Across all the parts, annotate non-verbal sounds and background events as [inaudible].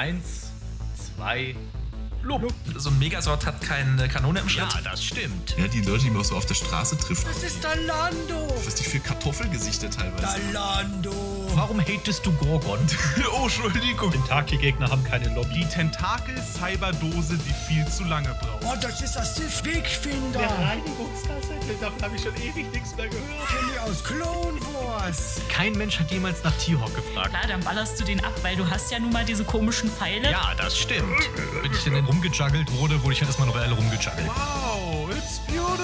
1, 2, 3. Lob. So ein Megasort hat keine Kanone im Schritt. Ja, das stimmt. Ja, die Leute, die man so auf der Straße trifft. Das ist Talando. Was die für Kartoffelgesichter teilweise. Talando. Warum hatest du Gorgon? [laughs] oh, Entschuldigung. Tentakelgegner haben keine Lobby. Die Tentakel-Cyberdose, die viel zu lange braucht. Oh, das ist das Sif-Wegfinder. Der Reinigungsgasse, davon habe ich schon ewig nichts mehr gehört. Kenny aus Clone Wars. Kein Mensch hat jemals nach T-Hawk gefragt. Klar, dann ballerst du den ab, weil du hast ja nun mal diese komischen Pfeile. Ja, das stimmt. Bin ich denn in rumgejuggelt wurde, wurde ich halt erstmal eine Weile rumgejuggelt. Wow, it's beautiful.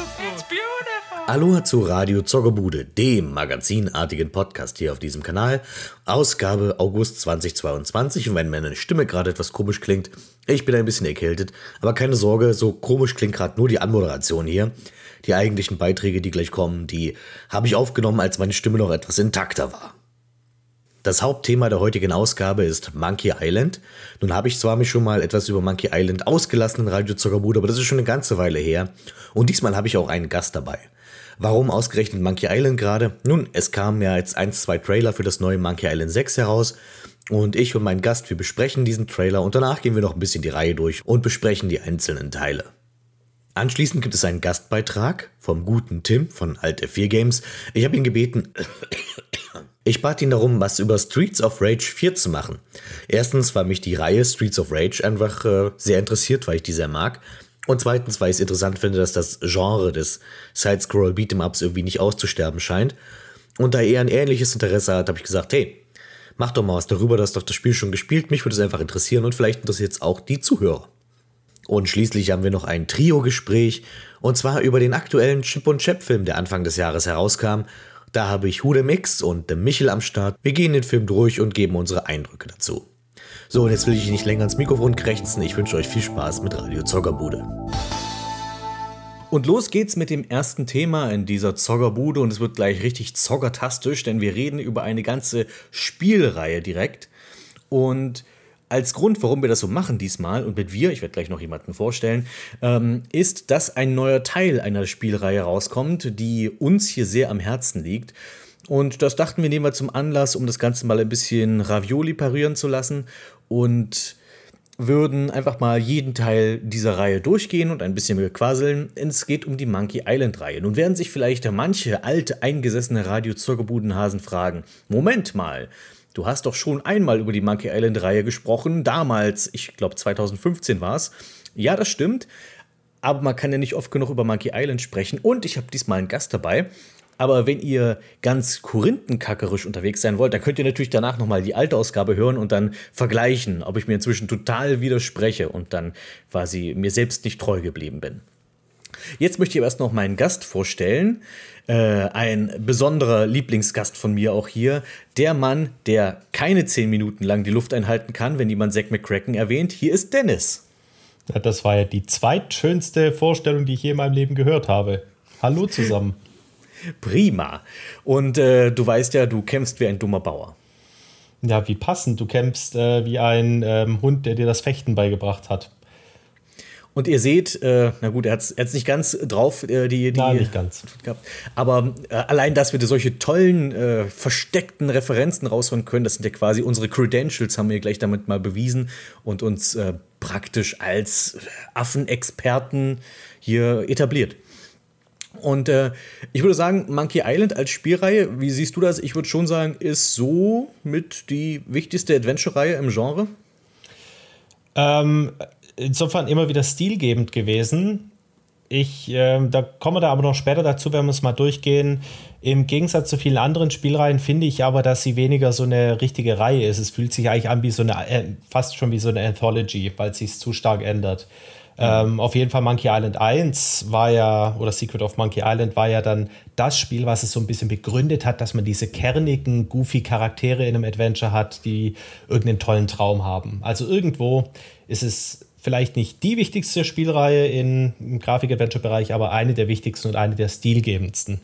Aloha zu Radio Zoggerbude, dem magazinartigen Podcast hier auf diesem Kanal. Ausgabe August 2022. Und wenn meine Stimme gerade etwas komisch klingt, ich bin ein bisschen erkältet. Aber keine Sorge, so komisch klingt gerade nur die Anmoderation hier. Die eigentlichen Beiträge, die gleich kommen, die habe ich aufgenommen, als meine Stimme noch etwas intakter war. Das Hauptthema der heutigen Ausgabe ist Monkey Island. Nun habe ich zwar mich schon mal etwas über Monkey Island ausgelassen in Radio Zuckerbude, aber das ist schon eine ganze Weile her. Und diesmal habe ich auch einen Gast dabei. Warum ausgerechnet Monkey Island gerade? Nun, es kamen ja jetzt ein, zwei Trailer für das neue Monkey Island 6 heraus. Und ich und mein Gast, wir besprechen diesen Trailer und danach gehen wir noch ein bisschen die Reihe durch und besprechen die einzelnen Teile. Anschließend gibt es einen Gastbeitrag vom guten Tim von Alt F4 Games. Ich habe ihn gebeten, ich bat ihn darum, was über Streets of Rage 4 zu machen. Erstens, weil mich die Reihe Streets of Rage einfach äh, sehr interessiert, weil ich die sehr mag. Und zweitens, weil ich es interessant finde, dass das Genre des Side-Scroll Beat'em-Ups irgendwie nicht auszusterben scheint. Und da er ein ähnliches Interesse hat, habe ich gesagt, hey, mach doch mal was darüber, du hast doch das Spiel schon gespielt, mich würde es einfach interessieren und vielleicht interessiert es auch die Zuhörer. Und schließlich haben wir noch ein Trio-Gespräch, und zwar über den aktuellen Chip und Chap-Film, der Anfang des Jahres herauskam. Da habe ich Hude Mix und The Michel am Start. Wir gehen den Film durch und geben unsere Eindrücke dazu. So, und jetzt will ich nicht länger ins Mikrofon krächzen. Ich wünsche euch viel Spaß mit Radio Zockerbude. Und los geht's mit dem ersten Thema in dieser Zoggerbude und es wird gleich richtig zoggertastisch, denn wir reden über eine ganze Spielreihe direkt. Und als Grund, warum wir das so machen diesmal, und mit wir, ich werde gleich noch jemanden vorstellen, ähm, ist, dass ein neuer Teil einer Spielreihe rauskommt, die uns hier sehr am Herzen liegt. Und das dachten wir, nehmen wir zum Anlass, um das Ganze mal ein bisschen Ravioli parieren zu lassen und würden einfach mal jeden Teil dieser Reihe durchgehen und ein bisschen quasseln. Es geht um die Monkey Island Reihe. Nun werden sich vielleicht manche alte, eingesessene Radio Zirkelbudenhasen fragen: Moment mal, du hast doch schon einmal über die Monkey Island Reihe gesprochen. Damals, ich glaube 2015 war es. Ja, das stimmt. Aber man kann ja nicht oft genug über Monkey Island sprechen. Und ich habe diesmal einen Gast dabei. Aber wenn ihr ganz korinthenkackerisch unterwegs sein wollt, dann könnt ihr natürlich danach nochmal die alte Ausgabe hören und dann vergleichen, ob ich mir inzwischen total widerspreche und dann quasi mir selbst nicht treu geblieben bin. Jetzt möchte ich aber erst noch meinen Gast vorstellen. Äh, ein besonderer Lieblingsgast von mir auch hier. Der Mann, der keine zehn Minuten lang die Luft einhalten kann, wenn jemand Zack McCracken erwähnt. Hier ist Dennis. Ja, das war ja die zweitschönste Vorstellung, die ich je in meinem Leben gehört habe. Hallo zusammen. [laughs] Prima. Und äh, du weißt ja, du kämpfst wie ein dummer Bauer. Ja, wie passend. Du kämpfst äh, wie ein ähm, Hund, der dir das Fechten beigebracht hat. Und ihr seht, äh, na gut, er hat es nicht ganz drauf, äh, die, die. Nein, nicht ganz. Aber äh, allein, dass wir solche tollen, äh, versteckten Referenzen rausholen können, das sind ja quasi unsere Credentials, haben wir gleich damit mal bewiesen und uns äh, praktisch als Affenexperten hier etabliert. Und äh, ich würde sagen, Monkey Island als Spielreihe, wie siehst du das? Ich würde schon sagen, ist so mit die wichtigste Adventure-Reihe im Genre. Ähm, insofern immer wieder stilgebend gewesen. Ich, äh, da kommen wir da aber noch später dazu, wenn wir es mal durchgehen. Im Gegensatz zu vielen anderen Spielreihen finde ich aber, dass sie weniger so eine richtige Reihe ist. Es fühlt sich eigentlich an wie so eine, äh, fast schon wie so eine Anthology, weil es sich zu stark ändert. Ähm, auf jeden Fall Monkey Island 1 war ja, oder Secret of Monkey Island war ja dann das Spiel, was es so ein bisschen begründet hat, dass man diese kernigen, goofy Charaktere in einem Adventure hat, die irgendeinen tollen Traum haben. Also irgendwo ist es vielleicht nicht die wichtigste Spielreihe im Grafik-Adventure-Bereich, aber eine der wichtigsten und eine der stilgebendsten.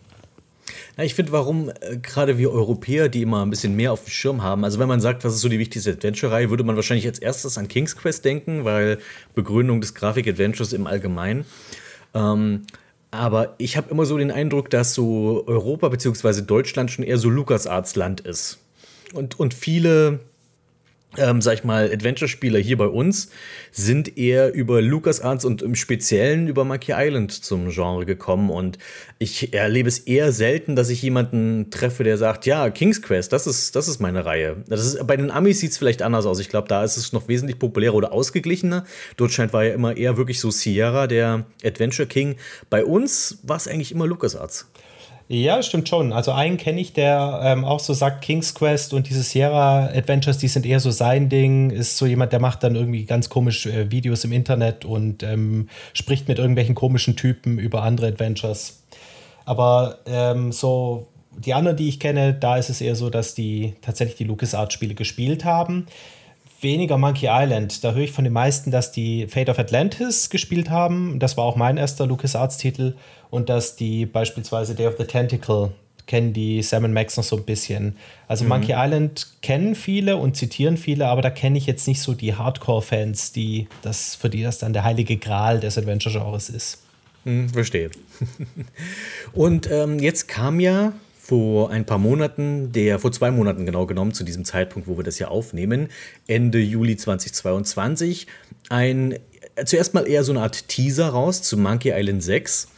Na, ich finde, warum äh, gerade wir Europäer, die immer ein bisschen mehr auf dem Schirm haben, also wenn man sagt, was ist so die wichtigste Adventure-Reihe, würde man wahrscheinlich als erstes an King's Quest denken, weil Begründung des Grafik-Adventures im Allgemeinen. Ähm, aber ich habe immer so den Eindruck, dass so Europa bzw. Deutschland schon eher so LucasArts Land ist. Und, und viele ähm, sag ich mal, Adventure-Spieler hier bei uns sind eher über LucasArts und im Speziellen über Monkey Island zum Genre gekommen. Und ich erlebe es eher selten, dass ich jemanden treffe, der sagt, ja, King's Quest, das ist, das ist meine Reihe. Das ist, bei den Amis sieht es vielleicht anders aus. Ich glaube, da ist es noch wesentlich populärer oder ausgeglichener. Dort scheint war ja immer eher wirklich so Sierra, der Adventure King. Bei uns war es eigentlich immer LucasArts. Ja, stimmt schon. Also einen kenne ich, der ähm, auch so sagt, King's Quest und diese Sierra Adventures, die sind eher so sein Ding. Ist so jemand, der macht dann irgendwie ganz komisch äh, Videos im Internet und ähm, spricht mit irgendwelchen komischen Typen über andere Adventures. Aber ähm, so die anderen, die ich kenne, da ist es eher so, dass die tatsächlich die LucasArts-Spiele gespielt haben weniger Monkey Island. Da höre ich von den meisten, dass die Fate of Atlantis gespielt haben. Das war auch mein erster LucasArts-Titel. Und dass die beispielsweise Day of the Tentacle kennen die Sam Max noch so ein bisschen. Also mhm. Monkey Island kennen viele und zitieren viele, aber da kenne ich jetzt nicht so die Hardcore-Fans, die das, für die das dann der heilige Gral des Adventure-Genres ist. Hm, verstehe. [laughs] und ähm, jetzt kam ja vor ein paar Monaten, der vor zwei Monaten genau genommen, zu diesem Zeitpunkt, wo wir das ja aufnehmen, Ende Juli 2022, ein zuerst mal eher so eine Art Teaser raus zu Monkey Island 6,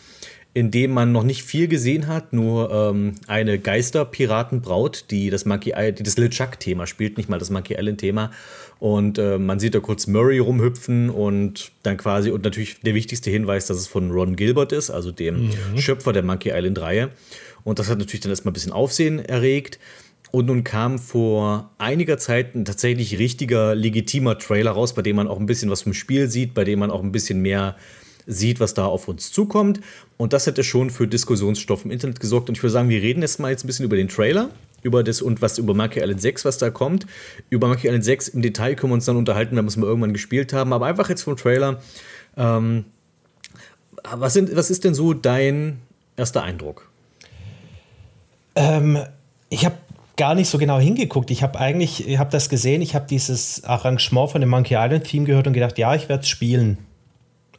in dem man noch nicht viel gesehen hat, nur ähm, eine Geisterpiratenbraut, die das Monkey Island, die das LeChuck-Thema spielt, nicht mal das Monkey Island-Thema. Und äh, man sieht da kurz Murray rumhüpfen und dann quasi, und natürlich der wichtigste Hinweis, dass es von Ron Gilbert ist, also dem mhm. Schöpfer der Monkey Island-Reihe. Und das hat natürlich dann erstmal ein bisschen Aufsehen erregt. Und nun kam vor einiger Zeit ein tatsächlich richtiger, legitimer Trailer raus, bei dem man auch ein bisschen was vom Spiel sieht, bei dem man auch ein bisschen mehr sieht, was da auf uns zukommt. Und das hätte schon für Diskussionsstoff im Internet gesorgt. Und ich würde sagen, wir reden jetzt mal jetzt ein bisschen über den Trailer, über das und was über Monkey Island 6, was da kommt. Über Monkey Island 6 im Detail können wir uns dann unterhalten, wenn wir es mal irgendwann gespielt haben. Aber einfach jetzt vom Trailer. Ähm, was, sind, was ist denn so dein erster Eindruck? Ähm, ich habe gar nicht so genau hingeguckt. Ich habe eigentlich, ich habe das gesehen, ich habe dieses Arrangement von dem Monkey Island Team gehört und gedacht, ja, ich werde es spielen.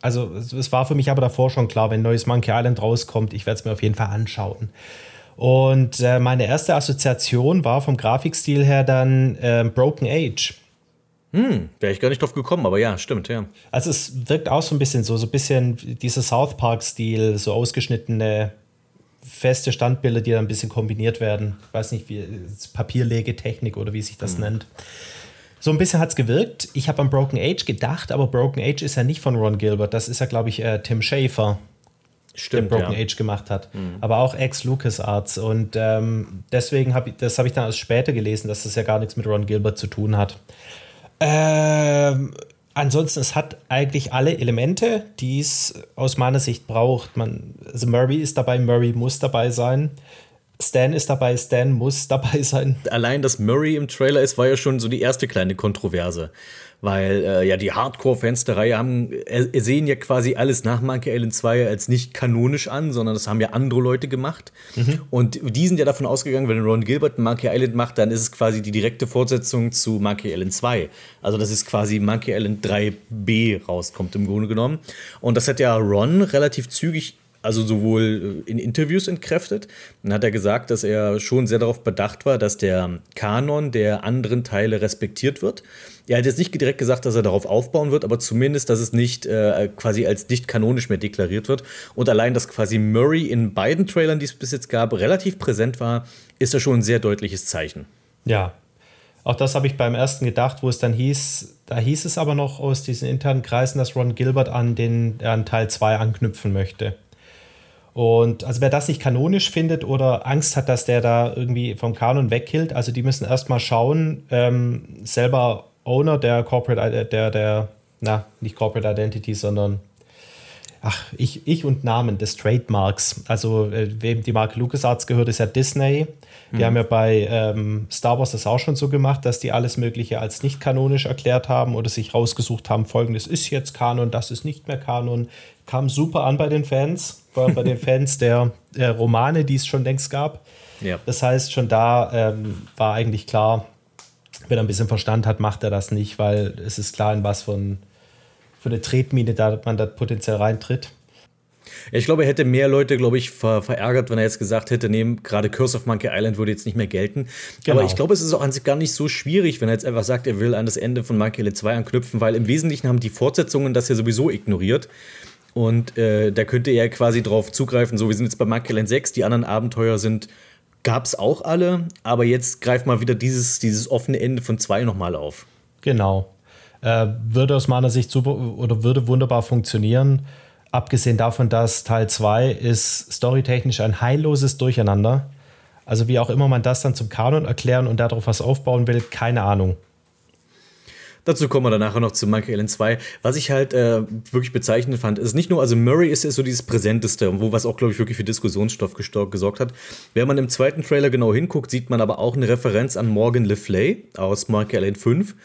Also es war für mich aber davor schon klar, wenn ein neues Monkey Island rauskommt, ich werde es mir auf jeden Fall anschauen. Und äh, meine erste Assoziation war vom Grafikstil her dann äh, Broken Age. Hm, wäre ich gar nicht drauf gekommen, aber ja, stimmt, ja. Also es wirkt auch so ein bisschen so, so ein bisschen dieser South Park-Stil, so ausgeschnittene feste Standbilder, die dann ein bisschen kombiniert werden. Ich weiß nicht, wie Papierlegetechnik oder wie sich das mhm. nennt. So ein bisschen hat es gewirkt. Ich habe an Broken Age gedacht, aber Broken Age ist ja nicht von Ron Gilbert. Das ist ja, glaube ich, äh, Tim Schafer, Stimmt, der Broken ja. Age gemacht hat. Mhm. Aber auch ex-LucasArts. Und ähm, deswegen habe ich, das habe ich dann erst später gelesen, dass das ja gar nichts mit Ron Gilbert zu tun hat. Ähm, Ansonsten, es hat eigentlich alle Elemente, die es aus meiner Sicht braucht. Man, also Murray ist dabei, Murray muss dabei sein. Stan ist dabei, Stan muss [laughs] dabei sein. Allein, dass Murray im Trailer ist, war ja schon so die erste kleine Kontroverse weil äh, ja die Hardcore-Fans der Reihe haben, äh, sehen ja quasi alles nach Monkey Island 2 als nicht kanonisch an, sondern das haben ja andere Leute gemacht. Mhm. Und die sind ja davon ausgegangen, wenn Ron Gilbert Monkey Island macht, dann ist es quasi die direkte Fortsetzung zu Monkey Island 2. Also das ist quasi Monkey Island 3b rauskommt im Grunde genommen. Und das hat ja Ron relativ zügig also sowohl äh, in Interviews entkräftet. Dann hat er gesagt, dass er schon sehr darauf bedacht war, dass der Kanon der anderen Teile respektiert wird. Er hat jetzt nicht direkt gesagt, dass er darauf aufbauen wird, aber zumindest, dass es nicht äh, quasi als nicht kanonisch mehr deklariert wird. Und allein, dass quasi Murray in beiden Trailern, die es bis jetzt gab, relativ präsent war, ist ja schon ein sehr deutliches Zeichen. Ja, auch das habe ich beim ersten gedacht, wo es dann hieß, da hieß es aber noch aus diesen internen Kreisen, dass Ron Gilbert an den an Teil 2 anknüpfen möchte. Und also wer das nicht kanonisch findet oder Angst hat, dass der da irgendwie vom Kanon wegkillt, also die müssen erstmal schauen, ähm, selber Owner der Corporate, der, der, na, nicht Corporate Identity, sondern ach, ich, ich und Namen des Trademarks. Also, äh, wem die Marke LucasArts gehört, ist ja Disney. Die mhm. haben ja bei ähm, Star Wars das auch schon so gemacht, dass die alles Mögliche als nicht kanonisch erklärt haben oder sich rausgesucht haben, folgendes ist jetzt Kanon, das ist nicht mehr Kanon. Kam super an bei den Fans bei, bei den [laughs] Fans der, der, Romane, die es schon längst gab. Ja. Das heißt, schon da ähm, war eigentlich klar, wenn er ein bisschen Verstand hat, macht er das nicht, weil es ist klar, in was von für eine Tretmine da man da potenziell reintritt. Ja, ich glaube, er hätte mehr Leute, glaube ich, ver verärgert, wenn er jetzt gesagt hätte, nee, gerade Curse of Monkey Island würde jetzt nicht mehr gelten. Genau. Aber ich glaube, es ist auch an sich gar nicht so schwierig, wenn er jetzt einfach sagt, er will an das Ende von Monkey Island 2 anknüpfen, weil im Wesentlichen haben die Fortsetzungen das ja sowieso ignoriert. Und äh, da könnte er quasi drauf zugreifen, so, wir sind jetzt bei Island 6, die anderen Abenteuer sind, gab es auch alle, aber jetzt greift mal wieder dieses, dieses offene Ende von 2 nochmal auf. Genau. Äh, würde aus meiner Sicht super oder würde wunderbar funktionieren. Abgesehen davon, dass Teil 2 ist storytechnisch ein heilloses Durcheinander. Also wie auch immer man das dann zum Kanon erklären und darauf was aufbauen will, keine Ahnung. Dazu kommen wir dann nachher noch zu Monkey Island 2. Was ich halt äh, wirklich bezeichnend fand, ist nicht nur, also Murray ist ja so dieses Präsenteste, wo was auch, glaube ich, wirklich für Diskussionsstoff gesorgt hat. Wenn man im zweiten Trailer genau hinguckt, sieht man aber auch eine Referenz an Morgan Le Flay aus Monkey Island 5,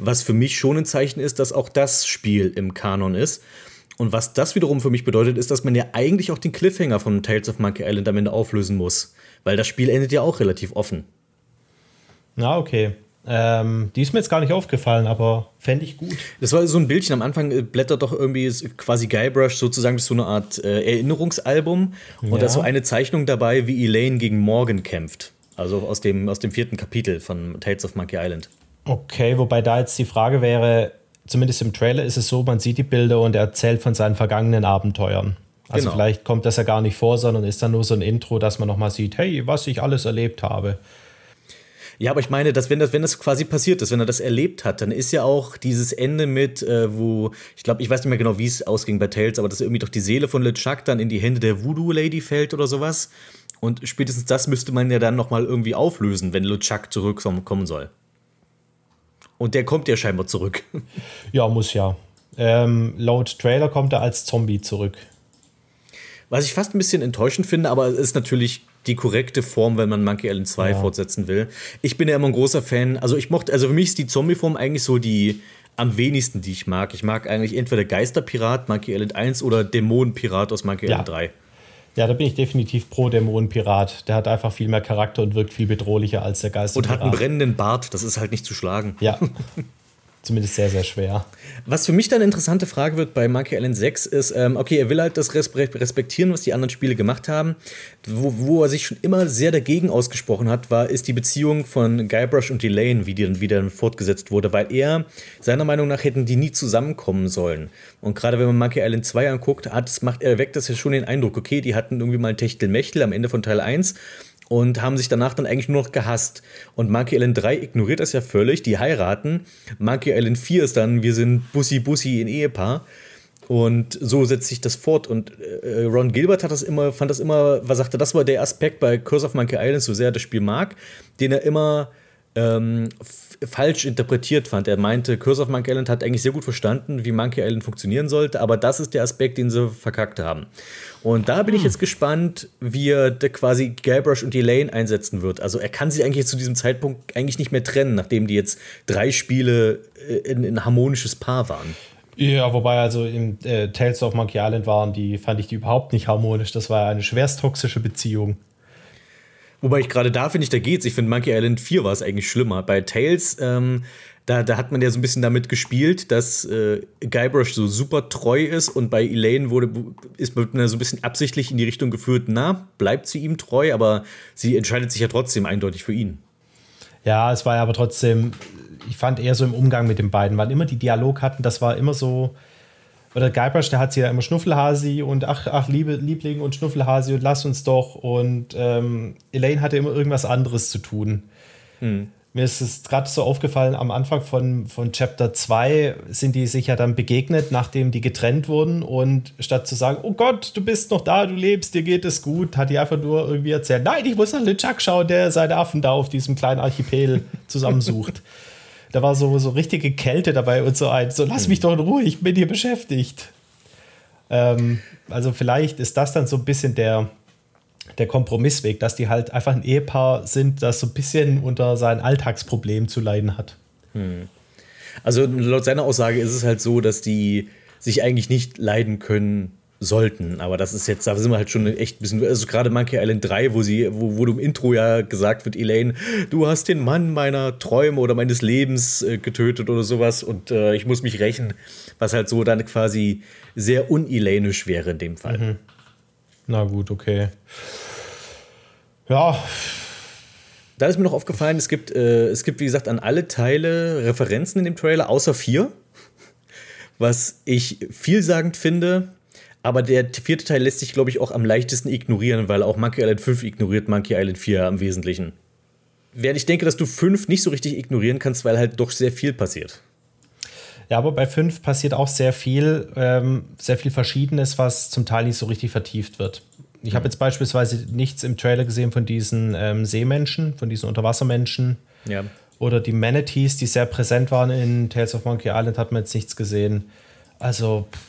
was für mich schon ein Zeichen ist, dass auch das Spiel im Kanon ist. Und was das wiederum für mich bedeutet, ist, dass man ja eigentlich auch den Cliffhanger von Tales of Monkey Island am Ende auflösen muss. Weil das Spiel endet ja auch relativ offen. Na, okay. Ähm, die ist mir jetzt gar nicht aufgefallen, aber fände ich gut. Das war so ein Bildchen am Anfang, äh, blättert doch irgendwie quasi Guybrush sozusagen so eine Art äh, Erinnerungsalbum. Und Ja. da ist so eine Zeichnung dabei, wie Elaine gegen Morgan kämpft. Also aus dem, aus dem vierten Kapitel von Tales of Monkey Island. Okay, wobei da jetzt die Frage wäre, zumindest im Trailer ist es so, man sieht die Bilder und er erzählt von seinen vergangenen Abenteuern. Also Genau. vielleicht kommt das ja gar nicht vor, sondern ist dann nur so ein Intro, dass man nochmal sieht, hey, was ich alles erlebt habe. Ja, aber ich meine, dass wenn das, wenn das quasi passiert ist, wenn er das erlebt hat, dann ist ja auch dieses Ende mit, äh, wo, ich glaube, ich weiß nicht mehr genau, wie es ausging bei Tales, aber dass irgendwie doch die Seele von LeChuck dann in die Hände der Voodoo-Lady fällt oder sowas. Und spätestens das müsste man ja dann nochmal irgendwie auflösen, wenn LeChuck zurückkommen soll. Und der kommt ja scheinbar zurück. [laughs] Ja, muss ja. Ähm, laut Trailer kommt er als Zombie zurück. Was ich fast ein bisschen enttäuschend finde, aber es ist natürlich die korrekte Form, wenn man Monkey Island 2 fortsetzen will. Ich bin ja immer ein großer Fan. Also ich mochte, also für mich ist die Zombie-Form eigentlich so die am wenigsten, die ich mag. Ich mag eigentlich entweder Geisterpirat, Monkey Island 1 oder Dämonenpirat aus Monkey Ja. Island 3. Ja, da bin ich definitiv pro Dämonenpirat. Der hat einfach viel mehr Charakter und wirkt viel bedrohlicher als der Und Geisterpirat. hat einen brennenden Bart, das ist halt nicht zu schlagen. Ja, [laughs] zumindest sehr, sehr schwer. Was für mich dann eine interessante Frage wird bei Monkey Island 6 ist, ähm, okay, er will halt das respe- respektieren, was die anderen Spiele gemacht haben. Wo, wo er sich schon immer sehr dagegen ausgesprochen hat, war, ist die Beziehung von Guybrush und Elaine, wie die dann wieder fortgesetzt wurde, weil er, seiner Meinung nach, hätten die nie zusammenkommen sollen. Und gerade wenn man Monkey Island 2 anguckt, hat, macht, er weckt das ja schon den Eindruck, okay, die hatten irgendwie mal ein Techtelmechtel am Ende von Teil 1 und haben sich danach dann eigentlich nur noch gehasst. Und Monkey Island 3 ignoriert das ja völlig, die heiraten. Monkey Island 4 ist dann, wir sind Bussi Bussi in Ehepaar. Und so setzt sich das fort. Und äh, Ron Gilbert hat das immer, fand das immer, was sagte, das war der Aspekt bei Curse of Monkey Island, so sehr er das Spiel mag, den er immer ähm, falsch interpretiert fand. Er meinte, Curse of Monkey Island hat eigentlich sehr gut verstanden, wie Monkey Island funktionieren sollte, aber das ist der Aspekt, den sie verkackt haben. Und da bin ich jetzt gespannt, wie er quasi Guybrush und Elaine einsetzen wird. Also er kann sie eigentlich zu diesem Zeitpunkt eigentlich nicht mehr trennen, nachdem die jetzt drei Spiele äh, in ein harmonisches Paar waren. Ja, wobei also im äh, Tales of Monkey Island waren, die fand ich die überhaupt nicht harmonisch. Das war eine schwerst toxische Beziehung. Wobei ich gerade da finde ich, da geht's. Ich finde Monkey Island 4 war es eigentlich schlimmer. Bei Tales, ähm, da, da hat man ja so ein bisschen damit gespielt, dass äh, Guybrush so super treu ist und bei Elaine wurde, ist man so ein bisschen absichtlich in die Richtung geführt, na, bleibt sie ihm treu, aber sie entscheidet sich ja trotzdem eindeutig für ihn. Ja, es war ja aber trotzdem, ich fand eher so im Umgang mit den beiden, weil immer die Dialog hatten, das war immer so. Oder Guybrush, der hat sie ja immer Schnuffelhasi und ach, ach, liebe Liebling und Schnuffelhasi und lass uns doch. Und ähm, Elaine hatte immer irgendwas anderes zu tun. Mir ist es gerade so aufgefallen, am Anfang von, von Chapter 2 sind die sich ja dann begegnet, nachdem die getrennt wurden. Und statt zu sagen, oh Gott, du bist noch da, du lebst, dir geht es gut, hat die einfach nur irgendwie erzählt, nein, ich muss nach LeChuck schauen, der seine Affen da auf diesem kleinen Archipel zusammensucht. [laughs] da war so, so richtige Kälte dabei und so ein, so lass mich doch in Ruhe, ich bin hier beschäftigt. Ähm, also vielleicht ist das dann so ein bisschen der, der Kompromissweg, dass die halt einfach ein Ehepaar sind, das so ein bisschen unter seinen Alltagsproblemen zu leiden hat. Also laut seiner Aussage ist es halt so, dass die sich eigentlich nicht leiden können sollten. Aber das ist jetzt, da sind wir halt schon echt ein bisschen, also gerade Monkey Island 3, wo sie, wo, wo du im Intro ja gesagt wird, Elaine, du hast den Mann meiner Träume oder meines Lebens äh, getötet oder sowas und äh, ich muss mich rächen, was halt so dann quasi sehr unelainisch wäre in dem Fall. Na gut, okay. Ja, Da ist mir noch aufgefallen, es gibt, äh, es gibt, wie gesagt, an alle Teile Referenzen in dem Trailer, außer vier. Was ich vielsagend finde. Aber der vierte Teil lässt sich, glaube ich, auch am leichtesten ignorieren, weil auch Monkey Island 5 ignoriert Monkey Island 4 im Wesentlichen. Während ich denke, dass du 5 nicht so richtig ignorieren kannst, weil halt doch sehr viel passiert. Ja, aber bei 5 passiert auch sehr viel, ähm, sehr viel Verschiedenes, was zum Teil nicht so richtig vertieft wird. Ich habe jetzt beispielsweise nichts im Trailer gesehen von diesen ähm, Seemenschen, von diesen Unterwassermenschen. Ja. Oder die Manatees, die sehr präsent waren in Tales of Monkey Island, hat man jetzt nichts gesehen. Also, pff,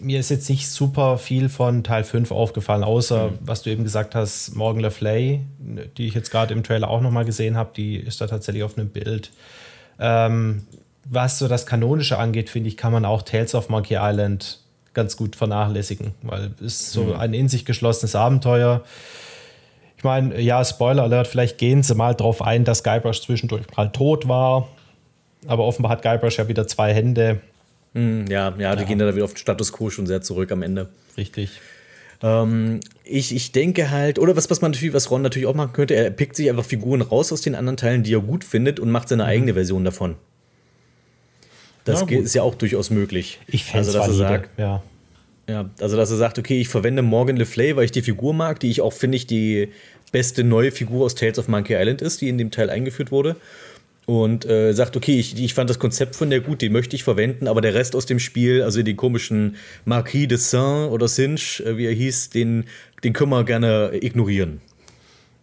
mir ist jetzt nicht super viel von Teil 5 aufgefallen, außer, was du eben gesagt hast, Morgan Le Flay, die ich jetzt gerade im Trailer auch nochmal gesehen habe, die ist da tatsächlich auf einem Bild. Ähm, was so das Kanonische angeht, finde ich, kann man auch Tales of Monkey Island ganz gut vernachlässigen, weil es ist so ein in sich geschlossenes Abenteuer. Ich meine, ja, Spoiler Alert, vielleicht gehen sie mal drauf ein, dass Guybrush zwischendurch mal tot war. Aber offenbar hat Guybrush ja wieder zwei Hände. Hm, Ja, ja, die gehen dann wieder auf den Status quo schon sehr zurück am Ende. Richtig. Ähm, ich, ich denke halt, oder was, was man natürlich, was Ron natürlich auch machen könnte, er pickt sich einfach Figuren raus aus den anderen Teilen, die er gut findet und macht seine eigene Version davon. Das gut. ist ja auch durchaus möglich. Ich fände also, es dass er sagt, ja. ja, also dass er sagt, okay, ich verwende Morgan Le Flay, weil ich die Figur mag, die ich auch finde ich die beste neue Figur aus Tales of Monkey Island ist, die in dem Teil eingeführt wurde. Und äh, sagt, okay, ich, ich fand das Konzept von der gut, den möchte ich verwenden, aber der Rest aus dem Spiel, also den komischen Marquis de Saint oder Sinch, äh, wie er hieß, den, den können wir gerne ignorieren.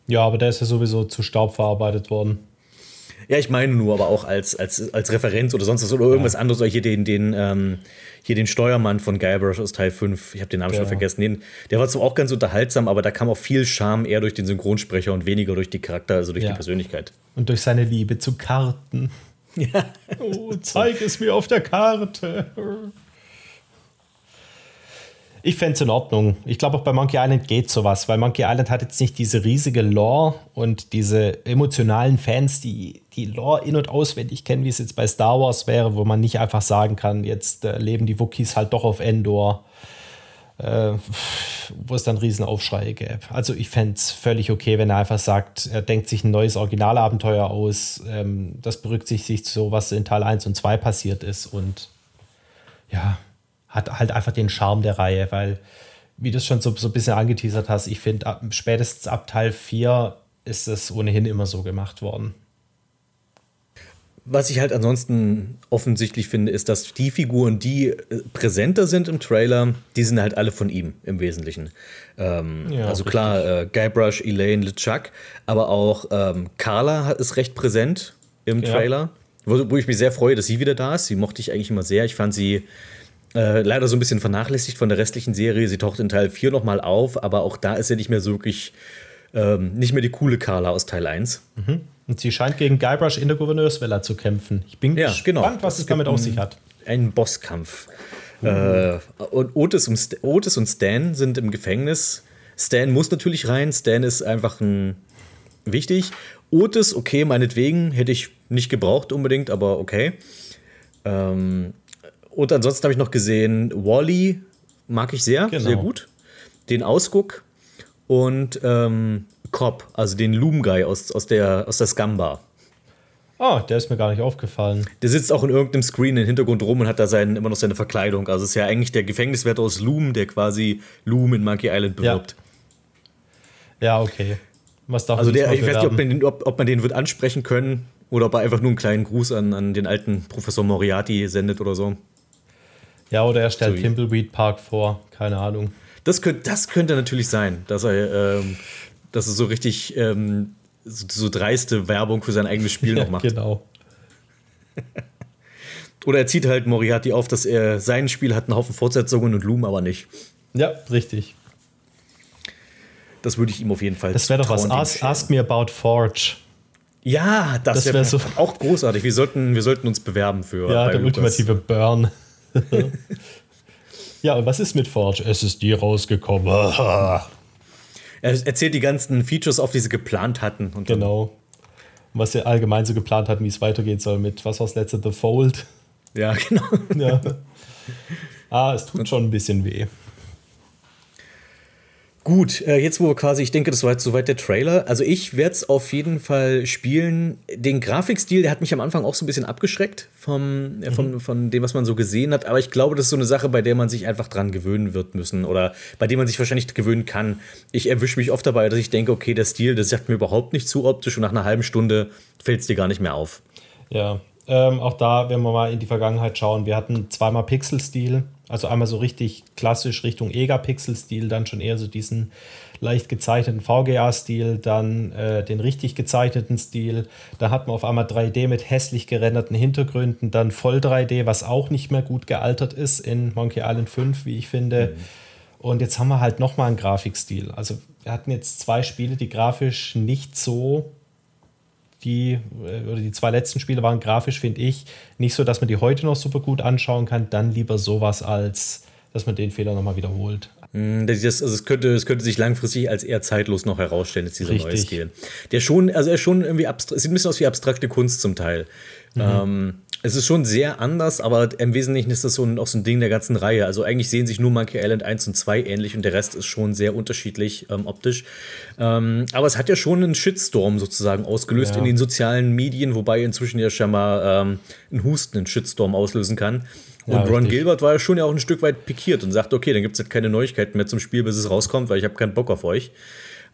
ja, aber der ist ja sowieso zu Staub verarbeitet worden. Ja, ich meine nur, aber auch als, als, als Referenz oder sonst was oder irgendwas anderes, oder hier den, den, ähm, hier den Steuermann von Guybrush aus Teil 5, ich habe den Namen schon Ja. vergessen, den, der war zwar auch ganz unterhaltsam, aber da kam auch viel Charme eher durch den Synchronsprecher und weniger durch die Charakter, also durch Ja. die Persönlichkeit. Und durch seine Liebe zu Karten. [laughs] Ja. Oh, zeig es mir auf der Karte. Ich fände es in Ordnung. Ich glaube, auch bei Monkey Island geht sowas, weil Monkey Island hat jetzt nicht diese riesige Lore und diese emotionalen Fans, die die Lore in- und auswendig kennen, wie es jetzt bei Star Wars wäre, wo man nicht einfach sagen kann, jetzt äh, leben die Wookies halt doch auf Endor, äh, wo es dann Riesenaufschreie gäbe. Also ich fände es völlig okay, wenn er einfach sagt, er denkt sich ein neues Originalabenteuer aus, ähm, das berücksichtigt so, was in Teil 1 und 2 passiert ist und ja, hat halt einfach den Charme der Reihe, weil, wie du es schon so, so ein bisschen angeteasert hast, ich finde, ab, spätestens ab Teil 4 ist es ohnehin immer so gemacht worden. Was ich halt ansonsten offensichtlich finde, ist, dass die Figuren, die äh, präsenter sind im Trailer, die sind halt alle von ihm im Wesentlichen. Ähm, Ja, also klar, äh, Guybrush, Elaine, LeChuck, aber auch ähm, Carla ist recht präsent im Ja. Trailer, wo, wo ich mich sehr freue, dass sie wieder da ist. Sie mochte ich eigentlich immer sehr. Ich fand sie äh, leider so ein bisschen vernachlässigt von der restlichen Serie. Sie taucht in Teil 4 nochmal auf, aber auch da ist sie nicht mehr so wirklich, ähm, nicht mehr die coole Carla aus Teil 1. Und sie scheint gegen Guybrush in der Gouverneursvilla zu kämpfen. Ich bin Ja, gespannt, genau. was Es damit auf sich hat. Ein Bosskampf. Äh, und Otis und, Otis und Stan sind im Gefängnis. Stan muss natürlich rein. Stan ist einfach ein wichtig. Otis, okay, meinetwegen, hätte ich nicht gebraucht unbedingt, aber okay. Ähm, und ansonsten habe ich noch gesehen, Wally mag ich sehr, Genau. sehr gut. Den Ausguck und ähm, Cobb, also den Loom Guy aus, aus, der, aus der Scumbar. Oh, der ist mir gar nicht aufgefallen. Der sitzt auch in irgendeinem Screen im Hintergrund rum und hat da sein, immer noch seine Verkleidung. Also es ist ja eigentlich der Gefängniswärter aus Loom, der quasi Loom in Monkey Island bewirbt. Ja, okay. Was darf Also ich der, ich weiß nicht, ob man, den, ob, ob man den wird ansprechen können oder ob er einfach nur einen kleinen Gruß an, an den alten Professor Moriarty sendet oder so. Ja, oder er stellt So Thimbleweed Park vor. Keine Ahnung. Das könnte, das könnte natürlich sein, dass er, ähm, dass er so richtig ähm, so, so dreiste Werbung für sein eigenes Spiel [laughs] noch macht. Genau. [laughs] Oder er zieht halt Moriarty auf, dass er sein Spiel hat einen Haufen Fortsetzungen und Loom aber nicht. Ja, richtig. Das würde ich ihm auf jeden Fall Das wäre doch was. Ask, ask me about Forge. Ja, das, Das wäre wär so- auch großartig. Wir sollten, wir sollten uns bewerben für. Ja, der Lucas. ultimative Burn. [laughs] Ja, und was ist mit Forge? Es ist die rausgekommen. [laughs] Er erzählt die ganzen Features auf, die sie geplant hatten. Und Genau. Und was sie allgemein so geplant hatten, wie es weitergehen soll mit, was war das letzte? The Fold. Ja, genau. Ja. ah, es tut schon ein bisschen weh. Gut, äh, jetzt wo wir quasi, ich denke, das war jetzt soweit der Trailer. Also ich werde es auf jeden Fall spielen. Den Grafikstil, der hat mich am Anfang auch so ein bisschen abgeschreckt vom, äh, von, von dem, was man so gesehen hat. Aber ich glaube, das ist so eine Sache, bei der man sich einfach dran gewöhnen wird müssen oder bei der man sich wahrscheinlich gewöhnen kann. Ich erwische mich oft dabei, dass ich denke, okay, der Stil, das sagt mir überhaupt nicht zu optisch und nach einer halben Stunde fällt es dir gar nicht mehr auf. Ja, ähm, auch da, wenn wir mal in die Vergangenheit schauen, wir hatten zweimal Pixel-Stil, also einmal so richtig klassisch Richtung Egapixel-Stil, dann schon eher so diesen leicht gezeichneten VGA-Stil, dann äh, den richtig gezeichneten Stil. Da hatten wir auf einmal 3D mit hässlich gerenderten Hintergründen, dann voll 3D, was auch nicht mehr gut gealtert ist in Monkey Island 5, wie ich finde. Und jetzt haben wir halt nochmal einen Grafikstil. Also wir hatten jetzt zwei Spiele, die grafisch nicht so die, äh, oder die zwei letzten Spiele waren grafisch, finde ich, nicht so, dass man die heute noch super gut anschauen kann. Dann lieber sowas, als dass man den Fehler nochmal wiederholt. Mm, Das, also es, könnte, es könnte sich langfristig als eher zeitlos noch herausstellen, jetzt dieser neue Richtig. Stil. Der schon, also er schon irgendwie abstrakt, sieht ein bisschen aus wie abstrakte Kunst zum Teil. Ähm, es ist schon sehr anders, aber im Wesentlichen ist das so ein, auch so ein Ding der ganzen Reihe. Also eigentlich sehen sich nur Monkey Island 1 und 2 ähnlich und der Rest ist schon sehr unterschiedlich ähm, optisch. Ähm, aber es hat ja schon einen Shitstorm sozusagen ausgelöst Ja. in den sozialen Medien, wobei inzwischen ja schon mal ähm, ein Husten einen Shitstorm auslösen kann. Und Ja, Ron richtig. Gilbert war ja schon ja auch ein Stück weit pikiert und sagte, okay, dann gibt es halt keine Neuigkeiten mehr zum Spiel, bis es rauskommt, weil ich habe keinen Bock auf euch.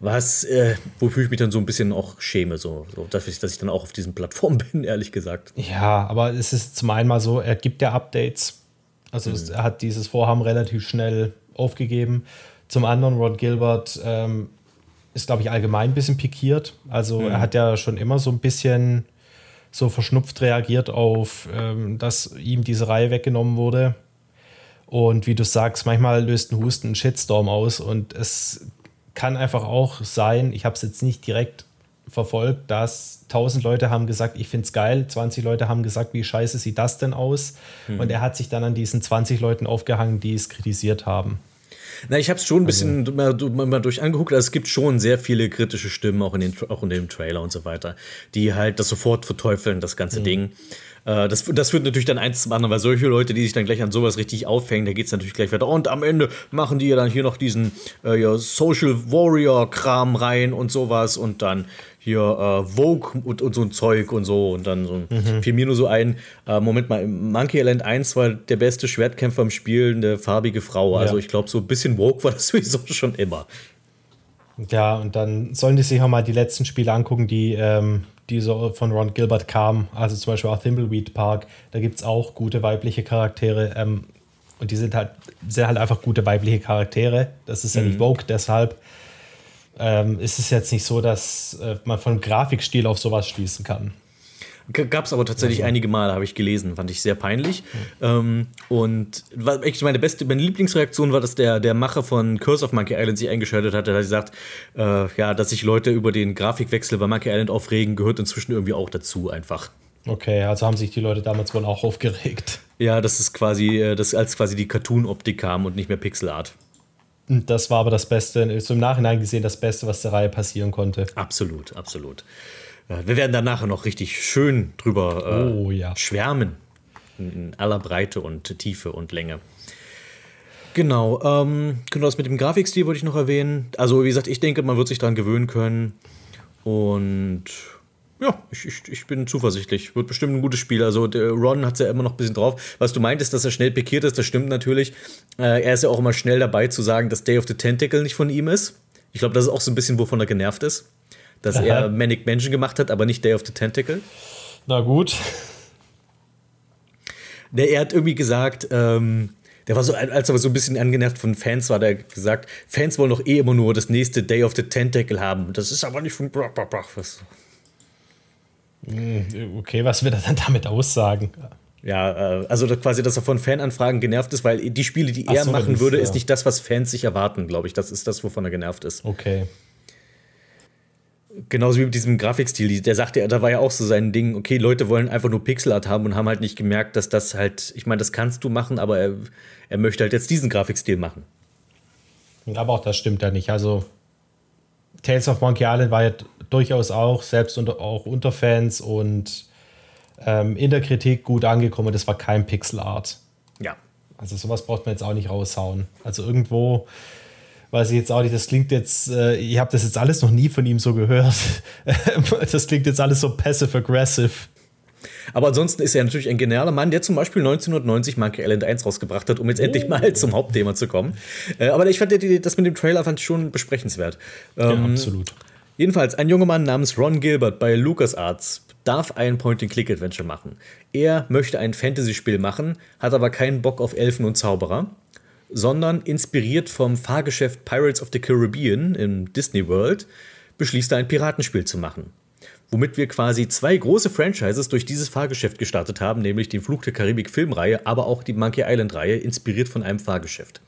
Was, äh, wofür ich mich dann so ein bisschen auch schäme, so, so dass, ich, dass ich dann auch auf diesen Plattformen [laughs] bin, ehrlich gesagt. Ja, aber es ist zum einen mal so, er gibt ja Updates. Also es- er hat dieses Vorhaben relativ schnell aufgegeben. Zum anderen, Ron Gilbert ähm, ist, glaube ich, allgemein ein bisschen pikiert. Also er hat ja schon immer so ein bisschen so verschnupft reagiert auf, ähm, dass ihm diese Reihe weggenommen wurde. Und wie du sagst, manchmal löst ein Husten einen Shitstorm aus und es kann einfach auch sein, ich habe es jetzt nicht direkt verfolgt, dass 1000 Leute haben gesagt, ich finde es geil, 20 Leute haben gesagt, wie scheiße sieht das denn aus? Und er hat sich dann an diesen 20 Leuten aufgehangen, die es kritisiert haben. Na, ich habe es schon ein bisschen mal, mal durch angeguckt. Also es gibt schon sehr viele kritische Stimmen, auch in, den, auch in dem Trailer und so weiter, die halt das sofort verteufeln, das ganze Ding. Äh, das, das führt natürlich dann eins zum anderen, weil solche Leute, die sich dann gleich an sowas richtig aufhängen, da geht es natürlich gleich weiter. Und am Ende machen die ja dann hier noch diesen äh, ja, Social Warrior-Kram rein und sowas und dann hier äh, Vogue und, und so ein Zeug und so und dann so ein, fiel mir nur so ein, äh, Moment mal, Monkey Island 1 war der beste Schwertkämpfer im Spiel eine farbige Frau. Also Ja. ich glaube, so ein bisschen Vogue war das [laughs] sowieso schon immer. Ja, und dann sollen die sich auch mal die letzten Spiele angucken, die, ähm, die so von Ron Gilbert kamen. Also zum Beispiel auch Thimbleweed Park. Da gibt es auch gute weibliche Charaktere. Ähm, und die sind halt, sind halt einfach gute weibliche Charaktere. Das ist ja nicht Vogue, deshalb ähm, ist es jetzt nicht so, dass äh, man von Grafikstil auf sowas schließen kann. Gab es aber tatsächlich einige Male, habe ich gelesen, fand ich sehr peinlich. Ähm, und war echt meine beste, meine Lieblingsreaktion war, dass der, der Macher von Curse of Monkey Island sich eingeschaltet hatte, hat gesagt, äh, ja, dass sich Leute über den Grafikwechsel bei Monkey Island aufregen, gehört inzwischen irgendwie auch dazu einfach. Okay, also haben sich die Leute damals wohl auch aufgeregt. Ja, das ist quasi, äh, das als quasi die Cartoon-Optik kam und nicht mehr Pixelart. Und das war aber das Beste, im Nachhinein gesehen, das Beste, was der Reihe passieren konnte. Absolut, absolut. Wir werden da nachher noch richtig schön drüber äh, Oh, ja. schwärmen. In aller Breite und Tiefe und Länge. Genau, ähm, genau, das mit dem Grafikstil wollte ich noch erwähnen. Also, wie gesagt, ich denke, man wird sich daran gewöhnen können. Und ja, ich, ich, ich bin zuversichtlich. Wird bestimmt ein gutes Spiel. Also, Ron hat es ja immer noch ein bisschen drauf. Was du meintest, dass er schnell pikiert ist, das stimmt natürlich. Äh, er ist ja auch immer schnell dabei zu sagen, dass Day of the Tentacle nicht von ihm ist. Ich glaube, das ist auch so ein bisschen, wovon er genervt ist. Dass Aha. er Manic Mansion gemacht hat, aber nicht Day of the Tentacle. Na gut. Der, er hat irgendwie gesagt, ähm, der war so, als er so ein bisschen angenervt von Fans war, der gesagt, Fans wollen doch eh immer nur das nächste Day of the Tentacle haben. Das ist aber nicht von. Blah, blah, blah. Was- Okay, was will er dann damit aussagen? Ja, äh, also quasi, dass er von Fananfragen genervt ist, weil die Spiele, die er so, machen würde, ja. ist nicht das, was Fans sich erwarten, glaube ich. Das ist das, wovon er genervt ist. Okay. Genauso wie mit diesem Grafikstil. Der sagte, da war ja auch so sein Ding, okay, Leute wollen einfach nur Pixelart haben und haben halt nicht gemerkt, dass das halt, ich meine, das kannst du machen, aber er, er möchte halt jetzt diesen Grafikstil machen. Aber auch das stimmt ja nicht. Also Tales of Monkey Island war ja durchaus auch, selbst unter, auch unter Fans und ähm, in der Kritik gut angekommen. Das war kein Pixelart. Ja. Also sowas braucht man jetzt auch nicht raushauen. Also irgendwo weiß ich jetzt auch nicht, das klingt jetzt, äh, ich habe das jetzt alles noch nie von ihm so gehört. [laughs] das klingt jetzt alles so passive-aggressive. Aber ansonsten ist er natürlich ein genialer Mann, der zum Beispiel 1990 Monkey Island 1 rausgebracht hat, um jetzt endlich mal zum Hauptthema zu kommen. Äh, aber ich fand das mit dem Trailer fand ich schon besprechenswert. Ja, Ähm, absolut. Jedenfalls, ein junger Mann namens Ron Gilbert bei LucasArts darf ein Point-and-Click-Adventure machen. Er möchte ein Fantasy-Spiel machen, hat aber keinen Bock auf Elfen und Zauberer, sondern inspiriert vom Fahrgeschäft Pirates of the Caribbean im Disney World beschließt er ein Piratenspiel zu machen. Womit wir quasi zwei große Franchises durch dieses Fahrgeschäft gestartet haben, nämlich die Fluch der Karibik Filmreihe, aber auch die Monkey Island Reihe, inspiriert von einem Fahrgeschäft.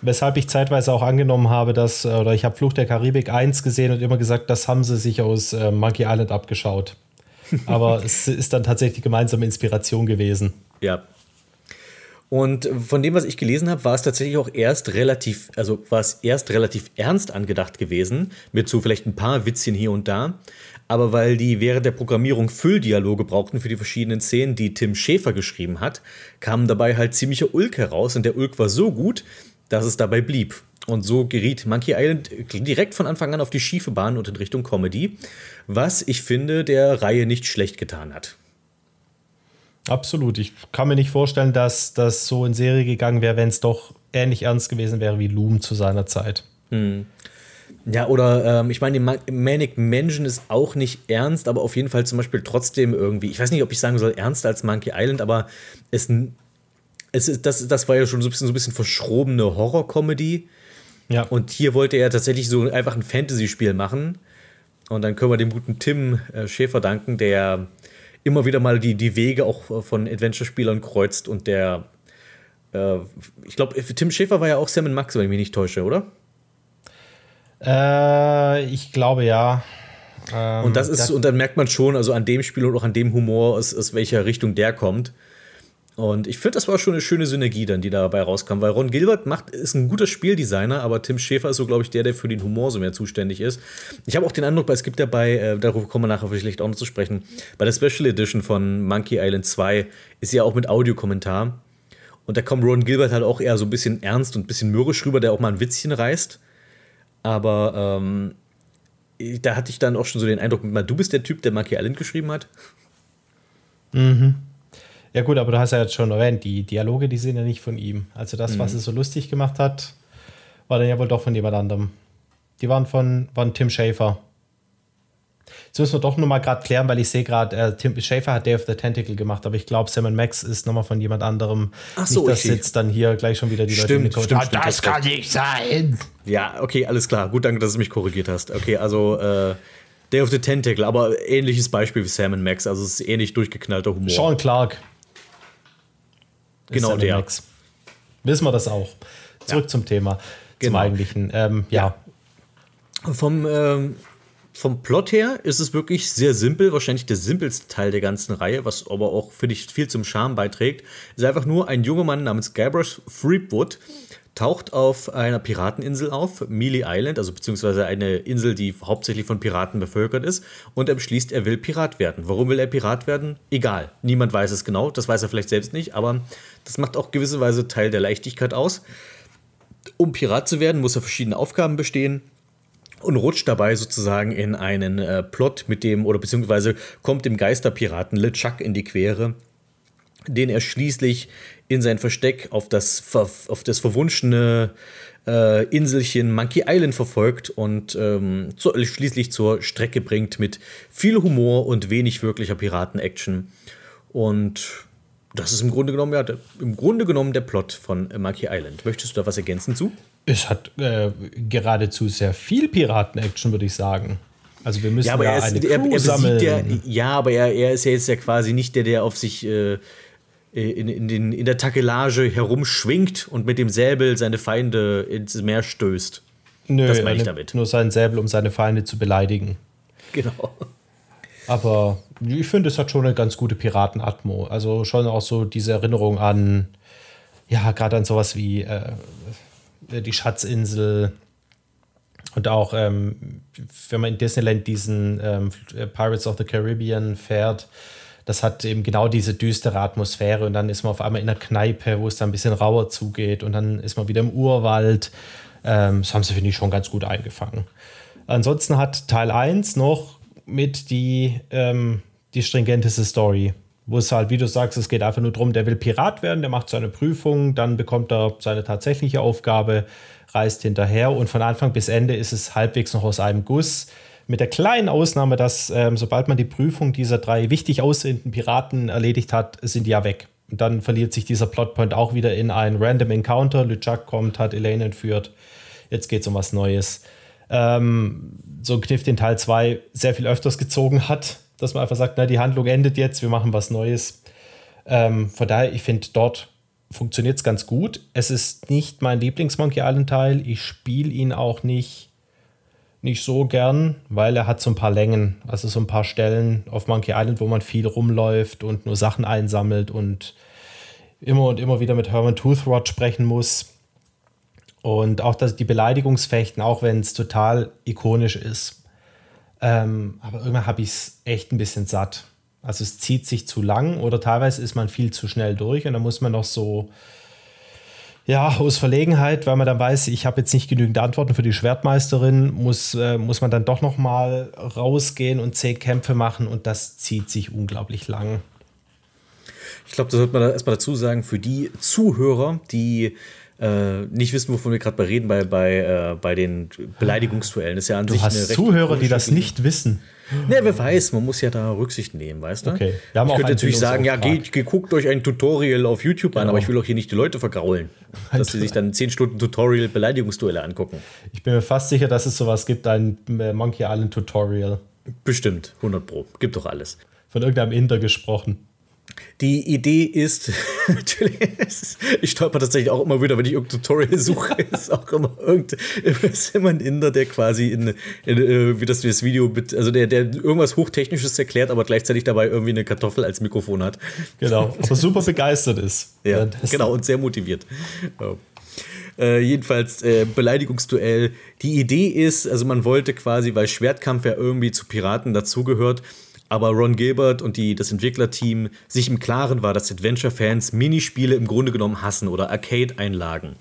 Weshalb ich zeitweise auch angenommen habe, dass, äh, oder ich habe Fluch der Karibik 1 gesehen und immer gesagt, das haben sie sich aus äh, Monkey Island abgeschaut. [laughs] Aber es ist dann tatsächlich gemeinsame Inspiration gewesen. Ja. Und von dem, was ich gelesen habe, war es tatsächlich auch erst relativ, also war es erst relativ ernst angedacht gewesen, mit so vielleicht ein paar Witzchen hier und da. Aber weil die während der Programmierung Fülldialoge brauchten für die verschiedenen Szenen, die Tim Schäfer geschrieben hat, kam dabei halt ziemlicher Ulk heraus und der Ulk war so gut, dass es dabei blieb. Und so geriet Monkey Island direkt von Anfang an auf die schiefe Bahn und in Richtung Comedy, was ich finde, der Reihe nicht schlecht getan hat. Absolut. Ich kann mir nicht vorstellen, dass das so in Serie gegangen wäre, wenn es doch ähnlich ernst gewesen wäre wie Loom zu seiner Zeit. Ja, oder ähm, ich meine, Manic Mansion ist auch nicht ernst, aber auf jeden Fall zum Beispiel trotzdem irgendwie, ich weiß nicht, ob ich sagen soll, ernster als Monkey Island, aber es, es ist, das, das war ja schon so ein bisschen, so ein bisschen verschrobene Horror-Comedy. Ja. Und hier wollte er tatsächlich so einfach ein Fantasy-Spiel machen. Und dann können wir dem guten Tim äh, Schäfer danken, der immer wieder mal die, die Wege auch äh, von Adventure-Spielern kreuzt und der, äh, ich glaube, Tim Schäfer war ja auch Sam Max, wenn ich mich nicht täusche, oder? Äh, ich glaube ja. Ähm, Und das ist, und dann merkt man schon, also an dem Spiel und auch an dem Humor, aus, aus welcher Richtung der kommt. Und ich finde, das war schon eine schöne Synergie dann, die dabei rauskam, weil Ron Gilbert macht, ist ein guter Spieldesigner, aber Tim Schäfer ist so, glaube ich, der, der für den Humor so mehr zuständig ist. Ich habe auch den Eindruck, weil es gibt ja bei, äh, darüber kommen wir nachher vielleicht auch noch zu sprechen, bei der Special Edition von Monkey Island 2 ist ja auch mit Audiokommentar. Und da kommt Ron Gilbert halt auch eher so ein bisschen ernst und ein bisschen mürrisch rüber, der auch mal ein Witzchen reißt. Aber ähm, da hatte ich dann auch schon so den Eindruck, du bist der Typ, der Monkey Island geschrieben hat. Ja, gut, aber du hast ja jetzt schon erwähnt, die Dialoge, die sind ja nicht von ihm. Also das, was es so lustig gemacht hat, war dann ja wohl doch von jemand anderem. Die waren von, von Tim Schafer. Jetzt müssen wir doch nochmal gerade klären, weil ich sehe gerade, äh, Tim Schafer hat Day of the Tentacle gemacht, aber ich glaube, Sam Max ist nochmal von jemand anderem. Ach so, nicht, dass okay. jetzt dann hier gleich schon wieder die Leute Stimmt, in die stimmt, stimmt. Das kann nicht sein. Ja, okay, alles klar. Gut, danke, dass du mich korrigiert hast. Okay, also äh, Day of the Tentacle, aber ähnliches Beispiel wie Sam Max, also es ist ähnlich durchgeknallter Humor. Sean Clark. Genau der. Max. Wissen wir das auch. Zurück zum Thema, Genau. zum eigentlichen. Ähm, ja. Vom, ähm, vom Plot her ist es wirklich sehr simpel, wahrscheinlich der simpelste Teil der ganzen Reihe, was aber auch, finde ich, viel zum Charme beiträgt. Ist einfach nur ein junger Mann namens Gabrus Threepwood, taucht auf einer Pirateninsel auf, Mealy Island, also beziehungsweise eine Insel, die hauptsächlich von Piraten bevölkert ist, und er beschließt, er will Pirat werden. Warum will er Pirat werden? Egal. Niemand weiß es genau, das weiß er vielleicht selbst nicht, aber das macht auch gewisse Weise Teil der Leichtigkeit aus. Um Pirat zu werden, muss er verschiedene Aufgaben bestehen und rutscht dabei sozusagen in einen äh, Plot mit dem, oder beziehungsweise kommt dem Geisterpiraten LeChuck in die Quere, den er schließlich in sein Versteck auf das, auf das verwunschene äh, Inselchen Monkey Island verfolgt und ähm, zu, schließlich zur Strecke bringt mit viel Humor und wenig wirklicher Piraten-Action. Und das ist im Grunde genommen, ja, der, im Grunde genommen der Plot von Monkey Island. Möchtest du da was ergänzen zu? Es hat äh, geradezu sehr viel Piraten-Action, würde ich sagen. Also wir müssen Ja, aber ja er, ist, eine er, Crew er sammeln. besiegt ja, ja, aber er, er ist ja jetzt ja quasi nicht der, der auf sich äh, in, in, den, in der Takelage herumschwingt und mit dem Säbel seine Feinde ins Meer stößt. Nö, das meine ich damit. nur seinen Säbel, um seine Feinde zu beleidigen. Genau. Aber ich finde, es hat schon eine ganz gute Piratenatmo. Also schon auch so diese Erinnerung an, ja, gerade an sowas wie äh, die Schatzinsel und auch, ähm, wenn man in Disneyland diesen ähm, Pirates of the Caribbean fährt, das hat eben genau diese düstere Atmosphäre und dann ist man auf einmal in einer Kneipe, wo es dann ein bisschen rauer zugeht und dann ist man wieder im Urwald. Ähm, das haben sie, finde ich, schon ganz gut eingefangen. Ansonsten hat Teil 1 noch mit die, ähm, die stringenteste Story. Wo es halt, wie du sagst, es geht einfach nur darum, der will Pirat werden, der macht seine Prüfung, dann bekommt er seine tatsächliche Aufgabe, reist hinterher und von Anfang bis Ende ist es halbwegs noch aus einem Guss. Mit der kleinen Ausnahme, dass ähm, sobald man die Prüfung dieser drei wichtig aussehenden Piraten erledigt hat, sind die ja weg. Und dann verliert sich dieser Plotpoint auch wieder in ein Random Encounter. LeJuck kommt, hat Elaine entführt. Jetzt geht es um was Neues ähm, so ein Kniff, den Teil 2 sehr viel öfters gezogen hat, dass man einfach sagt, na, die Handlung endet jetzt, wir machen was Neues. Ähm, von daher, ich finde, dort funktioniert es ganz gut. Es ist nicht mein Lieblings-Monkey Island-Teil. Ich spiele ihn auch nicht, nicht so gern, weil er hat so ein paar Längen, also so ein paar Stellen auf Monkey Island, wo man viel rumläuft und nur Sachen einsammelt und immer und immer wieder mit Herman Toothrod sprechen muss. Und auch das, die Beleidigungsfechten, auch wenn es total ikonisch ist. Ähm, aber irgendwann habe ich es echt ein bisschen satt. Also es zieht sich zu lang oder teilweise ist man viel zu schnell durch und dann muss man noch so, ja, aus Verlegenheit, weil man dann weiß, ich habe jetzt nicht genügend Antworten für die Schwertmeisterin, muss, äh, muss man dann doch noch mal rausgehen und zehn Kämpfe machen und das zieht sich unglaublich lang. Ich glaube, da sollte man da erstmal dazu sagen, für die Zuhörer, die äh, nicht wissen, wovon wir gerade bei reden, bei, bei, äh, bei den Beleidigungsduellen. Das ist ja an Du sich hast Zuhörer, die das nicht wissen. Ne, wer weiß, man muss ja da Rücksicht nehmen, weißt du? Okay. Wir haben ich könnte natürlich sagen, ja, geht, guckt euch ein Tutorial auf YouTube an, Genau. aber ich will auch hier nicht die Leute vergraulen, [laughs] dass sie sich dann 10 Stunden Tutorial Beleidigungsduelle angucken. Ich bin mir fast sicher, dass es sowas gibt, ein äh, Monkey Island Tutorial. Bestimmt, 100 Pro. Gibt doch alles. Von irgendeinem Inder gesprochen. Die Idee ist, [laughs] natürlich, ich stolper tatsächlich auch immer wieder, wenn ich irgendein Tutorial suche, ist auch immer irgend, [laughs] ist immer ein Inder, der quasi in, in äh, wie das, das Video mit, also der, der irgendwas Hochtechnisches erklärt, aber gleichzeitig dabei irgendwie eine Kartoffel als Mikrofon hat. Genau. Aber super begeistert ist. [laughs] Ja, genau, und sehr motiviert. Ja. Äh, jedenfalls äh, Beleidigungsduell. Die Idee ist, also man wollte quasi, weil Schwertkampf ja irgendwie zu Piraten dazugehört, aber Ron Gilbert und die, das Entwicklerteam sich im Klaren war, dass Adventure-Fans Minispiele im Grunde genommen hassen oder Arcade-Einlagen.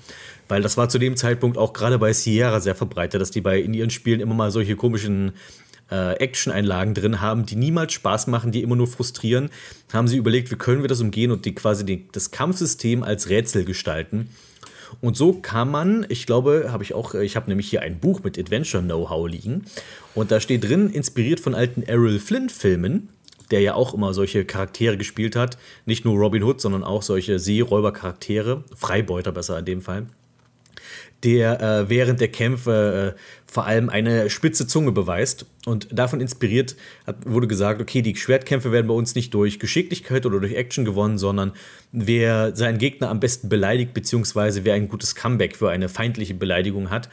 Weil das war zu dem Zeitpunkt auch gerade bei Sierra sehr verbreitet, dass die bei in ihren Spielen immer mal solche komischen äh, Action-Einlagen drin haben, die niemals Spaß machen, die immer nur frustrieren, haben sie überlegt, wie können wir das umgehen und die quasi die, das Kampfsystem als Rätsel gestalten. Und so kann man, ich glaube, habe ich auch, ich habe nämlich hier ein Buch mit Adventure-Know-how liegen. Und da steht drin, inspiriert von alten Errol Flynn-Filmen, der ja auch immer solche Charaktere gespielt hat. Nicht nur Robin Hood, sondern auch solche Seeräuber-Charaktere. Freibeuter besser in dem Fall der äh, während der Kämpfe äh, vor allem eine spitze Zunge beweist. Und davon inspiriert hat, wurde gesagt, okay, die Schwertkämpfe werden bei uns nicht durch Geschicklichkeit oder durch Action gewonnen, sondern wer seinen Gegner am besten beleidigt, beziehungsweise wer ein gutes Comeback für eine feindliche Beleidigung hat.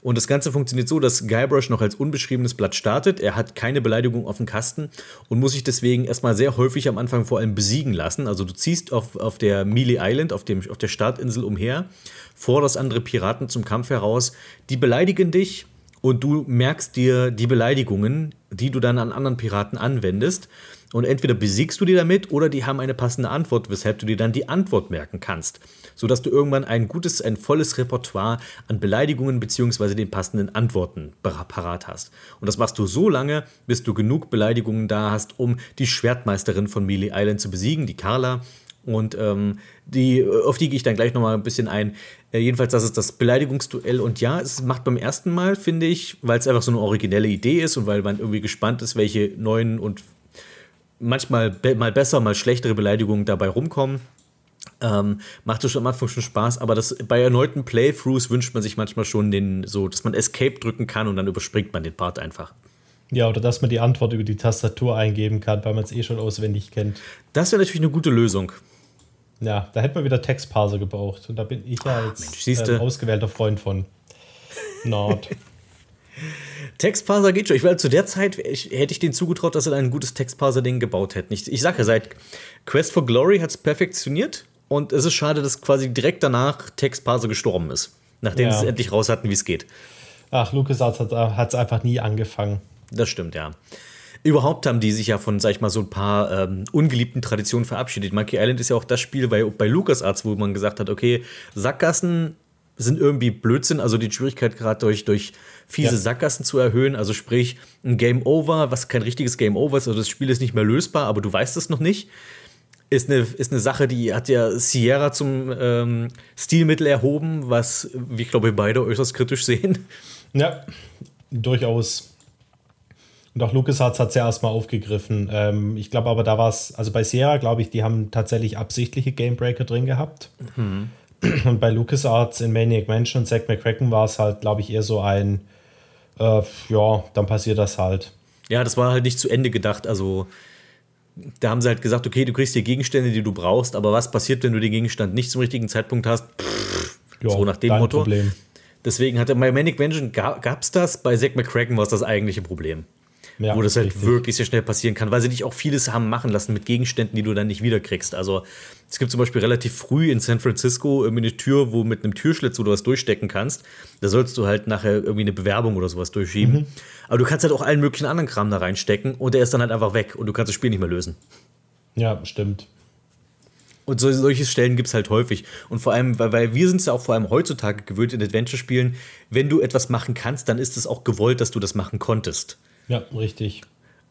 Und das Ganze funktioniert so, dass Guybrush noch als unbeschriebenes Blatt startet. Er hat keine Beleidigung auf dem Kasten und muss sich deswegen erstmal sehr häufig am Anfang vor allem besiegen lassen. Also du ziehst auf, auf der Mealy Island, auf, dem, auf der Startinsel umher, forderst andere Piraten zum Kampf heraus. Die beleidigen dich und du merkst dir die Beleidigungen, die du dann an anderen Piraten anwendest. Und entweder besiegst du die damit oder die haben eine passende Antwort, weshalb du dir dann die Antwort merken kannst. Sodass du irgendwann ein gutes, ein volles Repertoire an Beleidigungen bzw. den passenden Antworten parat hast. Und das machst du so lange, bis du genug Beleidigungen da hast, um die Schwertmeisterin von Mealy Island zu besiegen, die Carla. Und ähm, die, auf die gehe ich dann gleich nochmal ein bisschen ein. Äh, jedenfalls, das ist das Beleidigungsduell. Und ja, es macht beim ersten Mal, finde ich, weil es einfach so eine originelle Idee ist und weil man irgendwie gespannt ist, welche neuen und manchmal be mal besser, mal schlechtere Beleidigungen dabei rumkommen. Ähm, macht es schon am Anfang schon Spaß, aber das, bei erneuten Playthroughs wünscht man sich manchmal schon den, so, dass man Escape drücken kann und dann überspringt man den Part einfach. Ja, oder dass man die Antwort über die Tastatur eingeben kann, weil man es eh schon auswendig kennt. Das wäre natürlich eine gute Lösung. Ja, da hätte man wieder Textparser gebraucht. Und da bin ich ja jetzt Mensch, siehste. ähm, ausgewählter Freund von. Nord. [laughs] Textparser geht schon. Ich weil zu der Zeit ich, hätte ich denen zugetraut, dass sie ein gutes Textparser-Ding gebaut hätten. Ich, ich sage ja, seit Quest for Glory hat es perfektioniert und es ist schade, dass quasi direkt danach Textparser gestorben ist. Nachdem Ja. sie es endlich raus hatten, wie es geht. Ach, LucasArts hat es einfach nie angefangen. Das stimmt, ja. Überhaupt haben die sich ja von, sag ich mal, so ein paar ähm, ungeliebten Traditionen verabschiedet. Monkey Island ist ja auch das Spiel bei, bei LucasArts, wo man gesagt hat, okay, Sackgassen sind irgendwie Blödsinn, also die Schwierigkeit gerade durch, durch fiese Ja. Sackgassen zu erhöhen. Also sprich, ein Game Over, was kein richtiges Game Over ist, also das Spiel ist nicht mehr lösbar, aber du weißt es noch nicht. Ist eine, ist eine Sache, die hat ja Sierra zum ähm, Stilmittel erhoben, was wir, glaube ich, beide äußerst kritisch sehen. Ja, durchaus. Und auch LucasArts hat es ja erstmal aufgegriffen. Ähm, ich glaube aber, da war es, also bei Sierra, glaube ich, die haben tatsächlich absichtliche Gamebreaker drin gehabt. Und bei LucasArts in Maniac Mansion und Zack McCracken war es halt, glaube ich, eher so ein, äh, ja, dann passiert das halt. Ja, das war halt nicht zu Ende gedacht. Also, da haben sie halt gesagt, okay, du kriegst die Gegenstände, die du brauchst, aber was passiert, wenn du den Gegenstand nicht zum richtigen Zeitpunkt hast? Ja, So nach dem Motto. Problem. Deswegen hatte bei Manic Mansion gab es das, bei Zack McCracken war es das eigentliche Problem. Ja, wo das halt richtig. wirklich sehr schnell passieren kann, weil sie dich auch vieles haben machen lassen mit Gegenständen, die du dann nicht wiederkriegst. Also es gibt zum Beispiel relativ früh in San Francisco irgendwie eine Tür, wo mit einem Türschlitz, wo du was durchstecken kannst. Da sollst du halt nachher irgendwie eine Bewerbung oder sowas durchschieben. Mhm. Aber du kannst halt auch allen möglichen anderen Kram da reinstecken und der ist dann halt einfach weg und du kannst das Spiel nicht mehr lösen. Ja, stimmt. Und so, solche Stellen gibt es halt häufig. Und vor allem, weil, weil wir sind es ja auch vor allem heutzutage gewöhnt in Adventure-Spielen, wenn du etwas machen kannst, dann ist es auch gewollt, dass du das machen konntest. Ja, richtig.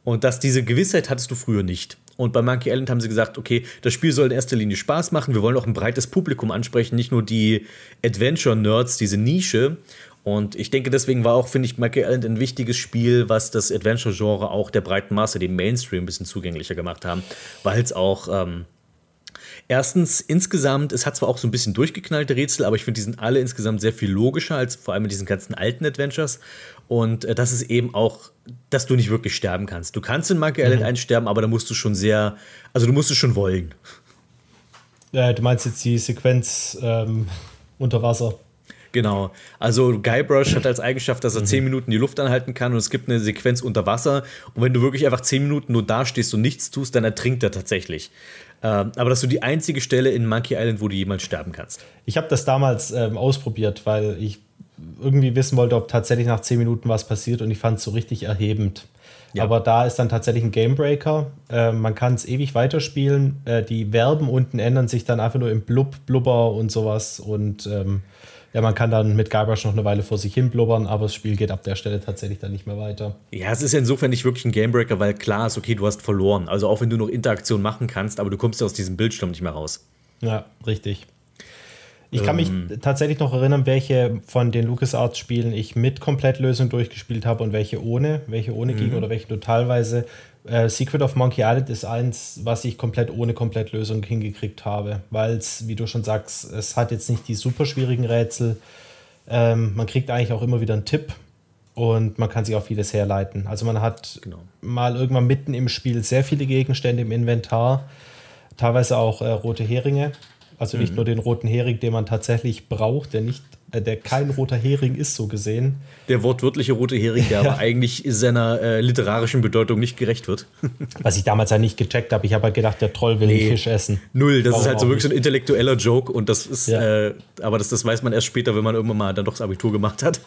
Und dass diese Gewissheit hattest du früher nicht. Und bei Monkey Island haben sie gesagt, okay, das Spiel soll in erster Linie Spaß machen. Wir wollen auch ein breites Publikum ansprechen, nicht nur die Adventure-Nerds, diese Nische. Und ich denke, deswegen war auch, finde ich, Monkey Island ein wichtiges Spiel, was das Adventure-Genre auch der breiten Masse, dem Mainstream, ein bisschen zugänglicher gemacht haben, weil es auch ähm, Erstens, insgesamt, es hat zwar auch so ein bisschen durchgeknallte Rätsel, aber ich finde, die sind alle insgesamt sehr viel logischer als vor allem in diesen ganzen alten Adventures. Und äh, das ist eben auch, dass du nicht wirklich sterben kannst. Du kannst in Monkey Island einsterben, aber da musst du schon sehr, also du musst es schon wollen. Äh, du meinst jetzt die Sequenz ähm, unter Wasser. Genau. Also Guybrush hat als Eigenschaft, dass er 10 Minuten die Luft anhalten kann und es gibt eine Sequenz unter Wasser. Und wenn du wirklich einfach 10 Minuten nur dastehst und nichts tust, dann ertrinkt er tatsächlich. Ähm, aber das ist so die einzige Stelle in Monkey Island, wo du jemals sterben kannst. Ich habe das damals ähm, ausprobiert, weil ich irgendwie wissen wollte, ob tatsächlich nach 10 Minuten was passiert und ich fand es so richtig erhebend. Ja. Aber da ist dann tatsächlich ein Gamebreaker. Äh, man kann es ewig weiterspielen. Äh, die Verben unten ändern sich dann einfach nur im Blub, Blubber und sowas. Und ähm, ja, man kann dann mit Guybrush noch eine Weile vor sich hin blubbern, aber das Spiel geht ab der Stelle tatsächlich dann nicht mehr weiter. Ja, es ist insofern nicht wirklich ein Gamebreaker, weil klar ist, okay, du hast verloren. Also auch wenn du noch Interaktion machen kannst, aber du kommst ja aus diesem Bildschirm nicht mehr raus. Ja, richtig. Ich kann mich tatsächlich noch erinnern, welche von den LucasArts-Spielen ich mit Komplettlösung durchgespielt habe und welche ohne, welche ohne ging oder welche nur teilweise. Äh, Secret of Monkey Island ist eins, was ich komplett ohne Komplettlösung hingekriegt habe, weil es, wie du schon sagst, es hat jetzt nicht die super schwierigen Rätsel. Ähm, man kriegt eigentlich auch immer wieder einen Tipp und man kann sich auf vieles herleiten. Also man hat Genau. mal irgendwann mitten im Spiel sehr viele Gegenstände im Inventar, teilweise auch äh, rote Heringe. Also nicht nur den roten Hering, den man tatsächlich braucht, der nicht, äh, der kein roter Hering ist, so gesehen. Der wortwörtliche rote Hering, der Ja. [laughs] aber eigentlich seiner äh, literarischen Bedeutung nicht gerecht wird. [laughs] Was ich damals ja nicht gecheckt habe. Ich habe halt gedacht, der Troll will Nee. einen Fisch essen. Null, das Warum ist halt so wirklich so ein intellektueller Joke und das ist, Ja. äh, aber das, das weiß man erst später, wenn man irgendwann mal dann doch das Abitur gemacht hat.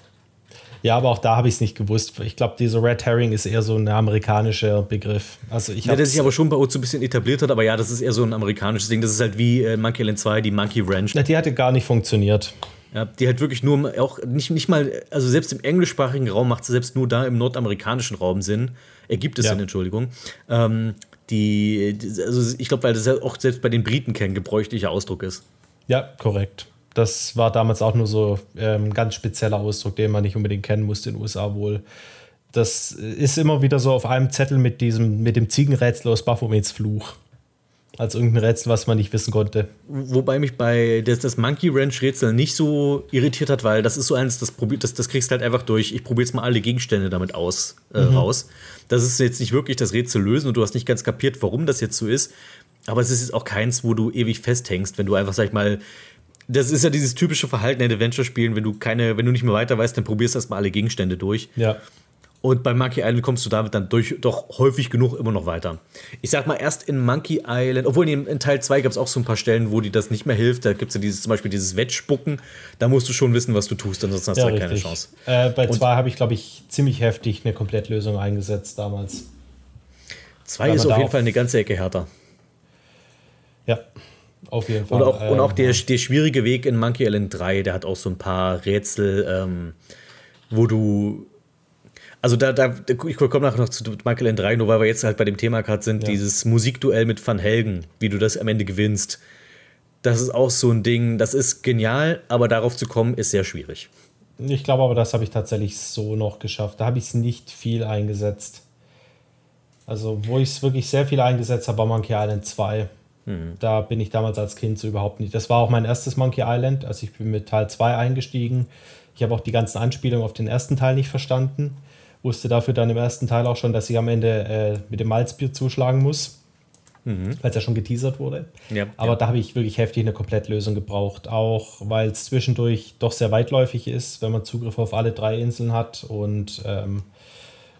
Ja, aber auch da habe ich es nicht gewusst. Ich glaube, dieser Red Herring ist eher so ein amerikanischer Begriff. Also ich Ja, der sich aber schon bei uns so ein bisschen etabliert hat, aber ja, das ist eher so ein amerikanisches Ding. Das ist halt wie äh, Monkey Island 2, die Monkey Ranch. die hatte gar nicht funktioniert. Ja, die halt wirklich nur, auch nicht, nicht mal, also selbst im englischsprachigen Raum macht sie selbst nur da im nordamerikanischen Raum Sinn. Ergibt es Ja. Sinn, Entschuldigung. Ähm, die, die- also ich glaube, weil das ja auch selbst bei den Briten kein gebräuchlicher Ausdruck ist. Ja, korrekt. Das war damals auch nur so ähm, ein ganz spezieller Ausdruck, den man nicht unbedingt kennen musste in den USA wohl. Das ist immer wieder so auf einem Zettel mit diesem, mit dem Ziegenrätsel aus Baphomets Fluch. Als irgendein Rätsel, was man nicht wissen konnte. Wobei mich bei das, das Monkey Ranch Rätsel nicht so irritiert hat, weil das ist so eins, das, probiert, das, das kriegst du halt einfach durch, ich probiere jetzt mal alle Gegenstände damit aus, äh, raus. Das ist jetzt nicht wirklich das Rätsel lösen und du hast nicht ganz kapiert, warum das jetzt so ist. Aber es ist jetzt auch keins, wo du ewig festhängst, wenn du einfach, sag ich mal, das ist ja dieses typische Verhalten in Adventure-Spielen, wenn du keine, wenn du nicht mehr weiter weißt, dann probierst du erstmal alle Gegenstände durch. Ja. Und bei Monkey Island kommst du damit dann durch, doch häufig genug immer noch weiter. Ich sag mal, erst in Monkey Island, obwohl in, in Teil 2 gab es auch so ein paar Stellen, wo dir das nicht mehr hilft. Da gibt es ja dieses, zum Beispiel dieses Wettspucken. Da musst du schon wissen, was du tust, ansonsten hast du halt keine. Chance. Äh, bei Und- zwei habe ich, glaube ich, ziemlich heftig eine Komplettlösung eingesetzt damals. 2 Weil ist auf jeden Fall eine ganze Ecke härter. Ja, auf jeden Fall. Und auch, und auch Ähm, der, der schwierige Weg in Monkey Island 3, der hat auch so ein paar Rätsel, ähm, wo du. Also da, da, ich komme nachher noch zu Monkey Island 3, nur weil wir jetzt halt bei dem Thema gerade sind, Ja. dieses Musikduell mit Van Helgen, wie du das am Ende gewinnst. Das ist auch so ein Ding, das ist genial, aber darauf zu kommen, ist sehr schwierig. Ich glaube aber, das habe ich tatsächlich so noch geschafft. Da habe ich es nicht viel eingesetzt. Also, wo ich es wirklich sehr viel eingesetzt habe, war Monkey Island 2. Da bin ich damals als Kind so überhaupt nicht. Das war auch mein erstes Monkey Island. Also, ich bin mit Teil 2 eingestiegen. Ich habe auch die ganzen Anspielungen auf den ersten Teil nicht verstanden. Wusste dafür dann im ersten Teil auch schon, dass ich am Ende äh, mit dem Malzbier zuschlagen muss. Weil es ja schon geteasert wurde. Ja, Aber ja. da habe ich wirklich heftig eine Komplettlösung gebraucht. Auch weil es zwischendurch doch sehr weitläufig ist, wenn man Zugriff auf alle drei Inseln hat. Und ähm,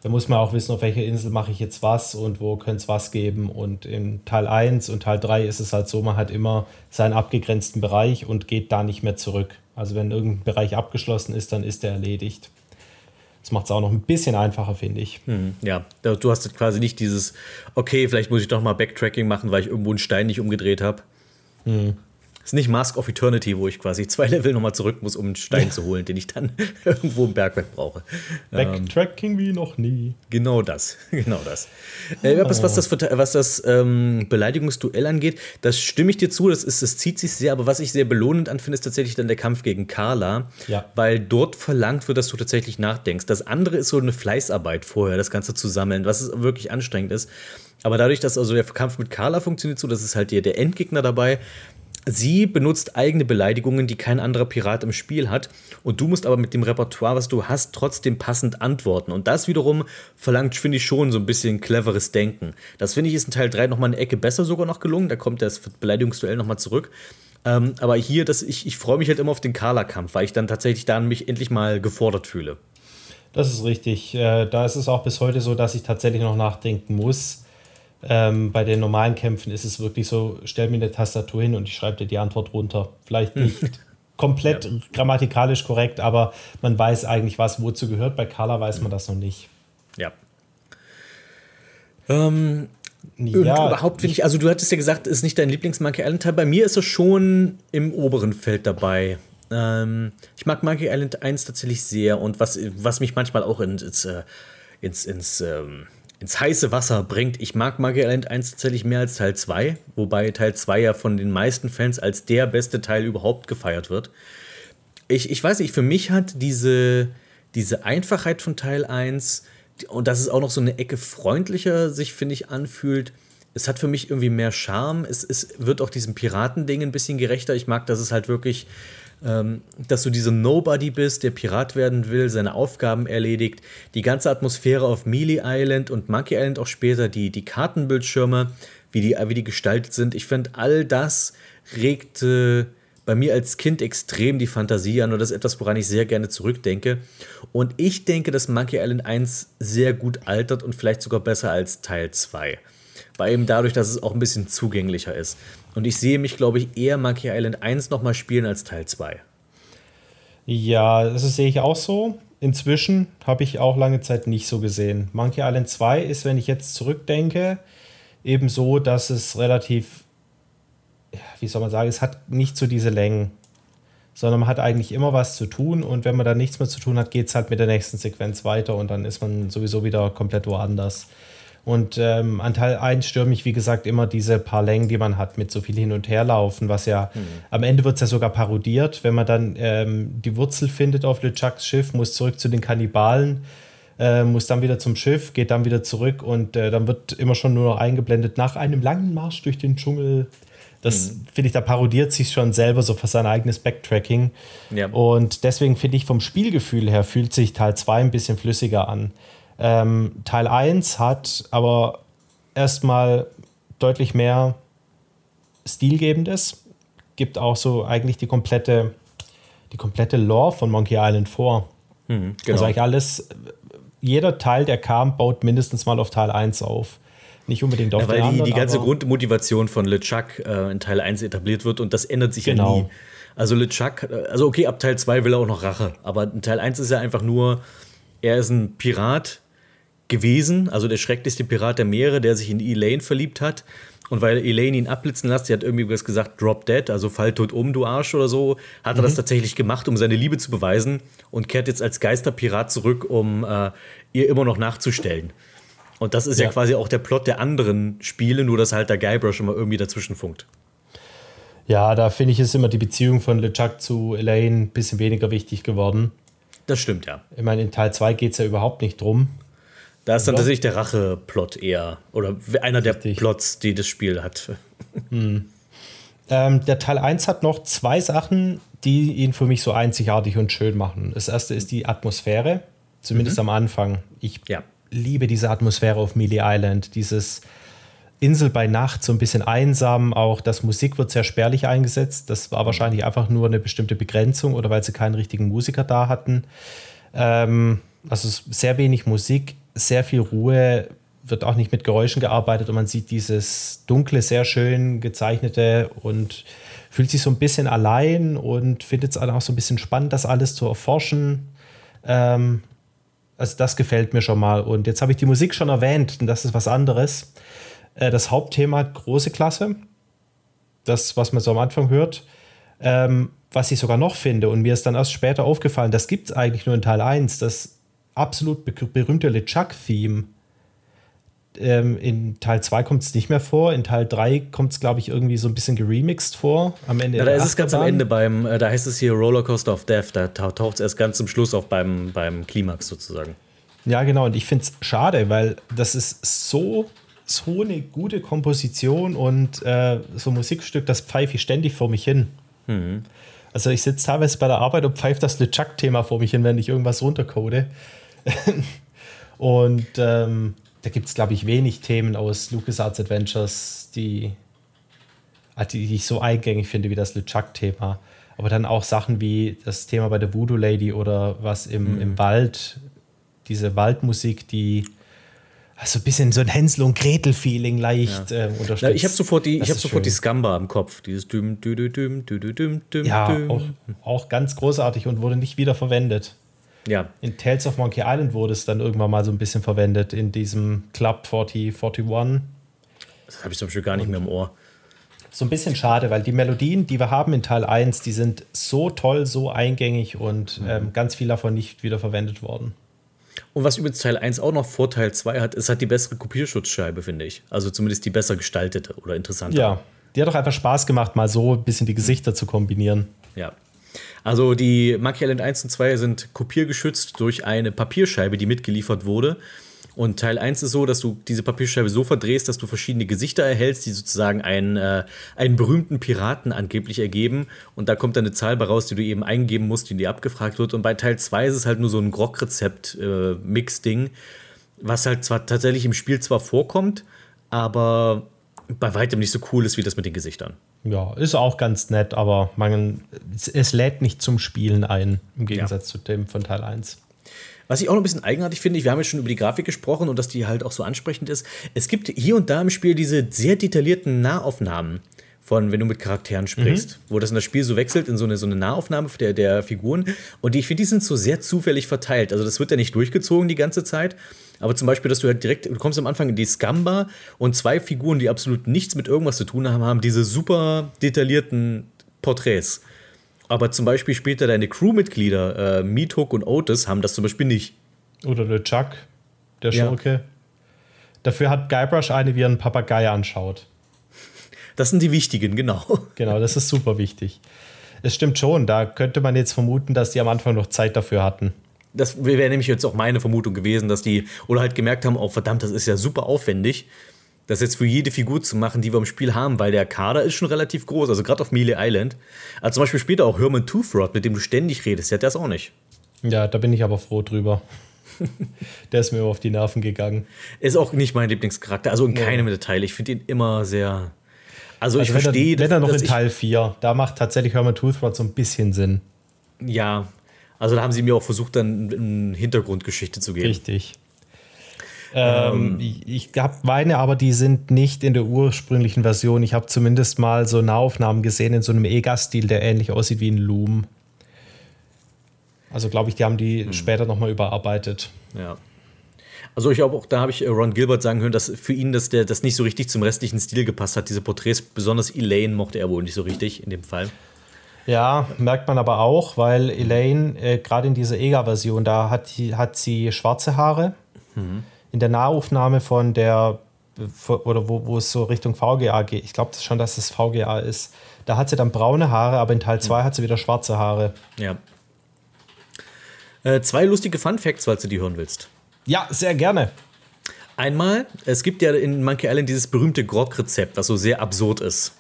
da muss man auch wissen, auf welcher Insel mache ich jetzt was und wo könnte es was geben. Und in Teil 1 und Teil 3 ist es halt so, man hat immer seinen abgegrenzten Bereich und geht da nicht mehr zurück. Also wenn irgendein Bereich abgeschlossen ist, dann ist der erledigt. Das macht es auch noch ein bisschen einfacher, finde ich. Hm, Ja, du hast jetzt quasi nicht dieses, okay, vielleicht muss ich doch mal Backtracking machen, weil ich irgendwo einen Stein nicht umgedreht habe. Ist nicht Mask of Eternity, wo ich quasi zwei [laughs] Level nochmal zurück muss, um einen Stein zu holen, den ich dann [laughs] irgendwo im Bergwerk brauche. Ähm, Backtracking wie noch nie. Genau das, [laughs] genau das. Äh, was, was das, was das ähm, Beleidigungsduell angeht, das stimme ich dir zu, das, ist, das zieht sich sehr, aber was ich sehr belohnend anfinde, ist tatsächlich dann der Kampf gegen Carla, Ja. weil dort verlangt wird, dass du tatsächlich nachdenkst. Das andere ist so eine Fleißarbeit vorher, das Ganze zu sammeln, was es wirklich anstrengend ist. Aber dadurch, dass also der Kampf mit Carla funktioniert so, das ist halt der, der Endgegner dabei. Sie benutzt eigene Beleidigungen, die kein anderer Pirat im Spiel hat. Und du musst aber mit dem Repertoire, was du hast, trotzdem passend antworten. Und das wiederum verlangt, finde ich, schon so ein bisschen cleveres Denken. Das finde ich ist in Teil 3 nochmal eine Ecke besser sogar noch gelungen. Da kommt das Beleidigungsduell nochmal zurück. Ähm, aber hier, das, ich, ich freue mich halt immer auf den Carla-Kampf, weil ich dann tatsächlich dann mich endlich mal gefordert fühle. Das ist richtig. Äh, da ist es auch bis heute so, dass ich tatsächlich noch nachdenken muss. Ähm, bei den normalen Kämpfen ist es wirklich so, stell mir eine Tastatur hin und ich schreibe dir die Antwort runter. Vielleicht nicht komplett grammatikalisch korrekt, aber man weiß eigentlich, was wozu gehört. Bei Carla weiß man das noch nicht. Ja. Ähm, Und überhaupt finde ich, also du hattest ja gesagt, ist nicht dein Lieblings-Monkey Island-Teil. Bei mir ist er schon im oberen Feld dabei. Ähm, ich mag Monkey Island 1 tatsächlich sehr und was, was mich manchmal auch ins, ins, äh, ins, ins, ähm, ins heiße Wasser bringt. Ich mag Monkey Island 1 tatsächlich mehr als Teil 2, wobei Teil 2 ja von den meisten Fans als der beste Teil überhaupt gefeiert wird. Ich, ich weiß nicht, für mich hat diese, diese Einfachheit von Teil 1 die- und dass es auch noch so eine Ecke freundlicher sich, finde ich, anfühlt. Es hat für mich irgendwie mehr Charme. Es, es wird auch diesem Piratending ein bisschen gerechter. Ich mag, dass es halt wirklich, ähm, dass du diese Nobody bist, der Pirat werden will, seine Aufgaben erledigt. Die ganze Atmosphäre auf Mealy Island und Monkey Island auch später, die, die Kartenbildschirme, wie die, wie die gestaltet sind. Ich finde, all das regte bei mir als Kind extrem die Fantasie an und das ist etwas, woran ich sehr gerne zurückdenke. Und ich denke, dass Monkey Island 1 sehr gut altert und vielleicht sogar besser als Teil 2. Weil eben dadurch, dass es auch ein bisschen zugänglicher ist. Und ich sehe mich, glaube ich, eher Monkey Island 1 nochmal spielen als Teil 2. Ja, das sehe ich auch so. Inzwischen habe ich auch lange Zeit nicht so gesehen. Monkey Island 2 ist, wenn ich jetzt zurückdenke, eben so, dass es relativ, wie soll man sagen, es hat nicht so diese Längen, sondern man hat eigentlich immer was zu tun und wenn man dann nichts mehr zu tun hat, geht es halt mit der nächsten Sequenz weiter und dann ist man sowieso wieder komplett woanders. Und ähm, an Teil 1 stört mich, wie gesagt, immer diese paar Längen, die man hat mit so viel Hin- und Herlaufen, was ja am Ende wird es ja sogar parodiert, wenn man dann ähm, die Wurzel findet auf LeChucks Schiff, muss zurück zu den Kannibalen, äh, muss dann wieder zum Schiff, geht dann wieder zurück und äh, dann wird immer schon nur noch eingeblendet nach einem langen Marsch durch den Dschungel. Das finde ich, da parodiert sich schon selber so für sein eigenes Backtracking. Ja. Und deswegen finde ich vom Spielgefühl her fühlt sich Teil 2 ein bisschen flüssiger an. Ähm, Teil 1 hat aber erstmal deutlich mehr Stilgebendes. gibt auch so eigentlich die komplette, die komplette Lore von Monkey Island vor. genau. Also eigentlich alles, jeder Teil, der kam, baut mindestens mal auf Teil 1 auf. Nicht unbedingt auf Ja, weil die, anderen, die ganze Grundmotivation von LeChuck äh, in Teil 1 etabliert wird und das ändert sich ja Genau. nie. Also LeChuck, äh, also okay, ab Teil 2 will er auch noch Rache, aber in Teil 1 ist er einfach nur, er ist ein Pirat gewesen, also der schrecklichste Pirat der Meere, der sich in Elaine verliebt hat. Und weil Elaine ihn abblitzen lässt, sie hat irgendwie was gesagt, drop dead, also fall tot um, du Arsch oder so, hat er das tatsächlich gemacht, um seine Liebe zu beweisen und kehrt jetzt als Geisterpirat zurück, um äh, ihr immer noch nachzustellen. Und das ist ja. Ja. quasi auch der Plot der anderen Spiele, nur dass halt der Guybrush immer irgendwie dazwischen funkt. Ja, da finde ich, ist immer die Beziehung von LeChuck zu Elaine ein bisschen weniger wichtig geworden. Das stimmt, ja. Ich meine, in Teil 2 geht es ja überhaupt nicht drum. Da ist dann Ja. tatsächlich der Rache-Plot eher, oder einer der Richtig. Plots, die das Spiel hat. Ähm, der Teil 1 hat noch zwei Sachen, die ihn für mich so einzigartig und schön machen. Das erste ist die Atmosphäre, zumindest am Anfang. Ich Ja. liebe diese Atmosphäre auf Mealy Island, dieses Insel bei Nacht, so ein bisschen einsam, auch das Musik wird sehr spärlich eingesetzt. Das war wahrscheinlich einfach nur eine bestimmte Begrenzung oder weil sie keinen richtigen Musiker da hatten. Ähm, also sehr wenig Musik, sehr viel Ruhe, wird auch nicht mit Geräuschen gearbeitet und man sieht dieses dunkle, sehr schön gezeichnete und fühlt sich so ein bisschen allein und findet es auch so ein bisschen spannend, das alles zu erforschen. Ähm, also das gefällt mir schon mal. Und jetzt habe ich die Musik schon erwähnt und das ist was anderes. Äh, das Hauptthema große Klasse. Das, was man so am Anfang hört. Ähm, was ich sogar noch finde, und mir ist dann erst später aufgefallen, das gibt es eigentlich nur in Teil 1, das absolut be berühmte LeChuck-Theme. Ähm, in Teil 2 kommt es nicht mehr vor, in Teil 3 kommt es, glaube ich, irgendwie so ein bisschen geremixed vor. Am Ende Ja, da ist es ganz am. Ende beim, äh, da heißt es hier Rollercoaster of Death, da tau- taucht es erst ganz zum Schluss auf beim, beim Klimax sozusagen. Ja, genau. Und ich finde es schade, weil das ist so, so eine gute Komposition und äh, so ein Musikstück, das pfeife ich ständig vor mich hin. Also ich sitze teilweise bei der Arbeit und pfeife das LeChuck-Thema vor mich hin, wenn ich irgendwas runtercode. [laughs] und ähm, da gibt es, glaube ich, wenig Themen aus LucasArts Adventures, die, ah, die die ich so eingängig finde wie das LeChuck-Thema. Aber dann auch Sachen wie das Thema bei der Voodoo Lady oder was im, im Wald, diese Waldmusik, die also ein bisschen so ein Hänsel und Gretel-Feeling leicht äh, unterstützt. Ja, ich habe sofort die, Das ich habe die. Scamba im Kopf, dieses düm dü dü düm dü dü düm düm Ja, düm. auch, auch ganz großartig und wurde nicht wieder verwendet. Ja. In Tales of Monkey Island wurde es dann irgendwann mal so ein bisschen verwendet, in diesem Club 4041. Das habe ich zum Beispiel gar nicht mehr im Ohr. So ein bisschen schade, weil die Melodien, die wir haben in Teil 1, die sind so toll, so eingängig und ähm, ganz viel davon nicht wieder verwendet worden. Und was übrigens Teil 1 auch noch vor Teil 2 hat, ist halt die bessere Kopierschutzscheibe, finde ich. Also zumindest die besser gestaltete oder interessanter. Ja, die hat doch einfach Spaß gemacht, mal so ein bisschen die Gesichter zu kombinieren. Ja. Also die Monkey Island 1 und 2 sind kopiergeschützt durch eine Papierscheibe, die mitgeliefert wurde. Und Teil 1 ist so, dass du diese Papierscheibe so verdrehst, dass du verschiedene Gesichter erhältst, die sozusagen einen, äh, einen berühmten Piraten angeblich ergeben. Und da kommt dann eine Zahl bei raus, die du eben eingeben musst, die dir abgefragt wird. Und bei Teil 2 ist es halt nur so ein Grog-Rezept-Mix-Ding, was halt zwar tatsächlich im Spiel zwar vorkommt, aber bei weitem nicht so cool ist wie das mit den Gesichtern. Ja, ist auch ganz nett, aber man, es, es lädt nicht zum Spielen ein, im Gegensatz zu dem von Teil 1. Was ich auch noch ein bisschen eigenartig finde, wir haben ja schon über die Grafik gesprochen und dass die halt auch so ansprechend ist. Es gibt hier und da im Spiel diese sehr detaillierten Nahaufnahmen von, wenn du mit Charakteren sprichst, wo das in das Spiel so wechselt in so eine, so eine Nahaufnahme der, der Figuren. Und die, ich finde, die sind so sehr zufällig verteilt. Also das wird ja nicht durchgezogen die ganze Zeit. Aber zum Beispiel, dass du halt direkt, du kommst am Anfang in die Scamba und zwei Figuren, die absolut nichts mit irgendwas zu tun haben, haben diese super detaillierten Porträts. Aber zum Beispiel später deine Crewmitglieder, äh, Meat Hook und Otis, haben das zum Beispiel nicht. Oder der Chuck, der Ja. Schurke. Dafür hat Guybrush eine, wie er einen Papagei anschaut. Das sind die wichtigen, genau. [laughs] Genau, das ist super wichtig. Es stimmt schon, da könnte man jetzt vermuten, dass die am Anfang noch Zeit dafür hatten. Das wäre nämlich jetzt auch meine Vermutung gewesen, dass die oder halt gemerkt haben, oh verdammt, das ist ja super aufwendig, das jetzt für jede Figur zu machen, die wir im Spiel haben, weil der Kader ist schon relativ groß, also gerade auf Melee Island. Also zum Beispiel später auch Herman Toothrod, mit dem du ständig redest, der hat das auch nicht. Ja, da bin ich aber froh drüber. [laughs] der ist mir auf die Nerven gegangen. Ist auch nicht mein Lieblingscharakter, also in keinem der Teile. Ich finde ihn immer sehr. Also, ich Also wenn, verstehe, er, wenn er noch in ich- Teil 4, da macht tatsächlich Herman Toothrod so ein bisschen Sinn. Ja, also da haben sie mir auch versucht, dann eine Hintergrundgeschichte zu geben. Richtig. Ähm, ich ich habe meine, aber die sind nicht in der ursprünglichen Version. Ich habe zumindest mal so Nahaufnahmen gesehen in so einem EGA-Stil, der ähnlich aussieht wie ein Loom. Also glaube ich, die haben die Hm. später nochmal überarbeitet. Ja. Also ich glaube auch, da habe ich äh, Ron Gilbert sagen hören, dass für ihn das, der, das nicht so richtig zum restlichen Stil gepasst hat. Diese Porträts, besonders Elaine, mochte er wohl nicht so richtig in dem Fall. Ja, merkt man aber auch, weil Elaine, äh, gerade in dieser EGA-Version, da hat, hat sie schwarze Haare. In der Nahaufnahme von der, oder wo, wo es so Richtung VGA geht, ich glaube schon, dass es VGA ist, da hat sie dann braune Haare, aber in Teil 2 hat sie wieder schwarze Haare. Ja. Äh, zwei lustige Fun Facts, falls du die hören willst. Ja, sehr gerne. Einmal, es gibt ja in Monkey Island dieses berühmte Grog-Rezept, was so sehr absurd ist.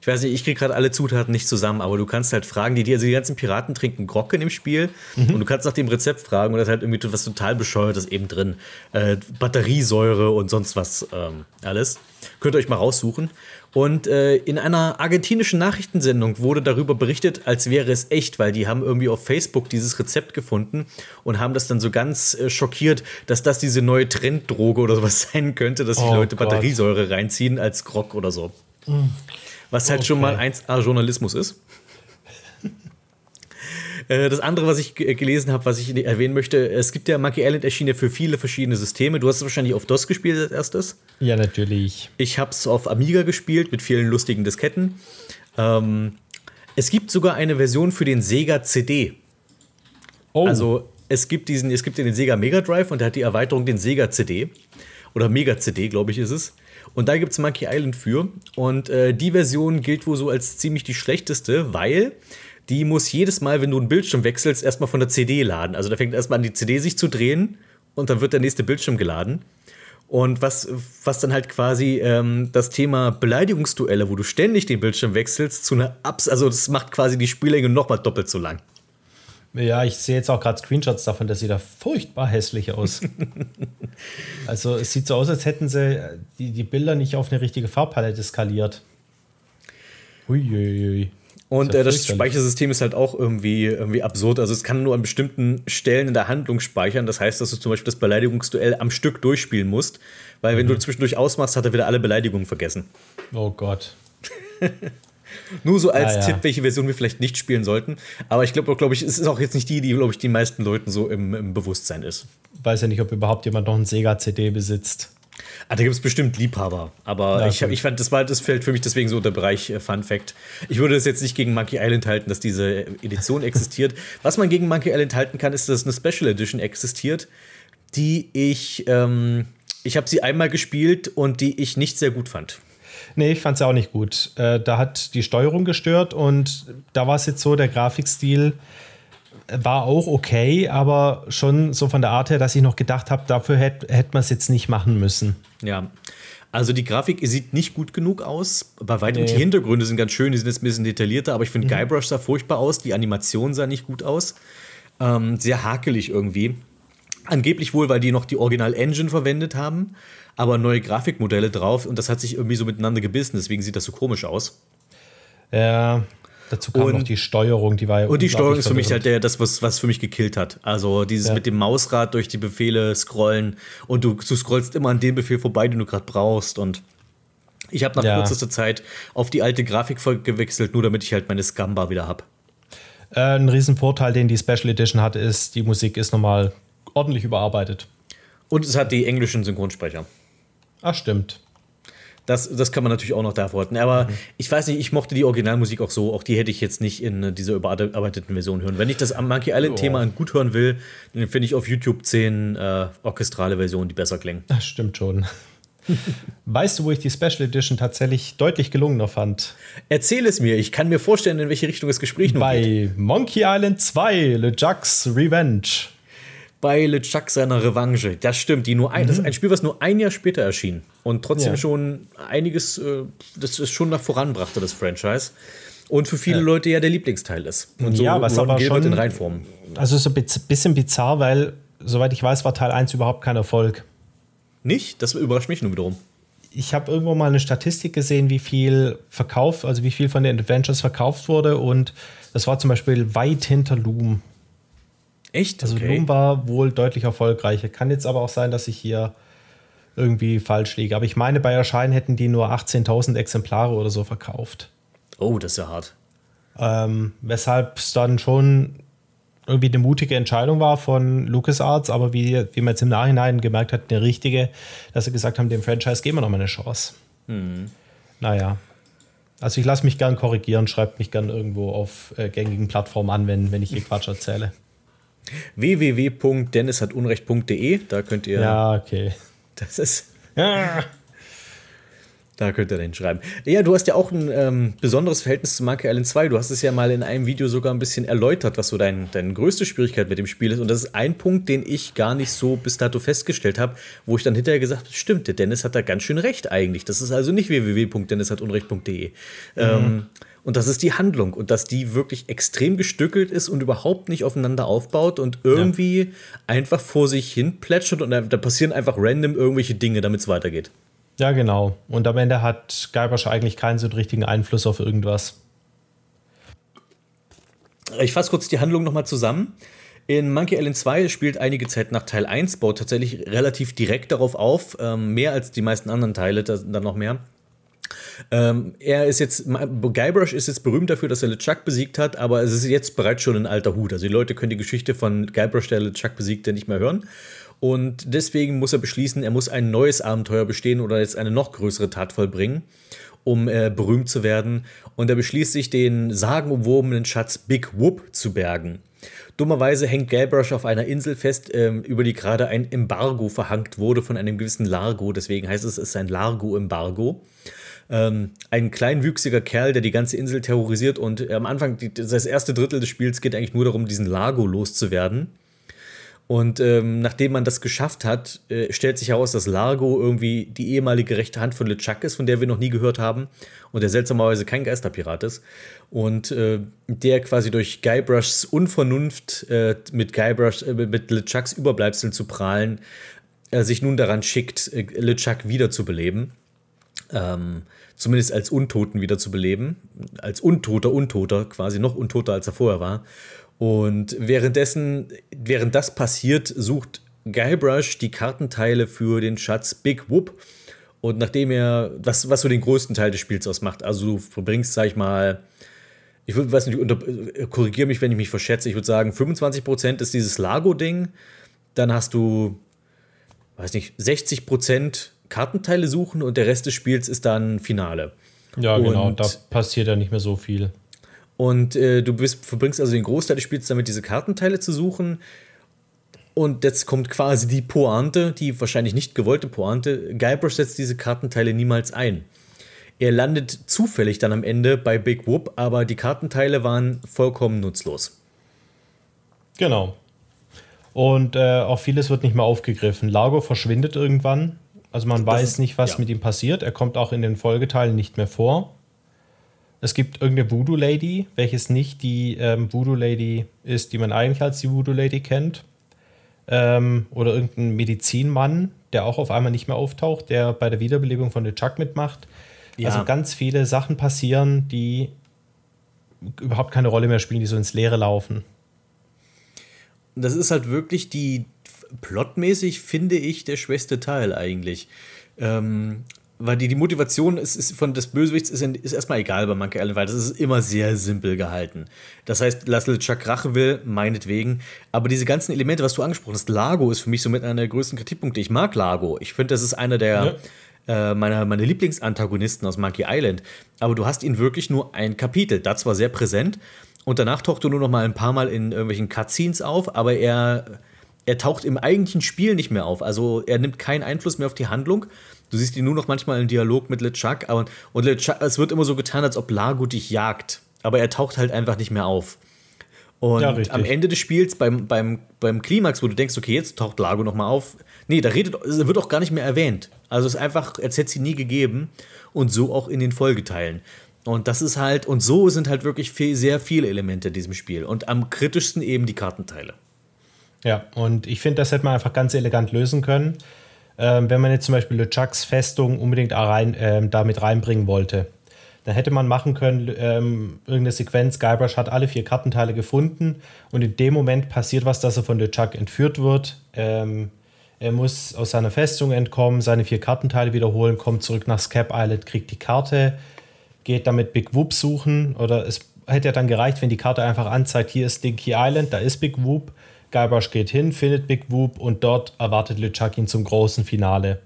Ich weiß nicht, ich kriege gerade alle Zutaten nicht zusammen, aber du kannst halt fragen, die, die, also die ganzen Piraten trinken Grog in dem Spiel und du kannst nach dem Rezept fragen und da ist halt irgendwie was total bescheuertes eben drin. Äh, Batteriesäure und sonst was ähm, alles. Könnt ihr euch mal raussuchen. Und äh, in einer argentinischen Nachrichtensendung wurde darüber berichtet, als wäre es echt, weil die haben irgendwie auf Facebook dieses Rezept gefunden und haben das dann so ganz äh, schockiert, dass das diese neue Trenddroge oder sowas [laughs] sein könnte, dass die Oh Leute Gott. Batteriesäure reinziehen als Grog oder so. Was halt schon Okay. mal 1A Journalismus ist. [laughs] Äh, Das andere, was ich ge- gelesen habe, was ich erwähnen möchte, es gibt ja Monkey Island erschienen ja für viele verschiedene Systeme. Du hast es wahrscheinlich auf DOS gespielt als erstes. Ja, natürlich. Ich habe es auf Amiga gespielt mit vielen lustigen Disketten. Ähm, es gibt sogar eine Version für den Sega CD. Oh, Also es gibt diesen, es gibt den Sega Mega Drive und der hat die Erweiterung den Sega CD oder Mega CD, glaube ich, ist es. Und da gibt es Monkey Island für. Und äh, die Version gilt wohl so als ziemlich die schlechteste, weil die muss jedes Mal, wenn du einen Bildschirm wechselst, erstmal von der CD laden. Also da fängt erstmal an, die CD sich zu drehen und dann wird der nächste Bildschirm geladen. Und was, was dann halt quasi ähm, das Thema Beleidigungsduelle, wo du ständig den Bildschirm wechselst, zu einer Abs, also das macht quasi die Spiellänge nochmal doppelt so lang. Ja, ich sehe jetzt auch gerade Screenshots davon, das sieht da furchtbar hässlich aus. [laughs] also es sieht so aus, als hätten sie äh, die, die Bilder nicht auf eine richtige Farbpalette skaliert. Uiuiui. Und ja äh, das. Speichersystem ist halt auch irgendwie, irgendwie absurd. Also es kann nur an bestimmten Stellen in der Handlung speichern. Das heißt, dass du zum Beispiel das Beleidigungsduell am Stück durchspielen musst. Weil wenn Mhm. du zwischendurch ausmachst, hat er wieder alle Beleidigungen vergessen. Oh Gott. [laughs] Nur so als Ah, ja. Tipp, welche Version wir vielleicht nicht spielen sollten. Aber ich glaube, glaube ich, es ist auch jetzt nicht die, die, glaube ich, den meisten Leuten so im, im Bewusstsein ist. Weiß ja nicht, ob überhaupt jemand noch einen Sega-CD besitzt. Ah, da gibt es bestimmt Liebhaber. Aber Ja, ich, hab, ich fand, das, war, das fällt für mich deswegen so unter Bereich äh, Fun Fact. Ich würde das jetzt nicht gegen Monkey Island halten, dass diese Edition existiert. [laughs] Was man gegen Monkey Island halten kann, ist, dass eine Special Edition existiert, die ich, ähm, ich habe sie einmal gespielt und die ich nicht sehr gut fand. Nee, ich fand es auch nicht gut. Äh, da hat die Steuerung gestört und da war es jetzt so, der Grafikstil war auch okay, aber schon so von der Art her, dass ich noch gedacht habe, dafür hätte hätt man es jetzt nicht machen müssen. Ja. Also die Grafik sieht nicht gut genug aus. Bei weitem Nee. die Hintergründe sind ganz schön, die sind jetzt ein bisschen detaillierter, aber ich finde Guybrush sah furchtbar aus, die Animation sah nicht gut aus. Ähm, sehr hakelig irgendwie. Angeblich wohl, weil die noch die Original Engine verwendet haben, aber neue Grafikmodelle drauf und das hat sich irgendwie so miteinander gebissen, deswegen sieht das so komisch aus. Ja, dazu kam Und- noch die Steuerung, die war ja Und die Steuerung ist für mich halt der, das, was, was für mich gekillt hat. Also dieses Ja. mit dem Mausrad durch die Befehle scrollen und du, du scrollst immer an den Befehl vorbei, den du gerade brauchst. Und ich habe nach Ja. kürzester Zeit auf die alte Grafik voll gewechselt, nur damit ich halt meine Scamba wieder habe. Äh, ein Riesenvorteil, den die Special Edition hat, ist, die Musik ist nochmal ordentlich überarbeitet. Und es hat die englischen Synchronsprecher. Ach, stimmt. Das, das kann man natürlich auch noch davor halten. Aber Mhm. ich weiß nicht, ich mochte die Originalmusik auch so. Auch die hätte ich jetzt nicht in äh, dieser überarbeiteten Version hören. Wenn ich das am Monkey Island-Thema gut hören will, dann finde ich auf YouTube 10 äh, orchestrale Versionen, die besser klingen. Das stimmt schon. [laughs] weißt du, wo ich die Special Edition tatsächlich deutlich gelungener fand? Erzähl es mir. Ich kann mir vorstellen, in welche Richtung das Gespräch nun geht. Bei Monkey Island 2, LeJuck's Revenge. Bei LeChuck seiner Revanche. Das stimmt. Die nur ein, Das ist ein Spiel, was nur ein Jahr später erschien. Und trotzdem Ja. schon einiges, äh, das ist schon nach voranbrachte, das Franchise. Und für viele Leute ja der Lieblingsteil ist. Und so Ja, was Ron aber Gilbert schon- in Reinform. Also so ein bisschen bizarr, weil, soweit ich weiß, war Teil 1 überhaupt kein Erfolg. Nicht? Das überrascht mich nur wiederum. ich habe irgendwo mal eine Statistik gesehen, wie viel verkauft, also wie viel von den Adventures verkauft wurde und das war zum Beispiel weit hinter Loom. Echt? Also Loom war wohl deutlich erfolgreicher. Kann jetzt aber auch sein, dass ich hier irgendwie falsch liege. Aber ich meine, bei Erscheinen hätten die nur 18.000 Exemplare oder so verkauft. Oh, das ist ja hart. Ähm, weshalb es dann schon irgendwie eine mutige Entscheidung war von LucasArts, aber wie, wie man jetzt im Nachhinein gemerkt hat, eine richtige, dass sie gesagt haben, dem Franchise geben wir noch mal eine Chance. Naja. Also ich lasse mich gern korrigieren, schreibt mich gern irgendwo auf äh, gängigen Plattformen an, wenn, wenn ich hier Quatsch erzähle. www.dennishatunrecht.de, da könnt ihr, Ja, okay. das ist, Ja. da könnt ihr den schreiben. Ja, du hast ja auch ein ähm, besonderes Verhältnis zu Monkey Island 2. Du hast es ja mal in einem Video sogar ein bisschen erläutert, was so dein, deine größte Schwierigkeit mit dem Spiel ist. Und das ist ein Punkt, den ich gar nicht so bis dato festgestellt habe, wo ich dann hinterher gesagt habe, stimmt, der Dennis hat da ganz schön recht eigentlich. Das ist also nicht www.dennishatunrecht.de. Ähm, und das ist die Handlung und dass die wirklich extrem gestückelt ist und überhaupt nicht aufeinander aufbaut und irgendwie einfach vor sich hin plätschert und da, passieren einfach random irgendwelche Dinge, damit es weitergeht. ja, genau. Und am Ende hat Guybrush eigentlich keinen so richtigen Einfluss auf irgendwas. Ich fasse kurz die Handlung nochmal zusammen. In Monkey Island 2 spielt einige Zeit nach Teil 1, baut tatsächlich relativ direkt darauf auf, ähm, mehr als die meisten anderen Teile, da sind dann noch mehr. Ähm, er ist jetzt, Guybrush ist jetzt berühmt dafür, dass er LeChuck besiegt hat, aber es ist jetzt bereits schon ein alter Hut. Also die Leute können die Geschichte von Guybrush, der LeChuck besiegte, nicht mehr hören. Und deswegen muss er beschließen, er muss ein neues Abenteuer bestehen oder jetzt eine noch größere Tat vollbringen, um äh, berühmt zu werden. Und er beschließt sich, den sagenumwobenen Schatz Big Whoop zu bergen. Dummerweise hängt Guybrush auf einer Insel fest, ähm, über die gerade ein Embargo verhangt wurde von einem gewissen Largo. Deswegen heißt es, es ist ein Largo-Embargo. Ähm, ein kleinwüchsiger Kerl, der die ganze Insel terrorisiert und äh, am Anfang, das erste Drittel des Spiels geht eigentlich nur darum, diesen Largo loszuwerden. Und ähm, nachdem man das geschafft hat, äh, stellt sich heraus, dass Largo irgendwie die ehemalige rechte Hand von LeChuck ist, von der wir noch nie gehört haben. Und der seltsamerweise kein Geisterpirat ist. Und äh, der quasi durch Guybrushs Unvernunft äh, mit Guybrush, äh, mit LeChucks Überbleibseln zu prahlen, äh, sich nun daran schickt, LeChuck wiederzubeleben. Ähm, zumindest als Untoten wiederzubeleben. Als Untoter, Untoter, quasi noch untoter, als er vorher war. Und währenddessen, während das passiert, sucht Guybrush die Kartenteile für den Schatz Big Whoop. Und nachdem er, was, was so den größten Teil des Spiels ausmacht, also du verbringst, sag ich mal, ich würde, weiß nicht, unter, korrigiere mich, wenn ich mich verschätze, ich würde sagen, 25% ist dieses Lago-Ding. Dann hast du, weiß nicht, 60% Kartenteile suchen und der Rest des Spiels ist dann Finale. Ja, genau. Und- Da passiert ja nicht mehr so viel. Und äh, du bist, verbringst also den Großteil des Spiels damit, diese Kartenteile zu suchen. Und jetzt kommt quasi die Pointe, die wahrscheinlich nicht gewollte Pointe. Guybrush setzt diese Kartenteile niemals ein. Er landet zufällig dann am Ende bei Big Whoop, aber die Kartenteile waren vollkommen nutzlos. Genau. Und äh, auch vieles wird nicht mehr aufgegriffen. Largo verschwindet irgendwann. Also man weiß ist- nicht, was ja. mit ihm passiert. Er kommt auch in den Folgeteilen nicht mehr vor. Es gibt irgendeine Voodoo Lady, welches nicht die ähm, Voodoo Lady ist, die man eigentlich als die Voodoo Lady kennt. Ähm, oder irgendein Medizinmann, der auch auf einmal nicht mehr auftaucht, der bei der Wiederbelebung von LeChuck mitmacht. Ja. Also ganz viele Sachen passieren, die überhaupt keine Rolle mehr spielen, die so ins Leere laufen. Und das ist halt wirklich die, plotmäßig finde ich, der schwächste Teil eigentlich. Ähm, weil die, die Motivation ist, ist von des Bösewichts ist, ist erstmal egal bei Monkey Island, weil das ist immer sehr simpel gehalten. Das heißt, lass LeChuck Rache will, meinetwegen. Aber diese ganzen Elemente, was du angesprochen hast, Lago ist für mich somit einer der größten Kritikpunkte. Ich mag Lago. Ich finde, das ist einer der äh, meiner, meiner Lieblingsantagonisten aus Monkey Island. Aber du hast ihn wirklich nur ein Kapitel. Das war sehr präsent. Und danach taucht er nur noch mal ein paar Mal in irgendwelchen Cutscenes auf, aber er, er taucht im eigentlichen Spiel nicht mehr auf. Also er nimmt keinen Einfluss mehr auf die Handlung. Du siehst ihn nur noch manchmal im Dialog mit LeChuck. aber- Und LeChuck, es wird immer so getan, als ob Lago dich jagt. Aber er taucht halt einfach nicht mehr auf. Und Ja, am Ende des Spiels, beim, beim, beim Klimax, wo du denkst, okay, jetzt taucht Lago noch mal auf. Nee, da redet, wird auch gar nicht mehr erwähnt. Also es ist einfach, als hätte es sie nie gegeben. Und so auch in den Folgeteilen. Und das ist halt, und so sind halt wirklich viel, sehr viele Elemente in diesem Spiel. Und am kritischsten eben die Kartenteile. Ja, und ich finde, das hätte man einfach ganz elegant lösen können. ähm, wenn man jetzt zum Beispiel LeChucks Festung unbedingt rein, ähm, damit reinbringen wollte. Dann hätte man machen können, ähm, irgendeine Sequenz, Guybrush hat alle vier Kartenteile gefunden und in dem Moment passiert was, dass er von LeChuck entführt wird. Ähm, er muss aus seiner Festung entkommen, seine vier Kartenteile wiederholen, kommt zurück nach Scap Island, kriegt die Karte, geht damit Big Whoop suchen oder es hätte ja dann gereicht, wenn die Karte einfach anzeigt, hier ist Dinky Island, da ist Big Whoop. Guybrush geht hin, findet Big Whoop und dort erwartet LeChuck ihn zum großen Finale.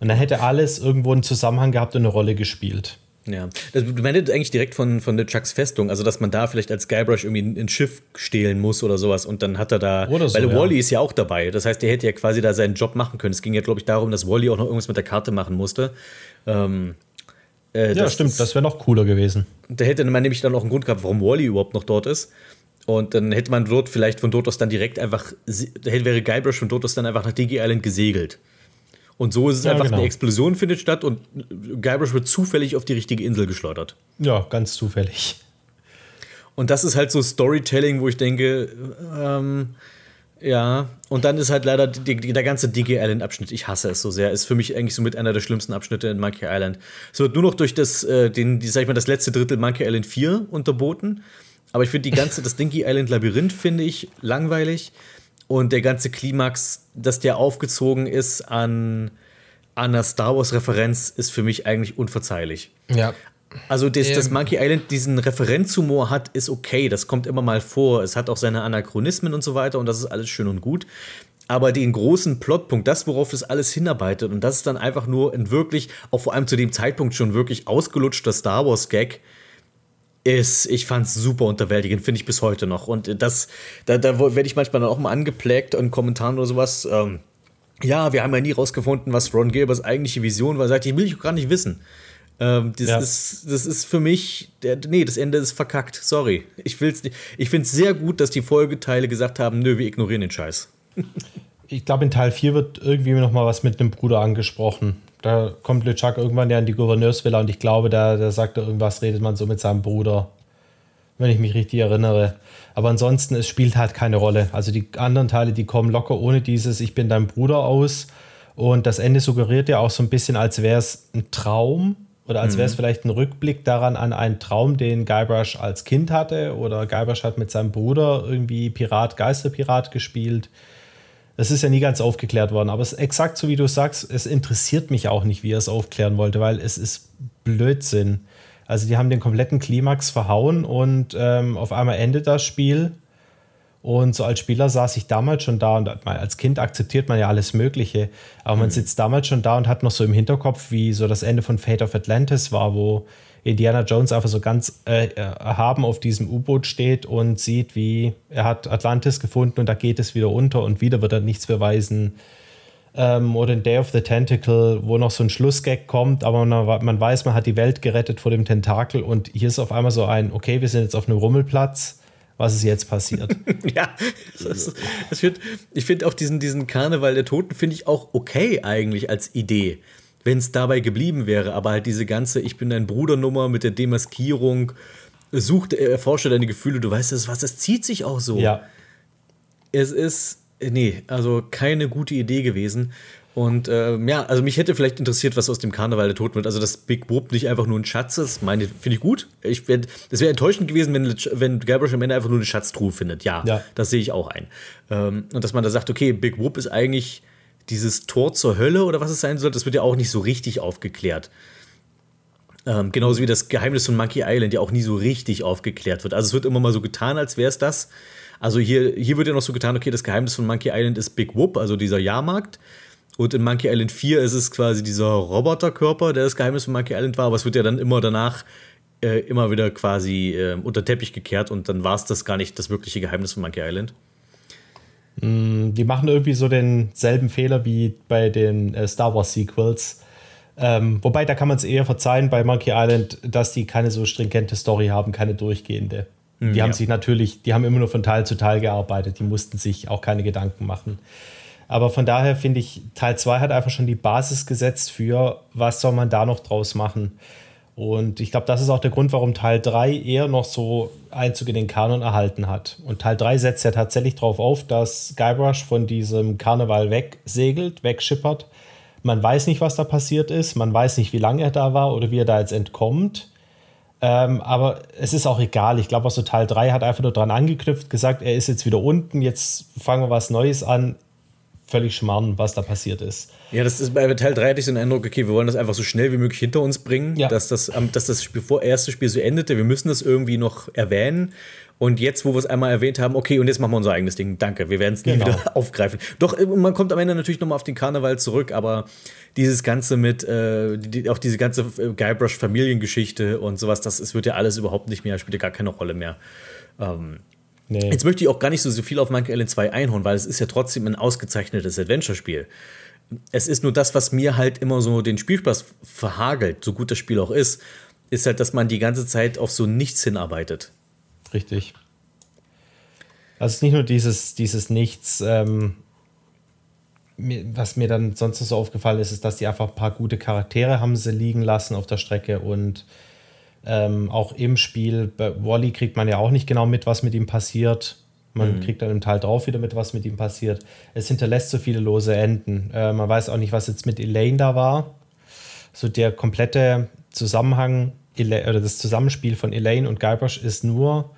Und dann hätte alles irgendwo einen Zusammenhang gehabt und eine Rolle gespielt. Ja, das, du meinst eigentlich direkt von, von LeChucks Festung, also dass man da vielleicht als Guybrush irgendwie ein, Schiff stehlen muss oder sowas und dann hat er da, Oder so, weil ja. Wally ist ja auch dabei, das heißt, der hätte ja quasi da seinen Job machen können. Es ging ja, glaube ich, darum, dass Wally auch noch irgendwas mit der Karte machen musste. Ähm, äh, Ja, das stimmt, das wäre noch cooler gewesen. Da hätte man nämlich dann auch einen Grund gehabt, warum Wally überhaupt noch dort ist. Und dann hätte man dort vielleicht von dort aus dann direkt einfach, wäre Guybrush von dort aus dann einfach nach Digi Island gesegelt. Und so ist es Ja, einfach, genau. eine Explosion findet statt und Guybrush wird zufällig auf die richtige Insel geschleudert. Ja, ganz zufällig. Und das ist halt so Storytelling, wo ich denke, ähm, ja. Und dann ist halt leider die, die, der ganze Digi Island Abschnitt, ich hasse es so sehr, ist für mich eigentlich so mit einer der schlimmsten Abschnitte in Monkey Island. Es wird nur noch durch das, äh, den, die, sag ich mal, das letzte Drittel Monkey Island 4 unterboten. Aber ich finde die ganze, [laughs] das Dinky Island Labyrinth finde ich langweilig. Und der ganze Klimax, dass der aufgezogen ist an, an einer Star Wars-Referenz, ist für mich eigentlich unverzeihlich. Ja. Also, das, dass Ähm. Monkey Island diesen Referenzhumor hat, ist okay. Das kommt immer mal vor. Es hat auch seine Anachronismen und so weiter und das ist alles schön und gut. Aber den großen Plotpunkt, das, worauf das alles hinarbeitet, und das ist dann einfach nur ein wirklich, auch vor allem zu dem Zeitpunkt schon wirklich ausgelutschter Star Wars-Gag, ist, ich fand's super unterwältigend, finde ich bis heute noch. Und das, da, da werde ich manchmal dann auch mal angeplägt in Kommentaren oder sowas. Ähm, ja, wir haben ja nie rausgefunden, was Ron Gilberts eigentliche Vision war. Sagt, ich will ich gar nicht wissen. Ähm, das, Ja. ist, das ist für mich, der, nee, das Ende ist verkackt. Sorry. Ich will's nicht. Ich finde es sehr gut, dass die Folgeteile gesagt haben, nö, wir ignorieren den Scheiß. Ich glaube, in Teil 4 wird irgendwie noch mal was mit einem Bruder angesprochen. Da kommt LeChuck irgendwann ja in die Gouverneursvilla und ich glaube, da, da sagt er irgendwas, redet man so mit seinem Bruder. Wenn ich mich richtig erinnere. Aber ansonsten, es spielt halt keine Rolle. Also die anderen Teile, die kommen locker ohne dieses Ich bin dein Bruder aus. Und das Ende suggeriert ja auch so ein bisschen, als wäre es ein Traum oder als wäre es vielleicht ein Rückblick daran an einen Traum, den Guybrush als Kind hatte. Oder Guybrush hat mit seinem Bruder irgendwie Pirat, Geisterpirat gespielt. Das ist ja nie ganz aufgeklärt worden, aber es ist exakt so wie du sagst, es interessiert mich auch nicht, wie er es aufklären wollte, weil es ist Blödsinn. Also die haben den kompletten Klimax verhauen und ähm, auf einmal endet das Spiel. Und so als Spieler saß ich damals schon da und als Kind akzeptiert man ja alles Mögliche. Aber man sitzt damals schon da und hat noch so im Hinterkopf, wie so das Ende von Fate of Atlantis war, wo Indiana Jones einfach so ganz äh, erhaben auf diesem U-Boot steht und sieht, wie er hat Atlantis gefunden und da geht es wieder unter und wieder wird er nichts beweisen. Ähm, oder in Day of the Tentacle, wo noch so ein Schlussgag kommt, aber man, man weiß, man hat die Welt gerettet vor dem Tentakel und hier ist auf einmal so ein, okay, wir sind jetzt auf einem Rummelplatz, was ist jetzt passiert? [laughs] Ja, das, das wird, ich finde auch diesen, diesen Karneval der Toten finde ich auch okay eigentlich als Idee, wenn es dabei geblieben wäre. Aber halt diese ganze Ich bin dein Brudernummer mit der Demaskierung, sucht, erforsche deine Gefühle, du weißt das was, das zieht sich auch so. ja. Es ist, nee, also keine gute Idee gewesen. Und ähm, ja, also mich hätte vielleicht interessiert, was aus dem Karneval der Toten wird. Also, dass Big Whoop nicht einfach nur ein Schatz ist, meine, finde ich gut. Ich werd, das wäre enttäuschend gewesen, wenn, wenn Guybrush am Ende einfach nur eine Schatztruhe findet. Ja, Ja. das sehe ich auch ein. Ähm, und dass man da sagt, okay, Big Whoop ist eigentlich dieses Tor zur Hölle oder was es sein soll, das wird ja auch nicht so richtig aufgeklärt. Ähm, genauso wie das Geheimnis von Monkey Island ja auch nie so richtig aufgeklärt wird. Also es wird immer mal so getan, als wäre es das. Also hier, hier wird ja noch so getan, okay, das Geheimnis von Monkey Island ist Big Whoop, also dieser Jahrmarkt. Und in Monkey Island 4 ist es quasi dieser Roboterkörper, der das Geheimnis von Monkey Island war, aber es wird ja dann immer danach äh, immer wieder quasi äh, unter Teppich gekehrt und dann war es das gar nicht das wirkliche Geheimnis von Monkey Island. Die machen irgendwie so denselben Fehler wie bei den äh, Star Wars Sequels. Ähm, wobei, da kann man es eher verzeihen bei Monkey Island, dass die keine so stringente Story haben, keine durchgehende. Die haben ja. sich natürlich, die haben immer nur von Teil zu Teil gearbeitet, die mussten sich auch keine Gedanken machen. Aber von daher finde ich, Teil 2 hat einfach schon die Basis gesetzt für, was soll man da noch draus machen. Und ich glaube, das ist auch der Grund, warum Teil 3 eher noch so Einzug in den Kanon erhalten hat. Und Teil 3 setzt ja tatsächlich darauf auf, dass Guybrush von diesem Karneval wegsegelt, wegschippert Man weiß nicht, was da passiert ist. Man weiß nicht, wie lange er da war oder wie er da jetzt entkommt. Ähm, aber es ist auch egal. Ich glaube, auch so Teil 3 hat einfach nur dran angeknüpft, gesagt, er ist jetzt wieder unten, jetzt fangen wir was Neues an. Völlig schmarrn, was da passiert ist. Ja, das ist bei Teil 3 hatte ich so den Eindruck, okay, wir wollen das einfach so schnell wie möglich hinter uns bringen, Ja. dass das, ähm, dass das Spiel, vor erste Spiel so endete. Wir müssen das irgendwie noch erwähnen. Und jetzt, wo wir es einmal erwähnt haben, okay, und jetzt machen wir unser eigenes Ding. Danke, wir werden es nie Genau. wieder [laughs] aufgreifen. Doch, äh, man kommt am Ende natürlich nochmal auf den Karneval zurück, aber dieses Ganze mit, äh, die, auch diese ganze äh, Guybrush-Familiengeschichte und sowas, das es wird ja alles überhaupt nicht mehr, spielt ja gar keine Rolle mehr. Nee. Jetzt möchte ich auch gar nicht so, so viel auf Monkey Island 2 einhauen, weil es ist ja trotzdem ein ausgezeichnetes Adventure-Spiel. Es ist nur das, was mir halt immer so den Spielspaß verhagelt, so gut das Spiel auch ist, ist halt, dass man die ganze Zeit auf so nichts hinarbeitet. Richtig. Also es ist nicht nur dieses, dieses Nichts, ähm, was mir dann sonst so aufgefallen ist, ist, dass die einfach ein paar gute Charaktere haben sie liegen lassen auf der Strecke und ähm, auch im Spiel, bei Wally kriegt man ja auch nicht genau mit, was mit ihm passiert. Man kriegt dann im Teil drauf wieder mit, was mit ihm passiert. Es hinterlässt so viele lose Enden. Äh, man weiß auch nicht, was jetzt mit Elaine da war. So der komplette Zusammenhang Ela- oder das Zusammenspiel von Elaine und Guybrush ist nur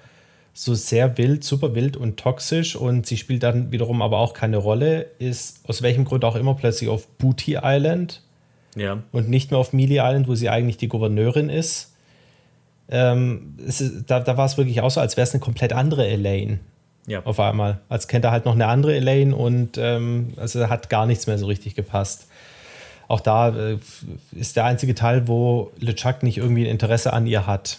so sehr wild, super wild und toxisch und sie spielt dann wiederum aber auch keine Rolle, ist aus welchem Grund auch immer plötzlich auf Booty Island Ja. und nicht mehr auf Mealy Island, wo sie eigentlich die Gouverneurin ist. Ähm, ist da, da war es wirklich auch so, als wäre es eine komplett andere Elaine Ja. auf einmal. Als kennt er halt noch eine andere Elaine und ähm, also hat gar nichts mehr so richtig gepasst. Auch da äh, ist der einzige Teil, wo LeChuck nicht irgendwie ein Interesse an ihr hat.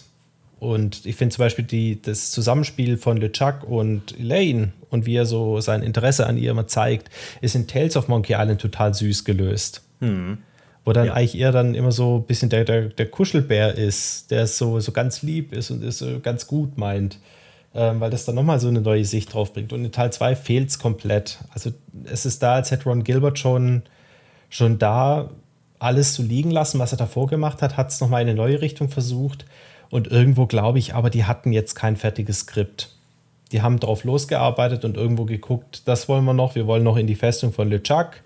Und ich finde zum Beispiel die, das Zusammenspiel von LeChuck und Elaine und wie er so sein Interesse an ihr immer zeigt, ist in Tales of Monkey Island total süß gelöst. Wo dann Ja. eigentlich eher dann immer so ein bisschen der, der, der Kuschelbär ist, der so, so ganz lieb ist und es so ganz gut meint. Ähm, weil das dann nochmal so eine neue Sicht drauf bringt. Und in Teil 2 fehlt es komplett. Also es ist da, als hätte Ron Gilbert schon, schon da alles so liegen lassen, was er davor gemacht hat, hat es nochmal in eine neue Richtung versucht. Und irgendwo glaube ich, aber die hatten jetzt kein fertiges Skript. Die haben drauf losgearbeitet und irgendwo geguckt, das wollen wir noch, wir wollen noch in die Festung von LeChuck.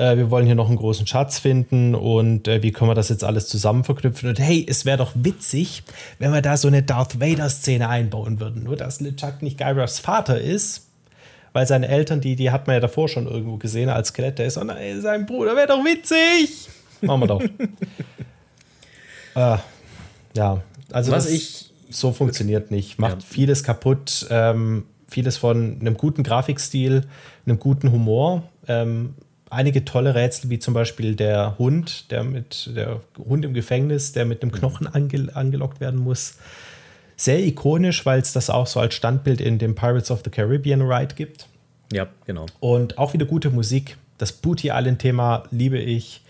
Äh, wir wollen hier noch einen großen Schatz finden und äh, wie können wir das jetzt alles zusammen verknüpfen? Und hey, es wäre doch witzig, wenn wir da so eine Darth Vader-Szene einbauen würden. Nur, dass LeChuck nicht Guybrushs Vater ist, weil seine Eltern, die, die hat man ja davor schon irgendwo gesehen als Skelett, der ist, oh nein, sein Bruder wäre doch witzig. Machen wir doch. [laughs] äh, ja, also Was das ich- so funktioniert nicht. Macht Ja. vieles kaputt, ähm, vieles von einem guten Grafikstil, einem guten Humor. Ähm, einige tolle Rätsel, wie zum Beispiel der Hund, der mit der Hund im Gefängnis, der mit einem Knochen ange, angelockt werden muss. Sehr ikonisch, weil es das auch so als Standbild in dem Pirates of the Caribbean Ride gibt. Ja, genau. Und auch wieder gute Musik. Das Booty Island-Thema liebe ich.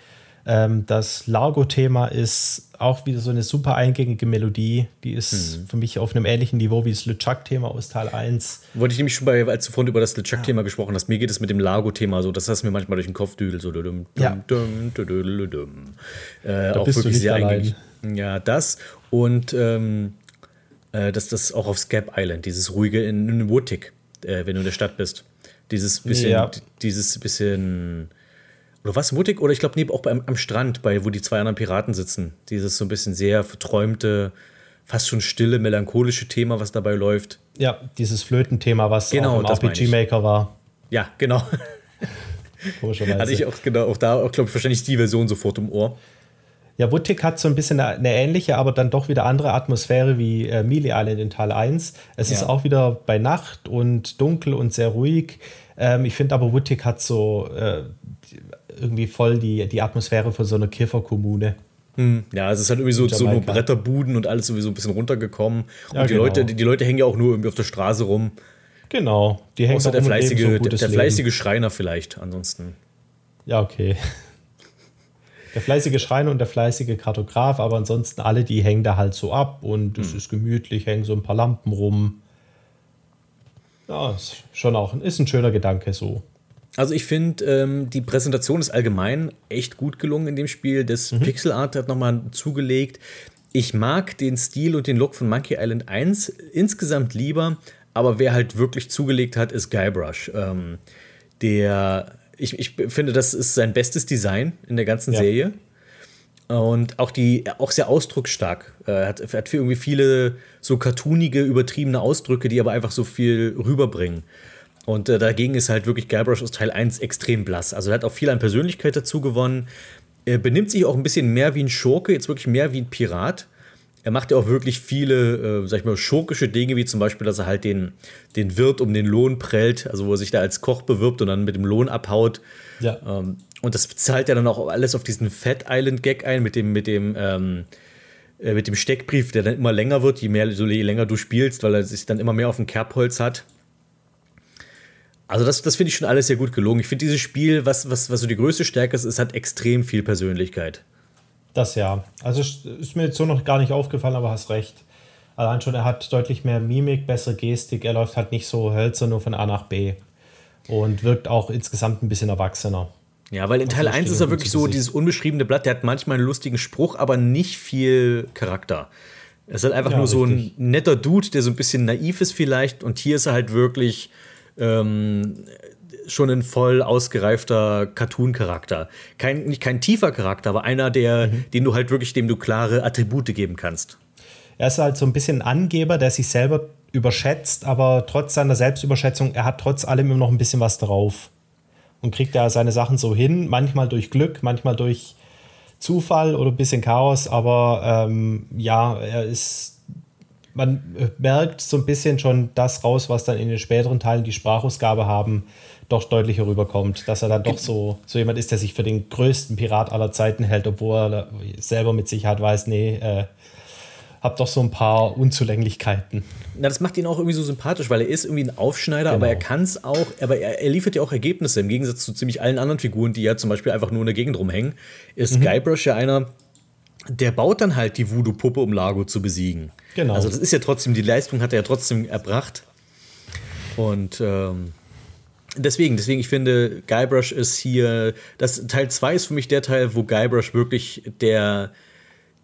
Ähm, das Largo-Thema ist auch wieder so eine super eingängige Melodie. Die ist für mich auf einem ähnlichen Niveau wie das LeChuck-Thema aus Teil 1. Wollte ich nämlich schon bei, als du vorhin über das LeChuck-Thema gesprochen hast, mir geht es mit dem Lago-Thema so, das hast mir manchmal durch den Kopf düdelt, so dudum, dum, Ja. dum. Äh, auch wirklich sehr eingängig. Ja, das und ähm, äh, das, das auch auf Scap Island, dieses ruhige in, in Woodtick, äh, wenn du in der Stadt bist. Dieses bisschen, Ja. dieses bisschen oder was, Mutig? Oder ich glaube, nee, auch beim, am Strand, bei, wo die zwei anderen Piraten sitzen. Dieses so ein bisschen sehr verträumte, fast schon stille, melancholische Thema, was dabei läuft. Ja, dieses Flötenthema, was Genau, auch im ich. RPG-Maker war. Ja, genau. [laughs] Komischerweise. Hatte ich auch, genau, auch da, glaube ich, wahrscheinlich die Version sofort im Ohr. Ja, Woodtick hat so ein bisschen eine, eine ähnliche, aber dann doch wieder andere Atmosphäre wie äh, Mealy Island in Teil 1. Es ist Ja. auch wieder bei Nacht und dunkel und sehr ruhig. Ähm, ich finde aber Woodtick hat so äh, irgendwie voll die, die Atmosphäre von so einer Kifferkommune. Ja, es ist halt irgendwie so, so nur. Bretterbuden und alles sowieso ein bisschen runtergekommen. Und Ja, die, genau. Leute, die, die Leute hängen ja auch nur irgendwie auf der Straße rum. Genau, die hängen Außer der fleißige, so der, der fleißige Schreiner vielleicht. Ansonsten. Ja, okay. Der fleißige Schreiner und der fleißige Kartograf, aber ansonsten alle, die hängen da halt so ab und Hm. es ist gemütlich, hängen so ein paar Lampen rum. Ja, ist schon auch ist ein schöner Gedanke so. Also ich finde, ähm, die Präsentation ist allgemein echt gut gelungen in dem Spiel. Das Mhm. Pixel Art hat nochmal zugelegt. Ich mag den Stil und den Look von Monkey Island 1 insgesamt lieber, aber wer halt wirklich zugelegt hat, ist Guybrush. Ähm, der ich, ich finde, das ist sein bestes Design in der ganzen Ja. Serie. Und auch die, auch sehr ausdrucksstark. Er hat, er hat irgendwie viele so cartoonige, übertriebene Ausdrücke, die aber einfach so viel rüberbringen. Und äh, dagegen ist halt wirklich Guybrush aus Teil 1 extrem blass. Also er hat auch viel an Persönlichkeit dazu gewonnen. Er benimmt sich auch ein bisschen mehr wie ein Schurke, jetzt wirklich mehr wie ein Pirat. Er macht ja auch wirklich viele, äh, sag ich mal, schurkische Dinge, wie zum Beispiel, dass er halt den, den Wirt um den Lohn prellt, also wo er sich da als Koch bewirbt und dann mit dem Lohn abhaut. Ja. Ähm, und das zahlt ja dann auch alles auf diesen Fat Island Gag ein mit dem, mit dem, ähm, äh, mit dem Steckbrief, der dann immer länger wird, je mehr, so je länger du spielst, weil er sich dann immer mehr auf dem Kerbholz hat. Also das, das finde ich schon alles sehr gut gelungen. Ich finde dieses Spiel, was, was, was so die größte Stärke ist, es hat extrem viel Persönlichkeit. Das ja. Also ist mir jetzt so noch gar nicht aufgefallen, aber hast recht. Allein schon, er hat deutlich mehr Mimik, bessere Gestik. Er läuft halt nicht so hölzern nur von A nach B. Und wirkt auch insgesamt ein bisschen erwachsener. Ja, weil in Teil Also 1 ist er wirklich so dieses unbeschriebene Blatt, der hat manchmal einen lustigen Spruch, aber nicht viel Charakter. Er ist halt einfach Ja, nur so ein richtig. netter Dude, der so ein bisschen naiv ist vielleicht. Und hier ist er halt wirklich ähm, schon ein voll ausgereifter Cartoon-Charakter. Kein, nicht kein tiefer Charakter, aber einer, der, Mhm. den du halt wirklich, dem du klare Attribute geben kannst. Er ist halt so ein bisschen ein Angeber, der sich selber überschätzt, aber trotz seiner Selbstüberschätzung, er hat trotz allem immer noch ein bisschen was drauf. Und kriegt da seine Sachen so hin, manchmal durch Glück, manchmal durch Zufall oder ein bisschen Chaos, aber ähm, ja, er ist. Man merkt so ein bisschen schon das raus, was dann in den späteren Teilen die Sprachausgabe haben, doch deutlicher rüberkommt. Dass er dann doch so, so jemand ist, der sich für den größten Pirat aller Zeiten hält, obwohl er selber mit Sicherheit weiß, nee, äh, hab doch so ein paar Unzulänglichkeiten. Na, das macht ihn auch irgendwie so sympathisch, weil er ist irgendwie ein Aufschneider, aber Genau. er kann es auch, aber er, er liefert ja auch Ergebnisse im Gegensatz zu ziemlich allen anderen Figuren, die ja zum Beispiel einfach nur in der Gegend rumhängen. Ist Mhm. Guybrush ja einer, der baut dann halt die Voodoo-Puppe, um Lago zu besiegen. Genau. Also das ist ja trotzdem, die Leistung hat er ja trotzdem erbracht. Und ähm, deswegen, deswegen, ich finde, Guybrush ist hier, das Teil 2 ist für mich der Teil, wo Guybrush wirklich der,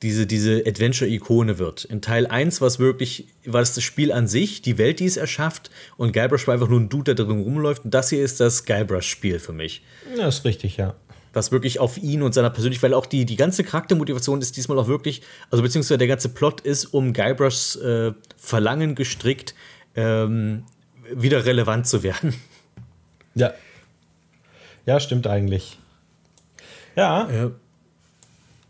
diese, diese Adventure-Ikone wird. In Teil 1 war es wirklich, war es das Spiel an sich, die Welt, die es erschafft, und Guybrush war einfach nur ein Dude, der drin rumläuft. Und das hier ist das Guybrush-Spiel für mich. Ja, ist richtig, ja. Was wirklich auf ihn und seiner Persönlichkeit, weil auch die, die ganze Charaktermotivation ist diesmal auch wirklich, also beziehungsweise der ganze Plot ist um Guybrushs äh, Verlangen gestrickt, ähm, wieder relevant zu werden. [laughs] Ja. Ja, stimmt eigentlich. Ja,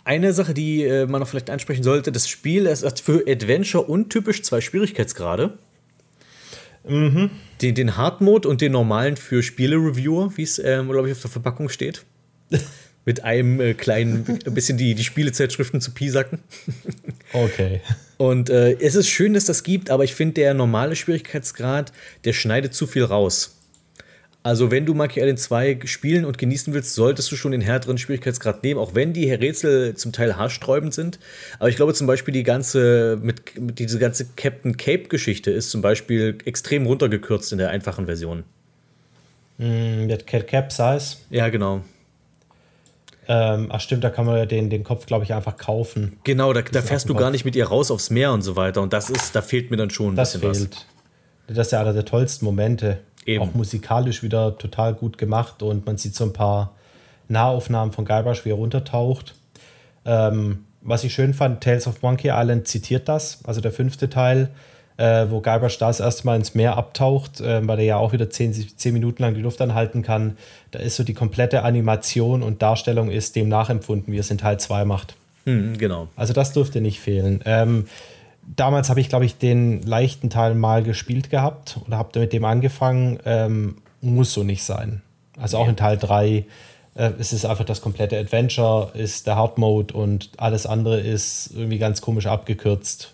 Eine Sache, die äh, man noch vielleicht ansprechen sollte, das Spiel hat für Adventure untypisch zwei Schwierigkeitsgrade. Den, den Hard Mode und den normalen für Spiele-Reviewer, wie es, ähm, glaube ich, auf der Verpackung steht. Mit einem äh, kleinen, ein bisschen die, die Spielezeitschriften zu piesacken. okay. Und äh, es ist schön, dass das gibt, aber ich finde, der normale Schwierigkeitsgrad, der schneidet zu viel raus. Also, wenn du Monkey Island 2 spielen und genießen willst, solltest du schon den härteren Schwierigkeitsgrad nehmen, auch wenn die Rätsel zum Teil haarsträubend sind. Aber ich glaube zum Beispiel, die ganze, mit, mit diese ganze Captain Cape-Geschichte ist zum Beispiel extrem runtergekürzt in der einfachen Version. Mit Cat Cap Size. Ja, genau. Ähm, ach stimmt, da kann man ja den, den Kopf, glaube ich, einfach kaufen. Genau, da, da fährst du gar nicht mit ihr raus aufs Meer und so weiter. Und das ist, da fehlt mir dann schon ein Das bisschen was. fehlt. Das ist ja einer der tollsten Momente. Eben. Auch musikalisch wieder total gut gemacht und man sieht so ein paar Nahaufnahmen von Guybrush, wie er runtertaucht. Ähm, was ich schön fand, Tales of Monkey Island zitiert das, also der fünfte Teil, äh, wo Guybrush da das erste Mal ins Meer abtaucht, äh, weil er ja auch wieder zehn, zehn Minuten lang die Luft anhalten kann. Da ist so die komplette Animation und Darstellung ist dem nachempfunden, wie es in Teil 2 macht. Hm, genau. Also das dürfte nicht fehlen. Ähm, damals habe ich, glaube ich, den leichten Teil mal gespielt gehabt oder habe mit dem angefangen. Ähm, muss so nicht sein. Also auch in Teil 3 äh, es ist einfach das komplette Adventure, ist der Hard Mode und alles andere ist irgendwie ganz komisch abgekürzt.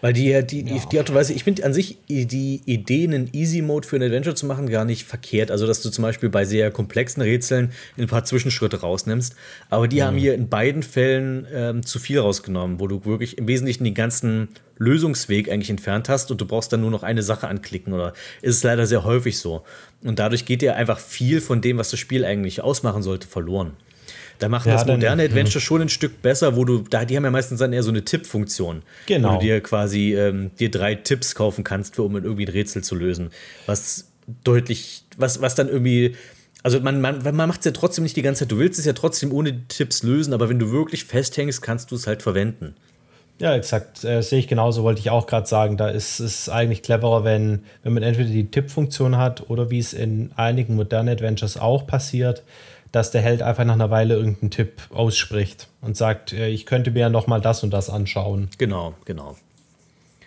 Weil die, die, die, die Art und Weise, ich finde an sich die Idee, einen Easy Mode für ein Adventure zu machen, gar nicht verkehrt. Also, dass du zum Beispiel bei sehr komplexen Rätseln ein paar Zwischenschritte rausnimmst. Aber die haben hier in beiden Fällen ähm, zu viel rausgenommen, wo du wirklich im Wesentlichen den ganzen Lösungsweg eigentlich entfernt hast und du brauchst dann nur noch eine Sache anklicken. Oder ist es leider sehr häufig so. Und dadurch geht dir einfach viel von dem, was das Spiel eigentlich ausmachen sollte, verloren. Da machen Ja, das dann- moderne Adventure schon ein Stück besser, wo du, da, die haben ja meistens dann eher so eine Tippfunktion. Genau. Wo du dir quasi ähm, dir drei Tipps kaufen kannst, für, um irgendwie ein Rätsel zu lösen. Was deutlich, was, was dann irgendwie Also man, man, man macht es ja trotzdem nicht die ganze Zeit. Du willst es ja trotzdem ohne Tipps lösen, aber wenn du wirklich festhängst, kannst du es halt verwenden. Ja, exakt. Äh, sehe ich genauso, wollte ich auch gerade sagen. Da ist es eigentlich cleverer, wenn, wenn man entweder die Tippfunktion hat oder wie es in einigen modernen Adventures auch passiert, dass der Held einfach nach einer Weile irgendeinen Tipp ausspricht und sagt, äh, ich könnte mir ja nochmal das und das anschauen. Genau, genau.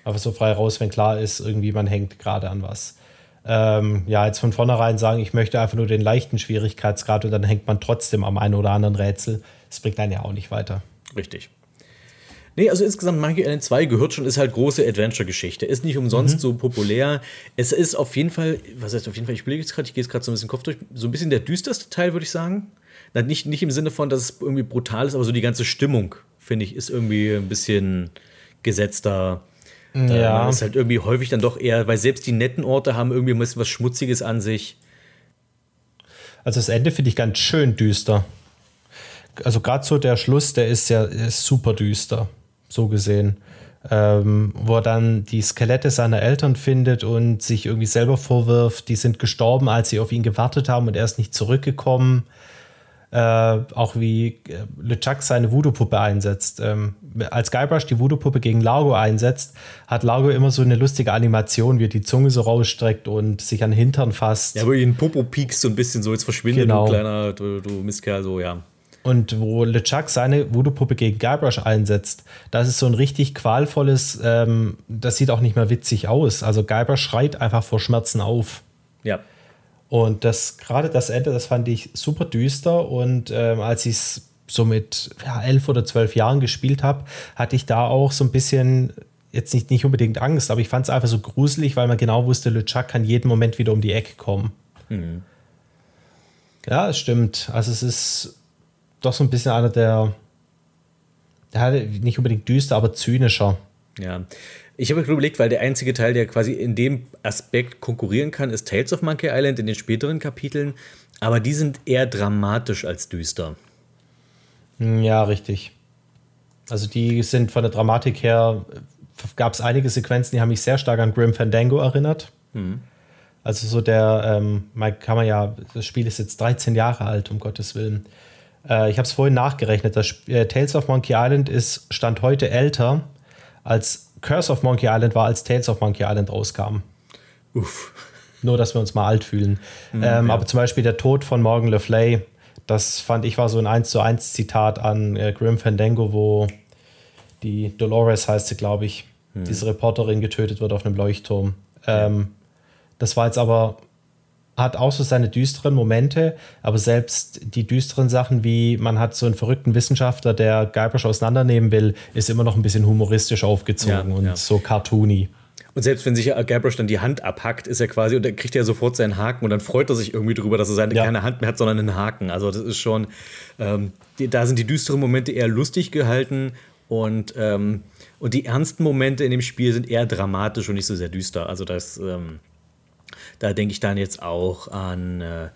Aber so frei raus, wenn klar ist, irgendwie man hängt gerade an was. Ähm, ja, jetzt von vornherein sagen, ich möchte einfach nur den leichten Schwierigkeitsgrad und dann hängt man trotzdem am einen oder anderen Rätsel. Das bringt einen ja auch nicht weiter. Richtig. Nee, also insgesamt Monkey Island 2 gehört schon, ist halt große Adventure-Geschichte. Ist nicht umsonst so populär. Es ist auf jeden Fall, was heißt auf jeden Fall, ich überlege jetzt gerade, ich gehe jetzt gerade so ein bisschen Kopf durch, so ein bisschen der düsterste Teil, würde ich sagen. Nicht, nicht im Sinne von, dass es irgendwie brutal ist, aber so die ganze Stimmung, finde ich, ist irgendwie ein bisschen gesetzter. Da Ja. ist halt irgendwie häufig dann doch eher, weil selbst die netten Orte haben irgendwie ein bisschen was Schmutziges an sich. Also das Ende finde ich ganz schön düster. Also gerade so der Schluss, der ist ja ist super düster, so gesehen. Ähm, wo er dann die Skelette seiner Eltern findet und sich irgendwie selber vorwirft, die sind gestorben, als sie auf ihn gewartet haben und er ist nicht zurückgekommen. Äh, auch wie äh, LeChuck seine Voodoo-Puppe einsetzt. Ähm, als Guybrush die Voodoo-Puppe gegen Largo einsetzt, hat Largo immer so eine lustige Animation, wie er die Zunge so rausstreckt und sich an den Hintern fasst. Ja, wo ihn Popo piekst so ein bisschen so, jetzt verschwinde Genau. du kleiner, du, du Mistkerl, so, ja. Und wo LeChuck seine Voodoo-Puppe gegen Guybrush einsetzt, das ist so ein richtig qualvolles, ähm, das sieht auch nicht mehr witzig aus. Also Guybrush schreit einfach vor Schmerzen auf. Ja. Und das gerade das Ende, das fand ich super düster. Und ähm, als ich es so mit ja, elf oder zwölf Jahren gespielt habe, hatte ich da auch so ein bisschen, jetzt nicht, nicht unbedingt Angst, aber ich fand es einfach so gruselig, weil man genau wusste, LeChuck kann jeden Moment wieder um die Ecke kommen. Ja, es stimmt. Also es ist doch so ein bisschen einer der, ja, nicht unbedingt düster, aber zynischer. Ja. Ich habe überlegt, weil der einzige Teil, der quasi in dem Aspekt konkurrieren kann, ist Tales of Monkey Island in den späteren Kapiteln. Aber die sind eher dramatisch als düster. Ja, richtig. Also die sind von der Dramatik her, gab es einige Sequenzen, die haben mich sehr stark an Grim Fandango erinnert. Also so der, ähm, kann man ja, das Spiel ist jetzt 13 Jahre alt, um Gottes Willen. Äh, ich habe es vorhin nachgerechnet. Das Sp- äh, Tales of Monkey Island ist Stand heute älter, als Curse of Monkey Island war, als Tales of Monkey Island rauskam. Uff. Nur, dass wir uns mal alt fühlen. ähm, Aber zum Beispiel der Tod von Morgan Le Fay, das fand ich war so ein 1 zu 1 Zitat an äh, Grim Fandango, wo die Dolores heißt sie, glaube ich, diese Reporterin getötet wird auf einem Leuchtturm. Ähm, das war jetzt aber, hat auch so seine düsteren Momente, aber selbst die düsteren Sachen, wie man hat so einen verrückten Wissenschaftler, der Guybrush auseinandernehmen will, ist immer noch ein bisschen humoristisch aufgezogen Ja, und ja. so cartoony. Und selbst wenn sich ja Guybrush dann die Hand abhackt, ist er quasi, und dann kriegt er sofort seinen Haken und dann freut er sich irgendwie drüber, dass er seine Ja. keine Hand mehr hat, sondern einen Haken. Also das ist schon, ähm, die, da sind die düsteren Momente eher lustig gehalten und, ähm, und die ernsten Momente in dem Spiel sind eher dramatisch und nicht so sehr düster. Also das, ähm, da denke ich dann jetzt auch an, äh,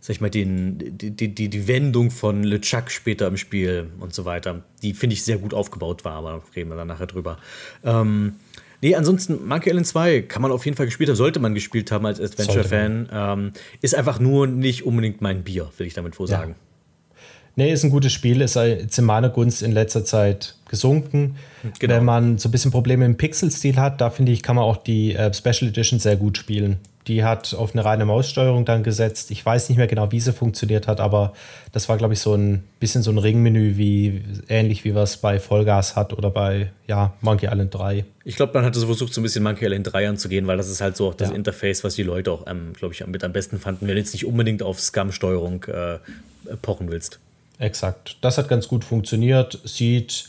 sag ich mal, den, die, die, die, Wendung von LeChuck später im Spiel und so weiter, die finde ich sehr gut aufgebaut war, aber reden wir dann nachher drüber. Ähm, nee, ansonsten, Monkey Island 2 kann man auf jeden Fall gespielt haben, sollte man gespielt haben als Adventure-Fan. Ähm, ist einfach nur nicht unbedingt mein Bier, will ich damit wohl Ja. sagen. Nee, ist ein gutes Spiel, ist jetzt in meiner Gunst in letzter Zeit gesunken. Genau. Wenn man so ein bisschen Probleme im Pixel-Stil hat, da finde ich, kann man auch die äh, Special Edition sehr gut spielen. Die hat auf eine reine Maussteuerung dann gesetzt. Ich weiß nicht mehr genau, wie sie funktioniert hat, aber das war, glaube ich, so ein bisschen so ein Ringmenü, wie ähnlich wie was bei Vollgas hat oder bei ja, Monkey Island 3. Ich glaube, man hatte so versucht, so ein bisschen Monkey Island 3 anzugehen, weil das ist halt so auch das Ja. Interface, was die Leute auch, ähm, glaube ich, mit am besten fanden, wenn du jetzt nicht unbedingt auf Scam-Steuerung äh, pochen willst. Exakt. Das hat ganz gut funktioniert. Sieht,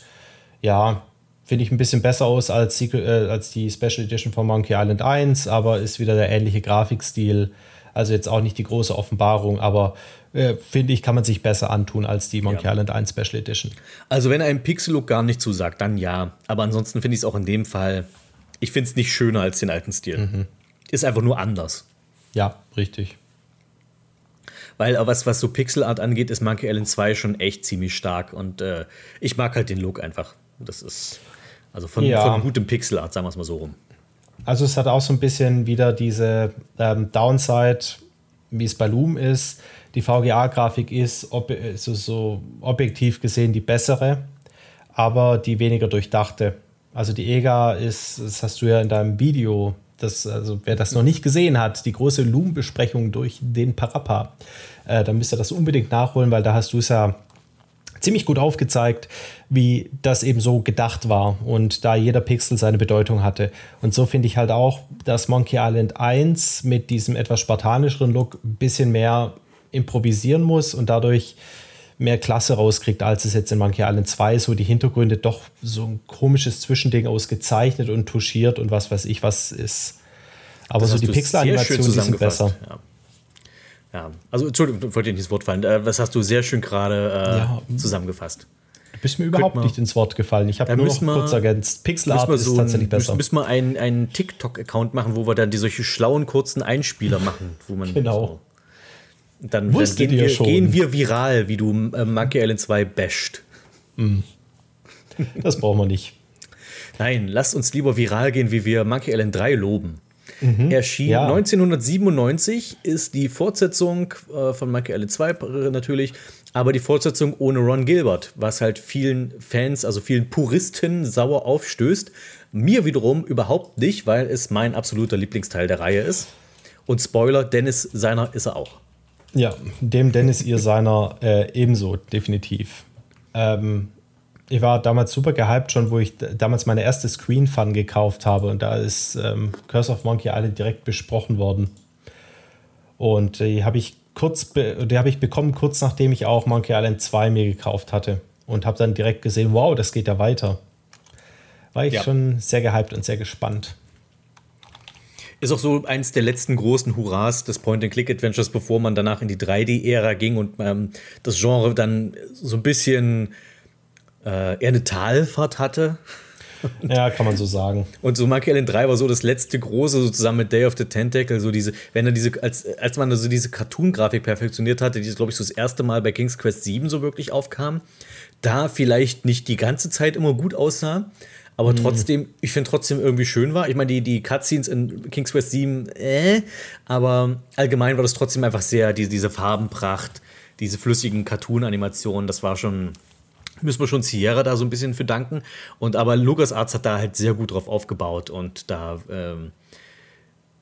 ja, finde ich ein bisschen besser aus als, Sequel- äh, als die Special Edition von Monkey Island 1, aber ist wieder der ähnliche Grafikstil. Also jetzt auch nicht die große Offenbarung, aber äh, finde ich, kann man sich besser antun als die Monkey Ja. Island 1 Special Edition. Also, wenn einem Pixel-Look gar nicht zusagt, dann ja. Aber ansonsten finde ich es auch in dem Fall, ich finde es nicht schöner als den alten Stil. Ist einfach nur anders. Ja, richtig. Weil äh, was, was so Pixelart angeht, ist Monkey Island 2 schon echt ziemlich stark. Und äh, ich mag halt den Look einfach. Das ist also von, Ja. von gutem Pixelart, sagen wir es mal so rum. Also es hat auch so ein bisschen wieder diese ähm, Downside wie es bei Loom ist. Die VGA-Grafik ist ob, so, so objektiv gesehen die bessere, aber die weniger durchdachte. Also die EGA ist, das hast du ja in deinem Video, das, also wer das noch nicht gesehen hat, die große Loom-Besprechung durch den Parappa, äh, dann müsst ihr das unbedingt nachholen, weil da hast du es ja ziemlich gut aufgezeigt, wie das eben so gedacht war und da jeder Pixel seine Bedeutung hatte. Und so finde ich halt auch, dass Monkey Island 1 mit diesem etwas spartanischeren Look ein bisschen mehr improvisieren muss und dadurch mehr Klasse rauskriegt, als es jetzt in Monkey Island 2 ist, wo die Hintergründe doch so ein komisches Zwischending ausgezeichnet und touchiert und was weiß ich was ist. Aber Das so die Pixel-Animationen, sind besser. Ja. Ja. Also, Entschuldigung, wollte dir nicht ins Wort fallen. Äh, Das hast du sehr schön gerade äh, Ja. zusammengefasst. Du bist mir überhaupt nicht ins Wort gefallen. Ich habe nur noch kurz ergänzt. Pixel Art wir ist so tatsächlich ein, besser. müssen, müssen wir einen, einen TikTok-Account machen, wo wir dann die solche schlauen, kurzen Einspieler machen. Wo man Genau. So, dann, dann gehen, wir, schon? gehen wir viral, wie du äh, Monkey Island 2 basht. Das brauchen wir nicht. Nein, lasst uns lieber viral gehen, wie wir Monkey Island 3 loben. Erschien Mhm. Ja. 1997, ist die Fortsetzung äh, von Monkey Island 2 äh, natürlich, aber die Fortsetzung ohne Ron Gilbert, was halt vielen Fans, also vielen Puristen sauer aufstößt. Mir wiederum überhaupt nicht, weil es mein absoluter Lieblingsteil der Reihe ist. Und Spoiler, Dennis seiner ist er auch. Ja, dem Dennis ihr seiner äh, ebenso, definitiv. Ähm, ich war damals super gehypt schon, wo ich damals meine erste Screen Fun gekauft habe und da ist ähm, Curse of Monkey Island direkt besprochen worden. Und die habe ich kurz, die habe ich bekommen kurz nachdem ich auch Monkey Island 2 mir gekauft hatte und habe dann direkt gesehen, wow, das geht ja weiter. War ich Ja. schon sehr gehypt und sehr gespannt. Ist auch so eins der letzten großen Hurras des Point-and-Click-Adventures, bevor man danach in die 3D-Ära ging und ähm, das Genre dann so ein bisschen äh, eher eine Talfahrt hatte. Ja, kann man so sagen. Und so Monkey Island 3 war so das letzte große, so zusammen mit Day of the Tentacle, so diese, wenn er diese, als, als man so diese Cartoon-Grafik perfektioniert hatte, die, glaube ich, so das erste Mal bei King's Quest 7 so wirklich aufkam, da vielleicht nicht die ganze Zeit immer gut aussah, aber trotzdem, ich finde trotzdem irgendwie schön war. Ich meine, die, die Cutscenes in King's Quest 7, äh, aber allgemein war das trotzdem einfach sehr, die, diese Farbenpracht, diese flüssigen Cartoon-Animationen, das war schon, müssen wir schon Sierra da so ein bisschen für danken. Und aber LucasArts hat da halt sehr gut drauf aufgebaut und da ähm,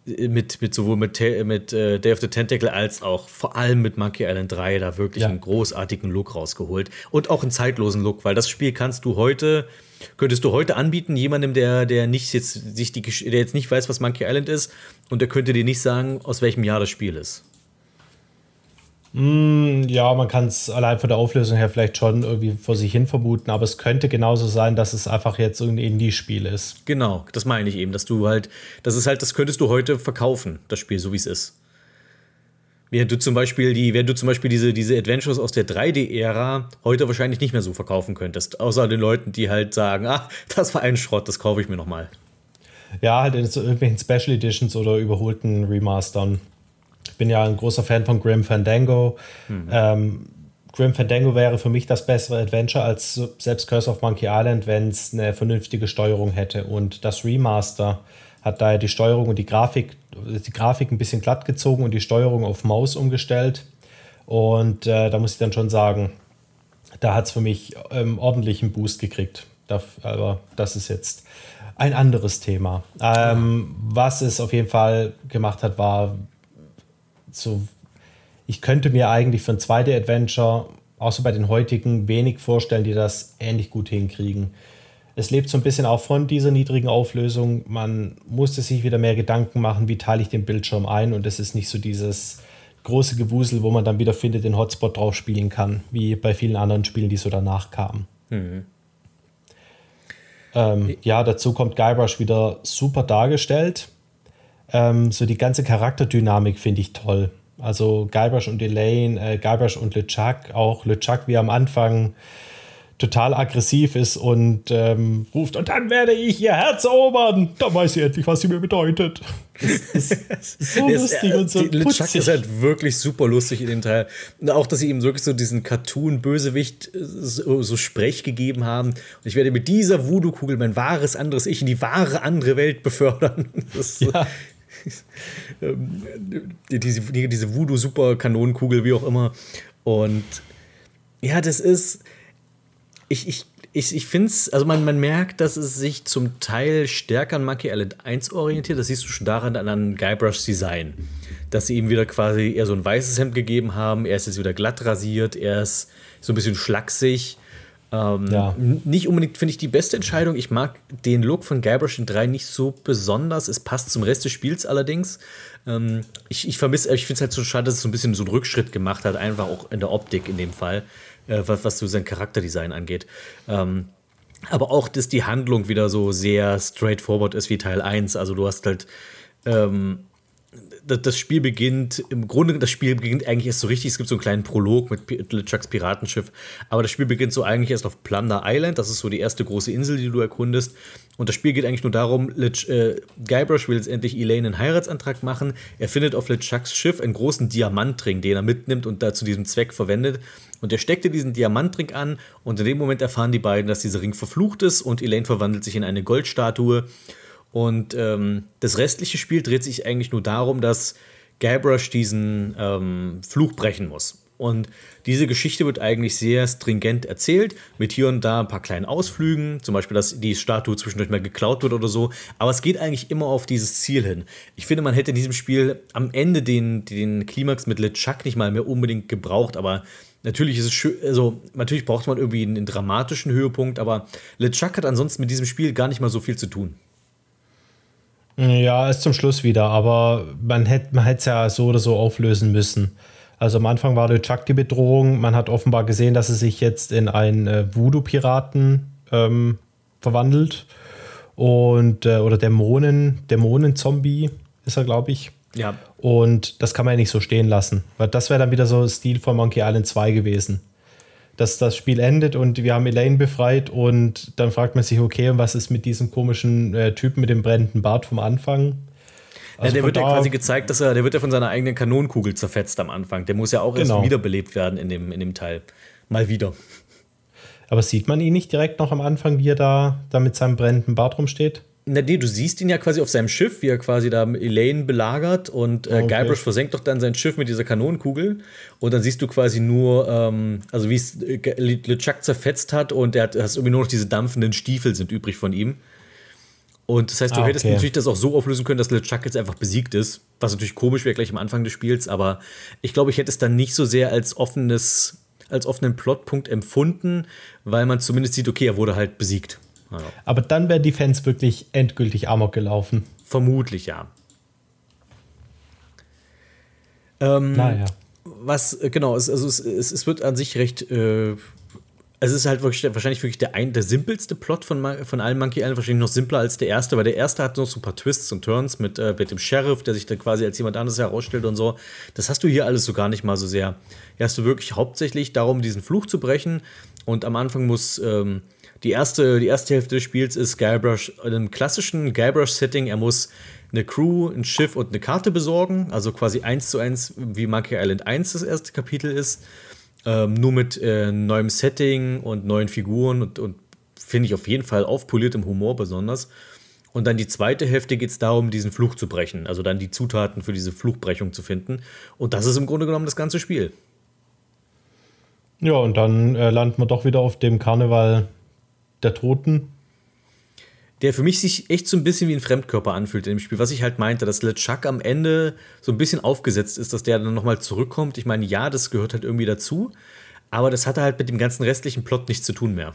mit, mit sowohl mit, mit äh, Day of the Tentacle als auch vor allem mit Monkey Island 3 da wirklich Ja. einen großartigen Look rausgeholt. Und auch einen zeitlosen Look, weil das Spiel kannst du heute, könntest du heute anbieten, jemandem, der, der nicht jetzt sich die der jetzt nicht weiß, was Monkey Island ist, und der könnte dir nicht sagen, aus welchem Jahr das Spiel ist. Ja, man kann es allein von der Auflösung her vielleicht schon irgendwie vor sich hin vermuten, aber es könnte genauso sein, dass es einfach jetzt irgendein Indie-Spiel ist. Genau, das meine ich eben, dass du halt, das ist halt, das könntest du heute verkaufen, das Spiel, so wie es ist. Während du zum Beispiel die, während du zum Beispiel diese, diese Adventures aus der 3D-Ära heute wahrscheinlich nicht mehr so verkaufen könntest. Außer den Leuten, die halt sagen, ah, das war ein Schrott, das kaufe ich mir nochmal. Ja, halt in so irgendwelchen Special Editions oder überholten Remastern. Ich bin ja ein großer Fan von Grim Fandango. Ähm, Grim Fandango wäre für mich das bessere Adventure als selbst Curse of Monkey Island, wenn es eine vernünftige Steuerung hätte. Und das Remaster hat daher die Steuerung und die Grafik, die Grafik ein bisschen glatt gezogen und die Steuerung auf Maus umgestellt. Und äh, da muss ich dann schon sagen, da hat es für mich ähm, ordentlichen Boost gekriegt. Da, aber das ist jetzt ein anderes Thema. Ähm, was es auf jeden Fall gemacht hat, war so, ich könnte mir eigentlich für ein 2D-Adventure, außer bei den heutigen, wenig vorstellen, die das ähnlich gut hinkriegen. Es lebt so ein bisschen auch von dieser niedrigen Auflösung. Man musste sich wieder mehr Gedanken machen, wie teile ich den Bildschirm ein und es ist nicht so dieses große Gewusel, wo man dann wieder findet, den Hotspot drauf spielen kann, wie bei vielen anderen Spielen, die so danach kamen. Ähm, ja, dazu kommt Guybrush wieder super dargestellt. Ähm, so die ganze Charakterdynamik finde ich toll. Also Guybrush und Elaine, äh, Guybrush und LeChuck, auch LeChuck, wie am Anfang total aggressiv ist und ähm, ruft, und dann werde ich ihr Herz erobern. Dann weiß sie endlich, was sie mir bedeutet. Das [laughs] ist so ist, lustig und so die- LeChuck putzig. ist halt wirklich super lustig in dem Teil. Und auch, dass sie ihm wirklich so diesen Cartoon-Bösewicht äh, so, so Sprech gegeben haben. Und ich werde mit dieser Voodoo-Kugel mein wahres anderes Ich in die wahre andere Welt befördern. [laughs] Das Ja. [laughs] ähm, die- diese, die- diese Voodoo-Super-Kanonenkugel, wie auch immer. Und ja, das ist. Ich, ich, ich, ich finde es, also man, man merkt, dass es sich zum Teil stärker an Monkey Island 1 orientiert. Das siehst du schon daran an, an Guybrushs Design. Dass sie ihm wieder quasi eher so ein weißes Hemd gegeben haben. Er ist jetzt wieder glatt rasiert, er ist so ein bisschen schlaksig. Ähm, Ja. Nicht unbedingt, finde ich, die beste Entscheidung. Ich mag den Look von Guybrush in 3 nicht so besonders. Es passt zum Rest des Spiels allerdings. Ähm, ich ich vermisse, ich finde es halt so schade, dass es so ein bisschen so einen Rückschritt gemacht hat, einfach auch in der Optik in dem Fall, äh, was, was so sein Charakterdesign angeht. Ähm, aber auch, dass die Handlung wieder so sehr straightforward ist wie Teil 1. Also du hast halt ähm, das, Spiel beginnt, im Grunde, das Spiel beginnt eigentlich erst so richtig. Es gibt so einen kleinen Prolog mit LeChucks Piratenschiff. Aber das Spiel beginnt so eigentlich erst auf Plunder Island. Das ist so die erste große Insel, die du erkundest. Und das Spiel geht eigentlich nur darum, Lech, äh, Guybrush will jetzt endlich Elaine einen Heiratsantrag machen. Er findet auf LeChucks Schiff einen großen Diamantring, den er mitnimmt und da zu diesem Zweck verwendet. Und er steckte diesen Diamantring an. Und in dem Moment erfahren die beiden, dass dieser Ring verflucht ist. Und Elaine verwandelt sich in eine Goldstatue. Und ähm, das restliche Spiel dreht sich eigentlich nur darum, dass Guybrush diesen ähm, Fluch brechen muss. Und diese Geschichte wird eigentlich sehr stringent erzählt, mit hier und da ein paar kleinen Ausflügen, zum Beispiel, dass die Statue zwischendurch mal geklaut wird oder so. Aber es geht eigentlich immer auf dieses Ziel hin. Ich finde, man hätte in diesem Spiel am Ende den, den Klimax mit LeChuck nicht mal mehr unbedingt gebraucht, aber Natürlich ist es schön, also natürlich braucht man irgendwie einen, einen dramatischen Höhepunkt, aber LeChuck hat ansonsten mit diesem Spiel gar nicht mal so viel zu tun. Ja, ist zum Schluss wieder, aber man hätte man es ja so oder so auflösen müssen. Also am Anfang war der Chuck die Bedrohung. Man hat offenbar gesehen, dass er sich jetzt in einen äh, Voodoo-Piraten ähm, verwandelt. Und, äh, oder Dämonen, Dämonen-Zombie ist er, glaube ich. Ja, Und das kann man ja nicht so stehen lassen, weil das wäre dann wieder so Stil von Monkey Island 2 gewesen. Dass das Spiel endet und wir haben Elaine befreit und dann fragt man sich, okay, und was ist mit diesem komischen äh, Typen mit dem brennenden Bart vom Anfang? ja Also der von wird ja quasi gezeigt, dass er, der wird ja von seiner eigenen Kanonenkugel zerfetzt am Anfang. Der muss ja auch Genau. erst wiederbelebt werden in dem, in dem Teil. Mal wieder. Aber sieht man ihn nicht direkt noch am Anfang, wie er da, da mit seinem brennenden Bart rumsteht? Na, nee, du siehst ihn ja quasi auf seinem Schiff, wie er quasi da Elaine belagert und äh, Okay. Guybrush versenkt doch dann sein Schiff mit dieser Kanonenkugel und dann siehst du quasi nur, ähm, also wie es äh, Le- LeChuck zerfetzt hat und er hat hast irgendwie nur noch diese dampfenden Stiefel sind übrig von ihm. Und das heißt, du Ah, hättest okay. natürlich das auch so auflösen können, dass LeChuck jetzt einfach besiegt ist, was natürlich komisch wäre gleich am Anfang des Spiels, aber ich glaube, ich hätte es dann nicht so sehr als offenes, als offenen Plotpunkt empfunden, weil man zumindest sieht, okay, er wurde halt besiegt. Ja. Aber dann wären die Fans wirklich endgültig amok gelaufen. Vermutlich ja. Ähm, Naja. Was, äh, genau, es, also es, es, es wird an sich recht. Äh, es ist halt wirklich, wahrscheinlich wirklich der, ein, der simpelste Plot von, von allen Monkey Island, wahrscheinlich noch simpler als der erste, weil der erste hat noch so ein paar Twists und Turns mit, äh, mit dem Sheriff, der sich dann quasi als jemand anderes herausstellt und so. Das hast du hier alles so gar nicht mal so sehr. Hier hast du wirklich hauptsächlich darum, diesen Fluch zu brechen. Und am Anfang muss ähm, die, erste, die erste Hälfte des Spiels ist Guybrush in einem klassischen Guybrush-Setting. Er muss eine Crew, ein Schiff und eine Karte besorgen, also quasi eins zu eins, wie Monkey Island 1 das erste Kapitel ist. Ähm, nur mit äh, neuem Setting und neuen Figuren und, und finde ich auf jeden Fall aufpoliertem Humor besonders. Und dann die zweite Hälfte geht es darum, diesen Fluch zu brechen, also dann die Zutaten für diese Fluchbrechung zu finden. Und das ist im Grunde genommen das ganze Spiel. Ja, und dann äh, landen wir doch wieder auf dem Karneval der Toten. der für mich sich echt so ein bisschen wie ein Fremdkörper anfühlt in dem Spiel. Was ich halt meinte, dass LeChuck am Ende so ein bisschen aufgesetzt ist, dass der dann nochmal zurückkommt. Ich meine, ja, das gehört halt irgendwie dazu, aber das hatte halt mit dem ganzen restlichen Plot nichts zu tun mehr.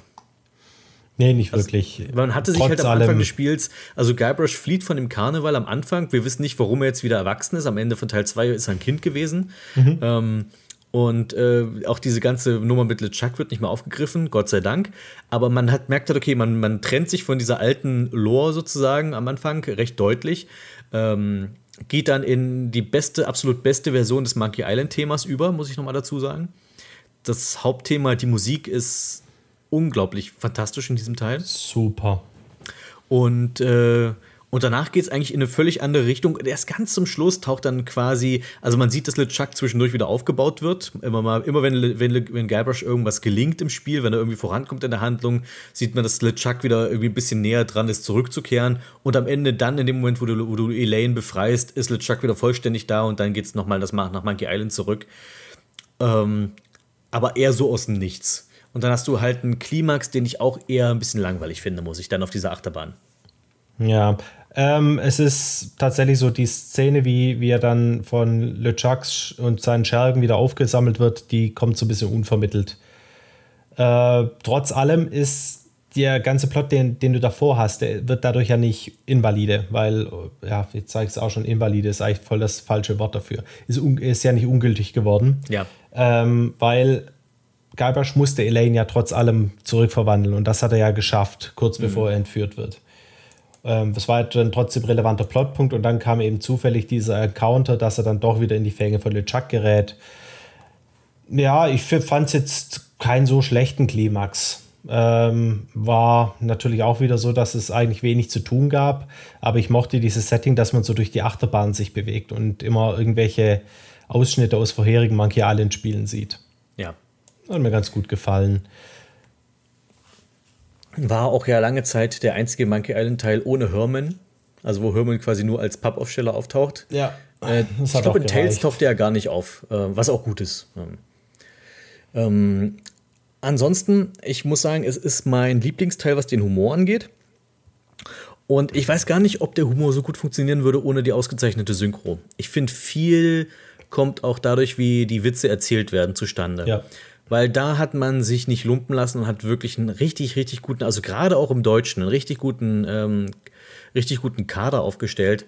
Nee, nicht wirklich. Man hatte sich Trotz halt am Anfang allem- des Spiels, also Guybrush flieht von dem Karneval am Anfang. Wir wissen nicht, warum er jetzt wieder erwachsen ist. Am Ende von Teil 2 ist er ein Kind gewesen. Ähm, und äh, auch diese ganze Nummer mit LeChuck wird nicht mehr aufgegriffen, Gott sei Dank. Aber man hat merkt halt, okay, man, man trennt sich von dieser alten Lore sozusagen am Anfang recht deutlich. Ähm, geht dann in die beste, absolut beste Version des Monkey Island-Themas über, muss ich nochmal dazu sagen. Das Hauptthema, die Musik, ist unglaublich fantastisch in diesem Teil. Super. Und, äh, Und danach geht es eigentlich in eine völlig andere Richtung. Erst ganz zum Schluss taucht dann quasi, also man sieht, dass LeChuck zwischendurch wieder aufgebaut wird. Immer mal, immer wenn, wenn, wenn Guybrush irgendwas gelingt im Spiel, wenn er irgendwie vorankommt in der Handlung, sieht man, dass LeChuck wieder irgendwie ein bisschen näher dran ist, zurückzukehren. Und am Ende dann, in dem Moment, wo du, wo du Elaine befreist, ist LeChuck wieder vollständig da und dann geht es nochmal nach Monkey Island zurück. Ähm, aber eher so aus dem Nichts. Und dann hast du halt einen Klimax, den ich auch eher ein bisschen langweilig finde, muss ich dann auf dieser Achterbahn. Ja, ähm, es ist tatsächlich so die Szene, wie, wie er dann von LeChuck und seinen Schergen wieder aufgesammelt wird, die kommt so ein bisschen unvermittelt. Äh, trotz allem ist der ganze Plot, den, den du davor hast, der wird dadurch ja nicht invalide, weil, ja, jetzt zeige ich es auch schon, invalide ist eigentlich voll das falsche Wort dafür. Ist, un, ist ja nicht ungültig geworden. Ja. Ähm, weil Guybrush musste Elaine ja trotz allem zurückverwandeln und das hat er ja geschafft, kurz Mhm. bevor er entführt wird. Ähm, das war dann trotzdem relevanter Plotpunkt und dann kam eben zufällig dieser Encounter, dass er dann doch wieder in die Fänge von LeChuck gerät. Ja, ich fand es jetzt keinen so schlechten Klimax. Ähm, war natürlich auch wieder so, dass es eigentlich wenig zu tun gab, aber ich mochte dieses Setting, dass man so durch die Achterbahn sich bewegt und immer irgendwelche Ausschnitte aus vorherigen Monkey Island Spielen sieht. Ja. Hat mir ganz gut gefallen. War auch ja lange Zeit der einzige Monkey Island-Teil ohne Herman. Also wo Herman quasi nur als Pappaufsteller auftaucht. Ja. Äh, ich glaube, in Tales taucht er ja gar nicht auf, äh, was auch gut ist. Ähm, ähm, ansonsten, ich muss sagen, es ist mein Lieblingsteil, was den Humor angeht. Und ich weiß gar nicht, ob der Humor so gut funktionieren würde ohne die ausgezeichnete Synchro. Ich finde, viel kommt auch dadurch, wie die Witze erzählt werden, zustande. Ja. Weil da hat man sich nicht lumpen lassen und hat wirklich einen richtig, richtig guten, also gerade auch im Deutschen, einen richtig guten, ähm, richtig guten Kader aufgestellt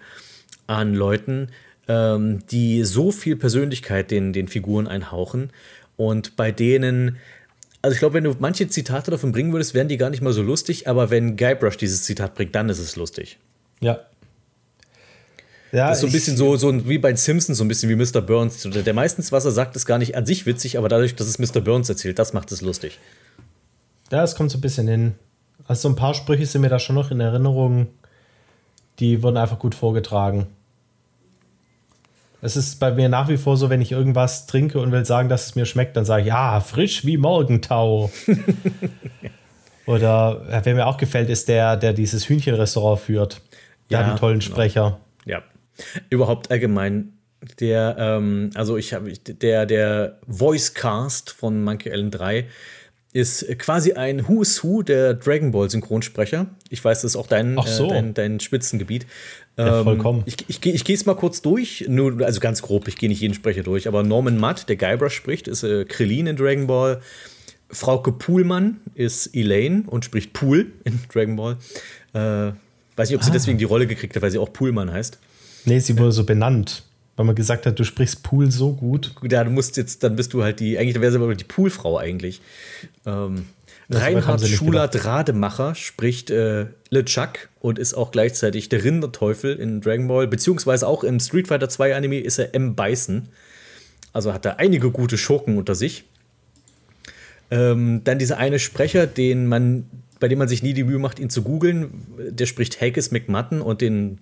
an Leuten, ähm, die so viel Persönlichkeit den, den Figuren einhauchen und bei denen, also ich glaube, wenn du manche Zitate davon bringen würdest, wären die gar nicht mal so lustig, aber wenn Guybrush dieses Zitat bringt, dann ist es lustig. Ja. Ja, Das ist so ein bisschen so, so wie bei den Simpsons, so ein bisschen wie Mr. Burns. Der meistens, was er sagt, ist gar nicht an sich witzig, aber dadurch, dass es Mr. Burns erzählt, das macht es lustig. Ja, es kommt so ein bisschen hin. Also so ein paar Sprüche sind mir da schon noch in Erinnerung. Die wurden einfach gut vorgetragen. Es ist bei mir nach wie vor so, wenn ich irgendwas trinke und will sagen, dass es mir schmeckt, dann sage ich, ja, frisch wie Morgentau. [laughs] Oder wer mir auch gefällt, ist der, der dieses Hühnchenrestaurant führt. Der Ja, hat einen tollen genau. Sprecher. Ja. Überhaupt allgemein, der, ähm, also ich habe, der, der Voicecast von Monkey Island 3 ist quasi ein Who's Who der Dragon Ball Synchronsprecher. Ich weiß, das ist auch dein, so. äh, dein, dein Spitzengebiet. Ja, Ähm, vollkommen. Ich, ich, ich gehe es mal kurz durch, nur, also ganz grob, ich gehe nicht jeden Sprecher durch, aber Norman Mudd, der Guybrush spricht, ist äh, Krillin in Dragon Ball. Frauke Poolmann ist Elaine und spricht Pool in Dragon Ball. Äh, weiß nicht, ob sie deswegen die Rolle gekriegt hat, weil sie auch Poolmann heißt. Nee, sie wurde so benannt. Weil man gesagt hat, du sprichst Pool so gut. Ja, du musst jetzt, dann bist du halt die, eigentlich wäre sie aber die Poolfrau eigentlich. Ähm, Reinhard sie nicht Schulert Rademacher spricht äh, LeChuck und ist auch gleichzeitig der Rinderteufel in Dragon Ball, beziehungsweise auch im Street Fighter 2 Anime ist er M. Bison. Also hat er einige gute Schurken unter sich. Ähm, dann dieser eine Sprecher, den man, bei dem man sich nie die Mühe macht, ihn zu googeln, der spricht Haggis McMutton und den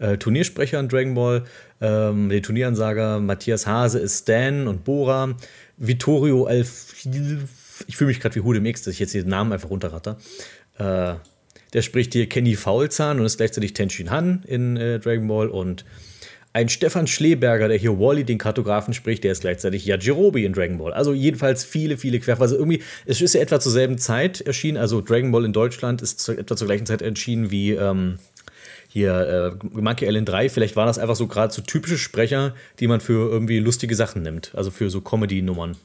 äh, Turniersprecher in Dragon Ball, ähm, den Turnieransager Matthias Hase ist Stan und Bora, Vittorio Alfil, ich fühle mich gerade wie Hude Mix, dass ich jetzt den Namen einfach runterratter. Äh, der spricht hier Kenny Faulzahn und ist gleichzeitig Tenshin Han in äh, Dragon Ball und ein Stefan Schleberger, der hier Wally, den Kartografen, spricht, der ist gleichzeitig Yajirobe in Dragon Ball. Also jedenfalls viele, viele Querverweise. Also irgendwie, es ist ja etwa zur selben Zeit erschienen. Also Dragon Ball in Deutschland ist zu, etwa zur gleichen Zeit erschienen wie ähm, hier äh, Monkey Island 3. Vielleicht waren das einfach so gerade so typische Sprecher, die man für irgendwie lustige Sachen nimmt. Also für so Comedy-Nummern.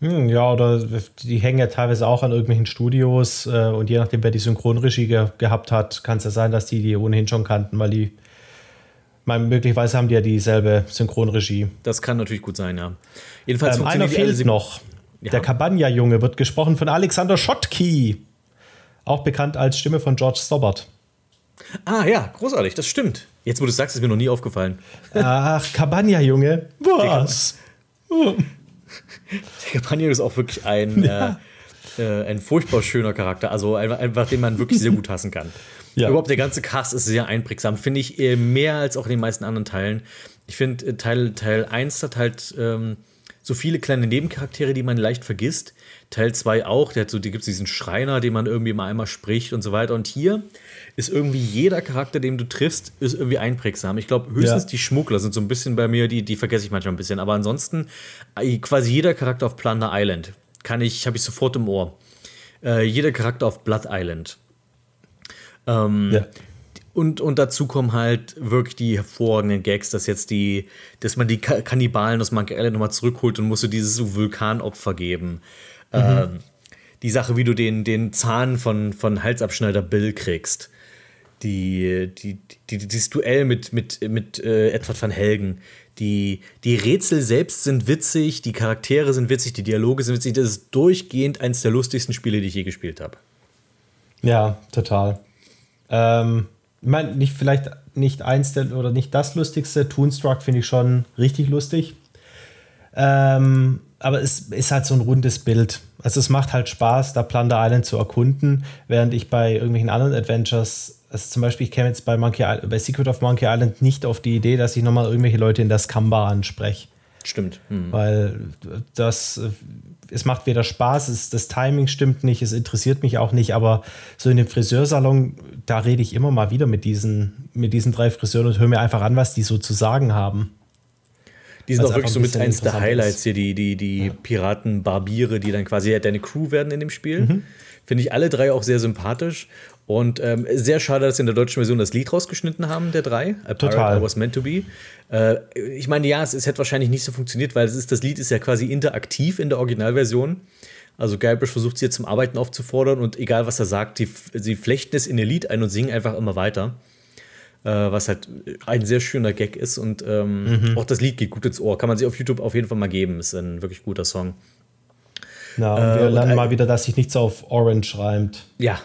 Hm, ja, oder die hängen ja teilweise auch an irgendwelchen Studios äh, und je nachdem, wer die Synchronregie ge gehabt hat, kann es ja sein, dass die die ohnehin schon kannten, weil die, mein, möglicherweise haben die ja dieselbe Synchronregie. Das kann natürlich gut sein, ja. Jedenfalls Ähm, einer die alle fehlt noch. Ja. Der Cabana-Junge wird gesprochen von Alexander Schottky, auch bekannt als Stimme von George Stobbart. Ah ja, großartig, das stimmt. Jetzt, wo du es sagst, ist mir noch nie aufgefallen. Ach, Cabana-Junge, was? Der Campagner ist auch wirklich ein, äh, äh, ein furchtbar schöner Charakter. Also einfach, den man wirklich sehr gut hassen kann. Ja. Überhaupt der ganze Cast ist sehr einprägsam, finde ich äh, mehr als auch in den meisten anderen Teilen. Ich finde, äh, Teil, Teil 1 hat halt ähm, so viele kleine Nebencharaktere, die man leicht vergisst. Teil 2 auch, der hat so, die gibt es diesen Schreiner, den man irgendwie mal einmal spricht und so weiter. Und hier ist irgendwie jeder Charakter, den du triffst, ist irgendwie einprägsam. Ich glaube, höchstens Ja. die Schmuggler sind so ein bisschen bei mir, die, die vergesse ich manchmal ein bisschen. Aber ansonsten, äh, quasi jeder Charakter auf Plunder Island kann ich, habe ich sofort im Ohr. Äh, jeder Charakter auf Blood Island. Ähm, Ja. Und, und dazu kommen halt wirklich die hervorragenden Gags, dass jetzt die, dass man die Ka Kannibalen aus Monkey Island nochmal zurückholt und musst du dieses Vulkanopfer geben. Ähm, die Sache, wie du den, den Zahn von, von Halsabschneider Bill kriegst. Die, die, die, dieses Duell mit, mit, mit äh, Edward van Helgen. Die, die Rätsel selbst sind witzig, die Charaktere sind witzig, die Dialoge sind witzig. Das ist durchgehend eines der lustigsten Spiele, die ich je gespielt habe. Ja, total. Ähm, ich meine, nicht vielleicht nicht eins der, oder nicht das lustigste. Toonstruck finde ich schon richtig lustig. Ähm, aber es ist halt so ein rundes Bild. Also es macht halt Spaß, da Plunder Island zu erkunden, während ich bei irgendwelchen anderen Adventures, also zum Beispiel, ich käme jetzt bei, Monkey, bei Secret of Monkey Island nicht auf die Idee, dass ich nochmal irgendwelche Leute in der Scamba anspreche. Stimmt. Hm. Weil das, äh, es macht weder Spaß, es, das Timing stimmt nicht, es interessiert mich auch nicht, aber so in dem Friseursalon, da rede ich immer mal wieder mit diesen, mit diesen drei Friseuren und höre mir einfach an, was die so zu sagen haben. Die sind auch wirklich so ein mit eins der Highlights hier, die, die, die Piraten-Barbiere, die dann quasi deine Crew werden in dem Spiel. Mhm. Finde ich alle drei auch sehr sympathisch. Und ähm, sehr schade, dass sie in der deutschen Version das Lied rausgeschnitten haben, der drei. A Total. I Was Meant to Be. Äh, ich meine, ja, es, es hätte wahrscheinlich nicht so funktioniert, weil es ist, das Lied ist ja quasi interaktiv in der Originalversion. Also Guybrush versucht sie jetzt zum Arbeiten aufzufordern und egal was er sagt, die, sie flechten es in ihr Lied ein und singen einfach immer weiter. Äh, was halt ein sehr schöner Gag ist und ähm, auch das Lied geht gut ins Ohr. Kann man sich auf YouTube auf jeden Fall mal geben. Ist ein wirklich guter Song. Ja, und Äh, wir und lernen ein- mal wieder, dass sich nichts auf Orange reimt. Ja.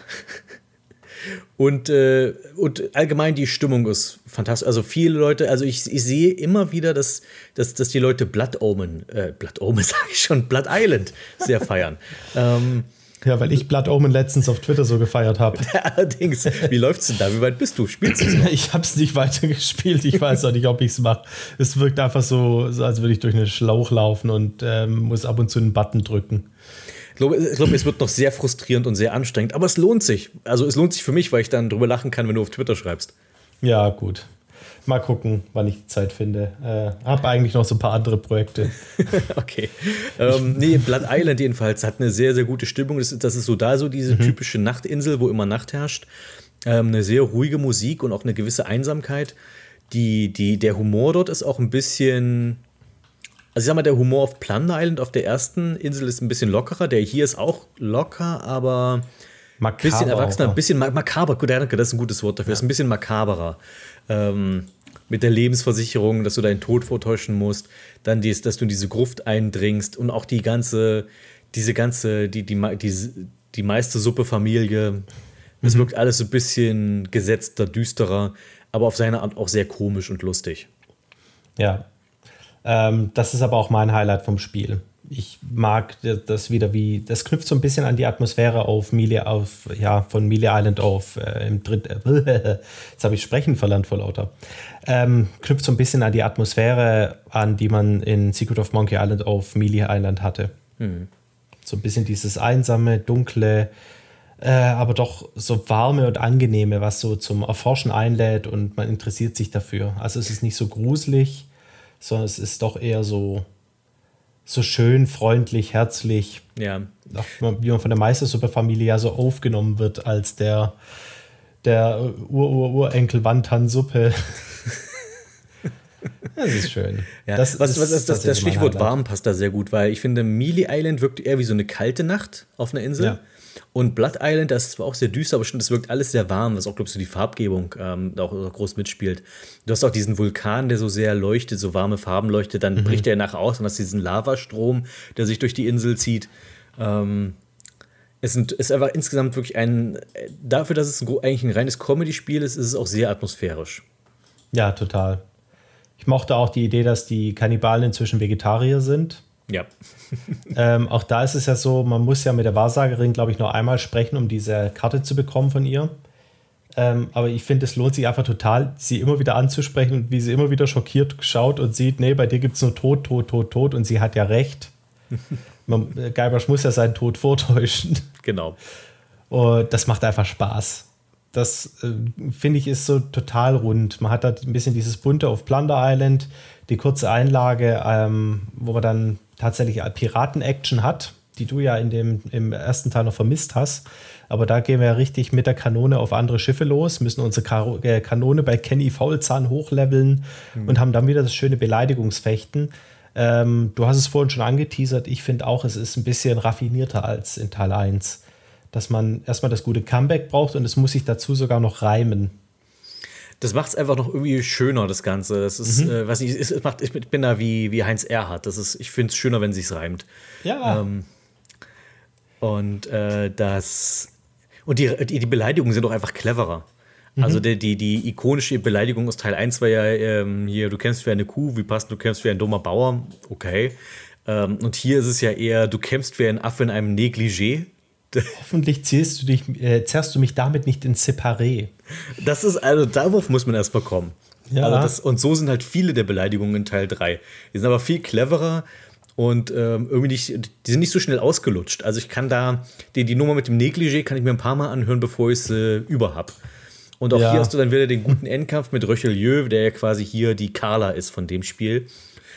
Und, äh, und allgemein die Stimmung ist fantastisch. Also viele Leute, also ich, ich sehe immer wieder, dass, dass, dass die Leute Blood Omen, äh, Blood Omen [laughs] sage ich schon, Blood Island sehr feiern. [laughs] ähm, Ja, weil ich Blood Omen letztens auf Twitter so gefeiert habe. [laughs] allerdings, wie läuft's denn da? Wie weit bist du? Spielst du es [clears throat] noch? Ich habe es nicht weitergespielt. Ich weiß auch nicht, ob ich es mache. Es wirkt einfach so, so, als würde ich durch einen Schlauch laufen und ähm, muss ab und zu einen Button drücken. Ich glaube, ich glaube, es wird noch sehr frustrierend und sehr anstrengend, aber es lohnt sich. Also es lohnt sich für mich, weil ich dann drüber lachen kann, wenn du auf Twitter schreibst. Ja, gut. Mal gucken, wann ich die Zeit finde. Äh, habe eigentlich noch so ein paar andere Projekte. [laughs] Okay. Ähm, nee, Blood Island jedenfalls hat eine sehr, sehr gute Stimmung. Das ist, das ist so da so diese typische Nachtinsel, wo immer Nacht herrscht. Ähm, eine sehr ruhige Musik und auch eine gewisse Einsamkeit. Die, die, der Humor dort ist auch ein bisschen. Also ich sag mal, der Humor auf Plunder Island auf der ersten Insel ist ein bisschen lockerer. Der hier ist auch locker, aber ein bisschen erwachsener, ein bisschen ma- makaber. Gut, danke, das ist ein gutes Wort dafür. Ist ein bisschen makaberer. Ähm, mit der Lebensversicherung, dass du deinen Tod vortäuschen musst, dann dies, dass du in diese Gruft eindringst und auch die ganze, diese ganze, die, die, die, die meiste Suppe-Familie. Es wirkt alles so ein bisschen gesetzter, düsterer, aber auf seine Art auch sehr komisch und lustig. Ja. Ähm, das ist aber auch mein Highlight vom Spiel. Ich mag das wieder wie, das knüpft so ein bisschen an die Atmosphäre auf Mealy, auf, ja, von Mealy Island auf äh, im dritten, [laughs] jetzt habe ich Sprechen verlernt vor lauter. Ähm, knüpft so ein bisschen an die Atmosphäre an, die man in Secret of Monkey Island auf Mealy Island hatte. So ein bisschen dieses einsame, dunkle, äh, aber doch so warme und angenehme, was so zum Erforschen einlädt und man interessiert sich dafür. Also es ist nicht so gruselig, sondern es ist doch eher so, so schön, freundlich, herzlich. Ja. Auch wie man von der Meistersuppe-Familie ja so aufgenommen wird als der, der Ur-Ur-Urenkel Wantan Suppe. [laughs] das ist schön. Ja, Das was, ist was, das, das, das Stichwort warm passt da sehr gut, weil ich finde, Mealy Island wirkt eher wie so eine kalte Nacht auf einer Insel. Ja. Und Blood Island, das ist zwar auch sehr düster, aber schon, das wirkt alles sehr warm, was auch, glaube ich, so die Farbgebung ähm, da auch groß mitspielt. Du hast auch diesen Vulkan, der so sehr leuchtet, so warme Farben leuchtet, dann bricht er nachher aus und hast diesen Lavastrom, der sich durch die Insel zieht. Ähm, es sind, ist einfach insgesamt wirklich ein, dafür, dass es ein, eigentlich ein reines Comedy-Spiel ist, ist es auch sehr atmosphärisch. Ja, total. Ich mochte auch die Idee, dass die Kannibalen inzwischen Vegetarier sind. Ja. [laughs] Ähm, auch da ist es ja so, man muss ja mit der Wahrsagerin, glaube ich, noch einmal sprechen, um diese Karte zu bekommen von ihr. Ähm, aber ich finde, es lohnt sich einfach total, sie immer wieder anzusprechen und wie sie immer wieder schockiert schaut und sieht, nee, bei dir gibt es nur Tod, Tod, Tod, Tod und sie hat ja recht. [laughs] Man, äh, Guybrush muss ja seinen Tod vortäuschen. Genau. Und das macht einfach Spaß. Das äh, finde ich ist so total rund. Man hat da ein bisschen dieses bunte auf Plunder Island, die kurze Einlage, ähm, wo man dann tatsächlich Piraten-Action hat, die du ja in dem, im ersten Teil noch vermisst hast. Aber da gehen wir ja richtig mit der Kanone auf andere Schiffe los, müssen unsere Karo äh, Kanone bei Kenny Faulzahn hochleveln und haben dann wieder das schöne Beleidigungsfechten. Ähm, du hast es vorhin schon angeteasert. Ich finde auch, es ist ein bisschen raffinierter als in Teil 1. Dass man erstmal das gute Comeback braucht und es muss sich dazu sogar noch reimen. Das macht es einfach noch irgendwie schöner, das Ganze. Das ist, äh, was ich, es macht, ich bin da wie, wie Heinz Erhardt. Das ist, ich finde es schöner, wenn sich's reimt. Ja. Ähm, und äh, das. Und die, die, die Beleidigungen sind auch einfach cleverer. Also die, die, die ikonische Beleidigung aus Teil 1 war ja ähm, hier, du kämpfst wie eine Kuh, wie passt, du kämpfst wie ein dummer Bauer, okay. Ähm, und hier ist es ja eher, du kämpfst wie ein Affe in einem Negligé. Hoffentlich zählst du dich, äh, zerrst du mich damit nicht in Separé. Das ist, also darauf muss man erstmal kommen. Ja. Also das, und so sind halt viele der Beleidigungen in Teil 3. Die sind aber viel cleverer und ähm, irgendwie nicht, die sind nicht so schnell ausgelutscht. Also ich kann da, die, die Nummer mit dem Negligé kann ich mir ein paar Mal anhören, bevor ich es äh, über hab. Und auch Ja. hier hast du dann wieder den guten Endkampf mit Richelieu, der ja quasi hier die Carla ist von dem Spiel.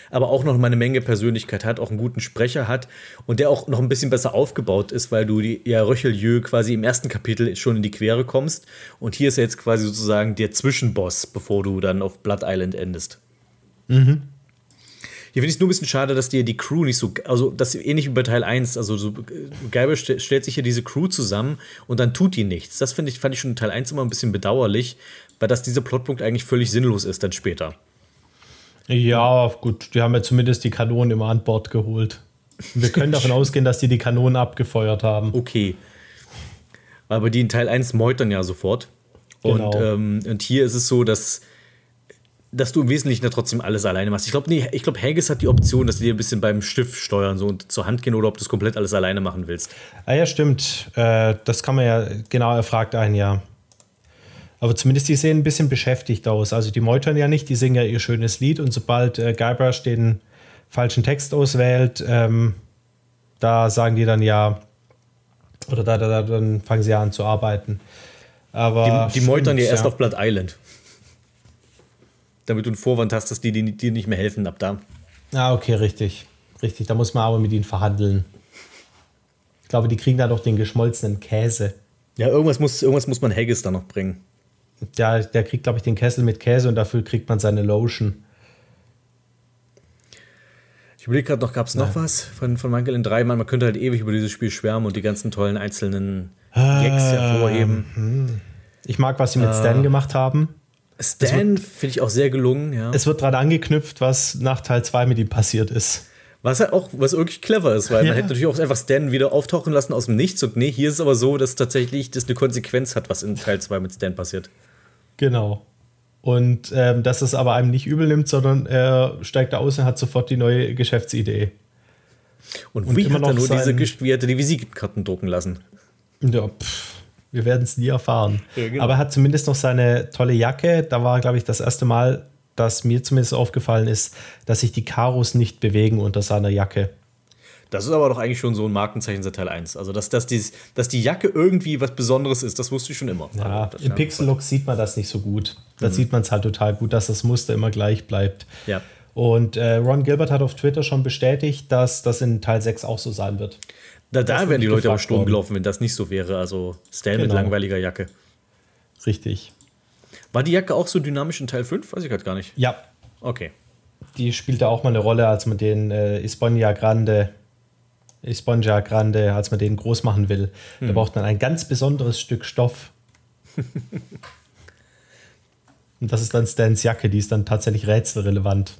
Aber auch noch mal eine Menge Persönlichkeit hat, auch einen guten Sprecher hat und der auch noch ein bisschen besser aufgebaut ist, weil du die, ja Richelieu quasi im ersten Kapitel schon in die Quere kommst. Und hier ist er jetzt quasi sozusagen der Zwischenboss, bevor du dann auf Blood Island endest. Hier finde ich es nur ein bisschen schade, dass dir die Crew nicht so, also das ähnlich wie bei Teil 1, also so, Geiber st stellt sich hier diese Crew zusammen und dann tut die nichts. Das finde ich, fand ich schon in Teil 1 immer ein bisschen bedauerlich, weil das dieser Plotpunkt eigentlich völlig sinnlos ist dann später. Ja, gut, die haben ja zumindest die Kanonen immer an Bord geholt. Wir können davon [laughs] ausgehen, dass die die Kanonen abgefeuert haben. Okay. Aber die in Teil 1 meutern ja sofort. Und, Genau. ähm, und hier ist es so, dass, dass du im Wesentlichen ja trotzdem alles alleine machst. Ich glaube, nee, ich glaube, Haggis hat die Option, dass die dir ein bisschen beim Stift steuern so und zur Hand gehen oder ob du es komplett alles alleine machen willst. Ah ja, stimmt. Äh, das kann man ja, genau, er fragt einen ja. Aber zumindest die sehen ein bisschen beschäftigt aus. Also die meutern ja nicht, die singen ja ihr schönes Lied und sobald äh, Guybrush den falschen Text auswählt, ähm, da sagen die dann ja, oder da, da, da, dann fangen sie ja an zu arbeiten. Aber Die, die meutern dir erst auf Blood Island. Damit du einen Vorwand hast, dass die dir dir nicht mehr helfen ab da. Ah, okay, richtig. Richtig, da muss man aber mit ihnen verhandeln. Ich glaube, die kriegen da doch den geschmolzenen Käse. Ja, irgendwas muss, irgendwas muss man Haggis da noch bringen. Der, der kriegt, glaube ich, den Kessel mit Käse und dafür kriegt man seine Lotion. Ich überlege gerade noch, gab es noch was von, von Michael in 3? Man, man könnte halt ewig über dieses Spiel schwärmen und die ganzen tollen einzelnen Gags hervorheben. Ich mag, was sie mit Stan gemacht haben. Stan finde ich auch sehr gelungen, ja. Es wird dran angeknüpft, was nach Teil 2 mit ihm passiert ist. Was halt auch, was wirklich clever ist, weil Ja. man hätte natürlich auch einfach Stan wieder auftauchen lassen aus dem Nichts. Und nee, hier ist es aber so, dass tatsächlich das eine Konsequenz hat, was in Teil 2 mit Stan passiert. Genau. Und ähm, dass es aber einem nicht übel nimmt, sondern er steigt da aus und hat sofort die neue Geschäftsidee. Und, Und wie immer hat er noch nur diese, sein- Gesch- wie hat er die Visitenkarten drucken lassen? Ja, pff, wir werden es nie erfahren. Ja, genau. Aber er hat zumindest noch seine tolle Jacke. Da war, glaube ich, das erste Mal, dass mir zumindest aufgefallen ist, dass sich die Karos nicht bewegen unter seiner Jacke. Das ist aber doch eigentlich schon so ein Markenzeichen seit Teil 1. Also, dass, dass, dies, dass die Jacke irgendwie was Besonderes ist, das wusste ich schon immer. Ja, Also, im Pixel-Look sieht man das nicht so gut. Da sieht man es halt total gut, dass das Muster immer gleich bleibt. Ja. Und äh, Ron Gilbert hat auf Twitter schon bestätigt, dass das in Teil 6 auch so sein wird. Da, da wären die Leute aber Sturm gelaufen, wenn das nicht so wäre. Also, Stan mit Genau. langweiliger Jacke. Richtig. War die Jacke auch so dynamisch in Teil 5? Weiß ich gerade gar nicht. Ja, Okay. die spielte auch mal eine Rolle, als man den äh, Isponia Grande, Esponja Grande, als man den groß machen will. Da braucht man ein ganz besonderes Stück Stoff. [laughs] Und das ist dann Stans Jacke, die ist dann tatsächlich rätselrelevant.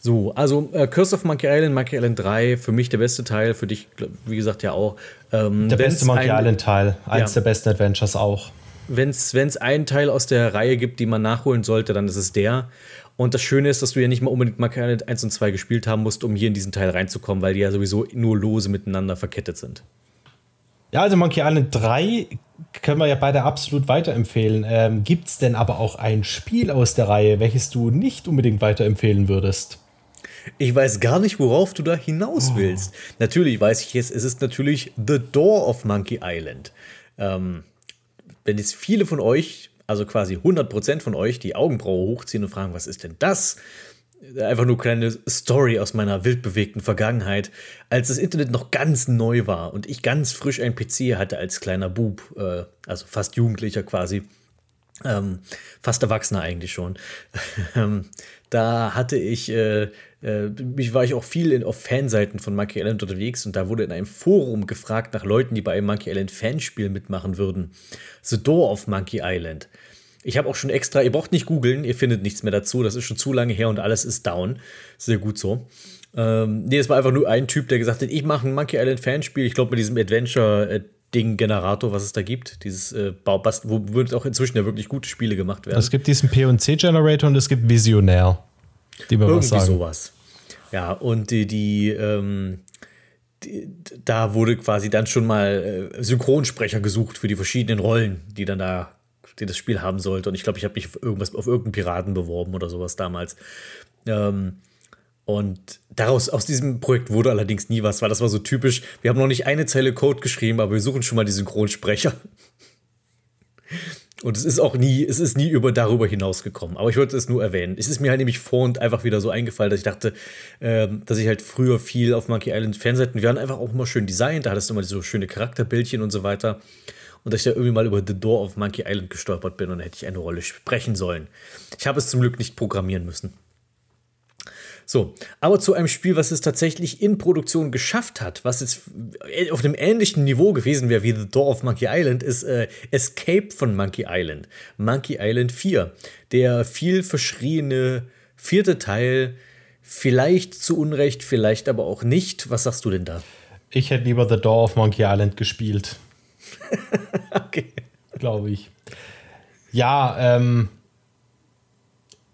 So, also äh, Curse of Monkey Island, Monkey Island 3, für mich der beste Teil, für dich, wie gesagt, ja auch. Ähm, Der beste Monkey ein- Island Teil, eins Ja. der besten Adventures auch. Wenn es einen Teil aus der Reihe gibt, die man nachholen sollte, dann ist es der. Und das Schöne ist, dass du ja nicht mal unbedingt Monkey Island 1 und 2 gespielt haben musst, um hier in diesen Teil reinzukommen, weil die ja sowieso nur lose miteinander verkettet sind. Ja, also Monkey Island 3 können wir ja beide absolut weiterempfehlen. Ähm, Gibt es denn aber auch ein Spiel aus der Reihe, welches du nicht unbedingt weiterempfehlen würdest? Ich weiß gar nicht, worauf du da hinaus willst. Natürlich weiß ich es, es ist natürlich The Door of Monkey Island. Ähm, wenn jetzt viele von euch, also quasi 100% von euch, die Augenbraue hochziehen und fragen, was ist denn das? Einfach nur kleine Story aus meiner wildbewegten Vergangenheit, als das Internet noch ganz neu war und ich ganz frisch ein PC hatte als kleiner Bub, äh, also fast Jugendlicher quasi. Ähm, fast Erwachsener eigentlich schon. [laughs] Ähm, da hatte ich, äh, äh, mich war ich auch viel in, auf Fanseiten von Monkey Island unterwegs und da wurde in einem Forum gefragt nach Leuten, die bei einem Monkey Island Fanspiel mitmachen würden. The Door of Monkey Island. Ich habe auch schon extra, ihr braucht nicht googeln, ihr findet nichts mehr dazu, das ist schon zu lange her und alles ist down. Sehr gut so. Ähm, nee, es war einfach nur ein Typ, der gesagt hat, ich mache ein Monkey Island Fanspiel, ich glaube mit diesem Adventure- Ding Generator, was es da gibt, dieses äh, wo wird auch inzwischen ja wirklich gute Spiele gemacht werden. Es gibt diesen P&C Generator und es gibt Visionär, die mir was Irgendwie sagen. sowas. Ja, und die, die, ähm, die, da wurde quasi dann schon mal äh, Synchronsprecher gesucht für die verschiedenen Rollen, die dann da, die das Spiel haben sollte. Und ich glaube, ich habe mich auf irgendwas, auf irgendeinen Piraten beworben oder sowas damals. Ähm, und daraus, aus diesem Projekt wurde allerdings nie was, weil das war so typisch. Wir haben noch nicht eine Zeile Code geschrieben, aber wir suchen schon mal die Synchronsprecher. Und es ist auch nie, es ist nie über darüber hinausgekommen. Aber ich wollte es nur erwähnen. Es ist mir halt nämlich vor und einfach wieder so eingefallen, dass ich dachte, ähm, dass ich halt früher viel auf Monkey Island Fanseiten, wir waren einfach auch immer schön designt, da hattest du immer so schöne Charakterbildchen und so weiter. Und dass ich da irgendwie mal über The Door of Monkey Island gestolpert bin und da hätte ich eine Rolle sprechen sollen. Ich habe es zum Glück nicht programmieren müssen. So, aber zu einem Spiel, was es tatsächlich in Produktion geschafft hat, was jetzt auf einem ähnlichen Niveau gewesen wäre wie The Door of Monkey Island, ist äh, Escape von Monkey Island. Monkey Island 4. Der viel verschriene vierte Teil, vielleicht zu Unrecht, vielleicht aber auch nicht. Was sagst du denn da? Ich hätte lieber The Door of Monkey Island gespielt. [laughs] Okay. glaube ich. Ja, ähm,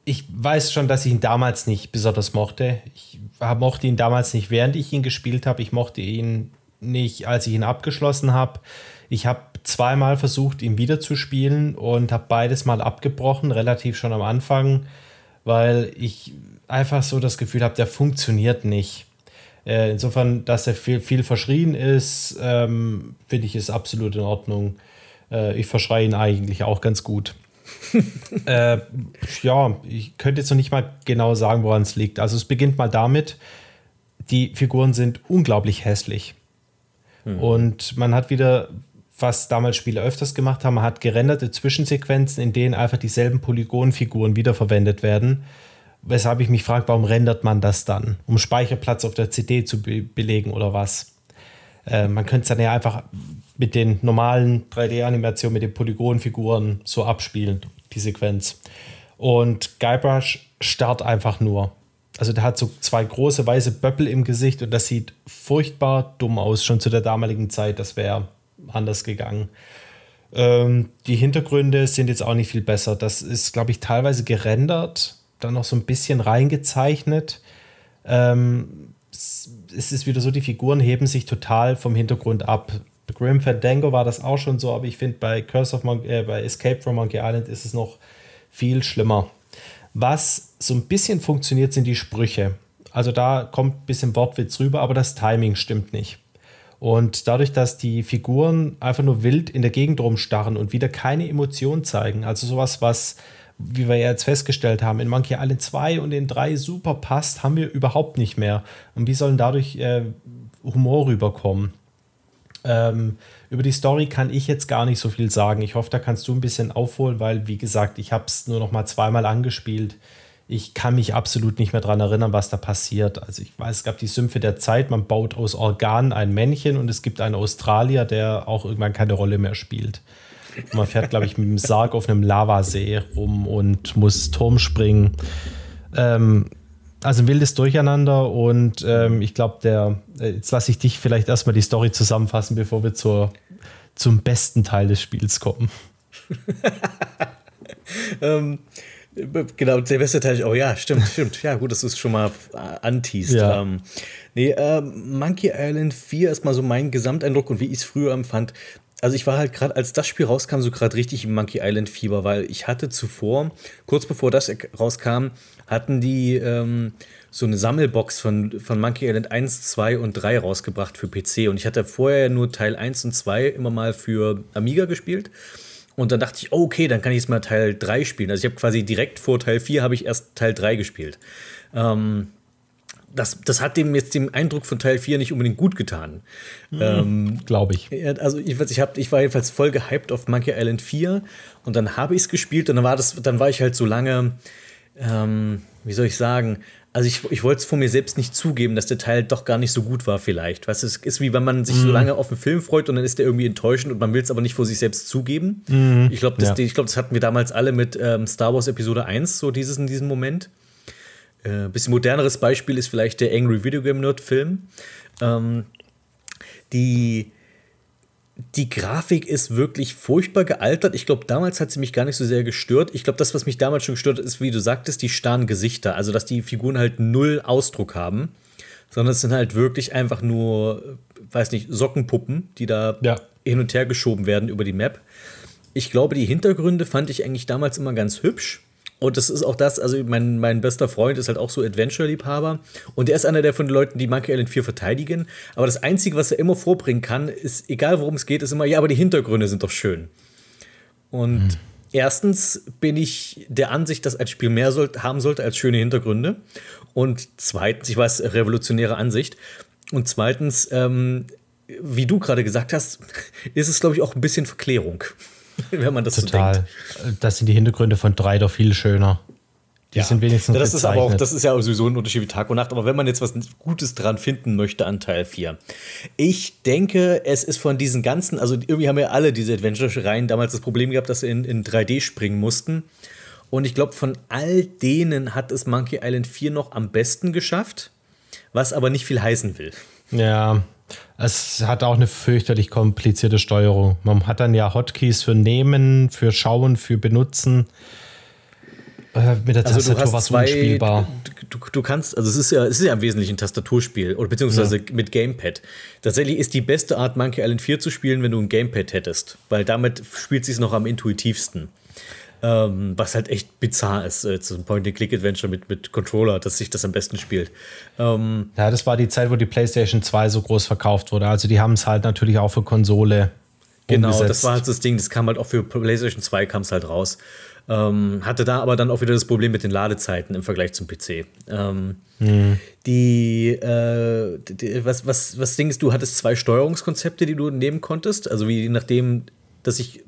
ich weiß schon, dass ich ihn damals nicht besonders mochte. Ich mochte ihn damals nicht, während ich ihn gespielt habe. Ich mochte ihn nicht, als ich ihn abgeschlossen habe. Ich habe zweimal versucht, ihn wieder zu spielen und habe beides mal abgebrochen, relativ schon am Anfang, weil ich einfach so das Gefühl habe, der funktioniert nicht. Äh, insofern, dass er viel, viel verschrien ist, ähm, finde ich es absolut in Ordnung. Äh, ich verschreie ihn eigentlich auch ganz gut. [laughs] äh, ja, ich könnte jetzt noch nicht mal genau sagen, woran es liegt. Also es beginnt mal damit, die Figuren sind unglaublich hässlich. Und man hat wieder, was damals Spiele öfters gemacht haben, man hat gerenderte Zwischensequenzen, in denen einfach dieselben Polygonfiguren wiederverwendet werden. Weshalb ich mich frage, warum rendert man das dann? Um Speicherplatz auf der CD zu be belegen oder was? Äh, man könnte es dann ja einfach mit den normalen 3D-Animationen, mit den Polygonfiguren so abspielen, die Sequenz. Und Guybrush starrt einfach nur. Also der hat so zwei große weiße Böppel im Gesicht und das sieht furchtbar dumm aus, schon zu der damaligen Zeit. Das wäre anders gegangen. Ähm, die Hintergründe sind jetzt auch nicht viel besser. Das ist, glaube ich, teilweise gerendert, dann noch so ein bisschen reingezeichnet. Ähm, es es ist wieder so, die Figuren heben sich total vom Hintergrund ab. Grim Fandango war das auch schon so, aber ich finde bei Curse of Monkey, äh, bei Escape from Monkey Island ist es noch viel schlimmer. Was so ein bisschen funktioniert, sind die Sprüche. Also da kommt ein bisschen Wortwitz rüber, aber das Timing stimmt nicht. Und dadurch, dass die Figuren einfach nur wild in der Gegend rumstarren und wieder keine Emotion zeigen, also sowas, was, wie wir jetzt festgestellt haben, in Monkey Island 2 und in 3 super passt, haben wir überhaupt nicht mehr. Und wie sollen dadurch äh, Humor rüberkommen? Ähm, über die Story kann ich jetzt gar nicht so viel sagen. Ich hoffe, da kannst du ein bisschen aufholen, weil, wie gesagt, ich habe es nur noch mal zweimal angespielt. Ich kann mich absolut nicht mehr daran erinnern, was da passiert. Also ich weiß, es gab die Sümpfe der Zeit, man baut aus Organen ein Männchen und es gibt einen Australier, der auch irgendwann keine Rolle mehr spielt. Und man fährt, glaube ich, mit dem Sarg auf einem Lavasee rum und muss Turm springen. Ähm, also ein wildes Durcheinander und ähm, ich glaube, der, äh, jetzt lasse ich dich vielleicht erstmal die Story zusammenfassen, bevor wir zur, zum besten Teil des Spiels kommen. [laughs] Ähm, genau, der beste Teil, oh ja, stimmt, stimmt. Ja, gut, dass du es schon mal äh, anteast. Ja. Ähm, nee, ähm, Monkey Island 4 ist mal so mein Gesamteindruck und wie ich es früher empfand. also ich war halt gerade, als das Spiel rauskam, so gerade richtig im Monkey Island Fieber, weil ich hatte zuvor, kurz bevor das rauskam, hatten die ähm, so eine Sammelbox von, von Monkey Island 1, 2 und 3 rausgebracht für PC. Und ich hatte vorher nur Teil 1 und 2 immer mal für Amiga gespielt. Und dann dachte ich, oh, okay, dann kann ich jetzt mal Teil 3 spielen. Also ich habe quasi direkt vor Teil 4 habe ich erst Teil 3 gespielt. Ähm, das, das hat dem jetzt den Eindruck von Teil 4 nicht unbedingt gut getan. Mhm, ähm, Glaube ich. Also ich, ich, hab, ich war jedenfalls voll gehypt auf Monkey Island 4 und dann habe ich es gespielt und dann war, das, dann war ich halt so lange, ähm, wie soll ich sagen, also ich, ich wollte es von mir selbst nicht zugeben, dass der Teil doch gar nicht so gut war vielleicht. Weißt du, es ist wie wenn man sich mhm. so lange auf einen Film freut und dann ist der irgendwie enttäuschend und man will es aber nicht vor sich selbst zugeben. Mhm. Ich glaube, das, ja. glaub, das hatten wir damals alle mit ähm, Star Wars Episode 1, so dieses in diesem Moment. Äh, bisschen moderneres Beispiel ist vielleicht der Angry Video Game Nerd Film. Ähm, die die Grafik ist wirklich furchtbar gealtert. Ich glaube, damals hat sie mich gar nicht so sehr gestört. Ich glaube, das, was mich damals schon gestört hat, ist, wie du sagtest, die starren Gesichter. Also, dass die Figuren halt null Ausdruck haben, sondern es sind halt wirklich einfach nur, weiß nicht, Sockenpuppen, die da ja. hin und her geschoben werden über die Map. Ich glaube, die Hintergründe fand ich eigentlich damals immer ganz hübsch. Und das ist auch das, also mein, mein bester Freund ist halt auch so Adventure-Liebhaber. Und er ist einer der von den Leuten, die Monkey Island 4 verteidigen. Aber das Einzige, was er immer vorbringen kann, ist, egal worum es geht, ist immer, ja, aber die Hintergründe sind doch schön. Und mhm. erstens bin ich der Ansicht, dass ein Spiel mehr soll, haben sollte als schöne Hintergründe. Und zweitens, ich weiß, revolutionäre Ansicht. Und zweitens, ähm, wie du gerade gesagt hast, ist es, glaube ich, auch ein bisschen Verklärung. [laughs] wenn man das Total. so denkt. Das sind die Hintergründe von drei doch viel schöner. Die ja. sind wenigstens ja, das ist aber auch, das ist ja sowieso ein Unterschied wie Tag und Nacht. Aber wenn man jetzt was Gutes dran finden möchte an Teil 4, ich denke, es ist von diesen ganzen, also irgendwie haben ja alle diese Adventure-Reihen damals das Problem gehabt, dass sie in, in 3D springen mussten. Und ich glaube, von all denen hat es Monkey Island 4 noch am besten geschafft, was aber nicht viel heißen will. Ja, es hat auch eine fürchterlich komplizierte Steuerung. Man hat dann ja Hotkeys für Nehmen, für Schauen, für Benutzen. Äh, mit der also Tastatur war es unspielbar. Du, du, kannst, also es ist ja, es ist ja im Wesentlichen ein Tastaturspiel oder beziehungsweise ja. mit Gamepad. Tatsächlich ist die beste Art, Monkey Island 4 zu spielen, wenn du ein Gamepad hättest, weil damit spielt sich es noch am intuitivsten. Ähm, was halt echt bizarr ist, äh, so ein Point-and-Click-Adventure mit, mit Controller, dass sich das am besten spielt. Ähm, ja, das war die Zeit, wo die PlayStation 2 so groß verkauft wurde. Also die haben es halt natürlich auch für Konsole. Genau, umgesetzt. das war halt das Ding, das kam halt auch für PlayStation 2 kam es halt raus. Ähm, hatte da aber dann auch wieder das Problem mit den Ladezeiten im Vergleich zum PC. Ähm, hm. Die, äh, die, was, was, was denkst du, hattest zwei Steuerungskonzepte, die du nehmen konntest? Also wie nachdem, dass ich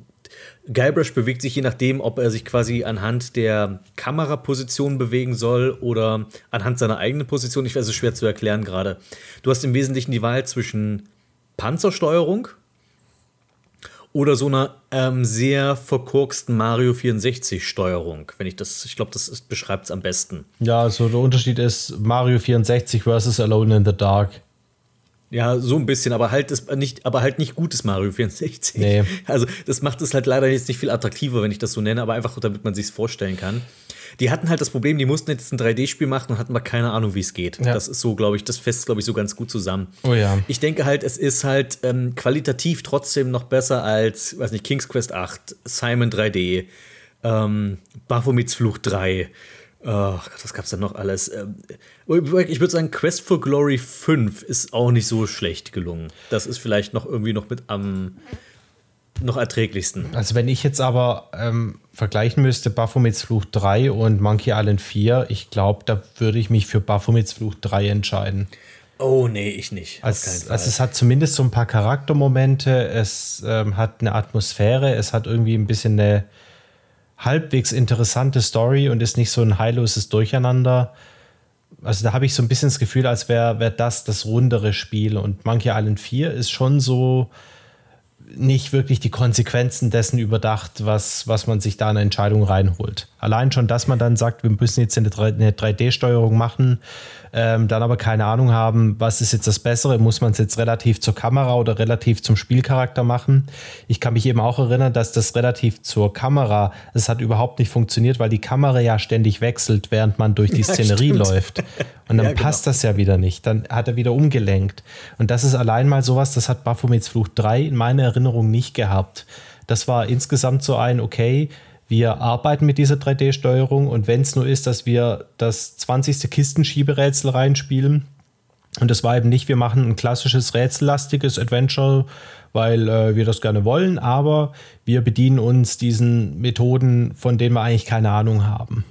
Guybrush bewegt sich je nachdem, ob er sich quasi anhand der Kameraposition bewegen soll oder anhand seiner eigenen Position. Ich weiß es schwer zu erklären gerade. Du hast im Wesentlichen die Wahl zwischen Panzersteuerung oder so einer ähm, sehr verkorksten Mario 64 Steuerung. Wenn ich das, ich glaube, das beschreibt es am besten. Ja, also der Unterschied ist Mario 64 versus Alone in the Dark. Ja, so ein bisschen, aber halt ist nicht, aber halt nicht gutes Mario 64. Nee. [laughs] Also das macht es halt leider jetzt nicht viel attraktiver, wenn ich das so nenne, aber einfach, damit man sich vorstellen kann. Die hatten halt das Problem, die mussten jetzt ein 3D-Spiel machen und hatten mal keine Ahnung, wie es geht. Ja. Das ist so, glaube ich, das fest, glaube ich, so ganz gut zusammen. Oh ja. Ich denke halt, es ist halt ähm, qualitativ trotzdem noch besser als, weiß nicht, King's Quest 8, Simon 3D, ähm, Baphomets Fluch 3. Oh Gott, was gab's da noch alles? Ähm, ich würde sagen, Quest for Glory 5 ist auch nicht so schlecht gelungen. Das ist vielleicht noch irgendwie noch mit am noch erträglichsten. Also wenn ich jetzt aber ähm, vergleichen müsste Baphomets Fluch 3 und Monkey Island 4, ich glaube, da würde ich mich für Baphomets Fluch 3 entscheiden. Oh nee, ich nicht. Also, also, es hat zumindest so ein paar Charaktermomente, es ähm, hat eine Atmosphäre, es hat irgendwie ein bisschen eine halbwegs interessante Story und ist nicht so ein heilloses Durcheinander. Also da habe ich so ein bisschen das Gefühl, als wäre wär das das rundere Spiel. Und Monkey Island 4 ist schon so nicht wirklich die Konsequenzen dessen überdacht, was, was man sich da in eine Entscheidung reinholt. Allein schon, dass man dann sagt, wir müssen jetzt eine 3D-Steuerung machen, ähm, dann aber keine Ahnung haben, was ist jetzt das Bessere, muss man es jetzt relativ zur Kamera oder relativ zum Spielcharakter machen. Ich kann mich eben auch erinnern, dass das relativ zur Kamera, es hat überhaupt nicht funktioniert, weil die Kamera ja ständig wechselt, während man durch die Szenerie ja, läuft. Und dann ja, passt genau. das ja wieder nicht. Dann hat er wieder umgelenkt. Und das ist allein mal sowas, das hat Baphomets Fluch 3 in meiner Erinnerung nicht gehabt. Das war insgesamt so ein, okay, wir arbeiten mit dieser 3D-Steuerung und wenn es nur ist, dass wir das 20. Kistenschieberätsel reinspielen, und das war eben nicht, wir machen ein klassisches rätsellastiges Adventure, weil äh, wir das gerne wollen, aber wir bedienen uns diesen Methoden, von denen wir eigentlich keine Ahnung haben.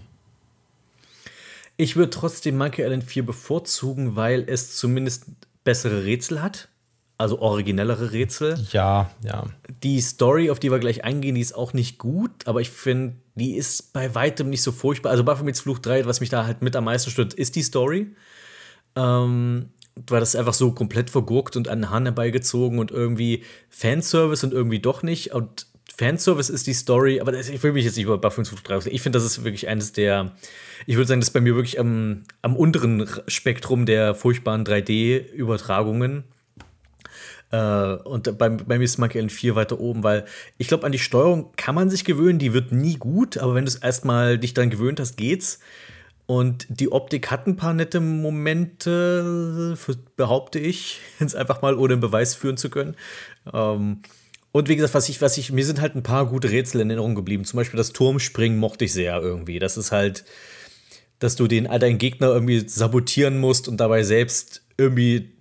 Ich würde trotzdem Monkey Island 4 bevorzugen, weil es zumindest bessere Rätsel hat. Also originellere Rätsel. Ja, ja. Die Story, auf die wir gleich eingehen, die ist auch nicht gut, aber ich finde, die ist bei weitem nicht so furchtbar. Also Baphomets Fluch 3, was mich da halt mit am meisten stört, ist die Story. Ähm, weil das einfach so komplett vergurkt und an den Hahn herbeigezogen und irgendwie Fanservice und irgendwie doch nicht. Und Fanservice ist die Story, aber das, ich will mich jetzt nicht über Baphomets Fluch 3 Ich finde, das ist wirklich eines der, ich würde sagen, das ist bei mir wirklich am, am unteren Spektrum der furchtbaren 3D-Übertragungen. Äh, und bei, bei mir ist Monkey Island 4 weiter oben, weil ich glaube, an die Steuerung kann man sich gewöhnen, die wird nie gut, aber wenn du es erstmal dich dann gewöhnt hast, geht's. Und die Optik hat ein paar nette Momente, behaupte ich, [laughs] jetzt einfach mal ohne Beweis führen zu können. Ähm, und wie gesagt, was ich, was ich, mir sind halt ein paar gute Rätsel in Erinnerung geblieben. Zum Beispiel das Turmspringen mochte ich sehr irgendwie. Das ist halt, dass du den deinen Gegner irgendwie sabotieren musst und dabei selbst irgendwie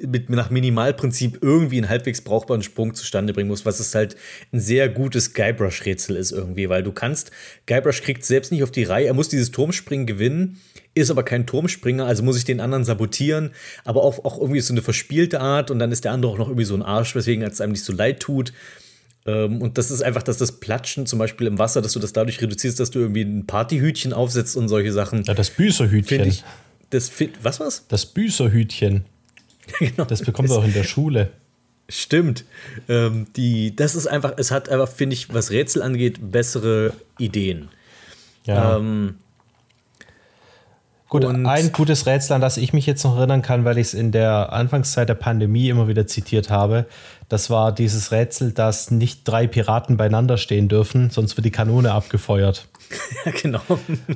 mit nach Minimalprinzip irgendwie einen halbwegs brauchbaren Sprung zustande bringen musst, was es halt ein sehr gutes Guybrush-Rätsel ist irgendwie, weil du kannst, Guybrush kriegt selbst nicht auf die Reihe, er muss dieses Turmspringen gewinnen, ist aber kein Turmspringer, also muss ich den anderen sabotieren, aber auch, auch irgendwie so eine verspielte Art und dann ist der andere auch noch irgendwie so ein Arsch, weswegen es einem nicht so leid tut. Ähm, und das ist einfach, dass das Platschen zum Beispiel im Wasser, dass du das dadurch reduzierst, dass du irgendwie ein Partyhütchen aufsetzt und solche Sachen. Ja, das Büßerhütchen. Ich. Das, was war's? Das Büßerhütchen. [laughs] genau. Das bekommt man auch in der Schule. Stimmt. Ähm, die, das ist einfach, es hat einfach, finde ich, was Rätsel angeht, bessere Ideen. Ja. Ähm, Gut, ein gutes Rätsel, an das ich mich jetzt noch erinnern kann, weil ich es in der Anfangszeit der Pandemie immer wieder zitiert habe, das war dieses Rätsel, dass nicht drei Piraten beieinander stehen dürfen, sonst wird die Kanone abgefeuert. [laughs] Ja, genau.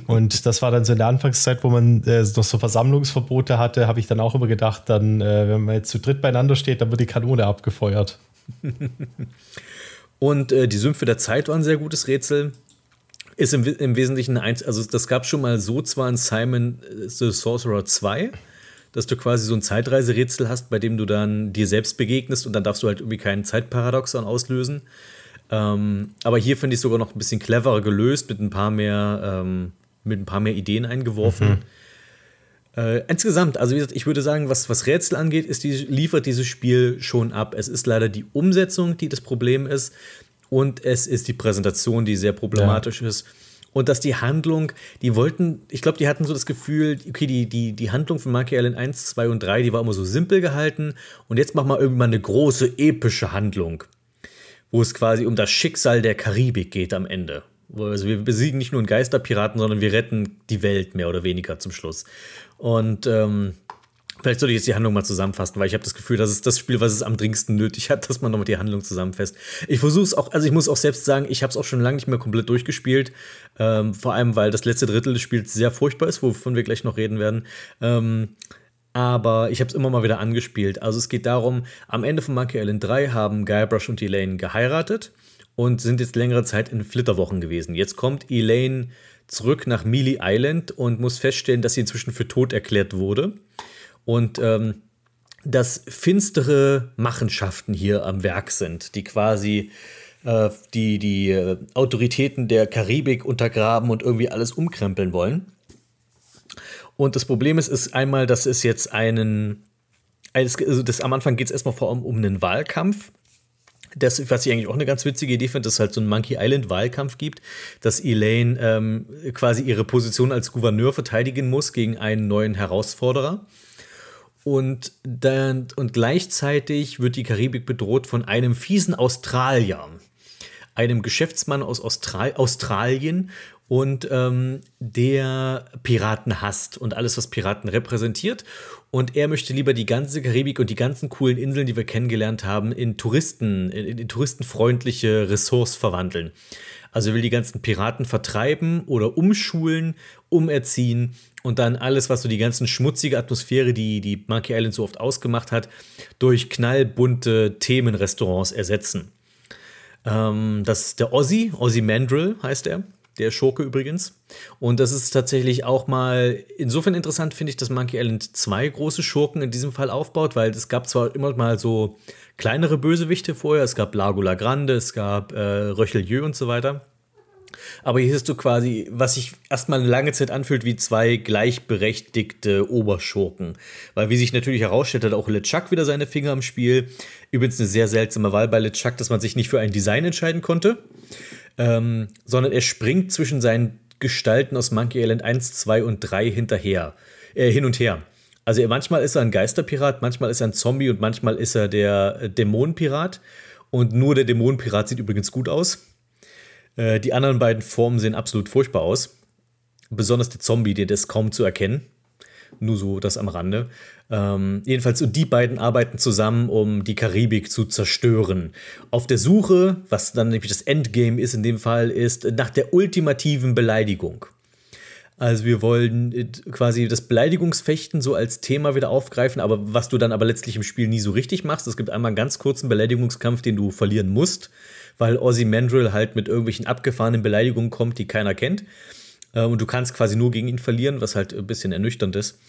Und das war dann so in der Anfangszeit, wo man äh, noch so Versammlungsverbote hatte, habe ich dann auch immer gedacht, dann, äh, wenn man jetzt zu dritt beieinander steht, dann wird die Kanone abgefeuert. [laughs] Und äh, die Sümpfe der Zeit waren ein sehr gutes Rätsel. Ist im, im Wesentlichen eins, also das gab schon mal so zwar in Simon äh, the Sorcerer 2, dass du quasi so ein Zeitreiserätsel hast, bei dem du dann dir selbst begegnest und dann darfst du halt irgendwie keinen Zeitparadoxon auslösen. Ähm, aber hier finde ich sogar noch ein bisschen cleverer gelöst, mit ein paar mehr, ähm, mit ein paar mehr Ideen eingeworfen. Mhm. Äh, insgesamt, also wie gesagt, ich würde sagen, was, was Rätsel angeht, ist die, liefert dieses Spiel schon ab. Es ist leider die Umsetzung, die das Problem ist, und es ist die Präsentation, die sehr problematisch ja. ist. Und dass die Handlung, die wollten, ich glaube, die hatten so das Gefühl, okay, die, die, die Handlung von Monkey Island 1, 2 und 3, die war immer so simpel gehalten. Und jetzt machen wir irgendwann eine große, epische Handlung wo es quasi um das Schicksal der Karibik geht am Ende. Also wir besiegen nicht nur einen Geisterpiraten, sondern wir retten die Welt mehr oder weniger zum Schluss. Und ähm, vielleicht sollte ich jetzt die Handlung mal zusammenfassen, weil ich habe das Gefühl, das ist das Spiel, was es am dringendsten nötig hat, [laughs] dass man nochmal die Handlung zusammenfasst. Ich versuche es auch, also ich muss auch selbst sagen, ich habe es auch schon lange nicht mehr komplett durchgespielt. Ähm, vor allem, weil das letzte Drittel des Spiels sehr furchtbar ist, wovon wir gleich noch reden werden. Ähm, aber ich habe es immer mal wieder angespielt. Also es geht darum, am Ende von Monkey Island 3 haben Guybrush und Elaine geheiratet und sind jetzt längere Zeit in Flitterwochen gewesen. Jetzt kommt Elaine zurück nach Mealy Island und muss feststellen, dass sie inzwischen für tot erklärt wurde. Und ähm, dass finstere Machenschaften hier am Werk sind, die quasi äh, die, die äh, Autoritäten der Karibik untergraben und irgendwie alles umkrempeln wollen. Und das Problem ist, ist einmal, dass es jetzt einen, also das, am Anfang geht es erstmal vor allem um einen Wahlkampf. Das, was ich eigentlich auch eine ganz witzige Idee finde, dass es halt so einen Monkey Island Wahlkampf gibt, dass Elaine ähm, quasi ihre Position als Gouverneur verteidigen muss gegen einen neuen Herausforderer. Und, dann, und gleichzeitig wird die Karibik bedroht von einem fiesen Australier, einem Geschäftsmann aus Austral Australien und ähm, der Piraten hasst und alles, was Piraten repräsentiert. Und er möchte lieber die ganze Karibik und die ganzen coolen Inseln, die wir kennengelernt haben, in Touristen, in, in touristenfreundliche Ressorts verwandeln. Also will die ganzen Piraten vertreiben oder umschulen, umerziehen und dann alles, was so die ganzen schmutzige Atmosphäre, die die Monkey Island so oft ausgemacht hat, durch knallbunte Themenrestaurants ersetzen. Ähm, das ist der Ozzy, Ozzy Mandrill heißt er, der Schurke übrigens. Und das ist tatsächlich auch mal insofern interessant, finde ich, dass Monkey Island zwei große Schurken in diesem Fall aufbaut, weil es gab zwar immer mal so kleinere Bösewichte vorher, es gab Lago La Grande, es gab äh, Röchelieu und so weiter. Aber hier hast du quasi, was sich erstmal eine lange Zeit anfühlt, wie zwei gleichberechtigte Oberschurken. Weil, wie sich natürlich herausstellt, hat auch LeChuck wieder seine Finger im Spiel. Übrigens eine sehr seltsame Wahl bei LeChuck, dass man sich nicht für ein Design entscheiden konnte, ähm, sondern er springt zwischen seinen Gestalten aus Monkey Island 1, 2 und 3 hinterher, äh, hin und her. Also er, manchmal ist er ein Geisterpirat, manchmal ist er ein Zombie und manchmal ist er der äh, Dämonenpirat. Und nur der Dämonenpirat sieht übrigens gut aus. Äh, die anderen beiden Formen sehen absolut furchtbar aus. Besonders der Zombie, der ist kaum zu erkennen. Nur so das am Rande. Ähm, jedenfalls, und die beiden arbeiten zusammen, um die Karibik zu zerstören. Auf der Suche, was dann nämlich das Endgame ist in dem Fall, ist nach der ultimativen Beleidigung. Also wir wollen äh, quasi das Beleidigungsfechten so als Thema wieder aufgreifen, aber was du dann aber letztlich im Spiel nie so richtig machst. Es gibt einmal einen ganz kurzen Beleidigungskampf, den du verlieren musst weil Ozzy Mandrill halt mit irgendwelchen abgefahrenen Beleidigungen kommt, die keiner kennt. Äh, und du kannst quasi nur gegen ihn verlieren, was halt ein bisschen ernüchternd ist.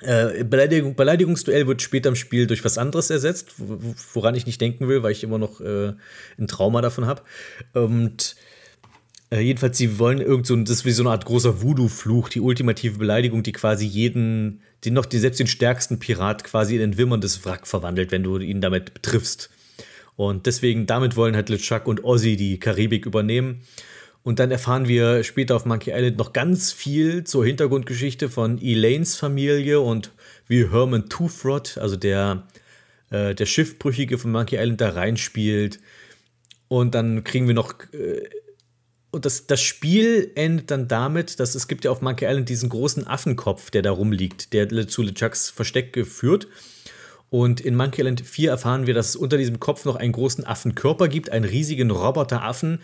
Äh, Beleidigung, Beleidigungsduell wird später im Spiel durch was anderes ersetzt, woran ich nicht denken will, weil ich immer noch äh, ein Trauma davon habe. Und äh, jedenfalls, sie wollen irgend so, das ist wie so eine Art großer Voodoo-Fluch, die ultimative Beleidigung, die quasi jeden, die noch die, selbst den stärksten Pirat quasi in ein wimmerndes Wrack verwandelt, wenn du ihn damit triffst. Und deswegen, damit wollen halt LeChuck und Ozzy die Karibik übernehmen. Und dann erfahren wir später auf Monkey Island noch ganz viel zur Hintergrundgeschichte von Elaines Familie und wie Herman Toothrod, also der, äh, der Schiffbrüchige von Monkey Island, da reinspielt. Und dann kriegen wir noch. Äh, und das, das Spiel endet dann damit, dass es gibt ja auf Monkey Island diesen großen Affenkopf, der da rumliegt, der zu LeChucks Versteck geführt. Und in Monkey Island 4 erfahren wir, dass es unter diesem Kopf noch einen großen Affenkörper gibt, einen riesigen Roboteraffen.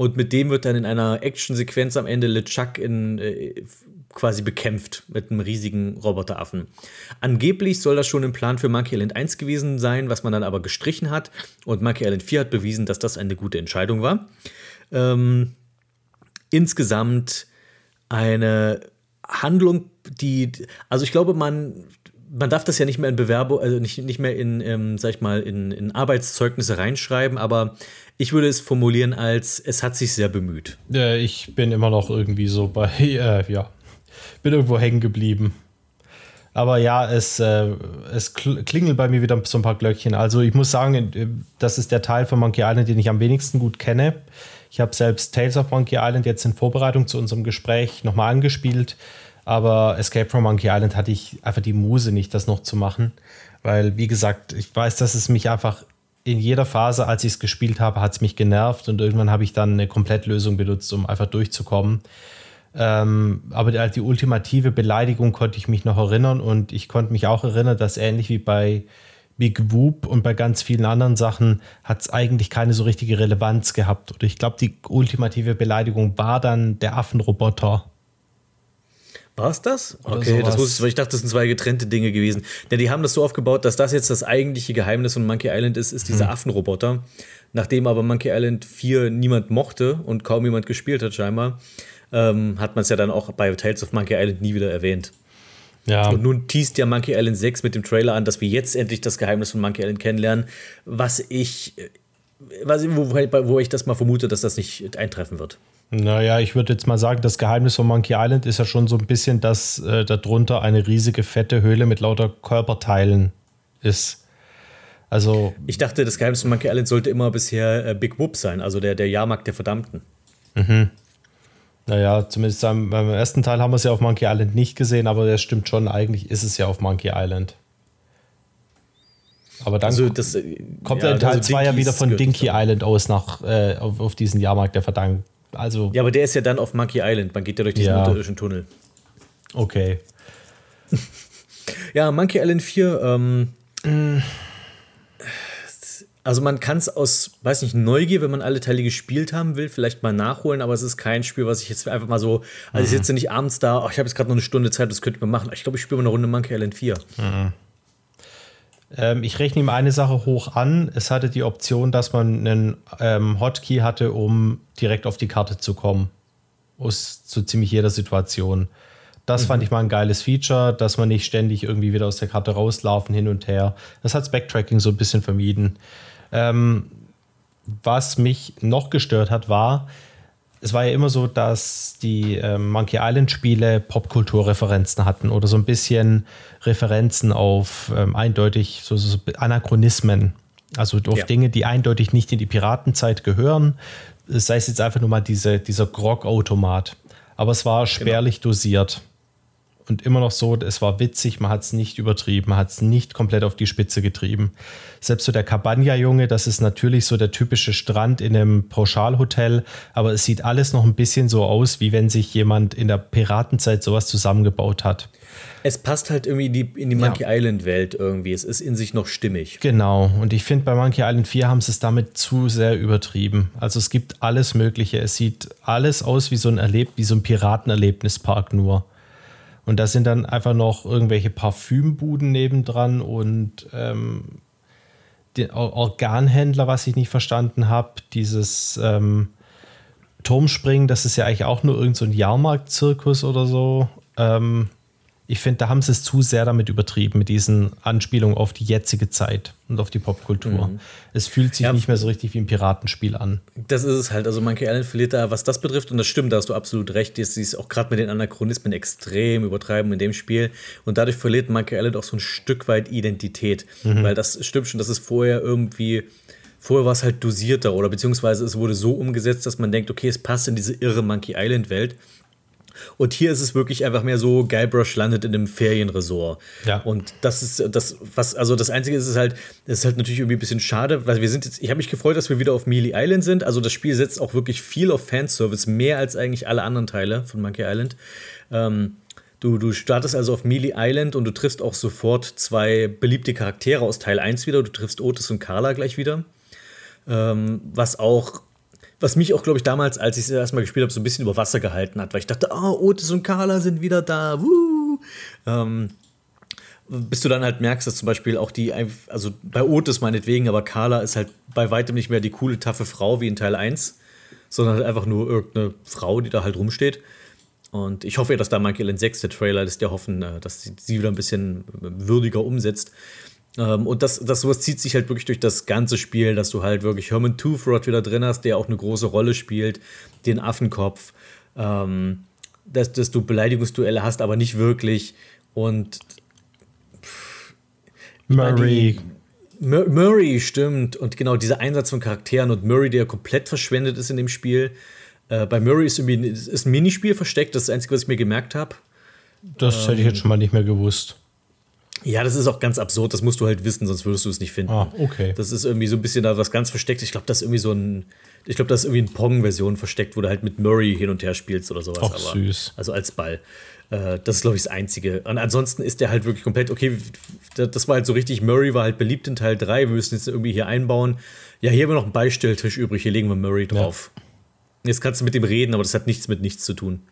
Und mit dem wird dann in einer Actionsequenz am Ende LeChuck in, äh, quasi bekämpft mit einem riesigen Roboteraffen. Angeblich soll das schon im Plan für Monkey Island 1 gewesen sein, was man dann aber gestrichen hat. Und Monkey Island 4 hat bewiesen, dass das eine gute Entscheidung war. Ähm, insgesamt eine Handlung, die, also ich glaube, man man darf das ja nicht mehr in Bewerbung, also nicht, nicht mehr in, ähm, sag ich mal, in, in Arbeitszeugnisse reinschreiben, aber ich würde es formulieren als, es hat sich sehr bemüht. Ja, ich bin immer noch irgendwie so bei, [laughs] äh, ja, bin irgendwo hängen geblieben. Aber ja, es, äh, es klingelt bei mir wieder so ein paar Glöckchen. Also ich muss sagen, äh, das ist der Teil von Monkey Island, den ich am wenigsten gut kenne. Ich habe selbst Tales of Monkey Island jetzt in Vorbereitung zu unserem Gespräch nochmal angespielt. Aber Escape from Monkey Island hatte ich einfach die Muse nicht, das noch zu machen. Weil, wie gesagt, ich weiß, dass es mich einfach in jeder Phase, als ich es gespielt habe, hat es mich genervt und irgendwann habe ich dann eine Komplettlösung benutzt, um einfach durchzukommen. Ähm, aber die, die, ultimative Beleidigung konnte ich mich noch erinnern und ich konnte mich auch erinnern, dass ähnlich wie bei Big Whoop und bei ganz vielen anderen Sachen hat es eigentlich keine so richtige Relevanz gehabt. Und ich glaube, die ultimative Beleidigung war dann der Affenroboter. War es das? okay, das wusste ich, weil ich dachte, das sind zwei getrennte Dinge gewesen. Denn die haben das so aufgebaut, dass das jetzt das eigentliche Geheimnis von Monkey Island ist, ist dieser hm. Affenroboter. Nachdem aber Monkey Island 4 niemand mochte und kaum jemand gespielt hat, scheinbar, ähm, hat man es ja dann auch bei Tales of Monkey Island nie wieder erwähnt. Ja. Und nun teast ja Monkey Island 6 mit dem Trailer an, dass wir jetzt endlich das Geheimnis von Monkey Island kennenlernen, was ich, was, wo, wo ich das mal vermute, dass das nicht eintreffen wird. Naja, ich würde jetzt mal sagen, das Geheimnis von Monkey Island ist ja schon so ein bisschen, dass äh, darunter eine riesige fette Höhle mit lauter Körperteilen ist. Also. Ich dachte, das Geheimnis von Monkey Island sollte immer bisher äh, Big Whoop sein, also der, der Jahrmarkt der Verdammten. Mhm. Naja, zumindest beim, beim ersten Teil haben wir es ja auf Monkey Island nicht gesehen, aber das stimmt schon, eigentlich ist es ja auf Monkey Island. Aber dann also das, kommt ja, Teil 2 also ja wieder von Dinky Island aus nach, äh, auf, auf diesen Jahrmarkt der Verdammten Also, Ja, aber der ist ja dann auf Monkey Island. Man geht ja durch diesen Ja. unterirdischen Tunnel. okay. [laughs] Ja, Monkey Island 4, ähm, also man kann es aus, weiß nicht, Neugier, wenn man alle Teile gespielt haben will, vielleicht mal nachholen, aber es ist kein Spiel, was ich jetzt einfach mal so, also ich sitze nicht abends da, ach, ich habe jetzt gerade noch eine Stunde Zeit, das könnte man machen. Ich glaube, ich spiele mal eine Runde Monkey Island 4. Ähm, ich rechne ihm eine Sache hoch an. Es hatte die Option, dass man einen ähm, Hotkey hatte, um direkt auf die Karte zu kommen. Aus so ziemlich jeder Situation. Das fand ich mal ein geiles Feature, dass man nicht ständig irgendwie wieder aus der Karte rauslaufen hin und her. Das hat Backtracking so ein bisschen vermieden. Ähm, was mich noch gestört hat, war, es war ja immer so, dass die ähm, Monkey Island Spiele Popkulturreferenzen hatten oder so ein bisschen Referenzen auf ähm, eindeutig so, so Anachronismen. Also auf Ja. Dinge, die eindeutig nicht in die Piratenzeit gehören. Sei es jetzt einfach nur mal diese, dieser Grog-Automat. Aber es war spärlich dosiert. Und immer noch so, es war witzig, man hat es nicht übertrieben, man hat es nicht komplett auf die Spitze getrieben. Selbst so der Cabana-Junge, das ist natürlich so der typische Strand in einem Pauschalhotel, aber es sieht alles noch ein bisschen so aus, wie wenn sich jemand in der Piratenzeit sowas zusammengebaut hat. Es passt halt irgendwie in die, in die Monkey Island Welt irgendwie. Es ist in sich noch stimmig. Genau, und ich finde, bei Monkey Island 4 haben sie es damit zu sehr übertrieben. Also es gibt alles Mögliche. Es sieht alles aus wie so ein Erleb wie so ein Piratenerlebnispark nur. Und da sind dann einfach noch irgendwelche Parfümbuden nebendran und ähm, Organhändler, was ich nicht verstanden habe. Dieses ähm, Turmspringen, das ist ja eigentlich auch nur irgendein so Jahrmarktzirkus oder so. Ähm, ich finde, da haben sie es zu sehr damit übertrieben, mit diesen Anspielungen auf die jetzige Zeit und auf die Popkultur. Es fühlt sich Ja. nicht mehr so richtig wie ein Piratenspiel an. Das ist es halt. Also Monkey Island verliert da, was das betrifft, und das stimmt, da hast du absolut recht, sie ist auch gerade mit den Anachronismen extrem übertreiben in dem Spiel. Und dadurch verliert Monkey Island auch so ein Stück weit Identität. Weil das stimmt schon, das ist vorher irgendwie. Vorher war es halt dosierter oder beziehungsweise es wurde so umgesetzt, dass man denkt, okay, es passt in diese irre Monkey Island Welt. Und hier ist es wirklich einfach mehr so, Guybrush landet in einem Ferienresort. Ja. Und das ist das, was, also das Einzige ist, ist halt, das ist halt natürlich irgendwie ein bisschen schade, weil wir sind jetzt, ich habe mich gefreut, dass wir wieder auf Mealy Island sind. Also das Spiel setzt auch wirklich viel auf Fanservice, mehr als eigentlich alle anderen Teile von Monkey Island. Ähm, du, du startest also auf Mealy Island und du triffst auch sofort zwei beliebte Charaktere aus Teil 1 wieder. Du triffst Otis und Carla gleich wieder. Ähm, was auch was mich auch, glaube ich, damals, als ich es erstmal gespielt habe, so ein bisschen über Wasser gehalten hat, weil ich dachte, ah, Otis und Carla sind wieder da. Wuh. Ähm, bis du dann halt merkst, dass zum Beispiel auch die, also bei Otis meinetwegen, aber Carla ist halt bei weitem nicht mehr die coole, taffe Frau wie in Teil 1, sondern halt einfach nur irgendeine Frau, die da halt rumsteht. Und ich hoffe ja, dass da Monkey Island 6, der Trailer, lässt ja hoffen, äh, dass sie wieder ein bisschen würdiger umsetzt. Ähm, und das, das sowas zieht sich halt wirklich durch das ganze Spiel, dass du halt wirklich Herman Toothrod wieder drin hast, der auch eine große Rolle spielt, den Affenkopf, ähm, dass, dass du Beleidigungsduelle hast, aber nicht wirklich. Und Murray, Mur Murray, stimmt. Und genau dieser Einsatz von Charakteren und Murray, der komplett verschwendet ist in dem Spiel. Äh, bei Murray ist, irgendwie, ist ist ein Minispiel versteckt, das ist das Einzige, was ich mir gemerkt habe. das hätte ich jetzt schon mal nicht mehr gewusst. Ja, das ist auch ganz absurd, das musst du halt wissen, sonst würdest du es nicht finden. Ah, okay. Das ist irgendwie so ein bisschen da was ganz versteckt. Ich glaube, das ist irgendwie so ein. Ich glaube, das ist irgendwie eine Pong-Version versteckt, wo du halt mit Murray hin und her spielst oder sowas. Ach, süß. Also als Ball. Äh, das ist, glaube ich, das Einzige. Und ansonsten ist der halt wirklich komplett, okay, das war halt so richtig, Murray war halt beliebt in Teil 3, wir müssen jetzt irgendwie hier einbauen. Ja, hier haben wir noch einen Beistelltisch übrig, hier legen wir Murray drauf. Jetzt kannst du mit dem reden, aber das hat nichts mit nichts zu tun.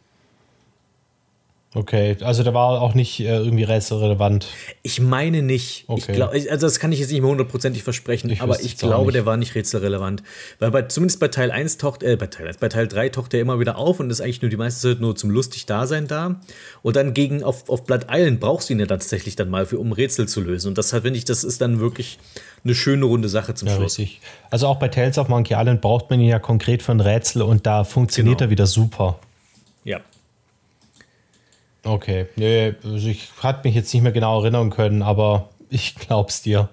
Okay, also der war auch nicht äh, irgendwie rätselrelevant. Ich meine nicht. Ich Okay. glaub, also das kann ich jetzt nicht mehr hundertprozentig versprechen, Ich aber ich glaube, der war nicht rätselrelevant. Weil bei, zumindest bei Teil 1 taucht, äh, bei Teil 1, bei Teil 3 taucht er immer wieder auf und ist eigentlich nur die meiste Zeit nur zum lustig Dasein da. Und dann gegen auf, auf Blood Island brauchst du ihn ja tatsächlich dann mal, für, um Rätsel zu lösen. Und das hat, finde ich, das ist dann wirklich eine schöne runde Sache zum Ja, Schluss. richtig. Also auch bei Tales of Monkey Island braucht man ihn ja konkret für ein Rätsel und da funktioniert Genau. er wieder super. Okay, nee, also ich hatte mich jetzt nicht mehr genau erinnern können, aber [laughs] ich glaub's dir.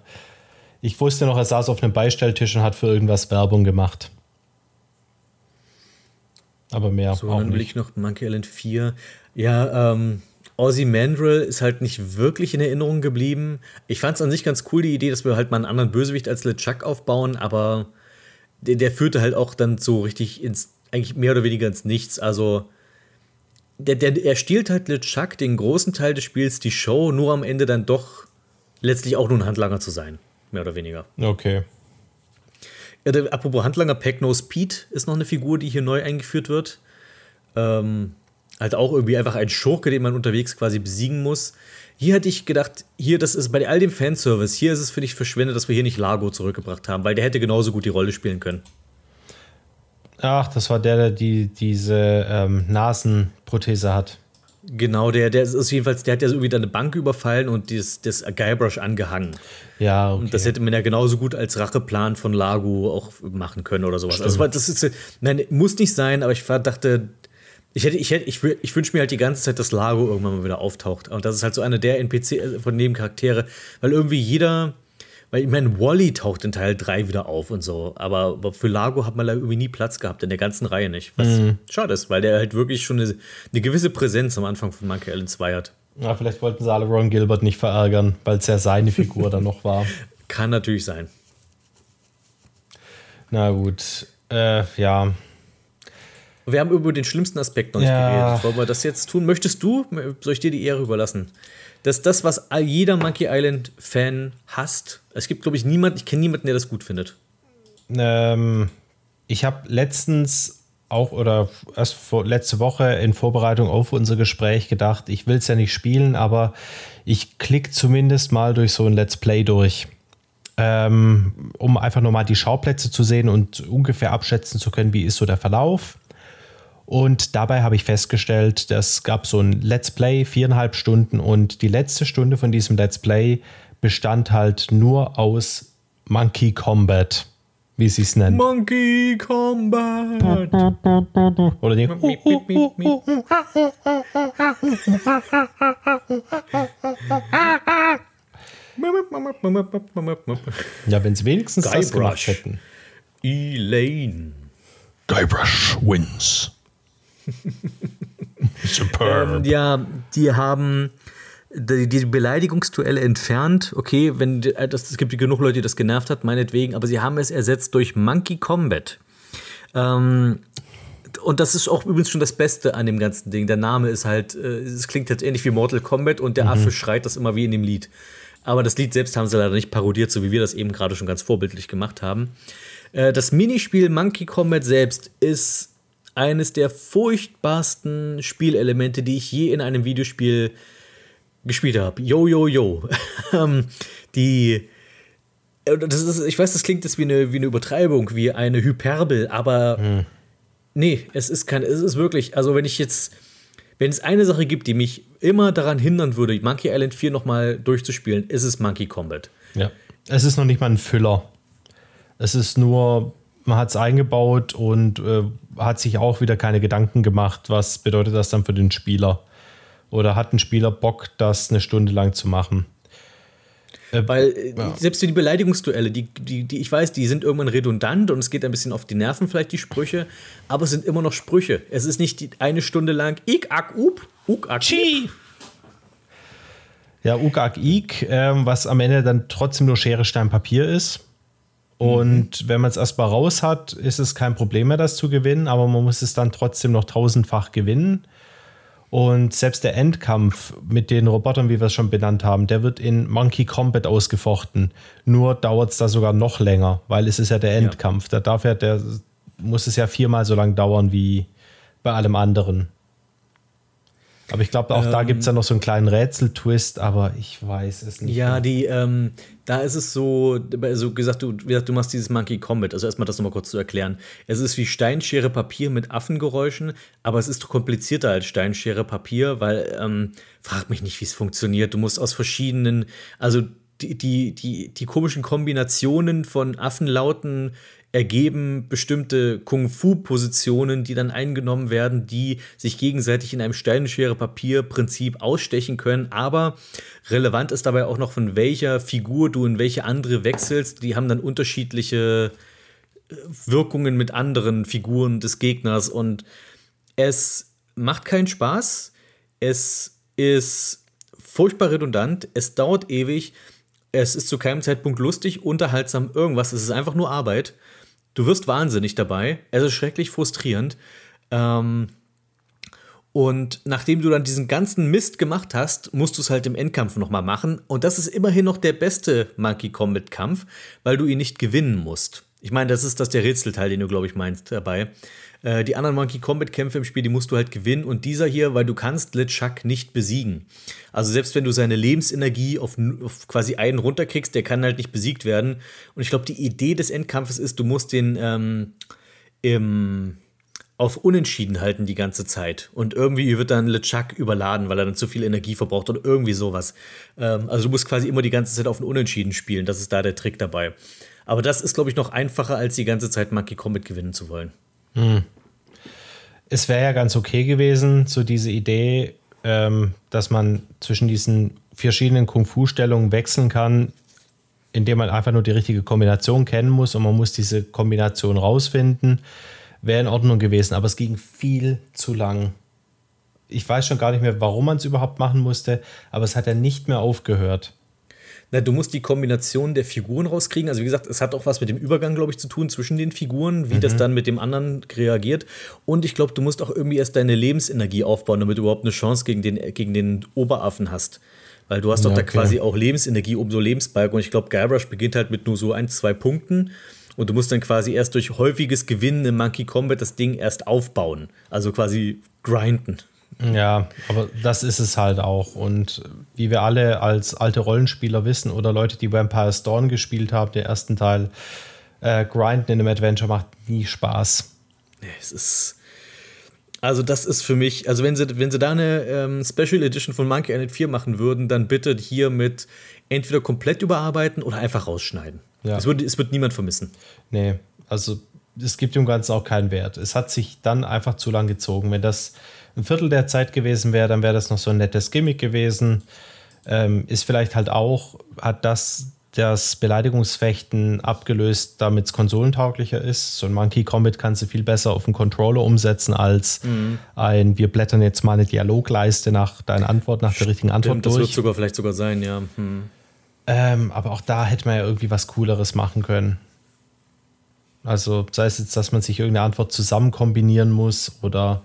Ich wusste noch, er saß auf einem Beistelltisch und hat für irgendwas Werbung gemacht. Aber mehr So, auch dann will nicht. ich noch Monkey Island 4. Ja, ähm, Ozzy Mandrill ist halt nicht wirklich in Erinnerung geblieben. Ich fand es an sich ganz cool, die Idee, dass wir halt mal einen anderen Bösewicht als LeChuck aufbauen, aber der, der führte halt auch dann so richtig ins eigentlich mehr oder weniger ins Nichts. Also, der, der, er stiehlt halt LeChuck den großen Teil des Spiels, die Show, nur am Ende dann doch letztlich auch nur ein Handlanger zu sein. Mehr oder weniger. Okay. Ja, der, apropos Handlanger, Packnose Pete ist noch eine Figur, die hier neu eingeführt wird. Ähm, halt auch irgendwie einfach ein Schurke, den man unterwegs quasi besiegen muss. Hier hatte ich gedacht, hier, das ist bei all dem Fanservice, hier ist es, finde ich, verschwendet, dass wir hier nicht Lago zurückgebracht haben, weil der hätte genauso gut die Rolle spielen können. Ach, das war der, der die, diese ähm, Nasenprothese hat. Genau, der, der ist jedenfalls, der hat ja irgendwie dann eine Bank überfallen und das, das Guybrush angehangen. Ja, okay. Und das hätte man ja genauso gut als Racheplan von Lago auch machen können oder sowas. Also, das ist, nein, muss nicht sein, aber ich dachte, ich hätte, ich hätte, ich, ich wünsche mir halt die ganze Zeit, dass Lago irgendwann mal wieder auftaucht. Und das ist halt so einer der NPC äh, von Nebencharaktere, weil irgendwie jeder, weil ich meine, Wally taucht in Teil 3 wieder auf und so, aber, aber für Lago hat man da irgendwie nie Platz gehabt, in der ganzen Reihe nicht. Was Mhm. schade ist, weil der halt wirklich schon eine, eine gewisse Präsenz am Anfang von Monkey Island 2 hat. Ja, vielleicht wollten sie alle Ron Gilbert nicht verärgern, weil es ja seine Figur dann noch war. [laughs] Kann natürlich sein. Na gut. Äh, ja. Wir haben über den schlimmsten Aspekt noch nicht Ja. geredet. Wollen wir das jetzt tun? Möchtest du? Soll ich dir die Ehre überlassen? Dass das, was jeder Monkey Island-Fan hasst, es gibt, glaube ich, niemanden, ich kenne niemanden, der das gut findet. Ähm, ich habe letztens auch oder erst vor, letzte Woche in Vorbereitung auf unser Gespräch gedacht, ich will es ja nicht spielen, aber ich klicke zumindest mal durch so ein Let's Play durch. Ähm, um einfach nochmal die Schauplätze zu sehen und ungefähr abschätzen zu können, wie ist so der Verlauf. Und dabei habe ich festgestellt, es gab so ein Let's Play, viereinhalb Stunden und die letzte Stunde von diesem Let's Play bestand halt nur aus Monkey Combat, wie sie es nennen. Monkey Combat! Oder die. Ja, wenn sie wenigstens das Guybrush. gemacht hätten. Elaine. Guybrush wins. [laughs] Superb. Ja, die haben die, die Beleidigungsduelle entfernt. Okay, wenn äh, das, es gibt genug Leute, die das genervt hat, meinetwegen, aber sie haben es ersetzt durch Monkey Combat. Ähm, und das ist auch übrigens schon das Beste an dem ganzen Ding. Der Name ist halt, äh, es klingt jetzt ähnlich wie Mortal Kombat und der Affe schreit das immer wie in dem Lied. Aber das Lied selbst haben sie leider nicht parodiert, so wie wir das eben gerade schon ganz vorbildlich gemacht haben. Äh, das Minispiel Monkey Combat selbst ist eines der furchtbarsten Spielelemente, die ich je in einem Videospiel gespielt habe. Yo, yo, yo. [laughs] Ähm, die. äh, Das ist, ich weiß, das klingt jetzt wie eine, wie eine Übertreibung, wie eine Hyperbel, aber nee, es ist kein, es ist wirklich, also wenn ich jetzt, wenn es eine Sache gibt, die mich immer daran hindern würde, Monkey Island 4 nochmal durchzuspielen, ist es Monkey Combat. Ja. Es ist noch nicht mal ein Füller. Es ist nur, man hat es eingebaut und äh, hat sich auch wieder keine Gedanken gemacht, was bedeutet das dann für den Spieler. Oder hat ein Spieler Bock, das eine Stunde lang zu machen? Weil äh, selbst die Beleidigungsduelle, die, die, die, ich weiß, die sind irgendwann redundant und es geht ein bisschen auf die Nerven, vielleicht die Sprüche, aber es sind immer noch Sprüche. Es ist nicht die, eine Stunde lang ik, ak, up, uk, ak, up. Ja, Ugag Ik, ähm, was am Ende dann trotzdem nur Schere, Stein, Papier ist. Und wenn man es erstmal raus hat, ist es kein Problem mehr, das zu gewinnen, aber man muss es dann trotzdem noch tausendfach gewinnen. Und selbst der Endkampf mit den Robotern, wie wir es schon benannt haben, der wird in Monkey Combat ausgefochten. Nur dauert es da sogar noch länger, weil es ist ja der Endkampf. Da darf ja, der muss es ja viermal so lang dauern wie bei allem anderen. Aber ich glaube, auch da gibt es ja noch so einen kleinen Rätseltwist, aber ich weiß es nicht. Ja, mehr. die, ähm, da ist es so, also gesagt, du, wie gesagt, du machst dieses Monkey Combat. Also erstmal das nochmal kurz zu erklären. Es ist wie Steinschere Papier mit Affengeräuschen, aber es ist komplizierter als Steinschere Papier, weil, ähm, frag mich nicht, wie es funktioniert. Du musst aus verschiedenen, also die, die, die, die komischen Kombinationen von Affenlauten ergeben bestimmte Kung-Fu-Positionen, die dann eingenommen werden, die sich gegenseitig in einem Steinschere-Papier-Prinzip ausstechen können. Aber relevant ist dabei auch noch, von welcher Figur du in welche andere wechselst. Die haben dann unterschiedliche äh, Wirkungen mit anderen Figuren des Gegners und es macht keinen Spaß. Es ist furchtbar redundant. Es dauert ewig. Es ist zu keinem Zeitpunkt lustig, unterhaltsam, irgendwas. Es ist einfach nur Arbeit. Du wirst wahnsinnig dabei. Es ist schrecklich frustrierend. Ähm, und nachdem du dann diesen ganzen Mist gemacht hast, musst du es halt im Endkampf nochmal machen. Und das ist immerhin noch der beste Monkey Combat Kampf, weil du ihn nicht gewinnen musst. Ich meine, das ist das der Rätselteil, den du, glaube ich, meinst dabei. Äh, die anderen Monkey Combat Kämpfe im Spiel, die musst du halt gewinnen. Und dieser hier, weil du kannst LeChuck nicht besiegen. Also selbst wenn du seine Lebensenergie auf, auf quasi einen runterkriegst, der kann halt nicht besiegt werden. Und ich glaube, die Idee des Endkampfes ist, du musst den ähm, im auf Unentschieden halten die ganze Zeit. Und irgendwie wird dann LeChuck überladen, weil er dann zu viel Energie verbraucht oder irgendwie sowas. Ähm, also du musst quasi immer die ganze Zeit auf ein Unentschieden spielen. Das ist da der Trick dabei. Aber das ist, glaube ich, noch einfacher, als die ganze Zeit Monkey Combat gewinnen zu wollen. Hm. Es wäre ja ganz okay gewesen, so diese Idee, ähm, dass man zwischen diesen verschiedenen Kung-Fu-Stellungen wechseln kann, indem man einfach nur die richtige Kombination kennen muss und man muss diese Kombination rausfinden wäre in Ordnung gewesen, aber es ging viel zu lang. Ich weiß schon gar nicht mehr, warum man es überhaupt machen musste, aber es hat ja nicht mehr aufgehört. Na, du musst die Kombination der Figuren rauskriegen. Also wie gesagt, es hat auch was mit dem Übergang, glaube ich, zu tun zwischen den Figuren, wie mhm. das dann mit dem anderen reagiert. Und ich glaube, du musst auch irgendwie erst deine Lebensenergie aufbauen, damit du überhaupt eine Chance gegen den, gegen den Oberaffen hast. Weil du hast doch ja, da quasi auch Lebensenergie um so Lebensbalken. Und ich glaube, Guybrush beginnt halt mit nur so ein, zwei Punkten. Und du musst dann quasi erst durch häufiges Gewinnen im Monkey Combat das Ding erst aufbauen. Also quasi grinden. Ja, aber das ist es halt auch. Und wie wir alle als alte Rollenspieler wissen oder Leute, die Vampire Dawn gespielt haben, den ersten Teil, äh, Grinden in einem Adventure macht nie Spaß. Es ist. Also, das ist für mich, also wenn sie, wenn sie da eine ähm, Special Edition von Monkey Island 4 machen würden, dann bitte hier mit entweder komplett überarbeiten oder einfach rausschneiden. Ja. Es, wird, es wird niemand vermissen. Nee, also es gibt dem Ganzen auch keinen Wert. Es hat sich dann einfach zu lang gezogen. Wenn das ein Viertel der Zeit gewesen wäre, dann wäre das noch so ein nettes Gimmick gewesen. Ähm, ist vielleicht halt auch, hat das das Beleidigungsfechten abgelöst, damit es konsolentauglicher ist. So ein Monkey Combat kannst du viel besser auf dem Controller umsetzen als mhm. ein, wir blättern jetzt mal eine Dialogleiste nach deiner Antwort, nach der richtigen Antwort Stimmt, durch. Das wird sogar vielleicht sogar sein, ja. Hm. Ähm, aber auch da hätte man ja irgendwie was Cooleres machen können. Also sei es jetzt, dass man sich irgendeine Antwort zusammen kombinieren muss oder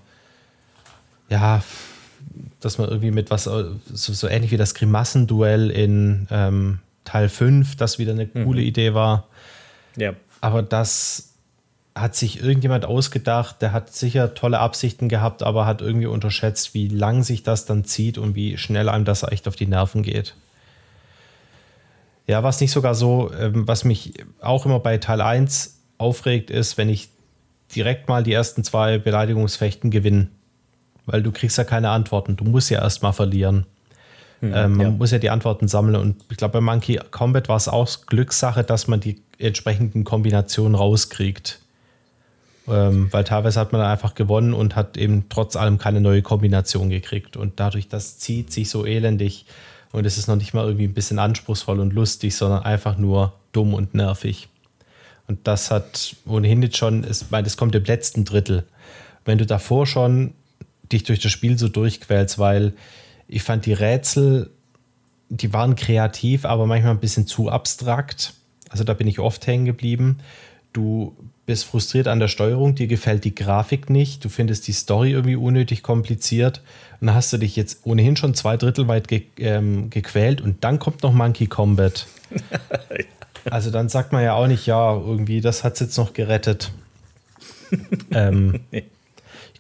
ja, dass man irgendwie mit was, so, so ähnlich wie das Grimassenduell in ähm, Teil 5, das wieder eine mhm. coole Idee war. Ja. Aber das hat sich irgendjemand ausgedacht, der hat sicher tolle Absichten gehabt, aber hat irgendwie unterschätzt, wie lang sich das dann zieht und wie schnell einem das echt auf die Nerven geht. Ja, was nicht sogar so, ähm, was mich auch immer bei Teil 1 aufregt, ist, wenn ich direkt mal die ersten zwei Beleidigungsfechten gewinne. Weil du kriegst ja keine Antworten. Du musst ja erst mal verlieren. Mhm, ähm, man ja. muss ja die Antworten sammeln. Und ich glaube, bei Monkey Combat war es auch Glückssache, dass man die entsprechenden Kombinationen rauskriegt. Ähm, weil teilweise hat man einfach gewonnen und hat eben trotz allem keine neue Kombination gekriegt. Und dadurch, das zieht sich so elendig. Und es ist noch nicht mal irgendwie ein bisschen anspruchsvoll und lustig, sondern einfach nur dumm und nervig. Und das hat ohnehin jetzt schon, ich meine, das kommt im letzten Drittel. Wenn du davor schon dich durch das Spiel so durchquälst, weil ich fand die Rätsel, die waren kreativ, aber manchmal ein bisschen zu abstrakt. Also da bin ich oft hängen geblieben. Du bist frustriert an der Steuerung, dir gefällt die Grafik nicht, du findest die Story irgendwie unnötig kompliziert und dann hast du dich jetzt ohnehin schon zwei Drittel weit ge ähm, gequält und dann kommt noch Monkey Combat. [laughs] Also dann sagt man ja auch nicht, ja, irgendwie, das hat es jetzt noch gerettet. [laughs] ähm,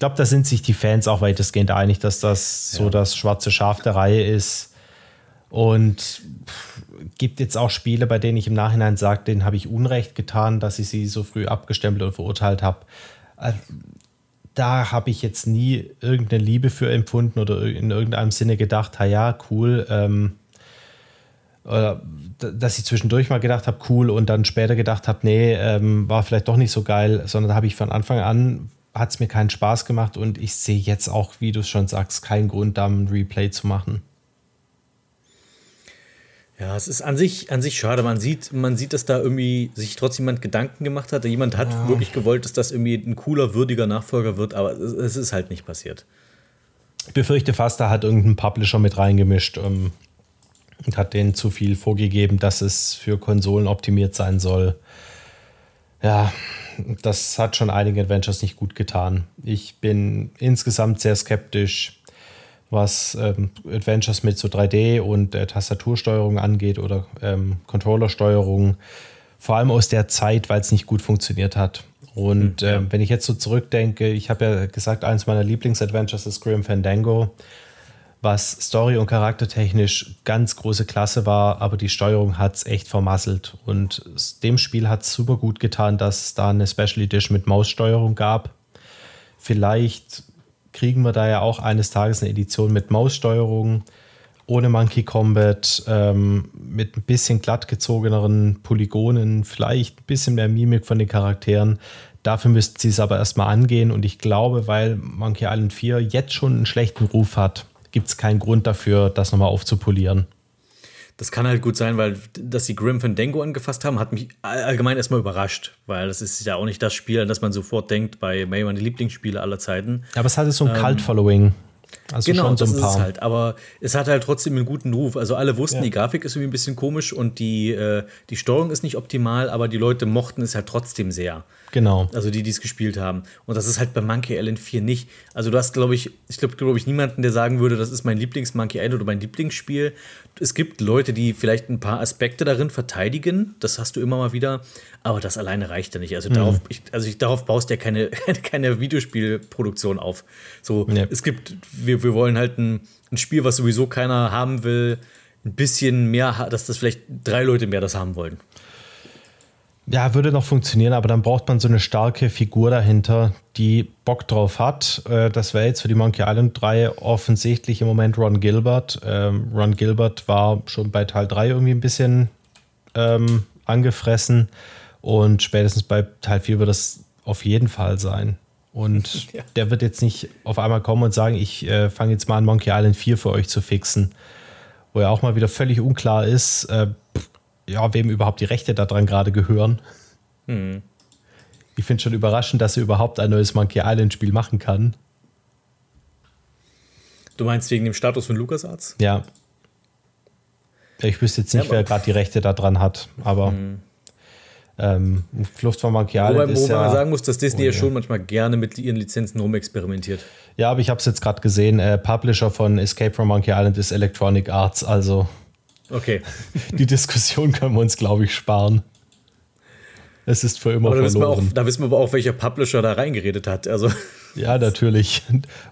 ich glaube, da sind sich die Fans auch weitestgehend einig, dass das ja. so das schwarze Schaf der Reihe ist. Und gibt jetzt auch Spiele, bei denen ich im Nachhinein sage, denen habe ich Unrecht getan, dass ich sie so früh abgestempelt und verurteilt habe. Äh, da habe ich jetzt nie irgendeine Liebe für empfunden oder in irgendeinem Sinne gedacht, ja, cool. Ähm, oder dass ich zwischendurch mal gedacht habe, cool, und dann später gedacht habe, nee, ähm, war vielleicht doch nicht so geil, sondern da habe ich von Anfang an, hat es mir keinen Spaß gemacht und ich sehe jetzt auch, wie du es schon sagst, keinen Grund, da ein Replay zu machen. Ja, es ist an sich, an sich schade. Man sieht, man sieht, dass da irgendwie sich trotzdem jemand Gedanken gemacht hat. Jemand hat ja. wirklich gewollt, dass das irgendwie ein cooler, würdiger Nachfolger wird, aber es, es ist halt nicht passiert. Ich befürchte fast, da hat irgendein Publisher mit reingemischt ähm, und hat denen zu viel vorgegeben, dass es für Konsolen optimiert sein soll. Ja, das hat schon einige Adventures nicht gut getan. Ich bin insgesamt sehr skeptisch, was ähm, Adventures mit so 3D und äh, Tastatursteuerung angeht oder ähm, Controllersteuerung. Vor allem aus der Zeit, weil es nicht gut funktioniert hat. Und ähm, wenn ich jetzt so zurückdenke, ich habe ja gesagt, eines meiner Lieblingsadventures ist Grim Fandango, was story- und charaktertechnisch ganz große Klasse war, aber die Steuerung hat es echt vermasselt. Und dem Spiel hat es super gut getan, dass es da eine Special Edition mit Maussteuerung gab. Vielleicht kriegen wir da ja auch eines Tages eine Edition mit Maussteuerung, ohne Monkey Combat, ähm, mit ein bisschen glatt gezogeneren Polygonen, vielleicht ein bisschen mehr Mimik von den Charakteren. Dafür müssten sie es aber erstmal angehen und ich glaube, weil Monkey Island 4 jetzt schon einen schlechten Ruf hat, gibt es keinen Grund dafür, das nochmal aufzupolieren. Das kann halt gut sein, weil dass sie Grim Fandango angefasst haben, hat mich all- allgemein erstmal überrascht, weil das ist ja auch nicht das Spiel, an das man sofort denkt bei May meine Lieblingsspiele aller Zeiten. Aber es hatte so ein Cult-Following. Also genau, schon so das ein ist paar. es halt. Aber es hat halt trotzdem einen guten Ruf. Also alle wussten, Ja. die Grafik ist irgendwie ein bisschen komisch und die, äh, die Steuerung ist nicht optimal, aber die Leute mochten es halt trotzdem sehr. Genau. Also die, die es gespielt haben. Und das ist halt bei Monkey Island 4 nicht. Also du hast, glaube ich, ich glaube, glaube ich, niemanden, der sagen würde, das ist mein Lieblings-Monkey Island oder mein Lieblingsspiel. Es gibt Leute, die vielleicht ein paar Aspekte darin verteidigen. Das hast du immer mal wieder. Aber das alleine reicht ja nicht. Also darauf, ich, also ich, darauf baust ja keine, [laughs] keine Videospielproduktion auf. So, Nee. es gibt, wir, wir wollen halt ein, ein Spiel, was sowieso keiner haben will, ein bisschen mehr, dass das vielleicht drei Leute mehr das haben wollen. Ja, würde noch funktionieren, aber dann braucht man so eine starke Figur dahinter, die Bock drauf hat. Äh, Das wäre jetzt für die Monkey Island 3 offensichtlich im Moment Ron Gilbert. Ähm, Ron Gilbert war schon bei Teil 3 irgendwie ein bisschen ähm, angefressen und spätestens bei Teil 4 wird das auf jeden Fall sein. Und [laughs] der wird jetzt nicht auf einmal kommen und sagen, ich äh, fange jetzt mal an, Monkey Island 4 für euch zu fixen. Wo ja auch mal wieder völlig unklar ist, äh, ja, wem überhaupt die Rechte daran gerade gehören. Ich finde schon überraschend, dass er überhaupt ein neues Monkey Island-Spiel machen kann. Du meinst wegen dem Status von LucasArts? Ja. Ich wüsste jetzt nicht, Ja, wer gerade die Rechte daran hat, aber ähm, Flucht von Monkey Island Wobei, wo ist man ja. sagen muss, dass Disney ja Oh, ja. schon manchmal gerne mit ihren Lizenzen rumexperimentiert. Ja, aber ich habe es jetzt gerade gesehen. Äh, Publisher von Escape from Monkey Island ist Electronic Arts, also Okay. [laughs] die Diskussion können wir uns, glaube ich, sparen. Es ist für immer da wissen, wir auch, verloren. da wissen wir aber auch, welcher Publisher da reingeredet hat. Also [laughs] Ja, natürlich.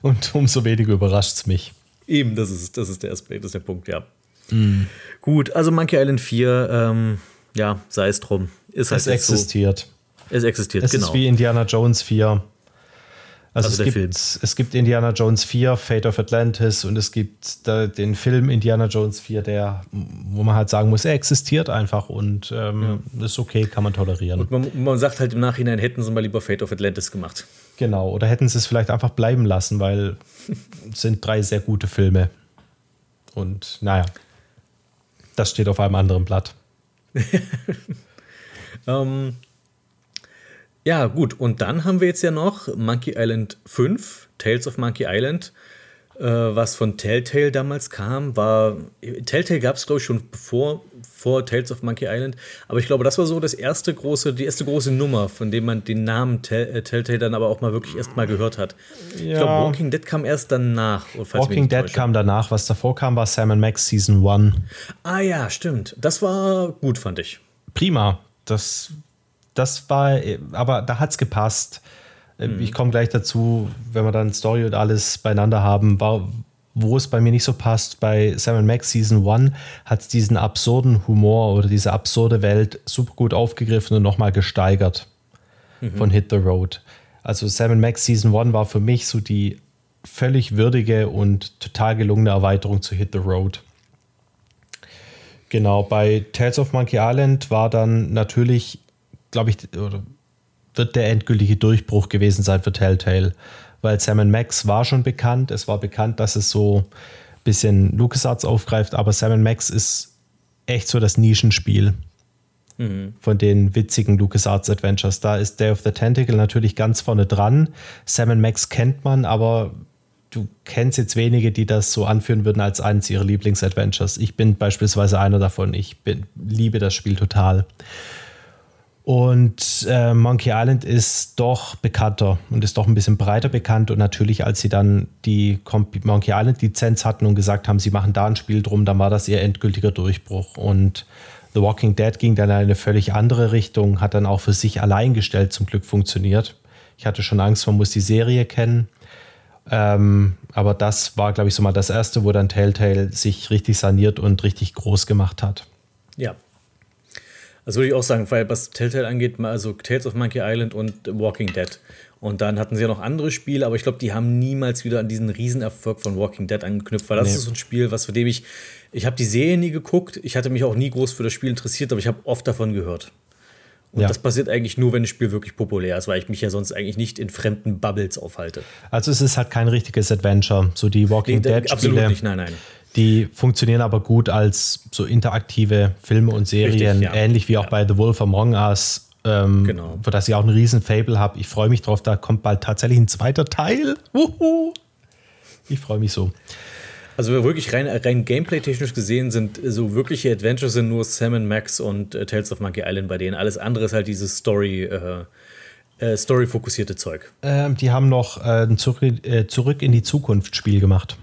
Und umso weniger überrascht es mich. eben, das ist, das ist der Aspekt, das ist der Punkt, ja. Mhm. Gut, also Monkey Island 4, ähm, ja, sei es drum. Ist halt Es existiert. So. Es existiert, Es genau. ist wie Indiana Jones 4. Also, Also es, gibt, es gibt Indiana Jones 4, Fate of Atlantis und es gibt den Film Indiana Jones 4, der, wo man halt sagen muss, er existiert einfach und ähm, ist okay, kann man tolerieren. man, man sagt halt im Nachhinein, hätten sie mal lieber Fate of Atlantis gemacht. Genau, oder hätten sie es vielleicht einfach bleiben lassen, weil es [laughs] sind drei sehr gute Filme. Und naja, das steht auf einem anderen Blatt. [laughs] Ähm, ja, gut, und dann haben wir jetzt ja noch Monkey Island 5, Tales of Monkey Island, äh, was von Telltale damals kam. War, Telltale gab es, glaube ich, schon bevor, vor Tales of Monkey Island, aber ich glaube, das war so das erste große, die erste große Nummer, von dem man den Namen Tell, äh, Telltale dann aber auch mal wirklich erst mal gehört hat. Ich Ja. glaube, Walking Dead kam erst danach. ich mich Walking Dead täusche. kam danach, was davor kam, war Sam Max Season 1. Ah ja, stimmt. Das war gut, fand ich. prima. Das, das war, aber da hat es gepasst. Ähm, Ich komme gleich dazu, wenn wir dann Story und alles beieinander haben, war, wo es bei mir nicht so passt. Bei Sam Max Season 1 hat es diesen absurden Humor oder diese absurde Welt super gut aufgegriffen und nochmal gesteigert von Hit the Road. Also Sam Max Season 1 war für mich so die völlig würdige und total gelungene Erweiterung zu Hit the Road. Genau, bei Tales of Monkey Island war dann natürlich, glaube ich, oder wird der endgültige Durchbruch gewesen sein für Telltale, weil Sam Max war schon bekannt. Es war bekannt, dass es so ein bisschen LucasArts aufgreift, aber Sam Max ist echt so das Nischenspiel von den witzigen LucasArts Adventures. Da ist Day of the Tentacle natürlich ganz vorne dran. Sam Max kennt man, aber du kennst jetzt wenige, die das so anführen würden als eines ihrer Lieblingsadventures. Ich bin beispielsweise einer davon. Ich bin, liebe das Spiel total. Und äh, Monkey Island ist doch bekannter und ist doch ein bisschen breiter bekannt. Und natürlich, als sie dann die Monkey Island Lizenz hatten und gesagt haben, sie machen da ein Spiel drum, dann war das ihr endgültiger Durchbruch. Und The Walking Dead ging dann in eine völlig andere Richtung, hat dann auch für sich allein gestellt zum Glück funktioniert. Ich hatte schon Angst, man muss die Serie kennen. Ähm, aber das war, glaube ich, so mal das erste, wo dann Telltale sich richtig saniert und richtig groß gemacht hat. Ja. Also würde ich auch sagen, weil was Telltale angeht, also Tales of Monkey Island und Walking Dead. Und dann hatten sie ja noch andere Spiele, aber ich glaube, die haben niemals wieder an diesen Riesenerfolg von Walking Dead angeknüpft, weil das Nee. ist so ein Spiel, was für dem ich, ich habe die Serie nie geguckt, ich hatte mich auch nie groß für das Spiel interessiert, aber ich habe oft davon gehört. Und Ja. das passiert eigentlich nur, wenn das Spiel wirklich populär ist, weil ich mich ja sonst eigentlich nicht in fremden Bubbles aufhalte. Also es ist halt kein richtiges Adventure. So die Walking Nee, Dead absolut Spiele, nicht, nein, nein. Die funktionieren aber gut als so interaktive Filme und Serien, Richtig, ja. ähnlich wie auch Ja. bei The Wolf Among Us. Ähm, Genau. Für das ich auch einen riesen Fable habe. Ich freue mich drauf, da kommt bald tatsächlich ein zweiter Teil. Wuhu. Ich freue mich so. Also wirklich rein, rein gameplay-technisch gesehen sind so wirkliche Adventures sind nur Sam Max und äh, Tales of Monkey Island bei denen. Alles andere ist halt dieses Story, äh, äh, Story-fokussierte Zeug. Ähm, die haben noch äh, ein Zurück, äh, Zurück in die Zukunft Spiel gemacht.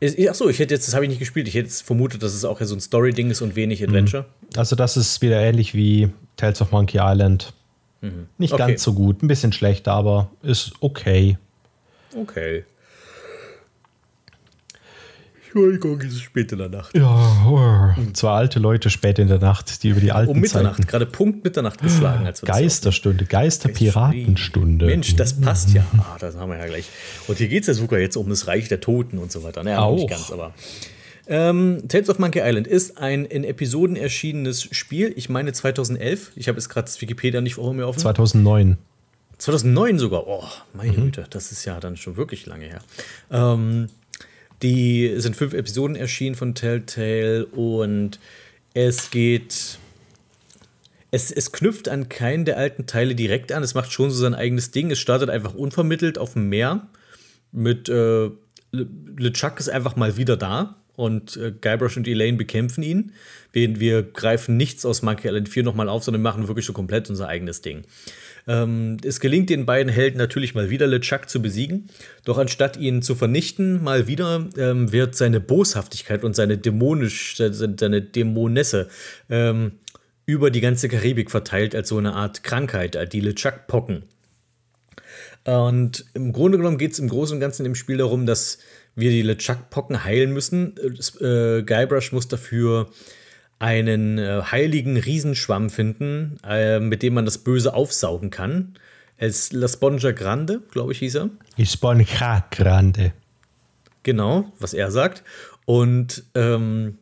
Ist- Achso, ich hätte jetzt, das habe ich nicht gespielt, ich hätte jetzt vermutet, dass es auch so ein Story-Ding ist und wenig Adventure. Also das ist wieder ähnlich wie Tales of Monkey Island. Nicht Okay. ganz so gut, ein bisschen schlechter, aber ist okay. Okay. Entschuldigung, es ist spät in der Nacht. Ja, zwei alte Leute spät in der Nacht, die über die alten Um Mitternacht, Zeiten. gerade Punkt Mitternacht geschlagen. Als Geisterstunde, Geisterpiratenstunde. Mensch, das passt ja. Ah, das haben wir ja gleich. Und hier geht es ja sogar jetzt um das Reich der Toten und so weiter. Naja, nicht Auch. ganz, aber. Ähm, Tales of Monkey Island ist ein in Episoden erschienenes Spiel. Ich meine 2011. Ich habe jetzt gerade das Wikipedia nicht vor mir offen. 2009. 2009 sogar. Oh, meine Mhm. Güte, das ist ja dann schon wirklich lange her. Ähm, die sind fünf Episoden erschienen von Telltale und es geht. Es, es knüpft an keinen der alten Teile direkt an. Es macht schon so sein eigenes Ding. Es startet einfach unvermittelt auf dem Meer. Mit äh, Le- LeChuck ist einfach mal wieder da und äh, Guybrush und Elaine bekämpfen ihn. Wir, wir greifen nichts aus Monkey Island 4 nochmal auf, sondern machen wirklich so komplett unser eigenes Ding. Ähm, es gelingt den beiden Helden natürlich mal wieder LeChuck zu besiegen. Doch anstatt ihn zu vernichten, mal wieder ähm, wird seine Boshaftigkeit und seine dämonisch, seine Dämonesse ähm, über die ganze Karibik verteilt als so eine Art Krankheit, äh, die LeChuck-Pocken. Und im Grunde genommen geht es im Großen und Ganzen im Spiel darum, dass wir die LeChuck-Pocken heilen müssen. Äh, Guybrush muss dafür einen äh, heiligen Riesenschwamm finden, äh, mit dem man das Böse aufsaugen kann. Es La Spongia Grande, glaube ich, hieß er. Bin grande. Genau, was er sagt. Und ähm,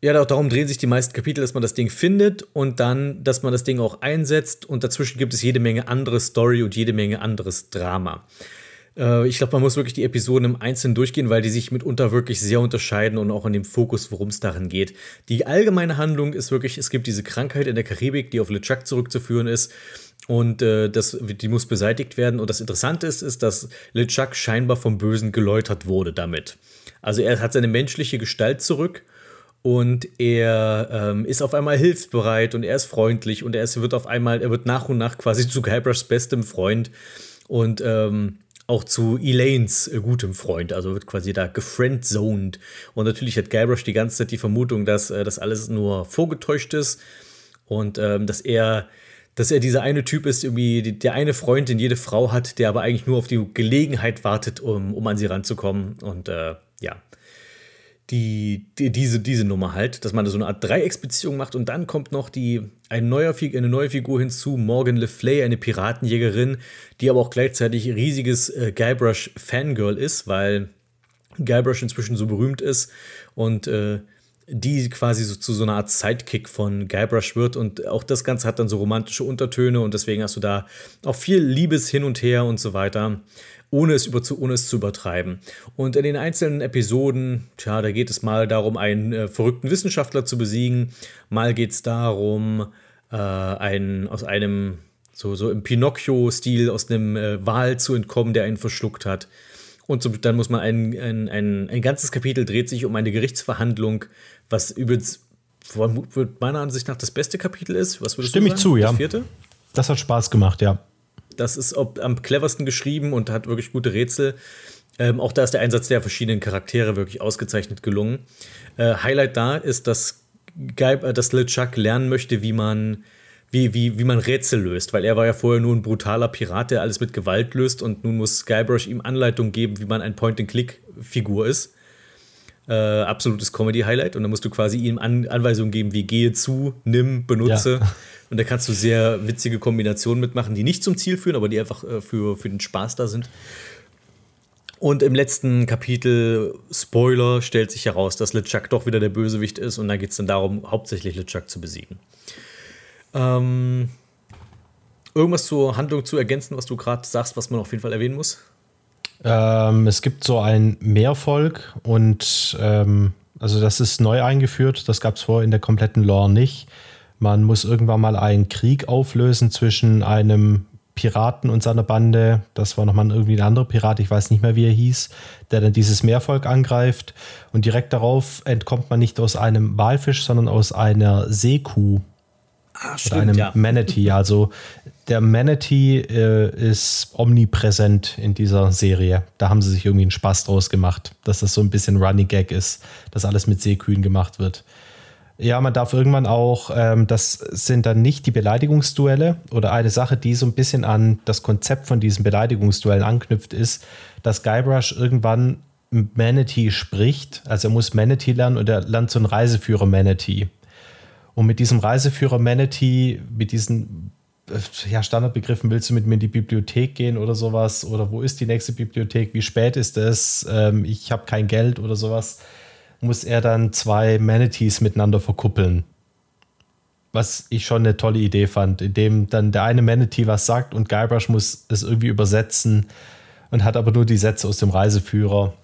ja, da- darum drehen sich die meisten Kapitel, dass man das Ding findet und dann, dass man das Ding auch einsetzt. Und dazwischen gibt es jede Menge andere Story und jede Menge anderes Drama. Äh, ich glaube, man muss wirklich die Episoden im Einzelnen durchgehen, weil die sich mitunter wirklich sehr unterscheiden und auch in dem Fokus, worum es darin geht. Die allgemeine Handlung ist wirklich, es gibt diese Krankheit in der Karibik, die auf LeChuck zurückzuführen ist. Und äh, das, die muss beseitigt werden. Und das Interessante ist, ist, dass LeChuck scheinbar vom Bösen geläutert wurde damit. Also er hat seine menschliche Gestalt zurück und er ähm, ist auf einmal hilfsbereit und er ist freundlich und er ist, wird auf einmal, er wird nach und nach quasi zu Guybrushs bestem Freund und ähm, auch zu Elaines äh, gutem Freund, also wird quasi da gefriendzoned. Und natürlich hat Guybrush die ganze Zeit die Vermutung, dass äh, das alles nur vorgetäuscht ist und ähm, dass er dass er dieser eine Typ ist, irgendwie die- der eine Freund, den jede Frau hat, der aber eigentlich nur auf die Gelegenheit wartet, um, um an sie ranzukommen. Und äh, die, die, diese, diese Nummer halt, dass man so eine Art Dreiecksbeziehung macht und dann kommt noch die, ein neuer, eine neue Figur hinzu, Morgan Le Flay, eine Piratenjägerin, die aber auch gleichzeitig riesiges äh, Guybrush-Fangirl ist, weil Guybrush inzwischen so berühmt ist und äh, die quasi so zu so einer Art Sidekick von Guybrush wird und auch das Ganze hat dann so romantische Untertöne und deswegen hast du da auch viel Liebes hin und her und so weiter, ohne es, über, ohne es zu übertreiben. Und in den einzelnen Episoden, tja, da geht es mal darum, einen äh, verrückten Wissenschaftler zu besiegen, mal geht es darum, äh, einen aus einem so, so im Pinocchio-Stil aus einem äh, Wal zu entkommen, der einen verschluckt hat. Und so, dann muss man ein, ein, ein, ein ganzes Kapitel dreht sich um eine Gerichtsverhandlung, was übrigens wird meiner Ansicht nach das beste Kapitel ist. Was würdest Stimme du ich sagen? zu, ja. Das vierte? Das hat Spaß gemacht, ja. Das ist am cleversten geschrieben und hat wirklich gute Rätsel. Ähm, auch da ist der Einsatz der verschiedenen Charaktere wirklich ausgezeichnet gelungen. Äh, Highlight da ist, dass, Guy, äh, dass LeChuck lernen möchte, wie man, wie, wie, wie man Rätsel löst, weil er war ja vorher nur ein brutaler Pirat, der alles mit Gewalt löst und nun muss Guybrush ihm Anleitung geben, wie man ein Point-and-Click-Figur ist. Äh, absolutes Comedy-Highlight und dann musst du quasi ihm An Anweisungen geben, wie gehe zu, nimm, benutze. Ja. Und da kannst du sehr witzige Kombinationen mitmachen, die nicht zum Ziel führen, aber die einfach äh, für, für den Spaß da sind. Und im letzten Kapitel, Spoiler, stellt sich heraus, dass LeChuck doch wieder der Bösewicht ist und da geht es dann darum, hauptsächlich LeChuck zu besiegen. Ähm, irgendwas zur Handlung zu ergänzen, was du gerade sagst, was man auf jeden Fall erwähnen muss? Ähm, es gibt so ein Mehrvolk und ähm, also das ist neu eingeführt, das gab es vorher in der kompletten Lore nicht. Man muss irgendwann mal einen Krieg auflösen zwischen einem Piraten und seiner Bande. Das war nochmal irgendwie ein anderer Pirat, ich weiß nicht mehr, wie er hieß, der dann dieses Meervolk angreift. Und direkt darauf entkommt man nicht aus einem Walfisch, sondern aus einer Seekuh. Ah, Oder einem Manatee. Also der Manatee äh, ist omnipräsent in dieser Serie. Da haben sie sich irgendwie einen Spaß draus gemacht, dass das so ein bisschen Running Gag ist, dass alles mit Seekühen gemacht wird. Ja, man darf irgendwann auch, ähm, das sind dann nicht die Beleidigungsduelle oder eine Sache, die so ein bisschen an das Konzept von diesen Beleidigungsduellen anknüpft, ist, dass Guybrush irgendwann Manatee spricht. Also er muss Manatee lernen und er lernt so einen Reiseführer Manatee. Und mit diesem Reiseführer Manatee, mit diesen äh, ja, Standardbegriffen, willst du mit mir in die Bibliothek gehen oder sowas? Oder wo ist die nächste Bibliothek? Wie spät ist es? Ähm, ich habe kein Geld oder sowas muss er dann zwei Manatees miteinander verkuppeln. Was ich schon eine tolle Idee fand, indem dann der eine Manatee was sagt und Guybrush muss es irgendwie übersetzen und hat aber nur die Sätze aus dem Reiseführer.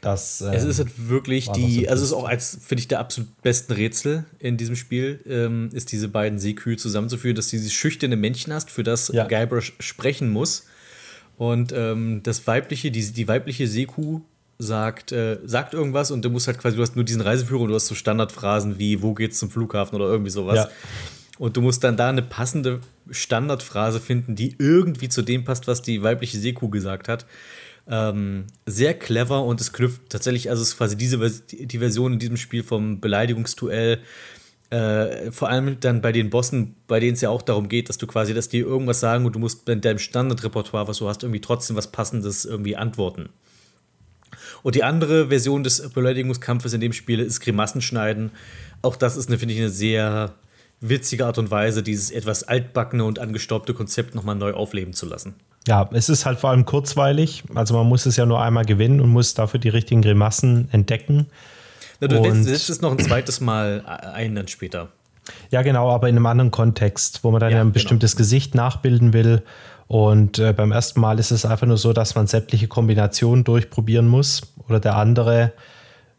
Das, ähm, es ist halt wirklich die, so also es ist auch als, finde ich, der absolut besten Rätsel in diesem Spiel, ähm, ist diese beiden Seekühe zusammenzuführen, dass du dieses schüchterne Männchen hast, für das ja. Guybrush sprechen muss. Und ähm, das weibliche, die, die weibliche Seekuh sagt, äh, sagt irgendwas und du musst halt quasi, du hast nur diesen Reiseführer und du hast so Standardphrasen wie, wo geht's zum Flughafen oder irgendwie sowas. Ja. Und du musst dann da eine passende Standardphrase finden, die irgendwie zu dem passt, was die weibliche Seekuh gesagt hat. Ähm, sehr clever und es knüpft tatsächlich, also es ist quasi diese die Version in diesem Spiel vom Beleidigungsduell. Äh, vor allem dann bei den Bossen, bei denen es ja auch darum geht, dass du quasi, dass die irgendwas sagen und du musst in deinem Standardrepertoire, was du hast, irgendwie trotzdem was Passendes irgendwie antworten. Und die andere Version des Beleidigungskampfes in dem Spiel ist Grimassen schneiden. Auch das ist, finde ich, eine sehr witzige Art und Weise, dieses etwas altbackene und angestaubte Konzept nochmal neu aufleben zu lassen. Ja, es ist halt vor allem kurzweilig. Also man muss es ja nur einmal gewinnen und muss dafür die richtigen Grimassen entdecken. Na, du setzt es noch ein zweites Mal ein dann später. Ja, genau, aber in einem anderen Kontext, wo man dann ja, ein genau. bestimmtes Gesicht nachbilden will. Und äh, beim ersten Mal ist es einfach nur so, dass man sämtliche Kombinationen durchprobieren muss. Oder der andere,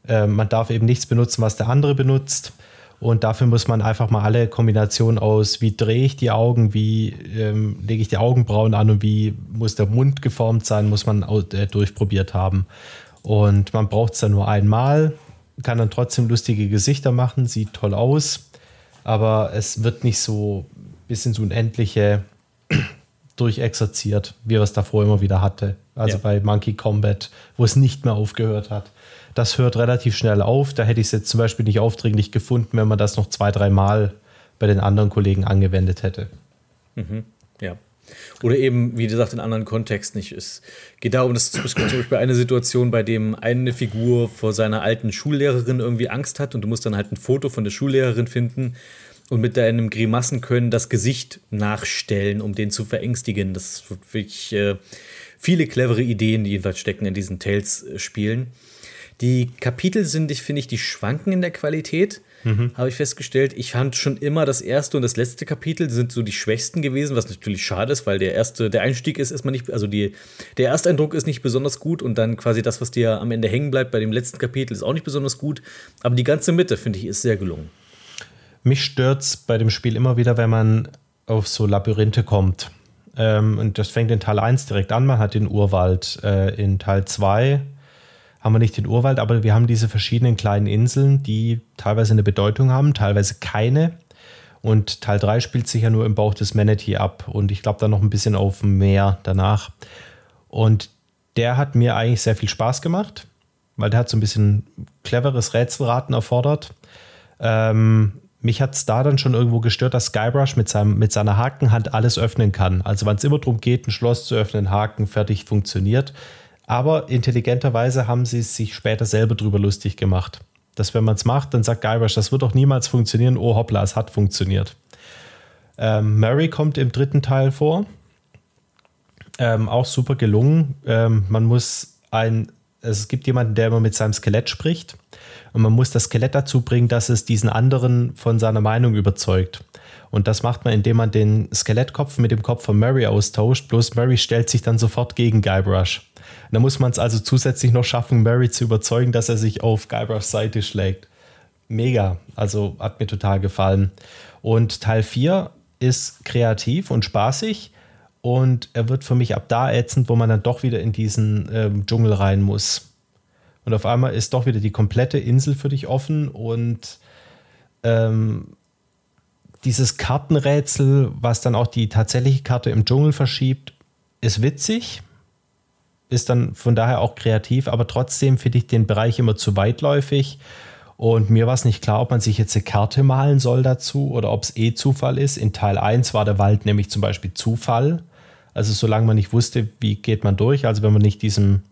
äh, man darf eben nichts benutzen, was der andere benutzt. Und dafür muss man einfach mal alle Kombinationen aus, wie drehe ich die Augen, wie ähm, lege ich die Augenbrauen an und wie muss der Mund geformt sein, muss man äh, durchprobiert haben. Und man braucht es dann nur einmal, kann dann trotzdem lustige Gesichter machen, sieht toll aus, aber es wird nicht so bis ins Unendliche durchexerziert, wie er es davor immer wieder hatte. Also ja. bei Monkey Combat, wo es nicht mehr aufgehört hat. Das hört relativ schnell auf. Da hätte ich es jetzt zum Beispiel nicht aufdringlich gefunden, wenn man das noch zwei, drei Mal bei den anderen Kollegen angewendet hätte. Mhm. Ja. Oder eben, wie gesagt, in anderen Kontexten nicht. Es geht darum, dass zum Beispiel eine Situation, bei dem eine Figur vor seiner alten Schullehrerin irgendwie Angst hat und du musst dann halt ein Foto von der Schullehrerin finden und mit deinem Grimassen können das Gesicht nachstellen, um den zu verängstigen. Das sind wirklich äh, viele clevere Ideen, die jedenfalls stecken in diesen Tales-Spielen. Die Kapitel sind, ich finde ich, die schwanken in der Qualität, mhm. habe ich festgestellt. Ich fand schon immer das erste und das letzte Kapitel sind so die schwächsten gewesen, was natürlich schade ist, weil der erste, der Einstieg ist erstmal nicht, also die, der Ersteindruck ist nicht besonders gut und dann quasi das, was dir am Ende hängen bleibt bei dem letzten Kapitel, ist auch nicht besonders gut. Aber die ganze Mitte, finde ich, ist sehr gelungen. Mich stört es bei dem Spiel immer wieder, wenn man auf so Labyrinthe kommt. Ähm, und das fängt in Teil 1 direkt an. Man hat den Urwald. Äh, in Teil 2 haben wir nicht den Urwald, aber wir haben diese verschiedenen kleinen Inseln, die teilweise eine Bedeutung haben, teilweise keine. Und Teil 3 spielt sich ja nur im Bauch des Manatee ab und ich glaube dann noch ein bisschen auf dem Meer danach. Und der hat mir eigentlich sehr viel Spaß gemacht, weil der hat so ein bisschen cleveres Rätselraten erfordert. Ähm, mich hat es da dann schon irgendwo gestört, dass Skybrush mit, seinem, mit seiner Hakenhand alles öffnen kann. Also wenn es immer darum geht, ein Schloss zu öffnen, Haken fertig funktioniert. Aber intelligenterweise haben sie sich später selber drüber lustig gemacht. Dass wenn man es macht, dann sagt Guybrush, das wird doch niemals funktionieren. Oh hoppla, es hat funktioniert. Ähm, Mary kommt im dritten Teil vor. Ähm, auch super gelungen. Ähm, man muss ein, es gibt jemanden, der immer mit seinem Skelett spricht. Und man muss das Skelett dazu bringen, dass es diesen anderen von seiner Meinung überzeugt. Und das macht man, indem man den Skelettkopf mit dem Kopf von Mary austauscht. Bloß Mary stellt sich dann sofort gegen Guybrush. Da muss man es also zusätzlich noch schaffen, Mary zu überzeugen, dass er sich auf Guybrushs Seite schlägt. Mega. Also hat mir total gefallen. Und Teil 4 ist kreativ und spaßig. Und er wird für mich ab da ätzend, wo man dann doch wieder in diesen ähm, Dschungel rein muss. Und auf einmal ist doch wieder die komplette Insel für dich offen und ähm, dieses Kartenrätsel, was dann auch die tatsächliche Karte im Dschungel verschiebt, ist witzig, ist dann von daher auch kreativ, aber trotzdem finde ich den Bereich immer zu weitläufig. Und mir war es nicht klar, ob man sich jetzt eine Karte malen soll dazu oder ob es eh Zufall ist. In Teil 1 war der Wald nämlich zum Beispiel Zufall. Also solange man nicht wusste, wie geht man durch, also wenn man nicht diesem,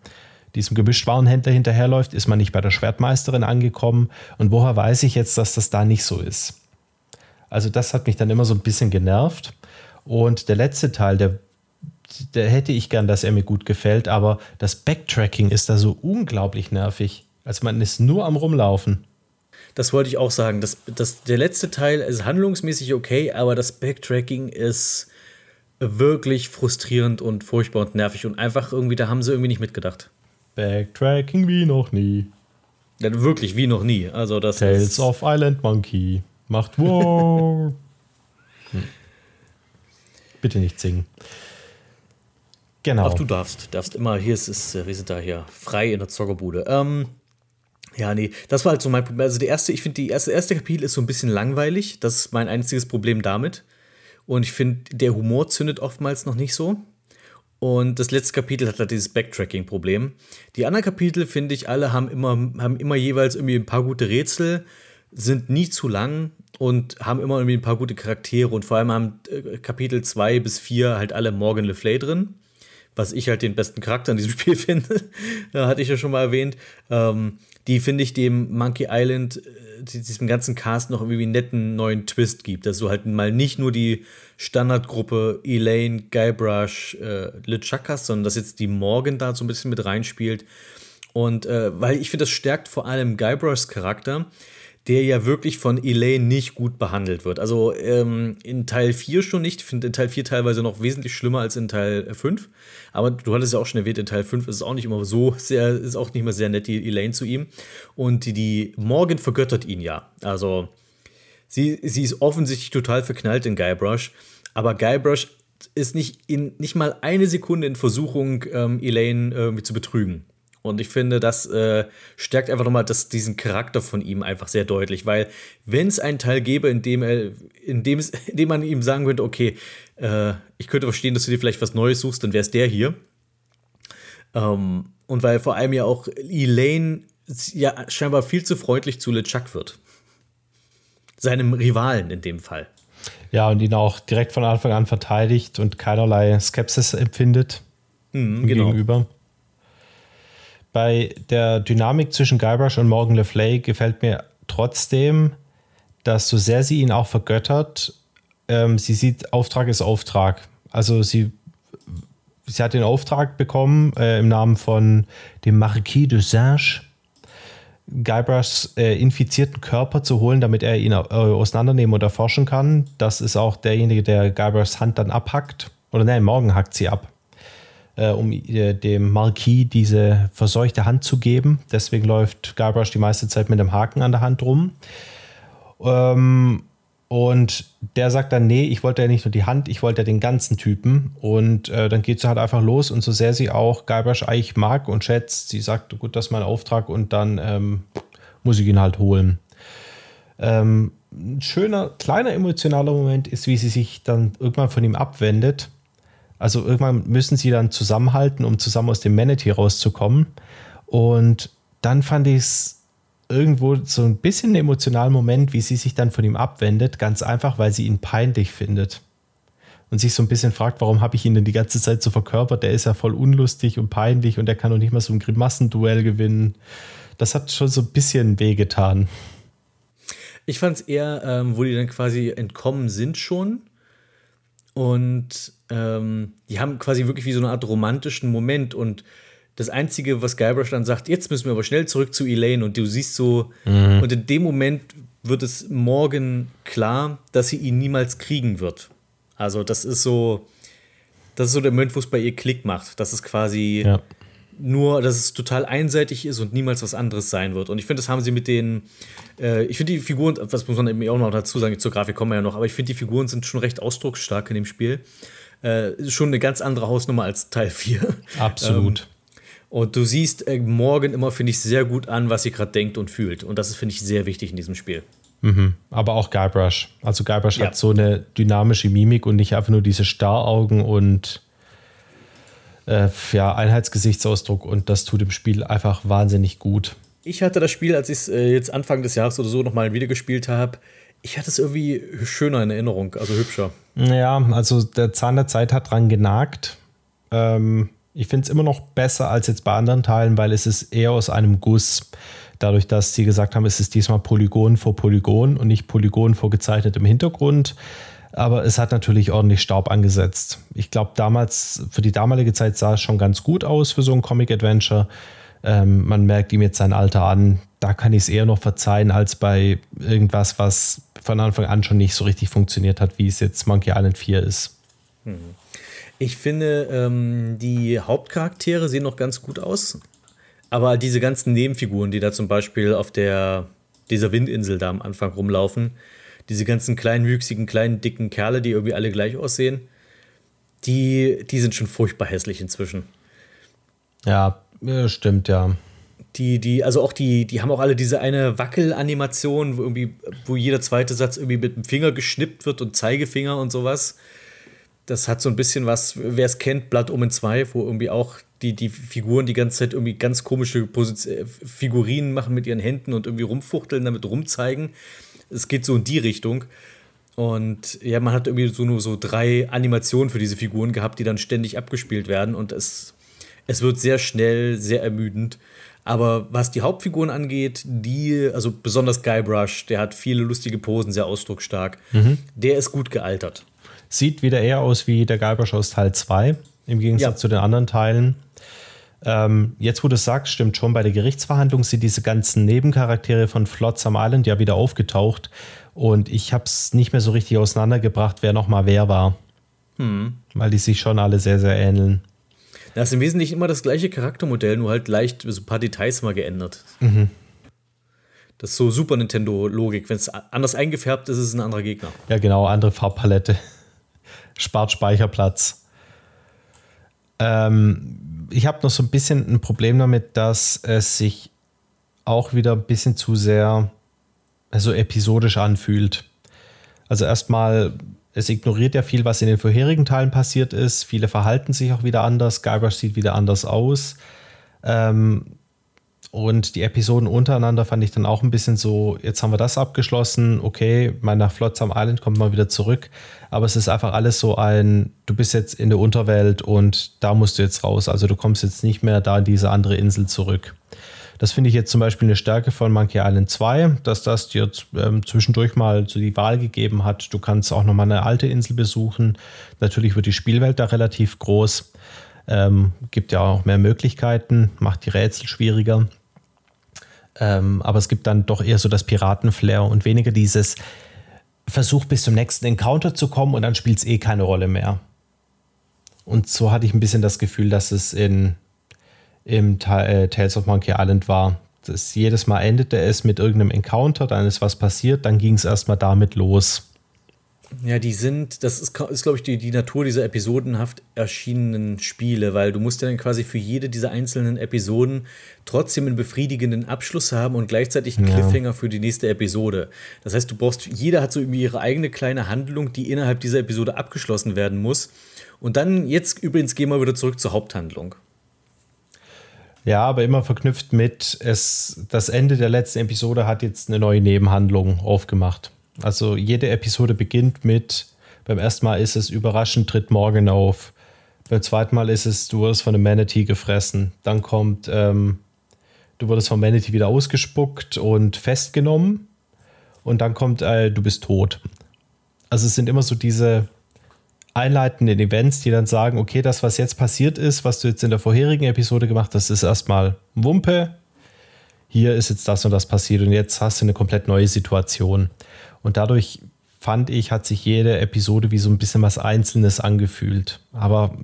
diesem Gemischtwarenhändler hinterherläuft, ist man nicht bei der Schwertmeisterin angekommen. Und woher weiß ich jetzt, dass das da nicht so ist? Also das hat mich dann immer so ein bisschen genervt. Und der letzte Teil, der, der hätte ich gern, dass er mir gut gefällt, aber das Backtracking ist da so unglaublich nervig. Also man ist nur am Rumlaufen. Das wollte ich auch sagen. Das, das, der letzte Teil ist handlungsmäßig okay, aber das Backtracking ist wirklich frustrierend und furchtbar und nervig und einfach irgendwie, da haben sie irgendwie nicht mitgedacht. Backtracking wie noch nie. Ja, wirklich wie noch nie. Also das Tales ist of Island Monkey. Macht wow. [laughs] Hm. Bitte nicht singen. Genau. Ach, du darfst, darfst immer. Hier ist es, wir sind da hier frei in der Zockerbude. Ähm, ja, nee, das war halt so mein Problem. Also, die erste, ich finde, die erste, erste Kapitel ist so ein bisschen langweilig. Das ist mein einziges Problem damit. Und ich finde, der Humor zündet oftmals noch nicht so. Und das letzte Kapitel hat halt dieses Backtracking-Problem. Die anderen Kapitel, finde ich, alle haben immer, haben immer jeweils irgendwie ein paar gute Rätsel, sind nie zu lang und haben immer irgendwie ein paar gute Charaktere. Und vor allem haben äh, Kapitel 2 bis 4 halt alle Morgan Le Fay drin was ich halt den besten Charakter in diesem [laughs] Spiel finde, hatte ich ja schon mal erwähnt. Ähm, die finde ich dem Monkey Island, äh, diesem ganzen Cast noch irgendwie einen netten neuen Twist gibt, dass du halt mal nicht nur die Standardgruppe Elaine, Guybrush, äh, LeChuck hast, sondern dass jetzt die Morgan da so ein bisschen mit reinspielt. Und äh, weil ich finde, das stärkt vor allem Guybrushs Charakter, der ja wirklich von Elaine nicht gut behandelt wird. Also ähm, in Teil 4 schon nicht. Ich finde in Teil 4 teilweise noch wesentlich schlimmer als in Teil 5. Aber du hattest ja auch schon erwähnt, in Teil 5 ist es auch nicht immer so sehr, ist auch nicht mehr sehr nett, die Elaine zu ihm. Und die, die Morgan vergöttert ihn ja. Also sie, sie ist offensichtlich total verknallt in Guybrush. Aber Guybrush ist nicht, in, nicht mal eine Sekunde in Versuchung, ähm, Elaine irgendwie zu betrügen. Und ich finde, das äh, stärkt einfach nochmal das, diesen Charakter von ihm einfach sehr deutlich, weil wenn es einen Teil gäbe, in dem, er, in, dem es, [laughs] in dem man ihm sagen könnte, okay, äh, ich könnte verstehen, dass du dir vielleicht was Neues suchst, dann wäre es der hier. Ähm, und weil vor allem ja auch Elaine ja scheinbar viel zu freundlich zu LeChuck wird. Seinem Rivalen in dem Fall. Ja, und ihn auch direkt von Anfang an verteidigt und keinerlei Skepsis empfindet Mhm, genau. gegenüber. Bei der Dynamik zwischen Guybrush und Morgan Le Fay gefällt mir trotzdem, dass so sehr sie ihn auch vergöttert, ähm, sie sieht, Auftrag ist Auftrag. Also sie, sie hat den Auftrag bekommen äh, im Namen von dem Marquis de Singe, Guybrushs äh, infizierten Körper zu holen, damit er ihn äh, auseinandernehmen und erforschen kann. Das ist auch derjenige, der Guybrushs Hand dann abhackt. Oder nein, morgen hackt sie ab äh, um äh, dem Marquis diese verseuchte Hand zu geben. Deswegen läuft Guybrush die meiste Zeit mit dem Haken an der Hand rum. Ähm, Und der sagt dann, nee, ich wollte ja nicht nur die Hand, ich wollte ja den ganzen Typen. Und äh, dann geht sie halt einfach los. Und so sehr sie auch Guybrush eigentlich mag und schätzt, sie sagt, gut, das ist mein Auftrag und dann ähm, muss ich ihn halt holen. Ähm, ein schöner, kleiner emotionaler Moment ist, wie sie sich dann irgendwann von ihm abwendet. Also irgendwann müssen sie dann zusammenhalten, um zusammen aus dem Manatee rauszukommen. Und dann fand ich es irgendwo so ein bisschen einen emotionalen Moment, wie sie sich dann von ihm abwendet, ganz einfach, weil sie ihn peinlich findet. Und sich so ein bisschen fragt, warum habe ich ihn denn die ganze Zeit so verkörpert? Der ist ja voll unlustig und peinlich und der kann doch nicht mal so ein Grimassenduell gewinnen. Das hat schon so ein bisschen wehgetan. Ich fand es eher, ähm, wo die dann quasi entkommen sind schon. Und ähm, die haben quasi wirklich wie so eine Art romantischen Moment. Und das Einzige, was Guybrush dann sagt, jetzt müssen wir aber schnell zurück zu Elaine. Und du siehst so, mhm. und in dem Moment wird es morgen klar, dass sie ihn niemals kriegen wird. Also, das ist so, das ist so der Moment, wo es bei ihr Klick macht. Das ist quasi ja. nur, dass es total einseitig ist und niemals was anderes sein wird. Und ich finde, das haben sie mit den, äh, ich finde die Figuren, was muss man eben auch noch dazu sagen, zur Grafik kommen wir ja noch, aber ich finde, die Figuren sind schon recht ausdrucksstark in dem Spiel. Äh, schon eine ganz andere Hausnummer als Teil 4. Absolut. ähm, und du siehst äh, morgen immer, finde ich, sehr gut an, was sie gerade denkt und fühlt. Und das finde ich, sehr wichtig in diesem Spiel. Mhm. Aber auch Guybrush. Also Guybrush ja. hat so eine dynamische Mimik und nicht einfach nur diese Staraugen und äh, ja, Einheitsgesichtsausdruck. Und das tut dem Spiel einfach wahnsinnig gut. Ich hatte das Spiel, als ich es äh, jetzt Anfang des Jahres oder so nochmal wieder gespielt habe, ich hatte es irgendwie schöner in Erinnerung, also hübscher. Ja, also der Zahn der Zeit hat dran genagt. Ähm, ich finde es immer noch besser als jetzt bei anderen Teilen, weil es ist eher aus einem Guss. Dadurch, dass sie gesagt haben, es ist diesmal Polygon vor Polygon und nicht Polygon vor gezeichnetem Hintergrund. Aber es hat natürlich ordentlich Staub angesetzt. Ich glaube, damals, für die damalige Zeit sah es schon ganz gut aus für so ein Comic-Adventure. Ähm, man merkt ihm jetzt sein Alter an. Da kann ich es eher noch verzeihen, als bei irgendwas, was von Anfang an schon nicht so richtig funktioniert hat, wie es jetzt Monkey Island 4 ist. Hm. Ich finde, ähm, die Hauptcharaktere sehen noch ganz gut aus. Aber diese ganzen Nebenfiguren, die da zum Beispiel auf der, dieser Windinsel da am Anfang rumlaufen, diese ganzen kleinen, wüchsigen, kleinen, dicken Kerle, die irgendwie alle gleich aussehen, die, die sind schon furchtbar hässlich inzwischen. Ja, stimmt, ja. Die, die, also auch die, die haben auch alle diese eine Wackelanimation, wo irgendwie, wo jeder zweite Satz irgendwie mit dem Finger geschnippt wird und Zeigefinger und sowas das hat so ein bisschen was, wer es kennt, Blatt um in zwei, wo irgendwie auch die, die Figuren die ganze Zeit irgendwie ganz komische Position, äh, Figurinen machen mit ihren Händen und irgendwie rumfuchteln, damit rumzeigen. Es geht so in die Richtung. Und ja, man hat irgendwie so nur so drei Animationen für diese Figuren gehabt, die dann ständig abgespielt werden. Und es, es wird sehr schnell, sehr ermüdend. Aber was die Hauptfiguren angeht, die, also besonders Guybrush, der hat viele lustige Posen, sehr ausdrucksstark. Mhm. Der ist gut gealtert. Sieht wieder eher aus wie der Guybrush aus Teil 2, im Gegensatz ja. zu den anderen Teilen. Ähm, jetzt, wo du es sagst, stimmt schon, bei der Gerichtsverhandlung sind diese ganzen Nebencharaktere von Flotsam Island ja wieder aufgetaucht. Und ich habe es nicht mehr so richtig auseinandergebracht, wer nochmal wer war. Hm. Weil die sich schon alle sehr, sehr ähneln. Das ist im Wesentlichen immer das gleiche Charaktermodell, nur halt leicht so ein paar Details mal geändert. Mhm. Das ist so Super Nintendo-Logik. Wenn es anders eingefärbt ist, ist es ein anderer Gegner. Ja, genau, andere Farbpalette spart Speicherplatz. Ähm, ich habe noch so ein bisschen ein Problem damit, dass es sich auch wieder ein bisschen zu sehr also episodisch anfühlt. Also erstmal, es ignoriert ja viel, was in den vorherigen Teilen passiert ist. Viele verhalten sich auch wieder anders. Guybrush sieht wieder anders aus. Ähm, und die Episoden untereinander fand ich dann auch ein bisschen so, jetzt haben wir das abgeschlossen, okay, mein nach Flotsam Island kommt mal wieder zurück. Aber es ist einfach alles so ein, du bist jetzt in der Unterwelt und da musst du jetzt raus. Also du kommst jetzt nicht mehr da in diese andere Insel zurück. Das finde ich jetzt zum Beispiel eine Stärke von Monkey Island 2, dass das dir ähm, zwischendurch mal so die Wahl gegeben hat. Du kannst auch nochmal eine alte Insel besuchen. Natürlich wird die Spielwelt da relativ groß. Ähm, gibt ja auch mehr Möglichkeiten, macht die Rätsel schwieriger. Ähm, aber es gibt dann doch eher so das Piratenflair und weniger dieses Versuch bis zum nächsten Encounter zu kommen und dann spielt es eh keine Rolle mehr. Und so hatte ich ein bisschen das Gefühl, dass es in im äh, Tales of Monkey Island war. Das jedes Mal endete es mit irgendeinem Encounter, dann ist was passiert, dann ging es erstmal damit los. Ja, die sind, das ist, ist glaube ich, die, die Natur dieser episodenhaft erschienenen Spiele, weil du musst ja dann quasi für jede dieser einzelnen Episoden trotzdem einen befriedigenden Abschluss haben und gleichzeitig einen Ja. Cliffhanger für die nächste Episode. Das heißt, du brauchst, jeder hat so irgendwie ihre eigene kleine Handlung, die innerhalb dieser Episode abgeschlossen werden muss. Und dann, jetzt übrigens gehen wir wieder zurück zur Haupthandlung. Ja, aber immer verknüpft mit, es, das Ende der letzten Episode hat jetzt eine neue Nebenhandlung aufgemacht. Also jede Episode beginnt mit, beim ersten Mal ist es überraschend, tritt Morgan auf. Beim zweiten Mal ist es, du wurdest von einem Manatee gefressen. Dann kommt, ähm, du wurdest vom Manatee wieder ausgespuckt und festgenommen. Und dann kommt, äh, du bist tot. Also es sind immer so diese einleitenden Events, die dann sagen, okay, das, was jetzt passiert ist, was du jetzt in der vorherigen Episode gemacht hast, ist erstmal Wumpe. Hier ist jetzt das und das passiert und jetzt hast du eine komplett neue Situation. Und dadurch fand ich, hat sich jede Episode wie so ein bisschen was Einzelnes angefühlt. Aber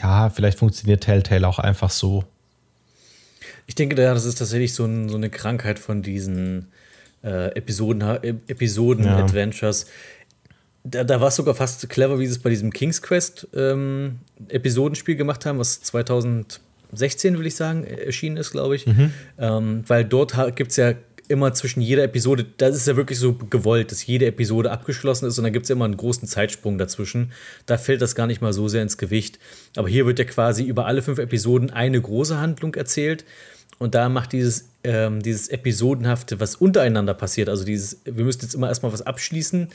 ja, vielleicht funktioniert Telltale auch einfach so. Ich denke, ja, das ist tatsächlich so, ein, so eine Krankheit von diesen äh, Episoden, äh, Episoden-Adventures. Da, da war es sogar fast so clever, wie sie es bei diesem King's Quest ähm, Episodenspiel gemacht haben, was 2016, will ich sagen, erschienen ist, glaube ich. Ähm, weil dort gibt es ja immer zwischen jeder Episode, das ist ja wirklich so gewollt, dass jede Episode abgeschlossen ist und dann gibt es ja immer einen großen Zeitsprung dazwischen. Da fällt das gar nicht mal so sehr ins Gewicht. Aber hier wird ja quasi über alle fünf Episoden eine große Handlung erzählt. Und da macht dieses, ähm, dieses Episodenhafte, was untereinander passiert, also dieses, wir müssen jetzt immer erstmal was abschließen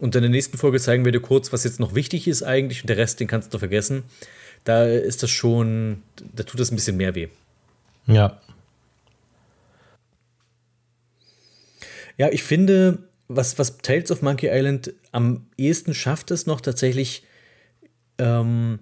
und in der nächsten Folge zeigen wir dir kurz, was jetzt noch wichtig ist eigentlich und der Rest, den kannst du vergessen. Da ist das schon, da tut das ein bisschen mehr weh. Ja. Ja, ich finde, was, was Tales of Monkey Island am ehesten schafft, es noch tatsächlich, ähm,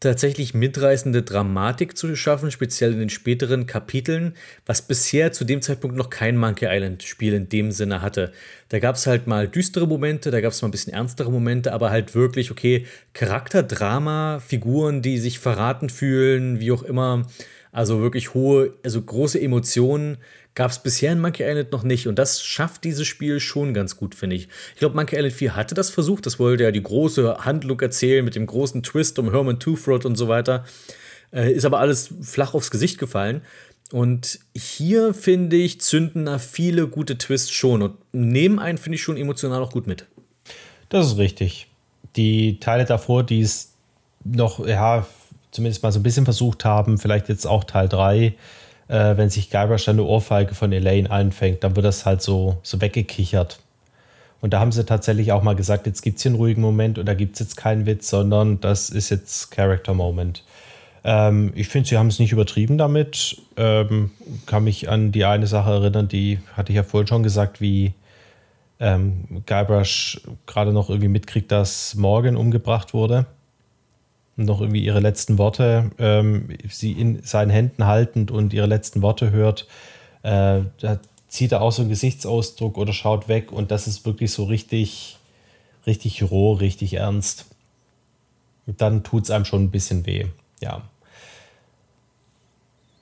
tatsächlich mitreißende Dramatik zu schaffen, speziell in den späteren Kapiteln, was bisher zu dem Zeitpunkt noch kein Monkey Island-Spiel in dem Sinne hatte. Da gab es halt mal düstere Momente, da gab es mal ein bisschen ernstere Momente, aber halt wirklich, okay, Charakterdrama, Figuren, die sich verraten fühlen, wie auch immer. Also wirklich hohe, also große Emotionen gab es bisher in Monkey Island noch nicht. Und das schafft dieses Spiel schon ganz gut, finde ich. Ich glaube, Monkey Island 4 hatte das versucht. Das wollte ja die große Handlung erzählen mit dem großen Twist um Herman Toothrot und so weiter. Äh, ist aber alles flach aufs Gesicht gefallen. Und hier, finde ich, zünden da viele gute Twists schon. Und nehmen einen, finde ich, schon emotional auch gut mit. Das ist richtig. Die Teile davor, die es noch, ja, zumindest mal so ein bisschen versucht haben, vielleicht jetzt auch Teil 3, äh, wenn sich Guybrush dann eine Ohrfeige von Elaine einfängt, dann wird das halt so, so weggekichert. Und da haben sie tatsächlich auch mal gesagt, jetzt gibt es hier einen ruhigen Moment und da gibt es jetzt keinen Witz, sondern das ist jetzt Character Moment. Ähm, ich finde, sie haben es nicht übertrieben damit. Ähm, kann mich an die eine Sache erinnern, die hatte ich ja vorhin schon gesagt, wie ähm, Guybrush gerade noch irgendwie mitkriegt, dass Morgan umgebracht wurde. Noch irgendwie ihre letzten Worte, ähm, sie in seinen Händen haltend und ihre letzten Worte hört. Äh, da zieht er auch so einen Gesichtsausdruck oder schaut weg und das ist wirklich so richtig, richtig roh, richtig ernst. Und dann tut es einem schon ein bisschen weh. Ja.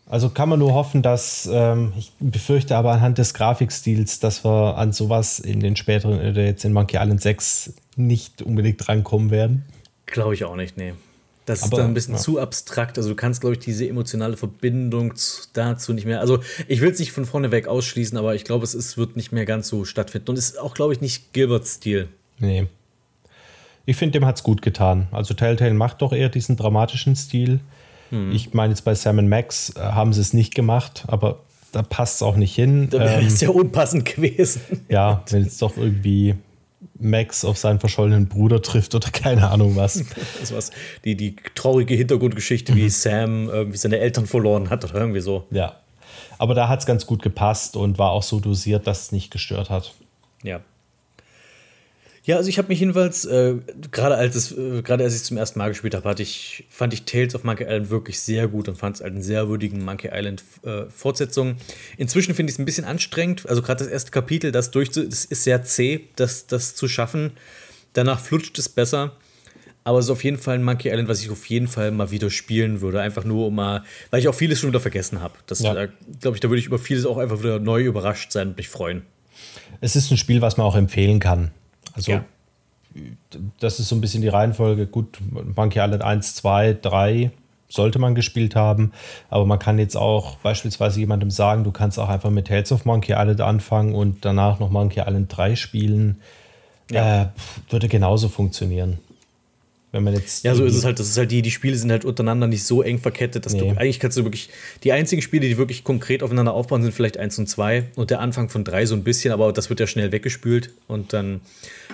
Also kann man nur hoffen, dass ähm, ich befürchte aber anhand des Grafikstils, dass wir an sowas in den späteren oder jetzt in Monkey Island 6 nicht unbedingt drankommen werden. Glaube ich auch nicht, nee. Das Aber, ist dann ein bisschen ja. zu abstrakt. Also du kannst, glaube ich, diese emotionale Verbindung zu- dazu nicht mehr. Also ich will es nicht von vorne weg ausschließen, aber ich glaube, es ist, wird nicht mehr ganz so stattfinden. Und es ist auch, glaube ich, nicht Gilberts Stil. Nee. Ich finde, dem hat es gut getan. Also Telltale macht doch eher diesen dramatischen Stil. Ich meine, jetzt bei Sam Max äh, haben sie es nicht gemacht, aber da passt es auch nicht hin. Da wäre Ähm, es ja unpassend [laughs] gewesen. ja, wenn jetzt doch irgendwie Max auf seinen verschollenen Bruder trifft oder keine Ahnung was. [laughs] Das war's. Die, die traurige Hintergrundgeschichte, wie Sam irgendwie seine Eltern verloren hat oder irgendwie so. Ja. Aber da hat es ganz gut gepasst und war auch so dosiert, dass es nicht gestört hat. Ja. Ja, also ich habe mich jedenfalls, äh, gerade als es, äh, gerade als ich es zum ersten Mal gespielt habe, hatte ich, fand ich Tales of Monkey Island wirklich sehr gut und fand es einen sehr würdigen Monkey Island äh, Fortsetzung. Inzwischen finde ich es ein bisschen anstrengend, also gerade das erste Kapitel, das durch, das ist sehr zäh, das, das zu schaffen. Danach flutscht es besser. Aber es ist auf jeden Fall ein Monkey Island, was ich auf jeden Fall mal wieder spielen würde. Einfach nur um mal, weil ich auch vieles schon wieder vergessen habe. Das, Ja. glaube ich, da würde ich über vieles auch einfach wieder neu überrascht sein und mich freuen. Es ist ein Spiel, was man auch empfehlen kann. Also Ja. das ist so ein bisschen die Reihenfolge. Gut, Monkey Island 1, 2, 3 sollte man gespielt haben, aber man kann jetzt auch beispielsweise jemandem sagen, du kannst auch einfach mit Tales of Monkey Island anfangen und danach noch Monkey Island 3 spielen. Ja. Äh, würde genauso funktionieren. Wenn man jetzt Ja, so ist es halt. Das ist halt die, die Spiele sind halt untereinander nicht so eng verkettet, dass Nee. du eigentlich kannst du wirklich. Die einzigen Spiele, die wirklich konkret aufeinander aufbauen, sind vielleicht eins und zwei und der Anfang von drei so ein bisschen, aber das wird ja schnell weggespült. Und dann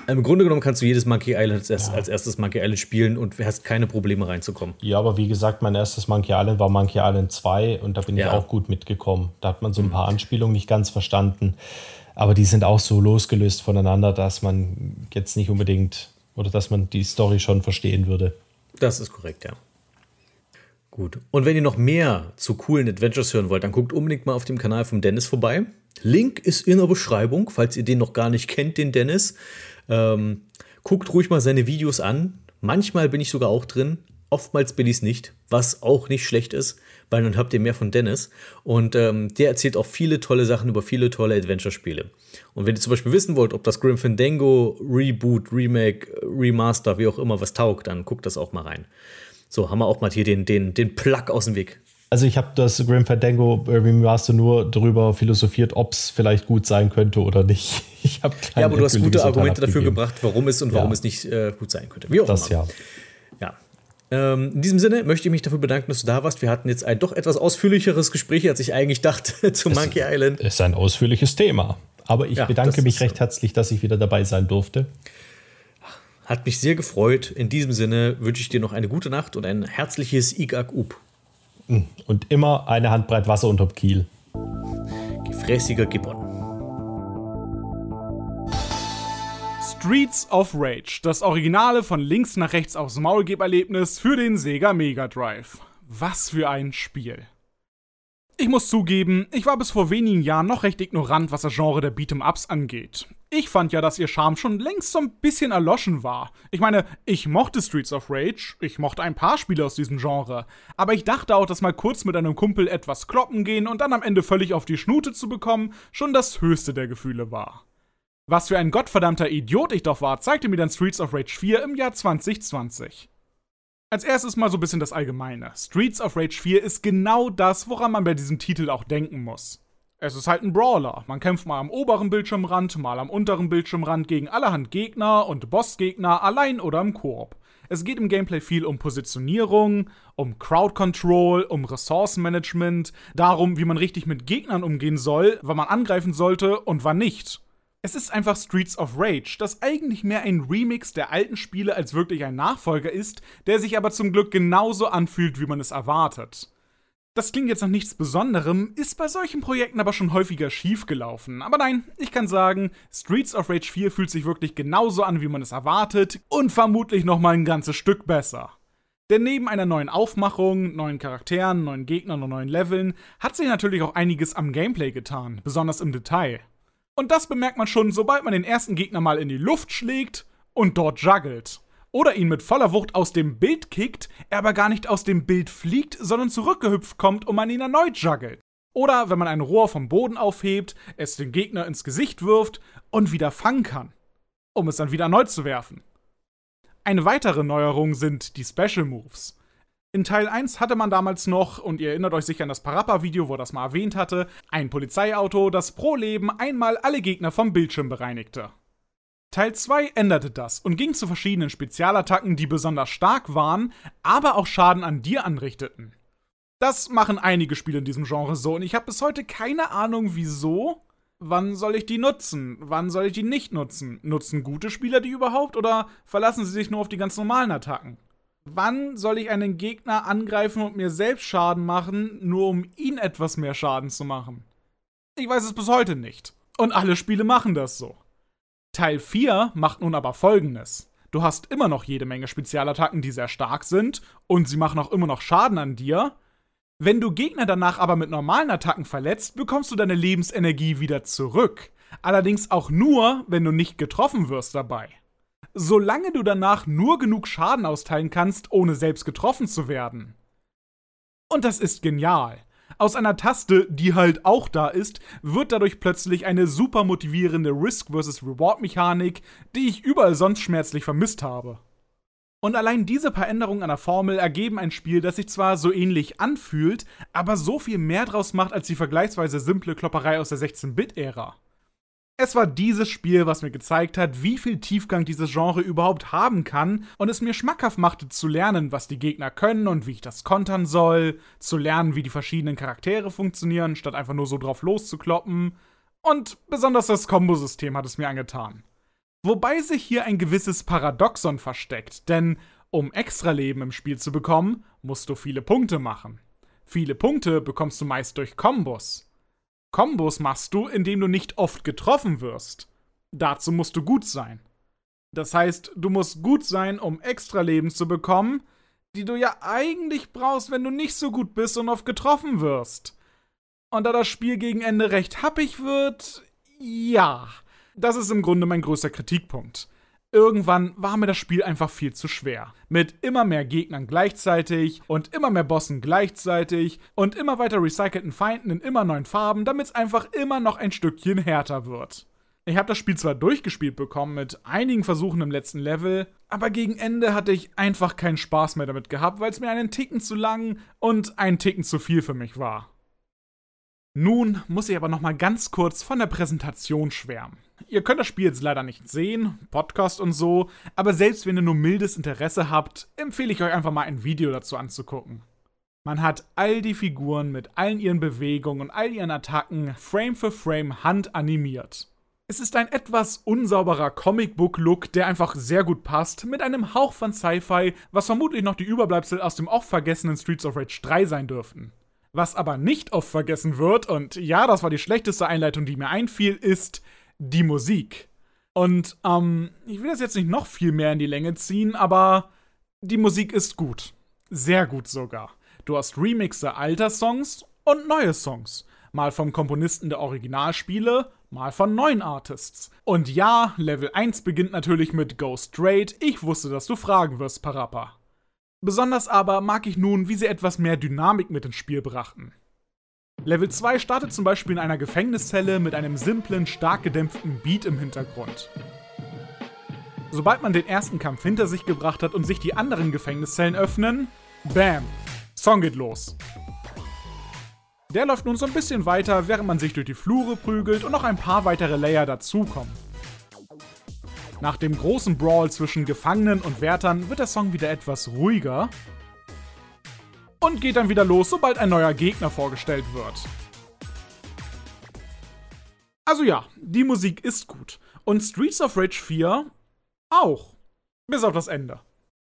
im Grunde genommen kannst du jedes Monkey Island als, erst, als erstes Monkey Island spielen und hast keine Probleme reinzukommen. Ja, aber wie gesagt, mein erstes Monkey Island war Monkey Island 2 und da bin ich Ja. auch gut mitgekommen. Da hat man so ein paar Anspielungen nicht ganz verstanden. Aber die sind auch so losgelöst voneinander, dass man jetzt nicht unbedingt oder dass man die Story schon verstehen würde. Das ist korrekt, ja. Gut. Und wenn ihr noch mehr zu coolen Adventures hören wollt, dann guckt unbedingt mal auf dem Kanal von Dennis vorbei. Link ist in der Beschreibung, falls ihr den noch gar nicht kennt, den Dennis. Ähm, guckt ruhig mal seine Videos an. Manchmal bin ich sogar auch drin. Oftmals bin ich es nicht, was auch nicht schlecht ist, weil dann habt ihr mehr von Dennis. Und ähm, der erzählt auch viele tolle Sachen über viele tolle Adventure-Spiele. Und wenn ihr zum Beispiel wissen wollt, ob das Grim Fandango Reboot, Remake, Remaster, wie auch immer was taugt, dann guckt das auch mal rein. So, haben wir auch mal hier den, den, den Plug aus dem Weg. Also ich habe das Grim Fandango Remaster nur darüber philosophiert, ob es vielleicht gut sein könnte oder nicht. [laughs] Ich habe Ja, aber du hast gute Argumente dafür gebracht, warum es und warum Ja. es nicht äh, gut sein könnte. Wie auch Das immer. ja. Ähm, in diesem Sinne möchte ich mich dafür bedanken, dass du da warst. Wir hatten jetzt ein doch etwas ausführlicheres Gespräch, als ich eigentlich dachte, [laughs] zu Monkey Island. Ist ein ausführliches Thema. Aber ich Ja, bedanke mich recht so. herzlich, dass ich wieder dabei sein durfte. Hat mich sehr gefreut. In diesem Sinne wünsche ich dir noch eine gute Nacht und ein herzliches Igak Up. Und immer eine Handbreit Wasser unterm Kiel. Gefräßiger Gibbon. Streets of Rage, das Originale von links nach rechts aufs Maulgeberlebnis für den Sega Mega Drive. Was für ein Spiel. Ich muss zugeben, ich war bis vor wenigen Jahren noch recht ignorant, was das Genre der Beat'em-Ups angeht. Ich fand ja, dass ihr Charme schon längst so ein bisschen erloschen war. Ich meine, ich mochte Streets of Rage, ich mochte ein paar Spiele aus diesem Genre, aber ich dachte auch, dass mal kurz mit einem Kumpel etwas kloppen gehen und dann am Ende völlig auf die Schnute zu bekommen, schon das höchste der Gefühle war. Was für ein gottverdammter Idiot ich doch war, zeigte mir dann Streets of Rage 4 im Jahr 2020. Als erstes mal so ein bisschen das Allgemeine. Streets of Rage 4 ist genau das, woran man bei diesem Titel auch denken muss. Es ist halt ein Brawler. Man kämpft mal am oberen Bildschirmrand, mal am unteren Bildschirmrand gegen allerhand Gegner und Bossgegner allein oder im Koop. Es geht im Gameplay viel um Positionierung, um Crowd Control, um Ressourcenmanagement, darum, wie man richtig mit Gegnern umgehen soll, wann man angreifen sollte und wann nicht. Es ist einfach Streets of Rage, das eigentlich mehr ein Remix der alten Spiele als wirklich ein Nachfolger ist, der sich aber zum Glück genauso anfühlt, wie man es erwartet. Das klingt jetzt nach nichts Besonderem, ist bei solchen Projekten aber schon häufiger schiefgelaufen. Aber nein, ich kann sagen, Streets of Rage 4 fühlt sich wirklich genauso an, wie man es erwartet und vermutlich noch mal ein ganzes Stück besser. Denn neben einer neuen Aufmachung, neuen Charakteren, neuen Gegnern und neuen Leveln hat sich natürlich auch einiges am Gameplay getan, besonders im Detail. Und das bemerkt man schon, sobald man den ersten Gegner mal in die Luft schlägt und dort juggelt. Oder ihn mit voller Wucht aus dem Bild kickt, er aber gar nicht aus dem Bild fliegt, sondern zurückgehüpft kommt und man ihn erneut juggelt. Oder wenn man ein Rohr vom Boden aufhebt, es den Gegner ins Gesicht wirft und wieder fangen kann, um es dann wieder erneut zu werfen. Eine weitere Neuerung sind die Special Moves. In Teil 1 hatte man damals noch, und ihr erinnert euch sicher an das Parappa-Video, wo das mal erwähnt hatte, ein Polizeiauto, das pro Leben einmal alle Gegner vom Bildschirm bereinigte. Teil 2 änderte das und ging zu verschiedenen Spezialattacken, die besonders stark waren, aber auch Schaden an dir anrichteten. Das machen einige Spiele in diesem Genre so und ich habe bis heute keine Ahnung, wieso. Wann soll ich die nutzen? Wann soll ich die nicht nutzen? Nutzen gute Spieler die überhaupt oder verlassen sie sich nur auf die ganz normalen Attacken? Wann soll ich einen Gegner angreifen und mir selbst Schaden machen, nur um ihn etwas mehr Schaden zu machen? Ich weiß es bis heute nicht. Und alle Spiele machen das so. Teil 4 macht nun aber folgendes. Du hast immer noch jede Menge Spezialattacken, die sehr stark sind, und sie machen auch immer noch Schaden an dir. Wenn du Gegner danach aber mit normalen Attacken verletzt, bekommst du deine Lebensenergie wieder zurück. Allerdings auch nur, wenn du nicht getroffen wirst dabei. Solange du danach nur genug Schaden austeilen kannst, ohne selbst getroffen zu werden. Und das ist genial. Aus einer Taste, die halt auch da ist, wird dadurch plötzlich eine super motivierende Risk vs. Reward Mechanik, die ich überall sonst schmerzlich vermisst habe. Und allein diese paar Änderungen an der Formel ergeben ein Spiel, das sich zwar so ähnlich anfühlt, aber so viel mehr draus macht als die vergleichsweise simple Klopperei aus der 16-Bit-Ära. Es war dieses Spiel, was mir gezeigt hat, wie viel Tiefgang dieses Genre überhaupt haben kann und es mir schmackhaft machte zu lernen, was die Gegner können und wie ich das kontern soll, zu lernen, wie die verschiedenen Charaktere funktionieren, statt einfach nur so drauf loszukloppen. Und besonders das Kombosystem hat es mir angetan. Wobei sich hier ein gewisses Paradoxon versteckt, denn um Extraleben im Spiel zu bekommen, musst du viele Punkte machen. Viele Punkte bekommst du meist durch Kombos. Kombos machst du, indem du nicht oft getroffen wirst. Dazu musst du gut sein. Das heißt, du musst gut sein, um Extraleben zu bekommen, die du ja eigentlich brauchst, wenn du nicht so gut bist und oft getroffen wirst. Und da das Spiel gegen Ende recht happig wird, ja. Das ist im Grunde mein größter Kritikpunkt. Irgendwann war mir das Spiel einfach viel zu schwer. Mit immer mehr Gegnern gleichzeitig und immer mehr Bossen gleichzeitig und immer weiter recycelten Feinden in immer neuen Farben, damit es einfach immer noch ein Stückchen härter wird. Ich habe das Spiel zwar durchgespielt bekommen mit einigen Versuchen im letzten Level, aber gegen Ende hatte ich einfach keinen Spaß mehr damit gehabt, weil es mir einen Ticken zu lang und einen Ticken zu viel für mich war. Nun muss ich aber noch mal ganz kurz von der Präsentation schwärmen. Ihr könnt das Spiel jetzt leider nicht sehen, Podcast und so, aber selbst wenn ihr nur mildes Interesse habt, empfehle ich euch einfach mal ein Video dazu anzugucken. Man hat all die Figuren mit allen ihren Bewegungen und all ihren Attacken Frame für Frame handanimiert. Es ist ein etwas unsauberer Comicbook-Look, der einfach sehr gut passt, mit einem Hauch von Sci-Fi, was vermutlich noch die Überbleibsel aus dem oft vergessenen Streets of Rage 3 sein dürften. Was aber nicht oft vergessen wird, und ja, das war die schlechteste Einleitung, die mir einfiel, ist die Musik. Und ähm, ich will das jetzt nicht noch viel mehr in die Länge ziehen, aber die Musik ist gut. Sehr gut sogar. Du hast Remixe alter Songs und neue Songs. Mal vom Komponisten der Originalspiele, mal von neuen Artists. Und ja, Level 1 beginnt natürlich mit Go Straight. Ich wusste, dass du fragen wirst, Parappa. Besonders aber mag ich nun, wie sie etwas mehr Dynamik mit ins Spiel brachten. Level 2 startet zum Beispiel in einer Gefängniszelle mit einem simplen, stark gedämpften Beat im Hintergrund. Sobald man den ersten Kampf hinter sich gebracht hat und sich die anderen Gefängniszellen öffnen, BAM! Song geht los. Der läuft nun so ein bisschen weiter, während man sich durch die Flure prügelt und noch ein paar weitere Layer dazukommen. Nach dem großen Brawl zwischen Gefangenen und Wärtern wird der Song wieder etwas ruhiger und geht dann wieder los, sobald ein neuer Gegner vorgestellt wird. Also ja, die Musik ist gut. Und Streets of Rage 4 auch. Bis auf das Ende.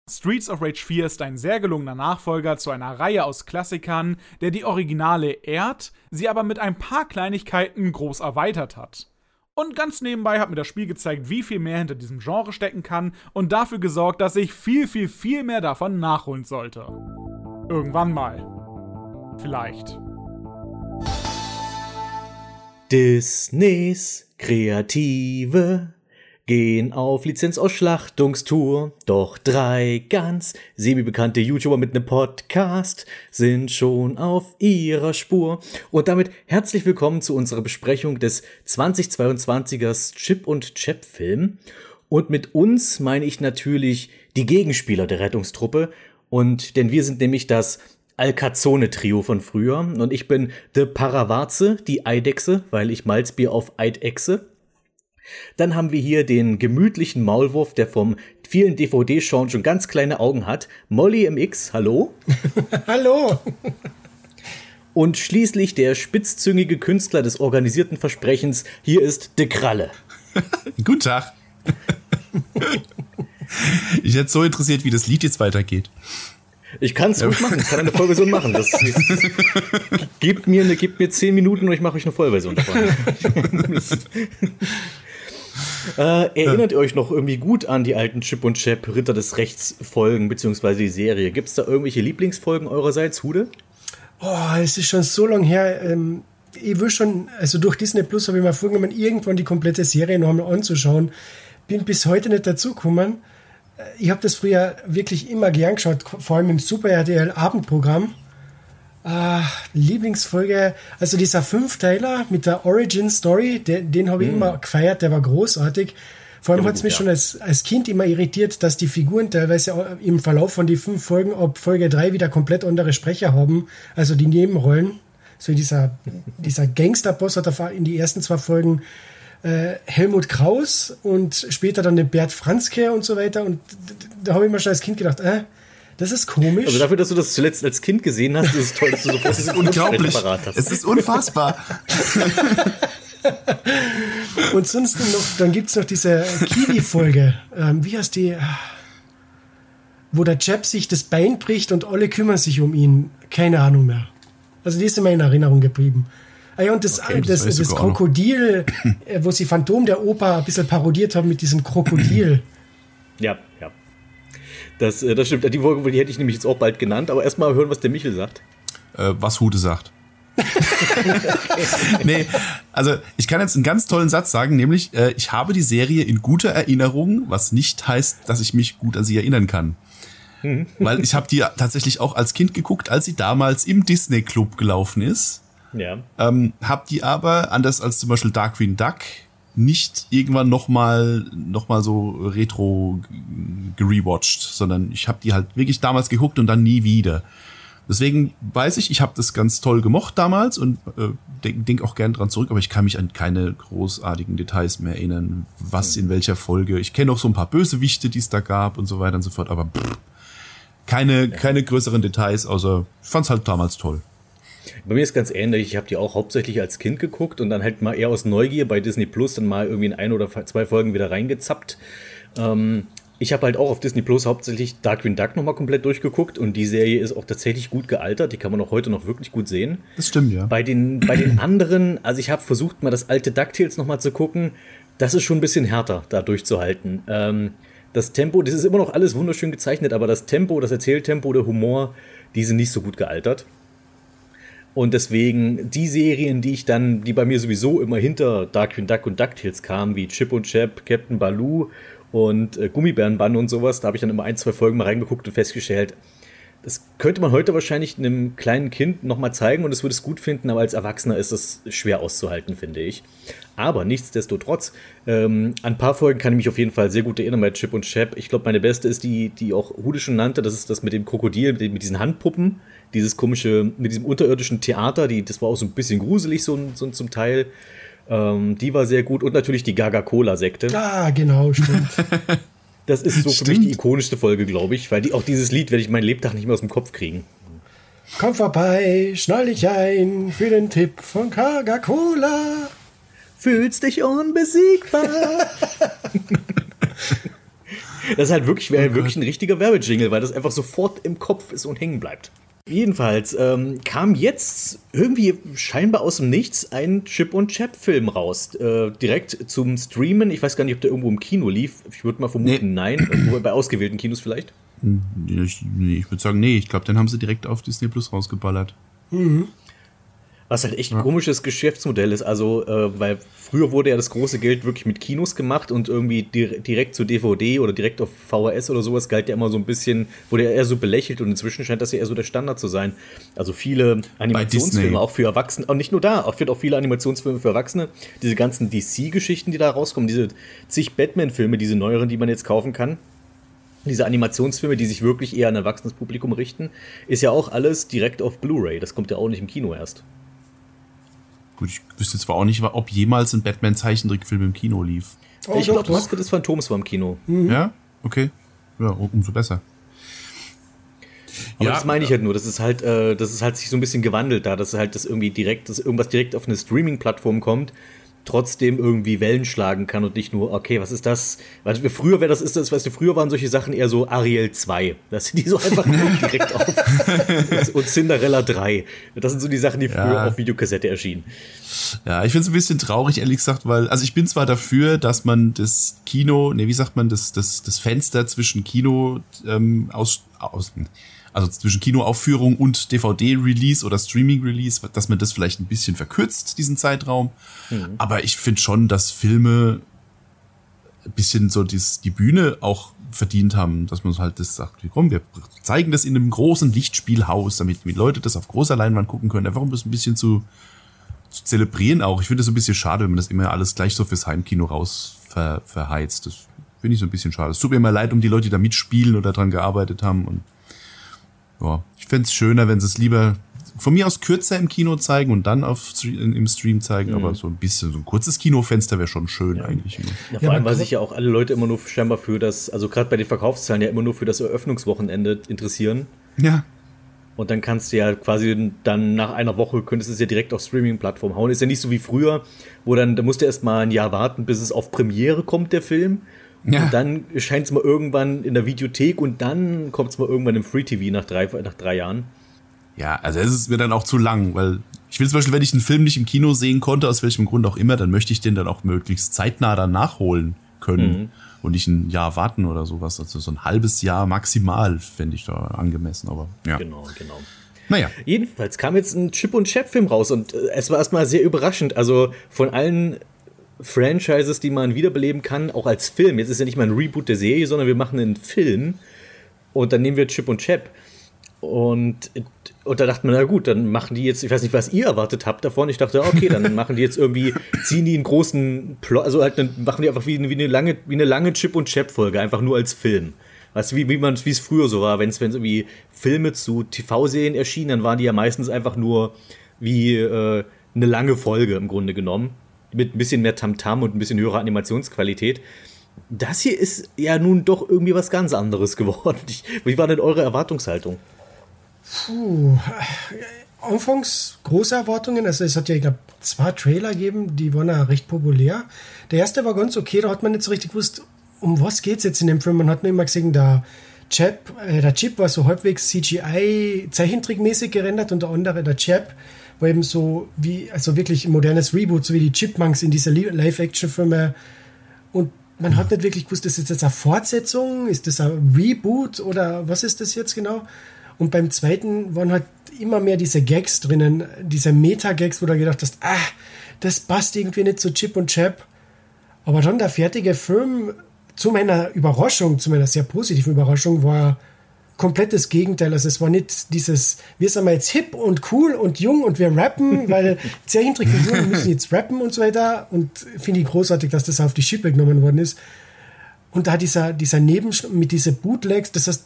Streets of Rage 4 ist ein sehr gelungener Nachfolger zu einer Reihe aus Klassikern, der die Originale ehrt, sie aber mit ein paar Kleinigkeiten groß erweitert hat. Und ganz nebenbei hat mir das Spiel gezeigt, wie viel mehr hinter diesem Genre stecken kann und dafür gesorgt, dass ich viel, viel, viel mehr davon nachholen sollte. Irgendwann mal. Vielleicht. Disneys Kreative gehen auf Lizenzausschlachtungstour. Doch drei ganz semi-bekannte YouTuber mit einem Podcast sind schon auf ihrer Spur. Und damit herzlich willkommen zu unserer Besprechung des 2022ers Chip und Chap Film. Und mit uns meine ich natürlich die Gegenspieler der Rettungstruppe. Und denn wir sind nämlich das Alcazone-Trio von früher. Und ich bin The Paravarze, die Eidechse, weil ich Malzbier auf Eidechse. Dann haben wir hier den gemütlichen Maulwurf, der vom vielen DVD-Schauen schon ganz kleine Augen hat. Molly MX, hallo. [laughs] Hallo. Und schließlich der spitzzüngige Künstler des organisierten Versprechens. Hier ist De Kralle. [laughs] Guten Tag. [laughs] ich hätte so interessiert, wie das Lied jetzt weitergeht. Ich kann es ruhig machen, ich kann eine Vollversion machen. Das, [laughs] gibt, mir eine, gibt mir zehn Minuten und ich mache euch eine Vollversion davon. [laughs] äh, erinnert ihr euch noch irgendwie gut an die alten Chip und Chap Ritter des Rechts Folgen beziehungsweise die Serie? Gibt es da irgendwelche Lieblingsfolgen eurerseits, Hude? Oh, es ist schon so lange her. Ähm, ich will schon, also durch Disney Plus habe ich mir vorgenommen, irgendwann die komplette Serie noch einmal anzuschauen. Bin bis heute nicht dazugekommen ich habe das früher wirklich immer gern geschaut, vor allem im Super RTL Abendprogramm. Ah, Lieblingsfolge, also dieser Fünfteiler mit der Origin Story, den, den habe ich immer gefeiert, der war großartig. Vor allem war hat es mich ja. schon als, als Kind immer irritiert, dass die Figuren teilweise im Verlauf von die fünf Folgen ab Folge drei wieder komplett andere Sprecher haben, also die Nebenrollen. So dieser, dieser Gangsterboss hat in die ersten zwei Folgen äh, Helmut Kraus und später dann den Bert Franzke und so weiter. Und da habe ich mir schon als Kind gedacht, äh, das ist komisch. Also dafür, dass du das zuletzt als Kind gesehen hast, ist es toll, dass du sofort [laughs] dieses Unglaublich. Parat hast. Es ist unfassbar. [laughs] Und sonst noch, dann gibt es noch diese Kiwi-Folge. Ähm, wie heißt die? Wo der Jeb sich das Bein bricht und alle kümmern sich um ihn. Keine Ahnung mehr. Also die ist immer in Erinnerung geblieben. Ah ja, und das, Okay, das, das das. Krokodil, äh, wo sie Phantom der Oper ein bisschen parodiert haben mit diesem Krokodil. [clears throat] Ja, ja. Das, äh, das stimmt. Die Folge, die hätte ich nämlich jetzt auch bald genannt, aber erstmal hören, was der Michel sagt. äh, was Hude sagt. [laughs] nee, also ich kann jetzt einen ganz tollen Satz sagen, nämlich äh, ich habe die Serie in guter Erinnerung, was nicht heißt, dass ich mich gut an sie erinnern kann. Weil ich habe die tatsächlich auch als Kind geguckt, als sie damals im Disney Club gelaufen ist. Ja. Ähm, hab die aber, anders als zum Beispiel Darkwing Duck, nicht irgendwann nochmal noch mal so retro gerewatcht, sondern ich habe die halt wirklich damals geguckt und dann nie wieder. Deswegen weiß ich, ich habe das ganz toll gemocht damals und äh, denke denk auch gern dran zurück, aber ich kann mich an keine großartigen Details mehr erinnern, was in welcher Folge. Ich kenne auch so ein paar Bösewichte, die es da gab und so weiter und so fort, aber pff, keine, keine größeren Details, außer ich fand's halt damals toll. Bei mir ist ganz ähnlich. Ich habe die auch hauptsächlich als Kind geguckt und dann halt mal eher aus Neugier bei Disney Plus dann mal irgendwie in ein oder zwei Folgen wieder reingezappt. Ähm, ich habe halt auch auf Disney Plus hauptsächlich Darkwing Duck nochmal komplett durchgeguckt und die Serie ist auch tatsächlich gut gealtert. Die kann man auch heute noch wirklich gut sehen. Das stimmt, ja. Bei den, bei den [clears throat] anderen, also ich habe versucht, mal das alte DuckTales nochmal zu gucken. Das ist schon ein bisschen härter, da durchzuhalten. Ähm, das Tempo, das ist immer noch alles wunderschön gezeichnet, aber das Tempo, das Erzähltempo, der Humor, die sind nicht so gut gealtert. Und deswegen die Serien, die ich dann, die bei mir sowieso immer hinter Darkwing Duck und DuckTales kamen, wie Chip und Chap, Captain Baloo und äh, Gummibärenbande und sowas, da habe ich dann immer ein, zwei Folgen mal reingeguckt und festgestellt, das könnte man heute wahrscheinlich einem kleinen Kind nochmal zeigen und es würde es gut finden, aber als Erwachsener ist das schwer auszuhalten, finde ich. Aber nichtsdestotrotz, ähm, an ein paar Folgen kann ich mich auf jeden Fall sehr gut erinnern bei Chip und Chap. Ich glaube, meine beste ist die, die auch Hude schon nannte, das ist das mit dem Krokodil, mit, mit diesen Handpuppen, dieses komische, mit diesem unterirdischen Theater, die, das war auch so ein bisschen gruselig so, so zum Teil. Ähm, die war sehr gut und natürlich die Gaga-Cola-Sekte. Ah, genau, stimmt. [laughs] Das ist so für mich Stimmt. die ikonischste Folge, glaube ich, weil die, auch dieses Lied werde ich mein Lebtag nicht mehr aus dem Kopf kriegen. Komm vorbei, schnall dich ein für den Tipp von Coca-Cola. Fühlst dich unbesiegbar. [laughs] das ist halt wirklich, wäre wirklich ein richtiger Werbejingle, weil das einfach sofort im Kopf ist und hängen bleibt. Jedenfalls ähm, kam jetzt irgendwie scheinbar aus dem Nichts ein Chip und Chap-Film raus. Äh, direkt zum Streamen. Ich weiß gar nicht, ob der irgendwo im Kino lief. Ich würde mal vermuten, nein. Irgendwo bei ausgewählten Kinos vielleicht. Ich, nee, ich würde sagen, nee, ich glaube, den haben sie direkt auf Disney Plus rausgeballert. Was halt echt ein komisches Geschäftsmodell ist. Also, äh, weil früher wurde ja das große Geld wirklich mit Kinos gemacht und irgendwie dir direkt zu DVD oder direkt auf VHS oder sowas galt ja immer so ein bisschen, wurde ja eher so belächelt und inzwischen scheint das ja eher so der Standard zu sein. Also viele. Animationsfilme auch für Erwachsene, und nicht nur da, auch wird auch viele Animationsfilme für Erwachsene. Diese ganzen DC-Geschichten, die da rauskommen, diese zig Batman-Filme, diese neueren, die man jetzt kaufen kann diese Animationsfilme, die sich wirklich eher an ein erwachsenes Publikum richten, ist ja auch alles direkt auf Blu-ray. Das kommt ja auch nicht im Kino erst. Gut, ich wüsste zwar auch nicht, ob jemals ein Batman-Zeichentrickfilm im Kino lief. Oh, ich glaube. Maske des Phantoms war im Kino. Ja? Okay. Ja, umso besser. Aber Ja, das meine ich halt nur, das ist halt, äh, das ist halt sich so ein bisschen gewandelt da, dass halt das irgendwie direkt, dass irgendwas direkt auf eine Streaming-Plattform kommt, trotzdem irgendwie Wellen schlagen kann und nicht nur, okay, was ist das? Du, früher wäre das, ist das, weißt du, früher waren solche Sachen eher so Ariel 2. Das sind die so einfach [laughs] direkt auf. Und Cinderella 3. Das sind so die Sachen, die früher Ja. auf Videokassette erschienen. Ja, ich finde es ein bisschen traurig, ehrlich gesagt, weil, also ich bin zwar dafür, dass man das Kino, nee, wie sagt man, das, das, das Fenster zwischen Kino ähm, aus, aus, also zwischen Kinoaufführung und DVD-Release oder Streaming-Release, dass man das vielleicht ein bisschen verkürzt, diesen Zeitraum. Aber ich finde schon, dass Filme ein bisschen so dies, die Bühne auch verdient haben, dass man halt das sagt, komm, wir zeigen das in einem großen Lichtspielhaus, damit die Leute das auf großer Leinwand gucken können, einfach um das ein bisschen zu, zu zelebrieren auch. Ich finde das ein bisschen schade, wenn man das immer alles gleich so fürs Heimkino raus ver, verheizt. Das finde ich so ein bisschen schade. Es tut mir immer leid um die Leute, die da mitspielen oder dran gearbeitet haben und ja, ich fände es schöner, wenn sie es lieber von mir aus kürzer im Kino zeigen und dann auf im Stream zeigen, mhm. aber so ein bisschen, so ein kurzes Kinofenster wäre schon schön ja. eigentlich. Ja, vor allem, weil sich ja auch alle Leute immer nur scheinbar für das, also gerade bei den Verkaufszahlen ja immer nur für das Eröffnungswochenende interessieren. Ja. Und dann kannst du ja quasi dann nach einer Woche könntest du es ja direkt auf Streaming-Plattform hauen. Ist ja nicht so wie früher, wo dann, da musst du erst mal ein Jahr warten, bis es auf Premiere kommt, der Film. Ja. Und dann scheint es mal irgendwann in der Videothek und dann kommt es mal irgendwann im Free TV nach drei, nach drei Jahren. Ja, also es ist mir dann auch zu lang, weil ich will zum Beispiel, wenn ich einen Film nicht im Kino sehen konnte, aus welchem Grund auch immer, dann möchte ich den dann auch möglichst zeitnah dann nachholen können mhm. und nicht ein Jahr warten oder sowas. Also so ein halbes Jahr maximal fände ich da angemessen, aber ja. Genau, genau. Naja. Jedenfalls kam jetzt ein Chip und Chap-Film raus und äh, es war erstmal sehr überraschend. Also von allen Franchises, die man wiederbeleben kann, auch als Film. Jetzt ist ja nicht mal ein Reboot der Serie, sondern wir machen einen Film und dann nehmen wir Chip und Chap. Und und da dachte man, na gut, dann machen die jetzt, ich weiß nicht, was ihr erwartet habt davon. Ich dachte, okay, dann [laughs] machen die jetzt irgendwie, ziehen die einen großen Plot, also halt, dann machen die einfach wie, wie, eine lange, wie eine lange Chip- und Chap-Folge, einfach nur als Film. Weißt du, wie, wie wie es früher so war, wenn es irgendwie Filme zu TV-Serien erschienen, dann waren die ja meistens einfach nur wie äh, eine lange Folge im Grunde genommen. Mit ein bisschen mehr Tamtam -Tam und ein bisschen höherer Animationsqualität. Das hier ist ja nun doch irgendwie was ganz anderes [laughs] geworden. wie war denn eure Erwartungshaltung? Puh. Anfangs große Erwartungen. Also es hat ja, ich glaube, zwei Trailer gegeben, die waren ja recht populär. Der erste war ganz okay, da hat man nicht so richtig gewusst, um was geht es jetzt in dem Film. Man hat nur immer gesehen, der Chip, äh, der Chip war so halbwegs CGI Zeichentrickmäßig gerendert und der andere, der Chap, war eben so wie, also wirklich modernes Reboot, so wie die Chipmunks in dieser Live-Action-Filme. Und man hat nicht wirklich gewusst, ist das jetzt eine Fortsetzung, ist das ein Reboot oder was ist das jetzt genau? Und beim zweiten waren halt immer mehr diese Gags drinnen, diese Meta-Gags, wo du gedacht hast, ah, das passt irgendwie nicht zu Chip und Chap. Aber dann der fertige Film, zu meiner Überraschung, zu meiner sehr positiven Überraschung, war komplettes Gegenteil. Also es war nicht dieses, wir sind mal jetzt hip und cool und jung und wir rappen, [laughs] weil Zeichentrickfiguren müssen jetzt rappen und so weiter. Und finde ich großartig, dass das auf die Schippe genommen worden ist. Und da dieser, dieser Nebenschnitt mit diesen Bootlegs, das heißt,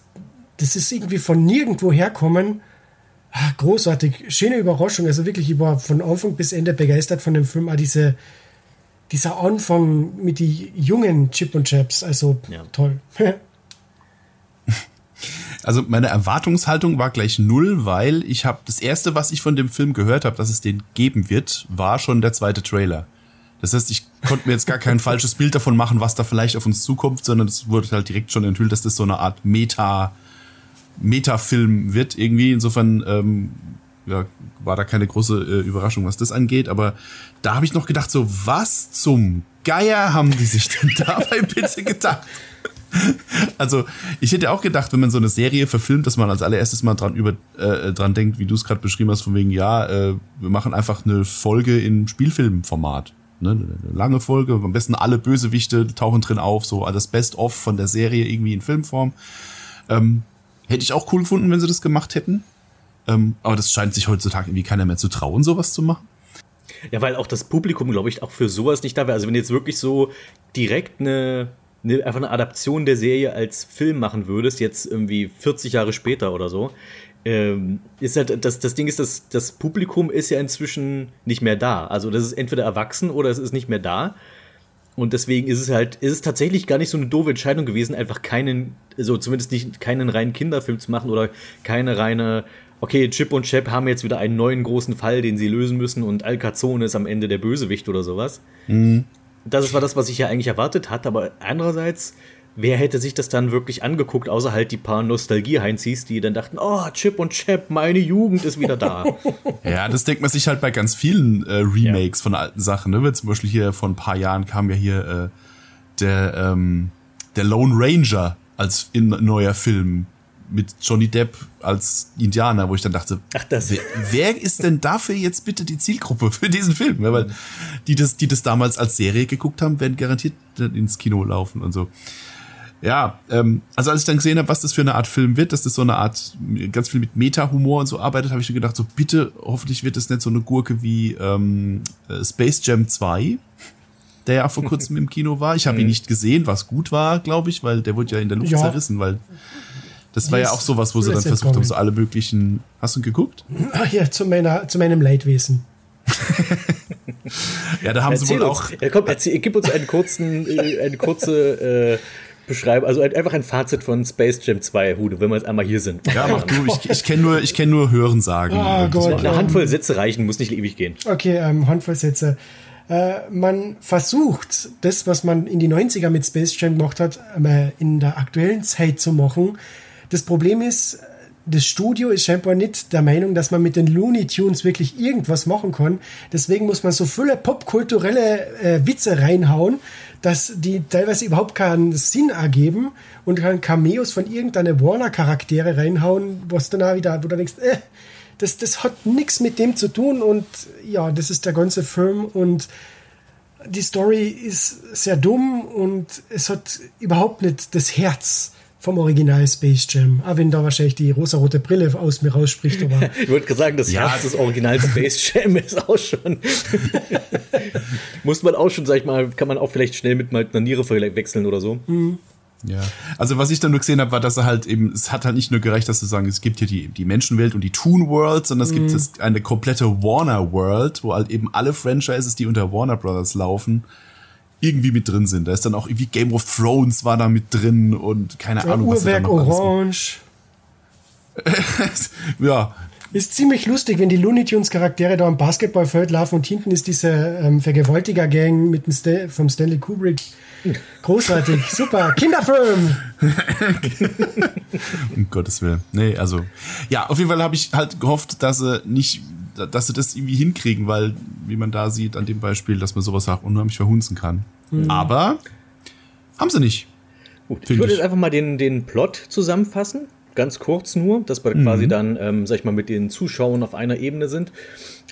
das ist irgendwie von nirgendwo herkommen. Ah, großartig, schöne Überraschung. Also wirklich, ich war von Anfang bis Ende begeistert von dem Film. Auch diese, dieser Anfang mit den jungen Chip und Chaps, also ja. toll. [laughs] also meine Erwartungshaltung war gleich null, weil ich habe das erste, was ich von dem Film gehört habe, dass es den geben wird, war schon der zweite Trailer. Das heißt, ich konnte mir jetzt gar kein [laughs] falsches Bild davon machen, was da vielleicht auf uns zukommt, sondern es wurde halt direkt schon enthüllt, dass das so eine Art Meta Metafilm wird irgendwie. Insofern ähm, ja, war da keine große äh, Überraschung, was das angeht. Aber da habe ich noch gedacht, so was zum Geier haben die sich denn [laughs] dabei bitte gedacht? Also, ich hätte auch gedacht, wenn man so eine Serie verfilmt, dass man als allererstes mal dran, über, äh, dran denkt, wie du es gerade beschrieben hast, von wegen, ja, äh, wir machen einfach eine Folge in Spielfilmformat. Ne? Eine lange Folge, am besten alle Bösewichte tauchen drin auf, so das Best-of von der Serie irgendwie in Filmform. Ähm, Hätte ich auch cool gefunden, wenn sie das gemacht hätten. Ähm, aber das scheint sich heutzutage irgendwie keiner mehr zu trauen, sowas zu machen. Ja, weil auch das Publikum, glaube ich, auch für sowas nicht da wäre. Also wenn jetzt wirklich so direkt eine, eine, einfach eine Adaption der Serie als Film machen würdest, jetzt irgendwie 40 Jahre später oder so, ähm, ist halt, das, das Ding ist, dass das Publikum ist ja inzwischen nicht mehr da. Also das ist entweder erwachsen oder es ist nicht mehr da. Und deswegen ist es halt, ist es tatsächlich gar nicht so eine doofe Entscheidung gewesen, einfach keinen, so zumindest nicht keinen reinen Kinderfilm zu machen oder keine reine, okay, Chip und Chap haben jetzt wieder einen neuen großen Fall, den sie lösen müssen und Alcazone ist am Ende der Bösewicht oder sowas. Mhm. Das war das, was ich ja eigentlich erwartet hatte, aber andererseits wer hätte sich das dann wirklich angeguckt, außer halt die paar Nostalgie-Heinzis, die dann dachten, oh, Chip und Chap, meine Jugend ist wieder da. [laughs] ja, das denkt man sich halt bei ganz vielen äh, Remakes ja. von alten Sachen. Ne? Wie zum Beispiel hier vor ein paar Jahren kam ja hier äh, der, ähm, der Lone Ranger als in neuer Film mit Johnny Depp als Indianer, wo ich dann dachte, Ach, das. Wer, wer, ist denn dafür jetzt bitte die Zielgruppe für diesen Film? Ja, weil die das, die das damals als Serie geguckt haben, werden garantiert ins Kino laufen und so. Ja, ähm, also als ich dann gesehen habe, was das für eine Art Film wird, dass das so eine Art ganz viel mit Meta-Humor und so arbeitet, habe ich mir gedacht, so bitte, hoffentlich wird das nicht so eine Gurke wie ähm, äh, Space Jam 2, der ja vor kurzem im Kino war. Ich habe ihn nicht gesehen, was gut war, glaube ich, weil der wurde ja in der Luft Ja. zerrissen, weil das war ja auch sowas, wo sie dann versucht haben, so alle möglichen. Hast du geguckt? Ach ja, zu, meiner, zu meinem Leidwesen. [laughs] Ja, da haben sie Erzähl wohl uns, auch. ja, komm, erzähl, gib uns einen kurzen, äh, eine kurze äh, Beschreibung, also ein, einfach ein Fazit von Space Jam 2, Hude, wenn wir jetzt einmal hier sind. Ja, mach du, ich, ich kenne nur, ich kenn nur Hören sagen. Ah, Das Gott. Eine Handvoll Sätze reichen, muss nicht ewig gehen. Okay, ähm, Handvoll Sätze. Äh, man versucht, das, was man in die 90er mit Space Jam gemacht hat, äh, in der aktuellen Zeit zu machen. Das Problem ist, das Studio ist scheinbar nicht der Meinung, dass man mit den Looney Tunes wirklich irgendwas machen kann. Deswegen muss man so viele popkulturelle äh, Witze reinhauen, dass die teilweise überhaupt keinen Sinn ergeben und kann Cameos von irgendeiner Warner-Charaktere reinhauen, was dann auch wieder, wo du denkst, äh, das, das hat nichts mit dem zu tun und ja, das ist der ganze Film und die Story ist sehr dumm und es hat überhaupt nicht das Herz vom Original Space Jam. Auch wenn da wahrscheinlich die rosarote Brille aus mir rausspricht, aber [laughs] Ich wollte gerade sagen, das Ja. Herz des Original Space Jam ist auch schon. [laughs] Muss man auch schon, sag ich mal, kann man auch vielleicht schnell mit mal einer Niere wechseln oder so. Ja, also was ich dann nur gesehen habe, war, dass er halt eben, es hat halt nicht nur gereicht, dass sie sagen, es gibt hier die, die Menschenwelt und die Toon World, sondern es gibt es eine komplette Warner World, wo halt eben alle Franchises, die unter Warner Brothers laufen, irgendwie mit drin sind. Da ist dann auch irgendwie Game of Thrones war da mit drin und keine ja, Ahnung, was sie da Uhrwerk noch alles Orange. [laughs] Ja, Ist ziemlich lustig, wenn die Looney Tunes Charaktere da am Basketballfeld laufen und hinten ist diese ähm, Vergewaltiger-Gang mit dem Sta vom Stanley Kubrick. Großartig, [laughs] super, Kinderfilm. [laughs] um Gottes Willen. Nee, also, ja, auf jeden Fall habe ich halt gehofft, dass sie nicht, dass sie das irgendwie hinkriegen, weil, wie man da sieht an dem Beispiel, dass man sowas auch unheimlich verhunzen kann. Aber haben sie nicht. Gut, ich würde ich. jetzt einfach mal den, den Plot zusammenfassen. Ganz kurz nur, dass wir quasi dann, ähm, sag ich mal, mit den Zuschauern auf einer Ebene sind.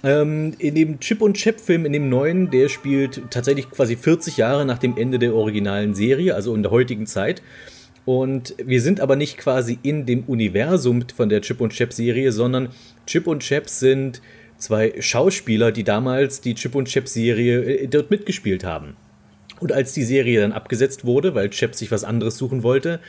Ähm, in dem Chip und Chap-Film, in dem neuen, der spielt tatsächlich quasi 40 Jahre nach dem Ende der originalen Serie, also in der heutigen Zeit. Und wir sind aber nicht quasi in dem Universum von der Chip und Chap-Serie, sondern Chip und Chap sind zwei Schauspieler, die damals die Chip und Chap-Serie äh, dort mitgespielt haben. Und als die Serie dann abgesetzt wurde, weil Chap sich was anderes suchen wollte,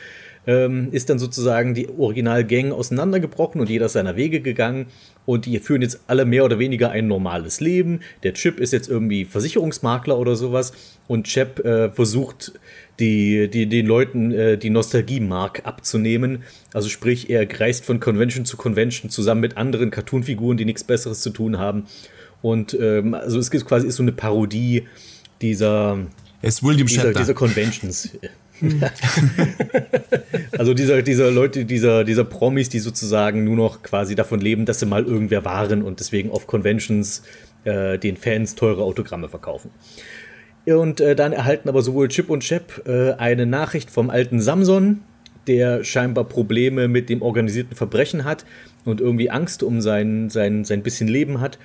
ähm, ist dann sozusagen die Originalgang auseinandergebrochen und jeder ist seiner Wege gegangen. Und die führen jetzt alle mehr oder weniger ein normales Leben. Der Chip ist jetzt irgendwie Versicherungsmakler oder sowas. Und Chap äh, versucht, die, die, den Leuten äh, die Nostalgie-Mark abzunehmen. Also sprich, er reist von Convention zu Convention zusammen mit anderen Cartoon-Figuren, die nichts Besseres zu tun haben. Und ähm, also es gibt quasi ist so eine Parodie dieser, Er ist William dieser, Shatner. dieser Conventions. [laughs] also dieser, dieser Leute, dieser, dieser Promis, die sozusagen nur noch quasi davon leben, dass sie mal irgendwer waren und deswegen auf Conventions äh, den Fans teure Autogramme verkaufen. Und äh, dann erhalten aber sowohl Chip und Chap äh, eine Nachricht vom alten Samson, der scheinbar Probleme mit dem organisierten Verbrechen hat und irgendwie Angst um sein, sein, sein bisschen Leben hat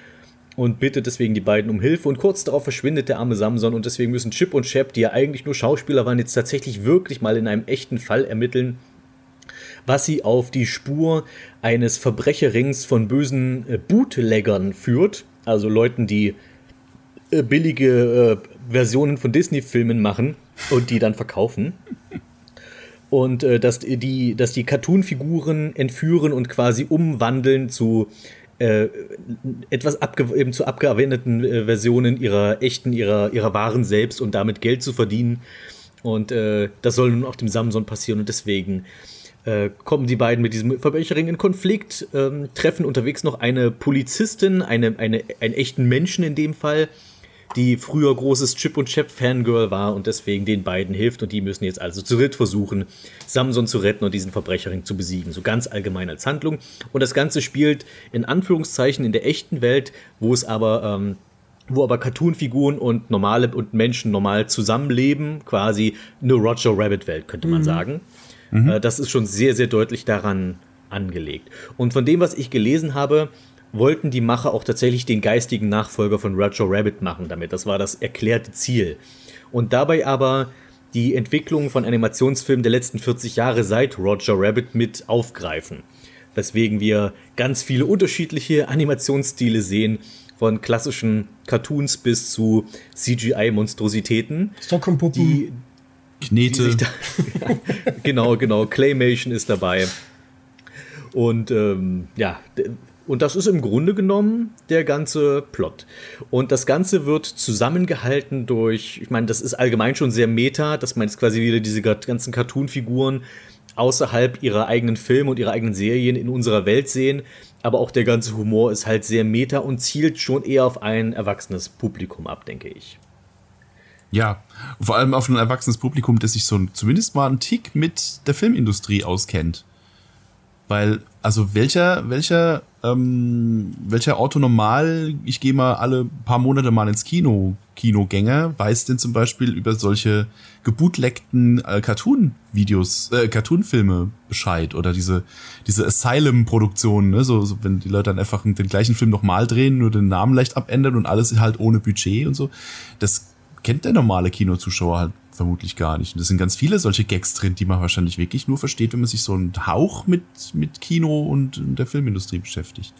und bittet deswegen die beiden um Hilfe. Und kurz darauf verschwindet der arme Samson und deswegen müssen Chip und Chap, die ja eigentlich nur Schauspieler waren, jetzt tatsächlich wirklich mal in einem echten Fall ermitteln, was sie auf die Spur eines Verbrecherrings von bösen äh, Bootleggern führt. Also Leuten, die äh, billige äh, Versionen von Disney-Filmen machen und die dann verkaufen. Und äh, dass die, dass die Cartoon-Figuren entführen und quasi umwandeln zu äh, etwas abge eben zu abgewandelten äh, Versionen ihrer echten, ihrer, ihrer Waren selbst und damit Geld zu verdienen. Und äh, das soll nun auch dem Samson passieren und deswegen äh, kommen die beiden mit diesem Verbrecherring in Konflikt, ähm, treffen unterwegs noch eine Polizistin, eine, eine, einen echten Menschen in dem Fall, die früher großes Chip und Chap Fangirl war und deswegen den beiden hilft und die müssen jetzt also zu dritt versuchen, Samson zu retten und diesen Verbrecherring zu besiegen. So ganz allgemein als Handlung. Und das Ganze spielt in Anführungszeichen in der echten Welt, wo es aber ähm, wo aber Cartoon-Figuren und normale und Menschen normal zusammenleben, quasi eine Roger Rabbit-Welt, könnte man sagen. Äh, das ist schon sehr, sehr deutlich daran angelegt. Und von dem, was ich gelesen habe, wollten die Macher auch tatsächlich den geistigen Nachfolger von Roger Rabbit machen damit. Das war das erklärte Ziel. Und dabei aber die Entwicklung von Animationsfilmen der letzten 40 Jahre seit Roger Rabbit mit aufgreifen. Weswegen wir ganz viele unterschiedliche Animationsstile sehen, von klassischen Cartoons bis zu CGI-Monstrositäten. Stockholm-Puppen. Die, Knete. da, [laughs] genau, genau. Claymation ist dabei. Und ähm, ja, und das ist im Grunde genommen der ganze Plot. Und das Ganze wird zusammengehalten durch, ich meine, das ist allgemein schon sehr meta, dass man jetzt quasi wieder diese ganzen Cartoon-Figuren außerhalb ihrer eigenen Filme und ihrer eigenen Serien in unserer Welt sehen. Aber auch der ganze Humor ist halt sehr meta und zielt schon eher auf ein erwachsenes Publikum ab, denke ich. Ja, vor allem auf ein erwachsenes Publikum, das sich so zumindest mal einen Tick mit der Filmindustrie auskennt. Weil, also welcher, welcher, ähm, welcher Autonormal, ich gehe mal alle paar Monate mal ins Kino, Kinogänger, weiß denn zum Beispiel über solche gebootleckten äh, Cartoon-Videos, äh, Cartoon-Filme Bescheid oder diese, diese Asylum-Produktionen, ne? so, so, wenn die Leute dann einfach den gleichen Film nochmal drehen, nur den Namen leicht abändern und alles halt ohne Budget und so. Das kennt der normale Kinozuschauer halt vermutlich gar nicht. Und es sind ganz viele solche Gags drin, die man wahrscheinlich wirklich nur versteht, wenn man sich so einen Hauch mit, mit Kino und der Filmindustrie beschäftigt.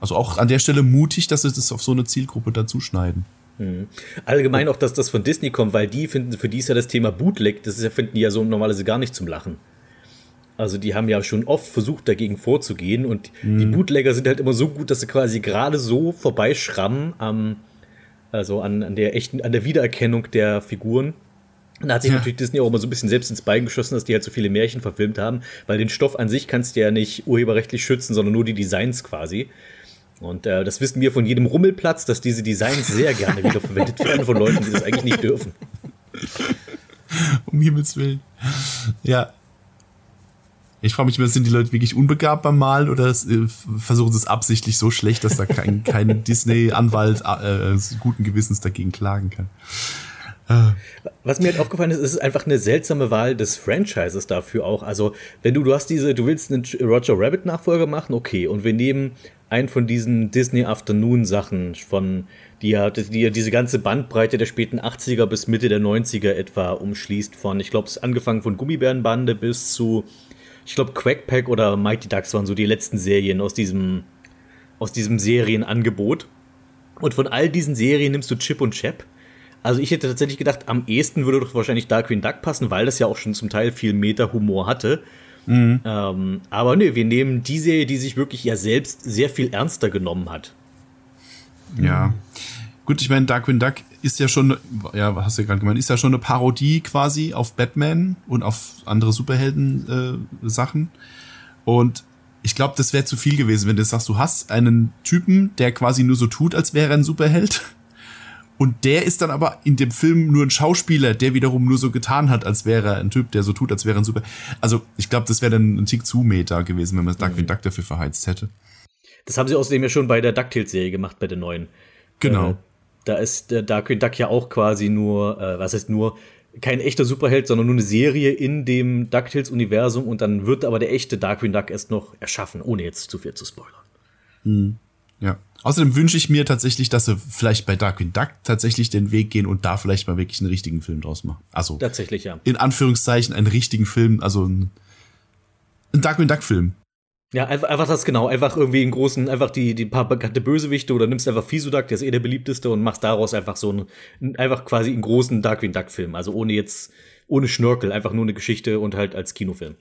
Also auch an der Stelle mutig, dass sie das auf so eine Zielgruppe dazu schneiden. Mhm. Allgemein auch, dass das von Disney kommt, weil die finden, für die ist ja das Thema Bootleg, das ist ja, finden die ja so normalerweise gar nicht zum Lachen. Also die haben ja schon oft versucht, dagegen vorzugehen und mhm. die Bootlegger sind halt immer so gut, dass sie quasi gerade so vorbeischrammen am, also an, an der echten, an der Wiedererkennung der Figuren, und da hat sich ja. natürlich Disney auch immer so ein bisschen selbst ins Bein geschossen, dass die halt so viele Märchen verfilmt haben, weil den Stoff an sich kannst du ja nicht urheberrechtlich schützen, sondern nur die Designs quasi. Und äh, das wissen wir von jedem Rummelplatz, dass diese Designs sehr gerne wiederverwendet werden von Leuten, die das eigentlich nicht dürfen. Um Himmels Willen. Ja. Ich frage mich immer, sind die Leute wirklich unbegabt beim Malen oder äh, versuchen sie es absichtlich so schlecht, dass da kein, kein [laughs] Disney-Anwalt äh, guten Gewissens dagegen klagen kann? Was mir halt aufgefallen ist, ist einfach eine seltsame Wahl des Franchises dafür auch. Also, wenn du, du hast diese, du willst einen Roger Rabbit Nachfolger machen, okay, und wir nehmen einen von diesen Disney Afternoon Sachen von, die ja, die ja diese ganze Bandbreite der späten 80er bis Mitte der 90er etwa umschließt von, ich glaube, es angefangen von Gummibärenbande bis zu, ich glaube, Quackpack oder Mighty Ducks waren so die letzten Serien aus diesem, aus diesem Serienangebot. Und von all diesen Serien nimmst du Chip und Chap also ich hätte tatsächlich gedacht, am ehesten würde doch wahrscheinlich Darkwing Duck passen, weil das ja auch schon zum Teil viel Meta-Humor hatte. Mhm. Ähm, aber nö, wir nehmen die Serie, die sich wirklich ja selbst sehr viel ernster genommen hat. Ja. Gut, ich meine, Darkwing Duck ist ja schon, ja, was hast du ja gerade gemeint, ist ja schon eine Parodie quasi auf Batman und auf andere Superhelden-Sachen. Äh, und ich glaube, das wäre zu viel gewesen, wenn du sagst, du hast einen Typen, der quasi nur so tut, als wäre er ein Superheld und der ist dann aber in dem Film nur ein Schauspieler, der wiederum nur so getan hat, als wäre er ein Typ, der so tut, als wäre er ein Super. Also ich glaube, das wäre dann ein Tick zu Meta gewesen, wenn man Duck mhm. Duck dafür verheizt hätte. Das haben sie außerdem ja schon bei der DuckTales-Serie gemacht, bei der neuen. Genau. Äh, da ist der Darkwing Duck ja auch quasi nur, äh, was heißt nur, kein echter Superheld, sondern nur eine Serie in dem DuckTales-Universum und dann wird aber der echte Darkwing Duck erst noch erschaffen, ohne jetzt zu viel zu spoilern. Mhm. Außerdem wünsche ich mir tatsächlich, dass sie vielleicht bei Darkwing Duck tatsächlich den Weg gehen und da vielleicht mal wirklich einen richtigen Film draus machen. Also tatsächlich ja. In Anführungszeichen einen richtigen Film, also ein, ein Darkwing Duck Film. Ja, einfach, einfach das genau, einfach irgendwie einen großen, einfach die, die paar bekannte Bösewichte oder nimmst einfach Fisudak, der ist eh der beliebteste und machst daraus einfach so einen, einfach quasi einen großen Darkwing Duck Film. Also ohne jetzt, ohne Schnörkel, einfach nur eine Geschichte und halt als Kinofilm.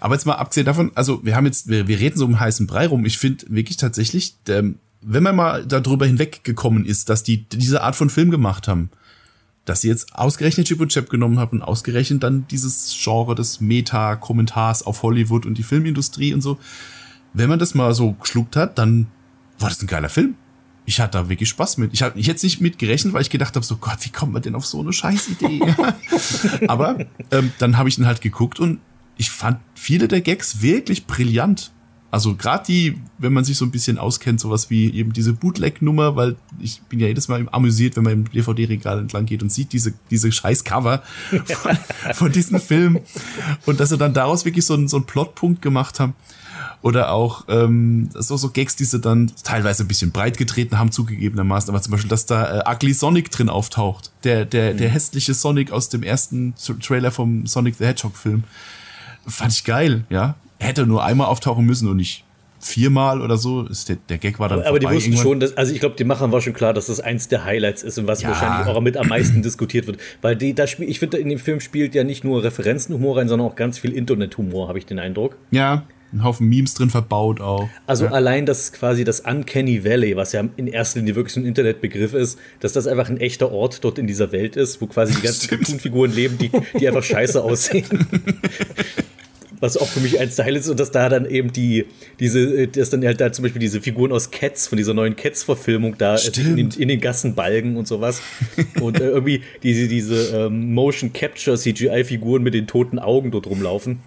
Aber jetzt mal abgesehen davon, also wir haben jetzt, wir, wir reden so um heißen Brei rum. Ich finde wirklich tatsächlich, ähm, wenn man mal darüber hinweggekommen ist, dass die diese Art von Film gemacht haben, dass sie jetzt ausgerechnet Chip und Chap genommen haben und ausgerechnet dann dieses Genre des Meta-Kommentars auf Hollywood und die Filmindustrie und so. Wenn man das mal so geschluckt hat, dann war das ein geiler Film. Ich hatte da wirklich Spaß mit. Ich, hab, ich hätte nicht mit gerechnet, weil ich gedacht habe, so Gott, wie kommt man denn auf so eine Scheißidee? [laughs] Aber ähm, dann habe ich ihn halt geguckt und ich fand viele der Gags wirklich brillant. Also gerade die, wenn man sich so ein bisschen auskennt, sowas wie eben diese Bootleg-Nummer, weil ich bin ja jedes Mal amüsiert, wenn man im DVD-Regal entlang geht und sieht diese, diese scheiß Cover von, [laughs] von diesem Film und dass sie dann daraus wirklich so einen, so einen Plotpunkt gemacht haben. Oder auch ähm, so, so Gags, die sie dann teilweise ein bisschen breit getreten haben, zugegebenermaßen. Aber zum Beispiel, dass da äh, Ugly Sonic drin auftaucht. Der, der, der hässliche Sonic aus dem ersten Trailer vom Sonic the Hedgehog Film. Fand ich geil, ja. Hätte nur einmal auftauchen müssen und nicht viermal oder so. Ist der, der Gag war dann Aber, aber die wussten irgendwann. schon, dass, also ich glaube, die Machern war schon klar, dass das eins der Highlights ist und was Ja. wahrscheinlich auch mit am meisten diskutiert wird. Weil die, da spiel, ich finde, in dem Film spielt ja nicht nur Referenzenhumor rein, sondern auch ganz viel Internethumor, habe ich den Eindruck. Ja, ein Haufen Memes drin verbaut auch. Also ja. allein das quasi das Uncanny Valley, was ja in erster Linie wirklich so ein Internetbegriff ist, dass das einfach ein echter Ort dort in dieser Welt ist, wo quasi die ganzen. Cartoon-Figuren leben, die, die einfach scheiße [laughs] aussehen. Was auch für mich ein Style ist und dass da dann eben die, diese, dass dann halt da zum Beispiel diese Figuren aus Cats, von dieser neuen Cats-Verfilmung da in den, in den Gassen balgen und sowas. Und äh, irgendwie diese, diese ähm, Motion Capture CGI-Figuren mit den toten Augen dort rumlaufen.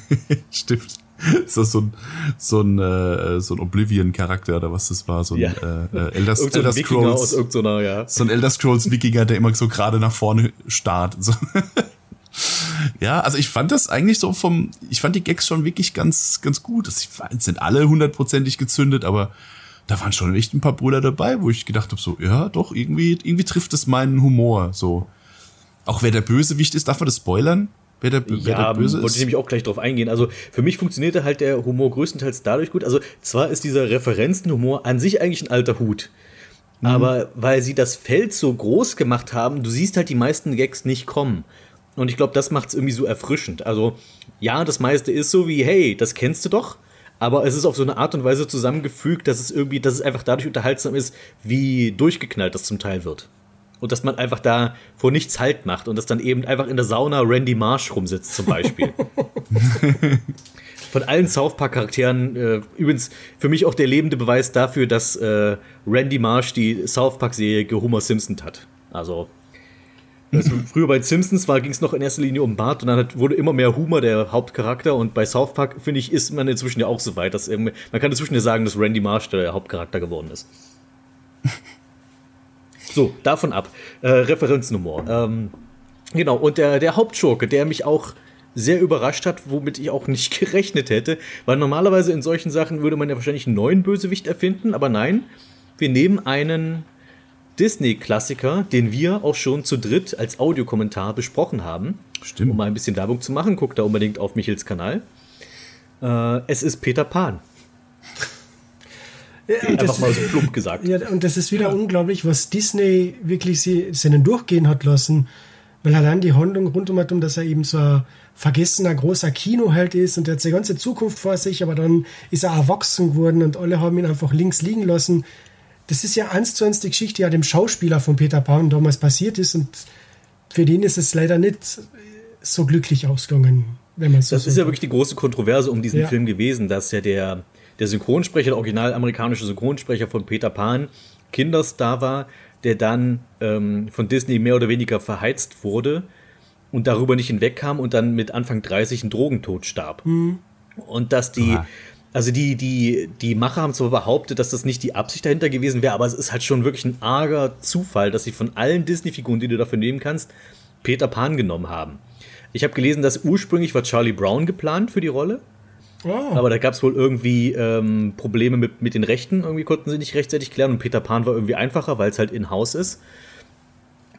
[laughs] Stimmt. [laughs] Ist das so ein, so ein, äh, so ein Oblivion-Charakter oder was das war? So ein Ja. äh, äh, Elder, [laughs] so ein Elder Scrolls. irgendeiner, ja. So ein Elder Scrolls-Wikinger, der immer so gerade nach vorne starrt. So. [laughs] ja, also ich fand das eigentlich so vom, ich fand die Gags schon wirklich ganz, ganz gut. Das sind alle hundertprozentig gezündet, aber da waren schon echt ein paar Brüder dabei, wo ich gedacht habe, so, ja, doch, irgendwie, irgendwie trifft es meinen Humor, so. Auch wer der Bösewicht ist, darf man das spoilern? Wer der, wer Ja, der Böse wollte ich nämlich auch gleich drauf eingehen. Also für mich funktionierte halt der Humor größtenteils dadurch gut. Also zwar ist dieser Referenzenhumor an sich eigentlich ein alter Hut. Mhm. Aber weil sie das Feld so groß gemacht haben, du siehst halt die meisten Gags nicht kommen. Und ich glaube, das macht es irgendwie so erfrischend. Also ja, das meiste ist so wie, hey, das kennst du doch. Aber es ist auf so eine Art und Weise zusammengefügt, dass es irgendwie, dass es einfach dadurch unterhaltsam ist, wie durchgeknallt das zum Teil wird. Und dass man einfach da vor nichts Halt macht und dass dann eben einfach in der Sauna Randy Marsh rumsitzt zum Beispiel. [laughs] Von allen South Park-Charakteren, äh, übrigens für mich auch der lebende Beweis dafür, dass äh, Randy Marsh die South Park-Serie Homer Simpson hat. Also, also [laughs] früher bei Simpsons ging es noch in erster Linie um Bart und dann hat, wurde immer mehr Homer der Hauptcharakter und bei South Park, finde ich, ist man inzwischen ja auch so weit, dass irgendwie, man kann inzwischen ja sagen, dass Randy Marsh der Hauptcharakter geworden ist. [laughs] So, davon ab. Äh, Referenznummer. Ähm, genau, und der, der Hauptschurke, der mich auch sehr überrascht hat, womit ich auch nicht [laughs] gerechnet hätte, weil normalerweise in solchen Sachen würde man ja wahrscheinlich einen neuen Bösewicht erfinden, aber nein, wir nehmen einen Disney-Klassiker, den wir auch schon zu dritt als Audiokommentar besprochen haben. Stimmt. Um mal ein bisschen Werbung zu machen, guckt da unbedingt auf Michels Kanal. Äh, es ist Peter Pan. Und Einfach mal so plump gesagt. ja, und das ist wieder unglaublich, was Disney wirklich sie, seinen durchgehen hat lassen. Weil allein die Handlung rund um dass er eben so ein vergessener großer Kinoheld ist und er hat seine ganze Zukunft vor sich, aber dann ist er erwachsen geworden und alle haben ihn einfach links liegen lassen. Das ist ja eins zu eins die Geschichte, die ja dem Schauspieler von Peter Pan damals passiert ist und für den ist es leider nicht so glücklich ausgegangen, wenn man so Das ist ja wirklich die große Kontroverse um diesen Ja. Film gewesen, dass ja der, der Synchronsprecher, der original amerikanische Synchronsprecher von Peter Pan Kinderstar war, der dann ähm, von Disney mehr oder weniger verheizt wurde und darüber nicht hinwegkam und dann mit Anfang 30 einen Drogentod starb. Und dass die, also die, die, die Macher haben zwar behauptet, dass das nicht die Absicht dahinter gewesen wäre, aber es ist halt schon wirklich ein arger Zufall, dass sie von allen Disney-Figuren, die du dafür nehmen kannst, Peter Pan genommen haben. Ich habe gelesen, dass ursprünglich war Charlie Brown geplant für die Rolle. Oh, Aber da gab es wohl irgendwie ähm, Probleme mit, mit den Rechten. Irgendwie konnten sie nicht rechtzeitig klären. Und Peter Pan war irgendwie einfacher, weil es halt in-house ist.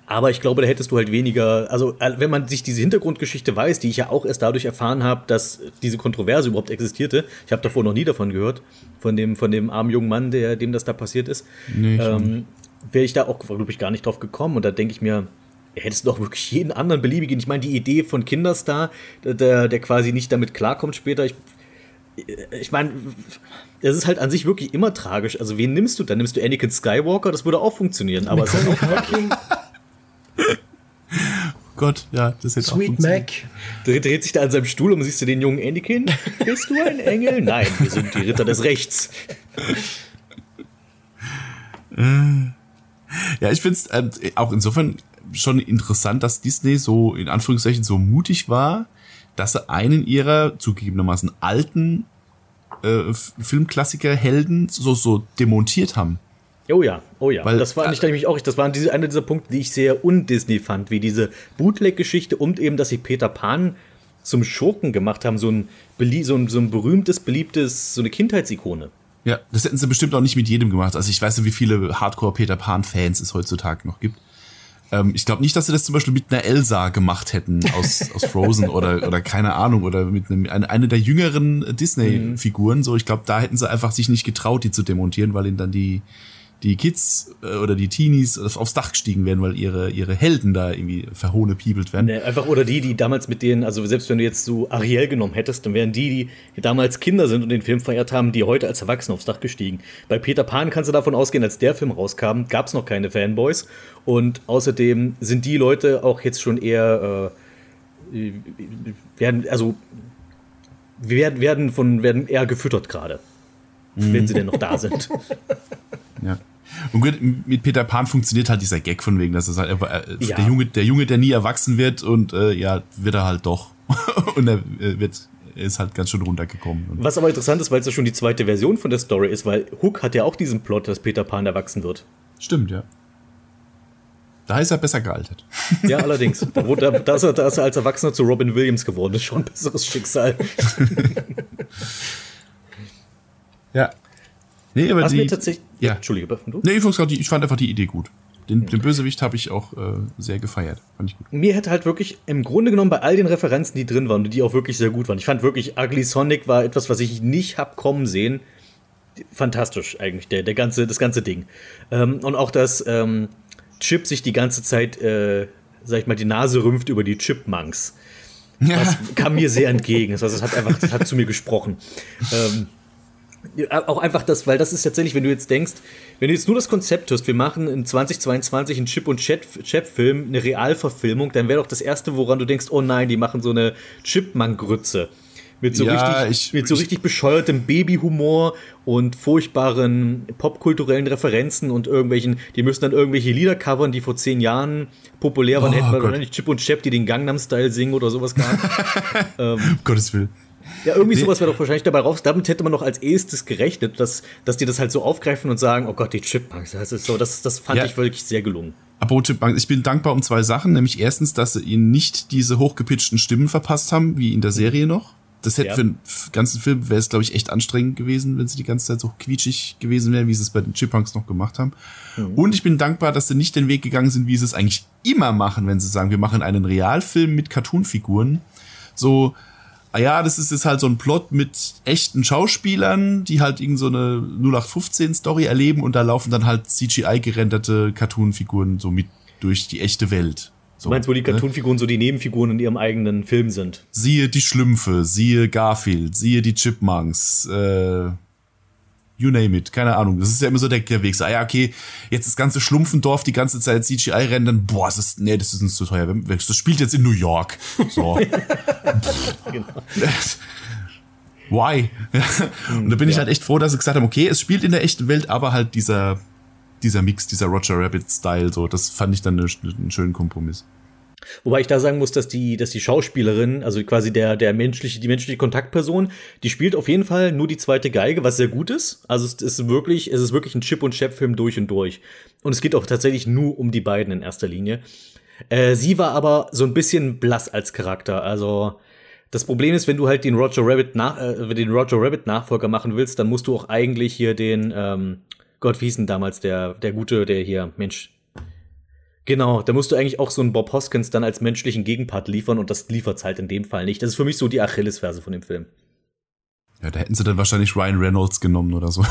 Aber ich glaube, da hättest du halt weniger. Also, äh, wenn man sich diese Hintergrundgeschichte weiß, die ich ja auch erst dadurch erfahren habe, dass diese Kontroverse überhaupt existierte. Ich habe davor noch nie davon gehört. Von dem, von dem armen jungen Mann, der, dem das da passiert ist. Nee, auch ähm, Wäre ich da auch, glaube ich, gar nicht drauf gekommen. Und da denke ich mir, hättest du doch wirklich jeden anderen beliebigen. Ich meine, die Idee von Kinderstar, der, der quasi nicht damit klarkommt später. Ich, ich meine, das ist halt an sich wirklich immer tragisch. Also, wen nimmst du? Dann nimmst du Anakin Skywalker, das würde auch funktionieren. Aber es ist Culkin, Gott, ja, das hätte auch Sweet Mac. dreht, dreht sich da an seinem Stuhl und siehst du den jungen Anakin? Bist du ein Engel? Nein, wir sind die Ritter des Rechts. Ja, ich finde es ähm, auch insofern schon interessant, dass Disney so in Anführungszeichen so mutig war, dass sie einen ihrer zugegebenermaßen alten äh, Filmklassiker-Helden so, so demontiert haben. Oh ja, oh ja. Weil- das war nicht nämlich auch, das waren diese, einer dieser Punkte, die ich sehr un-Disney fand, wie diese Bootleg-Geschichte und eben, dass sie Peter Pan zum Schurken gemacht haben, so ein, so ein, so ein berühmtes, beliebtes, so eine Kindheitsikone. Ja, das hätten sie bestimmt auch nicht mit jedem gemacht. Also ich weiß nicht, wie viele Hardcore-Peter Pan-Fans es heutzutage noch gibt. Ähm, ich glaube nicht, dass sie das zum Beispiel mit einer Elsa gemacht hätten aus, [laughs] aus Frozen oder, oder keine Ahnung, oder mit einem, eine, eine der jüngeren Disney-Figuren. So, ich glaube, da hätten sie einfach sich nicht getraut, die zu demontieren, weil ihnen dann die, die Kids äh, oder die Teenies aufs Dach gestiegen werden, weil ihre, ihre Helden da irgendwie verhohnepiebelt werden. Nee, einfach oder die, die damals mit denen, also selbst wenn du jetzt so Ariel genommen hättest, dann wären die, die damals Kinder sind und den Film verehrt haben, die heute als Erwachsene aufs Dach gestiegen. Bei Peter Pan kannst du davon ausgehen, als der Film rauskam, gab es noch keine Fanboys. Und außerdem sind die Leute auch jetzt schon eher, äh, werden, also werden, werden, von, werden eher gefüttert gerade. Mhm. Wenn sie denn noch da sind. [laughs] Ja. Und gut, mit Peter Pan funktioniert halt dieser Gag von wegen, dass es halt einfach, äh, ja. der Junge, der Junge, der nie erwachsen wird und äh, ja, wird er halt doch. [laughs] und er äh, wird ist halt ganz schön runtergekommen. Was aber interessant ist, weil es ja schon die zweite Version von der Story ist, weil Hook hat ja auch diesen Plot, dass Peter Pan erwachsen wird. Stimmt, ja. Da ist er besser gealtert. Ja, [laughs] allerdings. Da, da, da, ist er, da ist er als Erwachsener zu Robin Williams geworden. Das ist schon ein besseres Schicksal. [laughs] ja. Nee, aber Was die, mir tatsächlich. Ja. Entschuldige, du? Nee, ich, ich fand einfach die Idee gut. Den, den Bösewicht habe ich auch äh, sehr gefeiert. Fand ich gut. Mir hätte halt wirklich im Grunde genommen bei all den Referenzen, die drin waren und die auch wirklich sehr gut waren. Ich fand wirklich, Ugly Sonic war etwas, was ich nicht hab kommen sehen. Fantastisch eigentlich, der, der ganze, das ganze Ding. Ähm, und auch, dass ähm, Chip sich die ganze Zeit, äh, sag ich mal, die Nase rümpft über die Chipmunks. Ja. [laughs] Das kam mir sehr entgegen. Also, das hat einfach, das hat zu mir gesprochen. Ähm, auch einfach das, weil das ist tatsächlich, wenn du jetzt denkst, wenn du jetzt nur das Konzept hast, wir machen in 2022 einen Chip- und Chat-Film, eine Realverfilmung, dann wäre doch das Erste, woran du denkst, oh nein, die machen so eine Chipmunk-Grütze. Mit so, ja, richtig, ich, mit so richtig bescheuertem Babyhumor und furchtbaren popkulturellen Referenzen und irgendwelchen, die müssen dann irgendwelche Lieder covern, die vor zehn Jahren populär waren. Oh, Hätten wir wahrscheinlich Chip und Chap, die den Gangnam-Style singen oder sowas gehabt. [laughs] ähm, Gottes Willen. Ja, irgendwie sowas wäre doch wahrscheinlich dabei raus. Damit hätte man noch als erstes gerechnet, dass, dass die das halt so aufgreifen und sagen, oh Gott, die Chipmunks. Das ist so, das, das fand ja. ich wirklich sehr gelungen. Aber Chipmunks, ich bin dankbar um zwei Sachen. Nämlich erstens, dass sie ihnen nicht diese hochgepitchten Stimmen verpasst haben, wie in der Serie noch. Das hätte ja. für den ganzen Film wäre es, glaube ich, echt anstrengend gewesen, wenn sie die ganze Zeit so quietschig gewesen wären, wie sie es bei den Chipmunks noch gemacht haben. Mhm. Und ich bin dankbar, dass sie nicht den Weg gegangen sind, wie sie es eigentlich immer machen, wenn sie sagen, wir machen einen Realfilm mit Cartoonfiguren. So, ah ja, das ist jetzt halt so ein Plot mit echten Schauspielern, die halt irgend so eine 0815-Story erleben und da laufen dann halt CGI-gerenderte Cartoon-Figuren so mit durch die echte Welt. So, du meinst, wo die ne? Cartoon-Figuren ne? so die Nebenfiguren in ihrem eigenen Film sind? Siehe die Schlümpfe, siehe Garfield, siehe die Chipmunks, äh, you name it, keine Ahnung. Das ist ja immer so der, der Weg. So, ah ja, okay, jetzt das ganze Schlumpfendorf die ganze Zeit CGI rendern, boah, das ist, nee, das ist uns zu teuer. Das spielt jetzt in New York. So. [laughs] genau. [laughs] Why? [laughs] Und da bin ja. ich halt echt froh, dass sie gesagt haben, okay, es spielt in der echten Welt, aber halt dieser, dieser Mix, dieser Roger Rabbit-Style, so, das fand ich dann einen schönen Kompromiss. Wobei ich da sagen muss, dass die, dass die Schauspielerin, also quasi der, der menschliche, die menschliche Kontaktperson, die spielt auf jeden Fall nur die zweite Geige, was sehr gut ist. Also es ist wirklich, es ist wirklich ein Chip und Chap-Film durch und durch. Und es geht auch tatsächlich nur um die beiden in erster Linie. Äh, sie war aber so ein bisschen blass als Charakter. Also das Problem ist, wenn du halt den Roger Rabbit nach, äh, den Roger Rabbit Nachfolger machen willst, dann musst du auch eigentlich hier den, ähm, Gott, wie hieß denn damals der, der gute, der hier, Mensch, Genau, da musst du eigentlich auch so einen Bob Hoskins dann als menschlichen Gegenpart liefern und das liefert halt in dem Fall nicht. Das ist für mich so die Achillesferse von dem Film. Ja, da hätten sie dann wahrscheinlich Ryan Reynolds genommen oder so.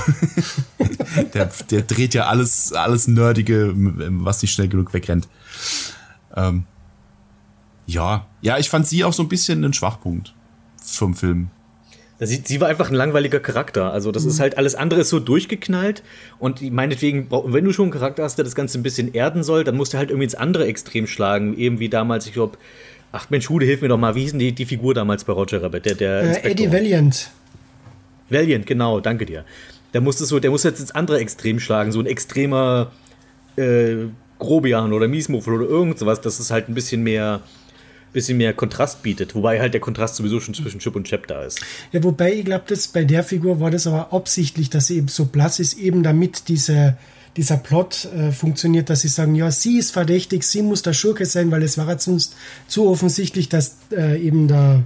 [laughs] der, der dreht ja alles, alles Nerdige, was nicht schnell genug wegrennt. Ähm, ja, ja, ich fand sie auch so ein bisschen ein Schwachpunkt vom Film. Sie, sie war einfach ein langweiliger Charakter. Also, das mhm. ist halt alles andere ist so durchgeknallt. Und meinetwegen, wenn du schon einen Charakter hast, der das Ganze ein bisschen erden soll, dann musst du halt irgendwie ins andere Extrem schlagen. Eben wie damals, ich glaube, ach Mensch, Hude, hilf mir doch mal. Wie hieß denn die, die Figur damals bei Roger Rabbit? Der, der äh, Eddie Valiant. Valiant, genau, danke dir. Der musste so, der muss jetzt ins andere Extrem schlagen, so ein extremer äh, Grobian oder Miesmuffel oder irgend sowas, dass es halt ein bisschen mehr bisschen mehr Kontrast bietet, wobei halt der Kontrast sowieso schon zwischen Chip und Chap da ist. Ja, wobei ich glaube, dass bei der Figur war das aber absichtlich, dass sie eben so blass ist, eben damit diese, dieser Plot äh, funktioniert, dass sie sagen, ja, sie ist verdächtig, sie muss der Schurke sein, weil es war jetzt sonst zu offensichtlich, dass äh, eben der,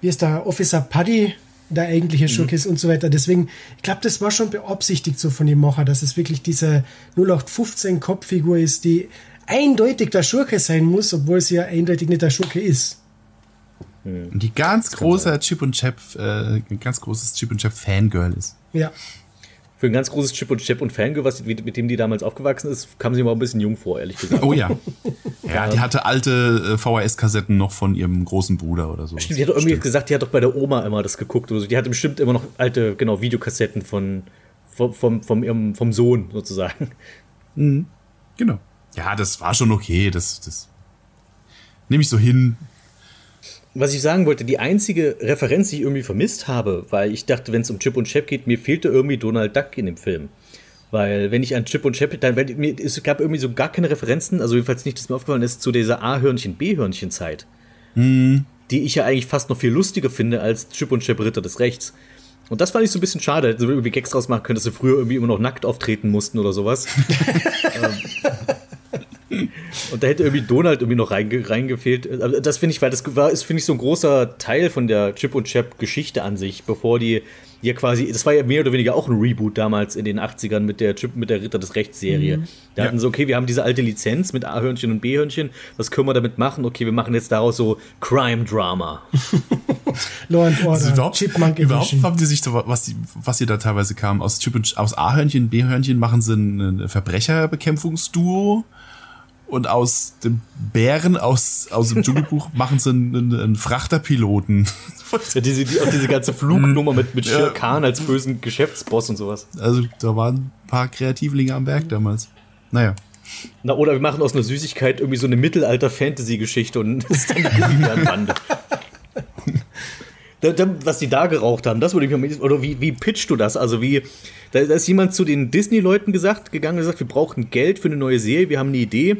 wie ist der Officer Paddy der eigentliche Schurke ist und so weiter. Deswegen, ich glaube, das war schon beabsichtigt so von dem Macher, dass es wirklich diese 0815 Kopffigur ist, die eindeutig der Schurke sein muss, obwohl sie ja eindeutig nicht der Schurke ist. Und die ganz große Chip und Chap, äh, ein ganz großes Chip und Chap Fangirl ist. Ja. Für ein ganz großes Chip und Chap und Fangirl, was, mit dem die damals aufgewachsen ist, kam sie mal ein bisschen jung vor, ehrlich gesagt. Oh ja. [laughs] Ja, die hatte alte äh, VHS-Kassetten noch von ihrem großen Bruder oder so. Stimmt, die hat doch irgendwie gesagt, die hat doch bei der Oma immer das geguckt oder so. Die hatte bestimmt immer noch alte, genau, Videokassetten von, vom, vom, vom, ihrem, vom Sohn sozusagen. Genau. Ja, das war schon okay. Das, das nehme ich so hin. Was ich sagen wollte, die einzige Referenz, die ich irgendwie vermisst habe, weil ich dachte, wenn es um Chip und Chap geht, mir fehlte irgendwie Donald Duck in dem Film. Weil wenn ich an Chip und Chap, dann, weil mir, es gab irgendwie so gar keine Referenzen, also jedenfalls nicht, dass mir aufgefallen ist, zu dieser A-Hörnchen-B-Hörnchen-Zeit. Die ich ja eigentlich fast noch viel lustiger finde als Chip und Chap Ritter des Rechts. Und das fand ich so ein bisschen schade. Hätten sie irgendwie Gags draus machen können, dass sie früher irgendwie immer noch nackt auftreten mussten oder sowas. [laughs] ähm, [laughs] und da hätte irgendwie Donald irgendwie noch reinge reingefehlt. Also Das finde ich, weil das war, ist, finde ich, so ein großer Teil von der Chip und Chap Geschichte an sich, bevor die ja quasi, das war ja mehr oder weniger auch ein Reboot damals in den 80ern mit der Chip, mit der Ritter des Rechts Serie. Da hatten sie, okay, wir haben diese alte Lizenz mit A-Hörnchen und B-Hörnchen, was können wir damit machen? Okay, wir machen jetzt daraus so Crime-Drama. [laughs] Law and Also Order, überhaupt, Chipmunk überhaupt haben die sich so, was, die, was hier da teilweise kam, aus, Chip und, aus A-Hörnchen, B-Hörnchen machen sie ein, ein Verbrecherbekämpfungsduo und aus dem Bären aus, aus dem Dschungelbuch [laughs] machen sie einen, einen, einen Frachterpiloten. [laughs] Ja, diese, die, auch diese ganze Flugnummer mit, mit Shere. Khan als bösen Geschäftsboss und sowas. Also da waren ein paar Kreativlinge am Werk damals. Naja. Na, oder wir machen aus einer Süßigkeit irgendwie so eine Mittelalter-Fantasy-Geschichte und [laughs] das ist dann eine Gummibärenbande. Was die da geraucht haben, das würde ich mir oder wie, wie pitchst du das? Also wie, da, da ist jemand zu den Disney-Leuten gesagt, gegangen und gesagt, wir brauchen Geld für eine neue Serie, wir haben eine Idee,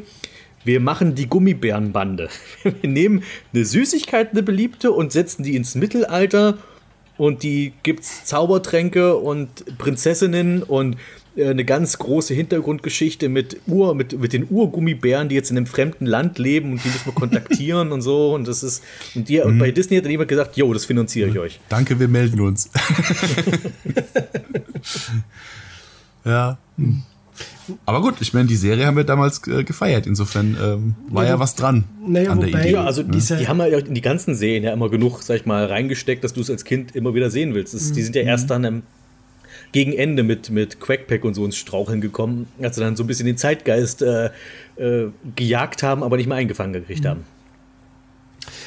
wir machen die Gummibärenbande. [laughs] Wir nehmen eine Süßigkeit, eine beliebte und setzen die ins Mittelalter und die gibt's Zaubertränke und Prinzessinnen und eine ganz große Hintergrundgeschichte mit Ur, mit, mit den Urgummibären, die jetzt in einem fremden Land leben und die müssen wir kontaktieren und so. Und das ist. Und, die, und bei Disney hat dann jemand gesagt, jo, das finanziere ich euch. Danke, wir melden uns. [laughs] ja. hm. Aber gut, ich meine, die Serie haben wir damals äh, gefeiert. Insofern ähm, war ja, was dran naja, an der wobei- Idee. Ja, also Diese- die haben ja in die ganzen Serien ja immer genug, sag ich mal, reingesteckt, dass du es als Kind immer wieder sehen willst. Das, die sind ja erst dann am gegen Ende mit, mit Quackpack und so ins Straucheln gekommen, als sie dann so ein bisschen den Zeitgeist äh, äh, gejagt haben, aber nicht mehr eingefangen gekriegt haben.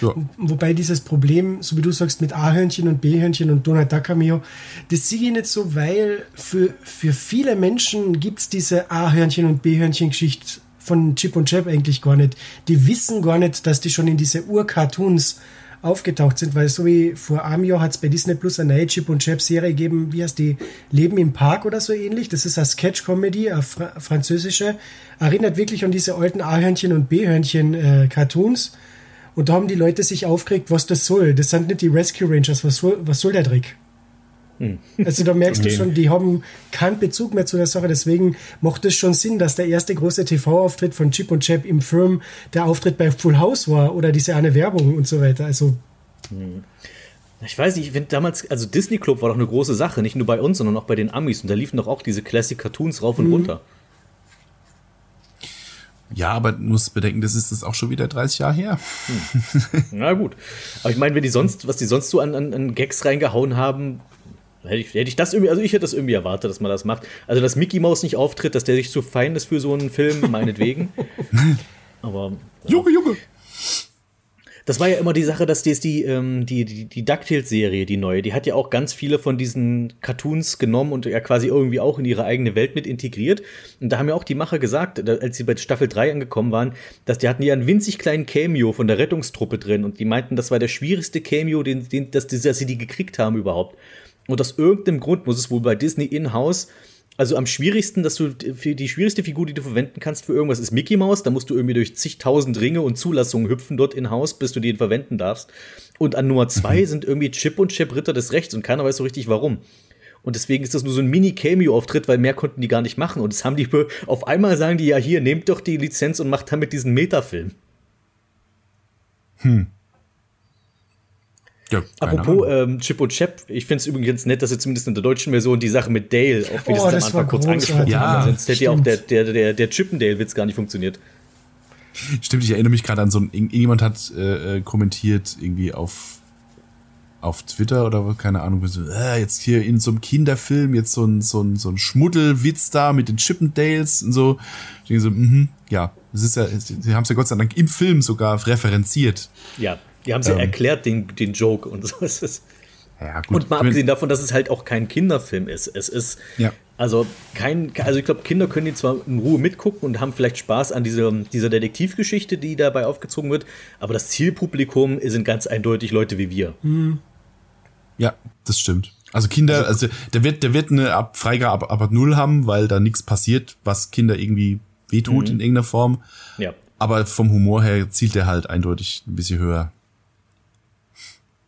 ja. Wobei dieses Problem, so wie du sagst, mit A-Hörnchen und B-Hörnchen und Donald Duck Cameo, das sehe ich nicht so, weil für, für viele Menschen gibt es diese A-Hörnchen und B-Hörnchen-Geschichte von Chip und Chap eigentlich gar nicht. Die wissen gar nicht, dass die schon in diese Ur-Cartoons aufgetaucht sind, weil so wie vor einem Jahr hat es bei Disney Plus eine neue Chip und Chap Serie gegeben, wie heißt die Leben im Park oder so ähnlich. Das ist eine Sketch-Comedy, eine Fra französische, erinnert wirklich an diese alten A-Hörnchen und B-Hörnchen-Cartoons. Und da haben die Leute sich aufgeregt, was das soll. Das sind nicht die Rescue Rangers. Was soll, was soll der Trick? Also da merkst du schon, die haben keinen Bezug mehr zu der Sache. Deswegen macht es schon Sinn, dass der erste große TV-Auftritt von Chip und Chap im Film der Auftritt bei Full House war oder diese eine Werbung und so weiter. Also Ich weiß nicht, ich finde damals, also Disney Club war doch eine große Sache, nicht nur bei uns, sondern auch bei den Amis. Und da liefen doch auch diese Classic Cartoons rauf und runter. ja, aber du musst bedenken, das ist das auch schon wieder 30 Jahre her. Na gut. Aber ich meine, wenn die sonst, was die sonst so an, an, an Gags reingehauen haben, hätte ich, hätte ich das irgendwie, also ich hätte das irgendwie erwartet, dass man das macht. Also, dass Mickey Mouse nicht auftritt, dass der sich zu fein ist für so einen Film, meinetwegen. [laughs] Aber Junge, Junge. Das war ja immer die Sache, dass die, die, ähm, die, die, die DuckTales-Serie, die neue, die hat ja auch ganz viele von diesen Cartoons genommen und ja quasi irgendwie auch in ihre eigene Welt mit integriert. Und da haben ja auch die Macher gesagt, als sie bei Staffel 3 angekommen waren, dass die hatten ja einen winzig kleinen Cameo von der Rettungstruppe drin und die meinten, das war der schwierigste Cameo, den, den, dass, dass sie die gekriegt haben überhaupt. Und aus irgendeinem Grund muss es wohl bei Disney in-house also am schwierigsten, dass du für die schwierigste Figur, die du verwenden kannst für irgendwas, ist Mickey Mouse. Da musst du irgendwie durch zigtausend Ringe und Zulassungen hüpfen dort in Haus, bis du den verwenden darfst. Und an Nummer zwei sind irgendwie Chip und Chip Ritter des Rechts und keiner weiß so richtig warum. Und deswegen ist das nur so ein Mini-Cameo-Auftritt, weil mehr konnten die gar nicht machen. Und das haben die auf einmal sagen die ja hier, nehmt doch die Lizenz und macht damit diesen Metafilm. Hm. Ja, Apropos ähm, Chip und Chap, ich finde es übrigens nett, dass sie zumindest in der deutschen Version die Sache mit Dale auch Oh, wenigstens am das Anfang war kurz angesprochen Ja, haben. Sonst hätte ja auch der, der, der, der Chippendale-Witz gar nicht funktioniert. Stimmt, ich erinnere mich gerade an so ein, irgend- irgendjemand hat äh, äh, kommentiert irgendwie auf auf Twitter oder keine Ahnung, so, äh, jetzt hier in so einem Kinderfilm jetzt so ein, so ein, so ein Schmuddelwitz da mit den Chippendales und so. Ich denke so, mhm, ja, das ist ja, sie haben es ja Gott sei Dank im Film sogar referenziert. Ja, die haben sie Ähm. erklärt, den, den Joke und [laughs] so. Es ist, Ja, gut. und mal abgesehen davon, dass es halt auch kein Kinderfilm ist. Es ist Ja. also kein, also ich glaube, Kinder können die zwar in Ruhe mitgucken und haben vielleicht Spaß an dieser, dieser Detektivgeschichte, die dabei aufgezogen wird, aber das Zielpublikum sind ganz eindeutig Leute wie wir. Ja, das stimmt. Also Kinder, also der wird, der wird eine ab, Freigabe ab, ab null haben, weil da nichts passiert, was Kinder irgendwie wehtut in irgendeiner Form. Ja. Aber vom Humor her zielt er halt eindeutig ein bisschen höher.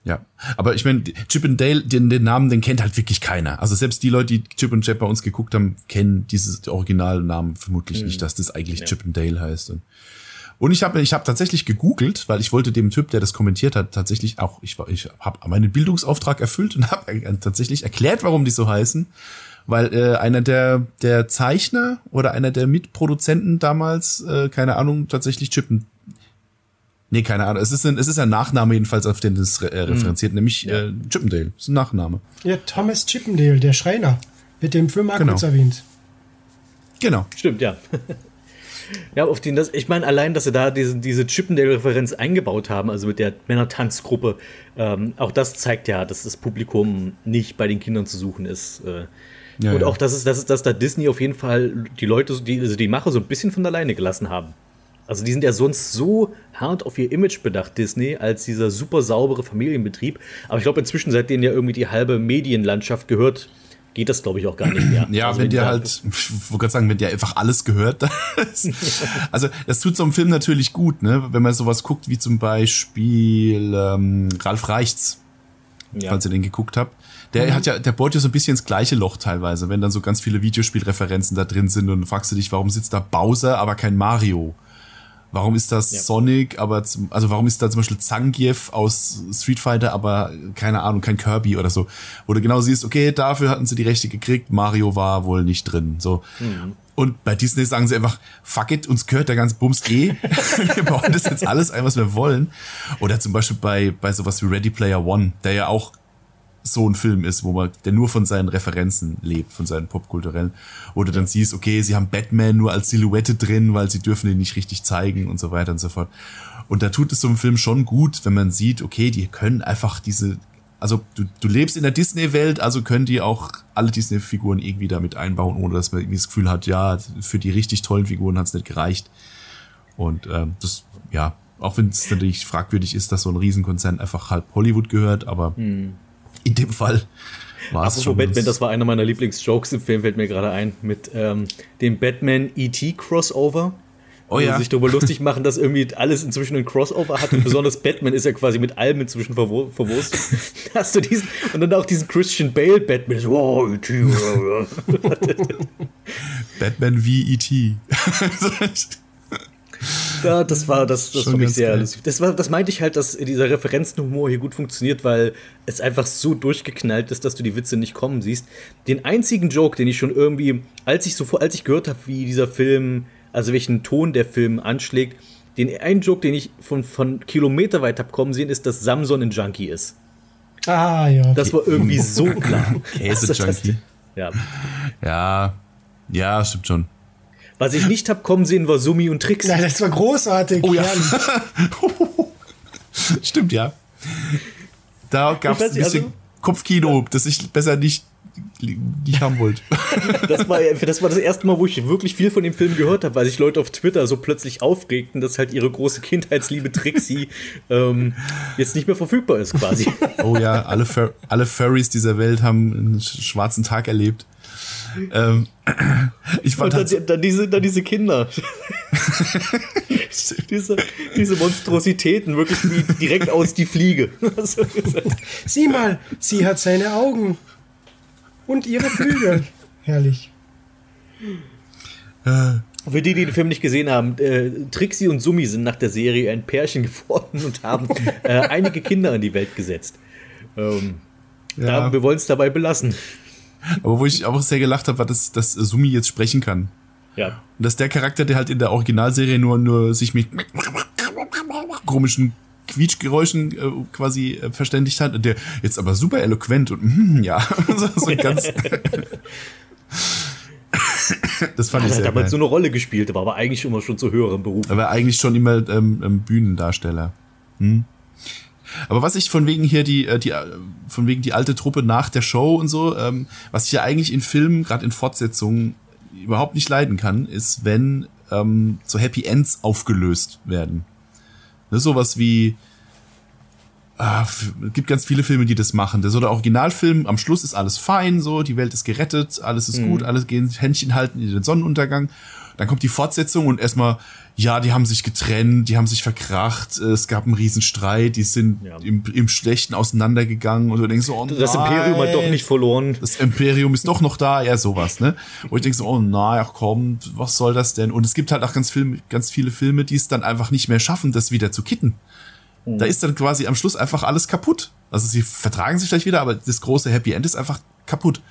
Ja, aber ich meine, Chip and Dale, den, den Namen, den kennt halt wirklich keiner. Also selbst die Leute, die Chip und Chap bei uns geguckt haben, kennen dieses Originalnamen vermutlich nicht, dass das eigentlich Ja. Chip and Dale heißt. Und, ich habe ich hab tatsächlich gegoogelt, weil ich wollte dem Typ, der das kommentiert hat, tatsächlich auch, ich, war- ich habe meinen Bildungsauftrag erfüllt und [laughs] habe tatsächlich erklärt, warum die so heißen. Weil äh, einer der, der Zeichner oder einer der Mitproduzenten damals, äh, keine Ahnung, tatsächlich Chip and Nee, keine Ahnung. Es ist ein, es ist ein Nachname jedenfalls, auf den das re äh, referenziert, nämlich äh, Chippendale. Das ist ein Nachname. Ja, Thomas Chippendale, der Schreiner, wird im Film auch Genau. kurz erwähnt. Genau. Stimmt, ja. [laughs] ja, auf den das, ich meine, allein, dass sie da diese, diese Chippendale-Referenz eingebaut haben, also mit der Männertanzgruppe, ähm, auch das zeigt ja, dass das Publikum nicht bei den Kindern zu suchen ist. Äh, Ja, und ja. auch, dass, es, dass, es, dass da Disney auf jeden Fall die Leute, die, also die Macher so ein bisschen von alleine gelassen haben. Also die sind ja sonst so hart auf ihr Image bedacht, Disney, als dieser super saubere Familienbetrieb. Aber ich glaube, inzwischen, seitdem ja irgendwie die halbe Medienlandschaft gehört, geht das, glaube ich, auch gar nicht mehr. Ja, also wenn dir halt, [laughs] ich wollte gerade sagen, wenn dir einfach alles gehört. [laughs] Das, [laughs] also das tut so einem Film natürlich gut, ne? Wenn man sowas guckt, wie zum Beispiel ähm, Ralf Reichts, Ja. falls ihr den geguckt habt. Der hat ja, der bohrt ja so ein bisschen ins gleiche Loch teilweise, wenn dann so ganz viele Videospielreferenzen da drin sind und fragst du dich, warum sitzt da Bowser, aber kein Mario? Warum ist das Ja. Sonic, aber zum, also warum ist da zum Beispiel Zangief aus Street Fighter, aber keine Ahnung, kein Kirby oder so? Wo du genau siehst, okay, dafür hatten sie die Rechte gekriegt, Mario war wohl nicht drin. So. Und bei Disney sagen sie einfach, fuck it, uns gehört der ganze Bums eh. [laughs] wir bauen das jetzt alles ein, was wir wollen. Oder zum Beispiel bei, bei sowas wie Ready Player One, der ja auch so ein Film ist, wo man, der nur von seinen Referenzen lebt, von seinen popkulturellen. Oder dann siehst, okay, sie haben Batman nur als Silhouette drin, weil sie dürfen ihn nicht richtig zeigen und so weiter und so fort. Und da tut es so einem Film schon gut, wenn man sieht, okay, die können einfach diese, also du, du lebst in der Disney-Welt, also können die auch alle Disney-Figuren irgendwie damit einbauen, ohne dass man irgendwie das Gefühl hat, ja, für die richtig tollen Figuren hat es nicht gereicht. Und ähm, das, ja, auch wenn es natürlich fragwürdig ist, dass so ein Riesenkonzern einfach halb Hollywood gehört, aber [laughs] in dem Fall war es schon. Batman, das war einer meiner Lieblingsjokes im Film, fällt mir gerade ein, mit ähm, dem Batman-ET-Crossover. Oh wo ja. sich darüber lustig [laughs] machen, dass irgendwie alles inzwischen ein Crossover hat und besonders Batman ist ja quasi mit allem inzwischen verwo verwurstet. [laughs] Hast du diesen und dann auch diesen Christian Bale Batman. So, oh, ET. Batman wie E.T. Ja, das war das, das fand ich sehr geil. lustig. Das, war, das meinte ich halt, dass dieser Referenzenhumor hier gut funktioniert, weil es einfach so durchgeknallt ist, dass du die Witze nicht kommen siehst. Den einzigen Joke, den ich schon irgendwie, als ich so als ich gehört habe, wie dieser Film, also welchen Ton der Film anschlägt, den einen Joke, den ich von, von Kilometer weit hab kommen sehen, ist, dass Samson ein Junkie ist. Ah, ja. Das war irgendwie so [laughs] klar. Käse-Junkie. [laughs] Ja. Ja, ja, stimmt schon. Was ich nicht hab kommen sehen, war Sumi und Tricks. Nein, das war großartig. Oh ja. [laughs] Stimmt, ja. Da gab es ein bisschen also- Kopfkino, das ich besser nicht, nicht haben wollte. [laughs] Das war, das war das erste Mal, wo ich wirklich viel von dem Film gehört habe, weil sich Leute auf Twitter so plötzlich aufregten, dass halt ihre große Kindheitsliebe Trixie [laughs] ähm, jetzt nicht mehr verfügbar ist, quasi. Oh ja, alle, Fur alle Furries dieser Welt haben einen sch- schwarzen Tag erlebt. Ähm, [laughs] ich fand Und halt, dann, dann, diese, dann diese Kinder. [laughs] [laughs] diese, diese Monstrositäten, wirklich wie direkt aus die Fliege. Sieh mal, sie hat seine Augen. Und ihre Flügel. Herrlich. Für die, die den Film nicht gesehen haben, äh, Trixie und Sumi sind nach der Serie ein Pärchen geworden und haben äh, einige Kinder in die Welt gesetzt. Ähm, Ja. da, wir wollen es dabei belassen. Aber wo ich auch sehr gelacht habe, war, dass, dass Sumi jetzt sprechen kann. Ja. Und dass der Charakter, der halt in der Originalserie nur, nur sich mit komischen Quietschgeräuschen äh, quasi äh, verständigt hat, der jetzt aber super eloquent und mm, ja, [laughs] so, so ganz. [laughs] das fand Er ich hat sehr damals geil. so eine Rolle gespielt, war aber eigentlich immer schon zu höherem Beruf. Er war eigentlich schon immer ähm, ähm, Bühnendarsteller. Hm. Aber was ich von wegen hier die, äh, die, äh, von wegen die alte Truppe nach der Show und so, ähm, was ich ja eigentlich in Filmen, gerade in Fortsetzungen, überhaupt nicht leiden kann, ist, wenn ähm, so Happy Ends aufgelöst werden. Ne, sowas wie, ah, es gibt ganz viele Filme, die das machen. Der so der Originalfilm, am Schluss ist alles fein, so, die Welt ist gerettet, alles ist gut, alles gehen Händchen halten in den Sonnenuntergang. Dann kommt die Fortsetzung und erstmal, ja, die haben sich getrennt, die haben sich verkracht, äh, es gab einen Riesenstreit, die sind Ja. im, im Schlechten auseinandergegangen und du denkst so, oh Das Imperium hat doch nein. nicht verloren. Das Imperium ist doch noch da, ja, sowas, ne? Wo ich denke so, oh nein, ach komm, was soll das denn? Und es gibt halt auch ganz, Film, ganz viele Filme, die es dann einfach nicht mehr schaffen, das wieder zu kitten. Da ist dann quasi am Schluss einfach alles kaputt. Also sie vertragen sich vielleicht wieder, aber das große Happy End ist einfach kaputt.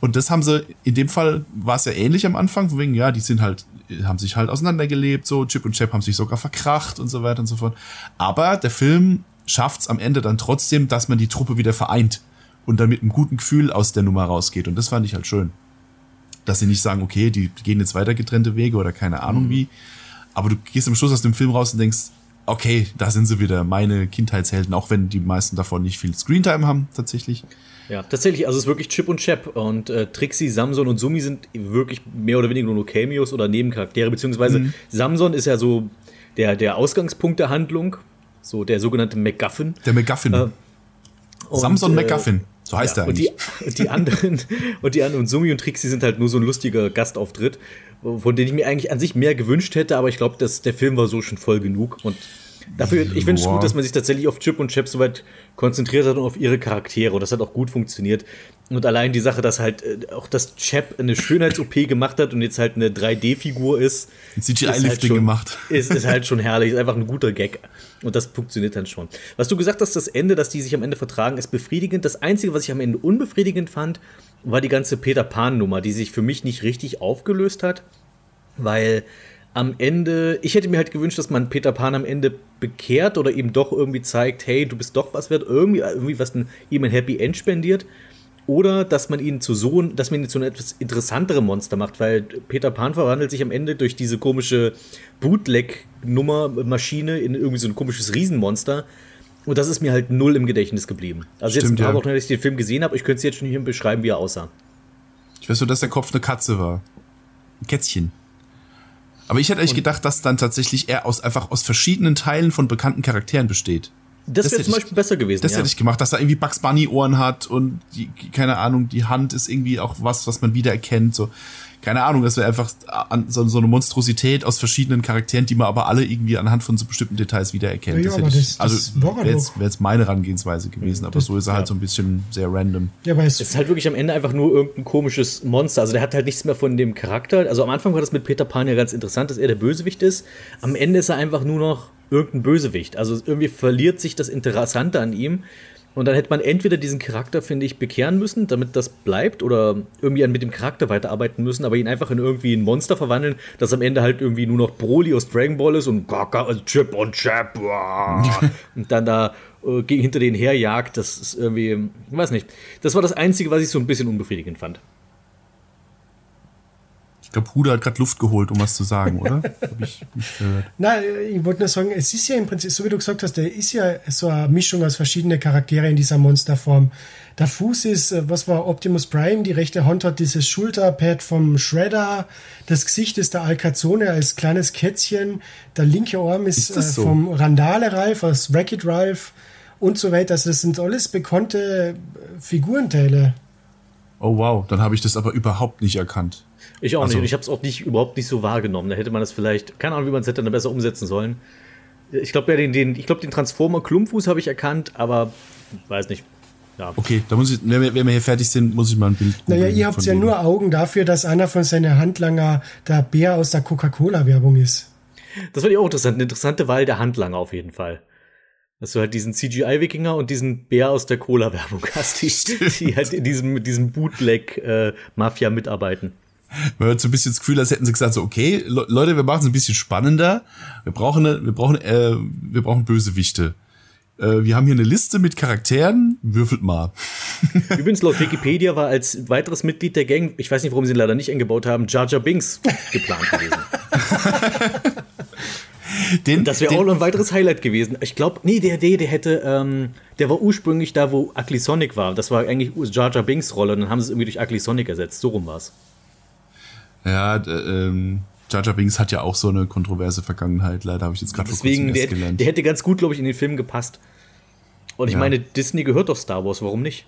Und das haben sie, in dem Fall war es ja ähnlich am Anfang, wegen, ja, die sind halt, haben sich halt auseinandergelebt, so, Chip und Chap haben sich sogar verkracht und so weiter und so fort. Aber der Film schafft es am Ende dann trotzdem, dass man die Truppe wieder vereint und dann mit einem guten Gefühl aus der Nummer rausgeht. Und das fand ich halt schön. Dass sie nicht sagen, okay, die gehen jetzt weiter getrennte Wege oder keine Ahnung wie. Aber du gehst am Schluss aus dem Film raus und denkst, okay, da sind sie wieder, meine Kindheitshelden, auch wenn die meisten davon nicht viel Screentime haben, tatsächlich. Ja, tatsächlich, also es ist wirklich Chip und Chap. Und äh, Trixie, Samson und Sumi sind wirklich mehr oder weniger nur Cameos oder Nebencharaktere, beziehungsweise Mhm. Samson ist ja so der, der Ausgangspunkt der Handlung, so der sogenannte MacGuffin. Der MacGuffin. Äh, Und, Samson äh, MacGuffin. So heißt ja, er eigentlich. die, [laughs] und die anderen und die anderen und Sumi und Trixie sind halt nur so ein lustiger Gastauftritt, von dem ich mir eigentlich an sich mehr gewünscht hätte, aber ich glaube, dass der Film war so schon voll genug und dafür ich finde es gut, dass man sich tatsächlich auf Chip und Chap so weit konzentriert hat und auf ihre Charaktere und das hat auch gut funktioniert und allein die Sache, dass halt äh, auch das Chap eine Schönheits-OP gemacht hat und jetzt halt eine 3D-Figur ist, halt CGI-Lifting schon- gemacht. Ist, ist halt schon herrlich, ist einfach ein guter Gag. Und das funktioniert dann schon. Was du gesagt hast, das Ende, dass die sich am Ende vertragen, ist befriedigend. Das Einzige, was ich am Ende unbefriedigend fand, war die ganze Peter Pan-Nummer, die sich für mich nicht richtig aufgelöst hat. Weil am Ende, ich hätte mir halt gewünscht, dass man Peter Pan am Ende bekehrt oder ihm doch irgendwie zeigt, hey, du bist doch was wert, irgendwie, irgendwie was ein, ihm ein Happy End spendiert. Oder dass man ihn zu so, dass man ihn zu einem etwas interessanterem Monster macht, weil Peter Pan verwandelt sich am Ende durch diese komische Bootleg-Nummer-Maschine in irgendwie so ein komisches Riesenmonster. Und das ist mir halt null im Gedächtnis geblieben. Also jetzt Stimmt, ein paar ja. Wochen, nachdem ich den Film gesehen habe, ich könnte es jetzt schon hier beschreiben, wie er aussah. Ich weiß nur, dass der Kopf eine Katze war. Ein Kätzchen. Aber ich hätte eigentlich gedacht, dass dann tatsächlich er aus, einfach aus verschiedenen Teilen von bekannten Charakteren besteht. Das, Das wäre zum ich- Beispiel besser gewesen. Das ja. hätte ich gemacht, dass er irgendwie Bugs Bunny Ohren hat und die, keine Ahnung, die Hand ist irgendwie auch was, was man wiedererkennt. So, keine Ahnung, das wäre einfach so, so eine Monstrosität aus verschiedenen Charakteren, die man aber alle irgendwie anhand von so bestimmten Details wiedererkennt. Ja, das aber hätte ich, das- das also wäre jetzt, wär jetzt meine Herangehensweise gewesen, aber so ist er halt so ein bisschen sehr random. Ja, aber es Es ist halt wirklich am Ende einfach nur irgendein komisches Monster. Also der hat halt nichts mehr von dem Charakter. Also am Anfang war das mit Peter Pan ja ganz interessant, dass er der Bösewicht ist. Am Ende ist er einfach nur noch irgendein Bösewicht. Also irgendwie verliert sich das Interessante an ihm. Und dann hätte man entweder diesen Charakter, finde ich, bekehren müssen, damit das bleibt, oder irgendwie an- mit dem Charakter weiterarbeiten müssen, aber ihn einfach in irgendwie ein Monster verwandeln, das am Ende halt irgendwie nur noch Broly aus Dragon Ball ist und Kaka, also Chip und Chap. [laughs] und dann da äh, hinter den herjagt. Das ist irgendwie, ich weiß nicht. Das war das Einzige, was ich so ein bisschen unbefriedigend fand. Ich glaube, Huda hat gerade Luft geholt, um was zu sagen, oder? [laughs] Hab ich nicht gehört. Nein, ich wollte nur sagen, es ist ja im Prinzip, so wie du gesagt hast, der ist ja so eine Mischung aus verschiedenen Charaktere in dieser Monsterform. Der Fuß ist, äh, was war Optimus Prime, die rechte Hand hat dieses Schulterpad vom Shredder, das Gesicht ist der Alcazone als kleines Kätzchen, der linke Arm ist, Ist äh, so? vom Randale Ralph aus Wreck-It Ralph und so weiter. Also das sind alles bekannte äh, Figurenteile. Oh wow, dann habe ich das aber überhaupt nicht erkannt. Ich auch Also- nicht. Und ich habe es auch nicht, überhaupt nicht so wahrgenommen. Da hätte man das vielleicht, keine Ahnung, wie man es hätte dann besser umsetzen sollen. Ich glaube, ja, den, den, ich glaube, den Transformer Klumpfuß habe ich erkannt, aber weiß nicht. ja. Okay, da muss ich, wenn wir, wenn wir hier fertig sind, muss ich mal ein Bild. Naja, ihr habt ja nur Augen dafür, dass einer von seinen Handlanger der Bär aus der Coca-Cola-Werbung ist. Das fand ich auch interessant. Eine interessante Wahl der Handlanger auf jeden Fall. Dass du halt diesen CGI-Wikinger und diesen Bär aus der Cola-Werbung hast, die, [laughs] die halt in diesem, diesem Bootleg-Mafia mitarbeiten. Man hat so ein bisschen das Gefühl, als hätten sie gesagt, so, okay, Le Leute, wir machen es ein bisschen spannender. Wir brauchen, eine, wir brauchen, äh, wir brauchen Bösewichte. Äh, wir haben hier eine Liste mit Charakteren, würfelt mal. [laughs] Übrigens, laut Wikipedia war als weiteres Mitglied der Gang, ich weiß nicht, warum sie ihn leider nicht eingebaut haben, Jar Jar Binks geplant gewesen. [laughs] Den, Das wäre auch noch ein weiteres Highlight gewesen. Ich glaube, nee, der, der, der hätte, ähm, der war ursprünglich da, wo Ugly Sonic war. Das war eigentlich Jar Jar Binks Rolle und dann haben sie es irgendwie durch Ugly Sonic ersetzt. So rum war's. Ja, ähm, Jar Jar Binks hat ja auch so eine kontroverse Vergangenheit. Leider habe ich jetzt gerade vor kurzem Deswegen, der, gelernt. der hätte ganz gut, glaube ich, in den Film gepasst. Und ich Ja. meine, Disney gehört doch Star Wars, warum nicht?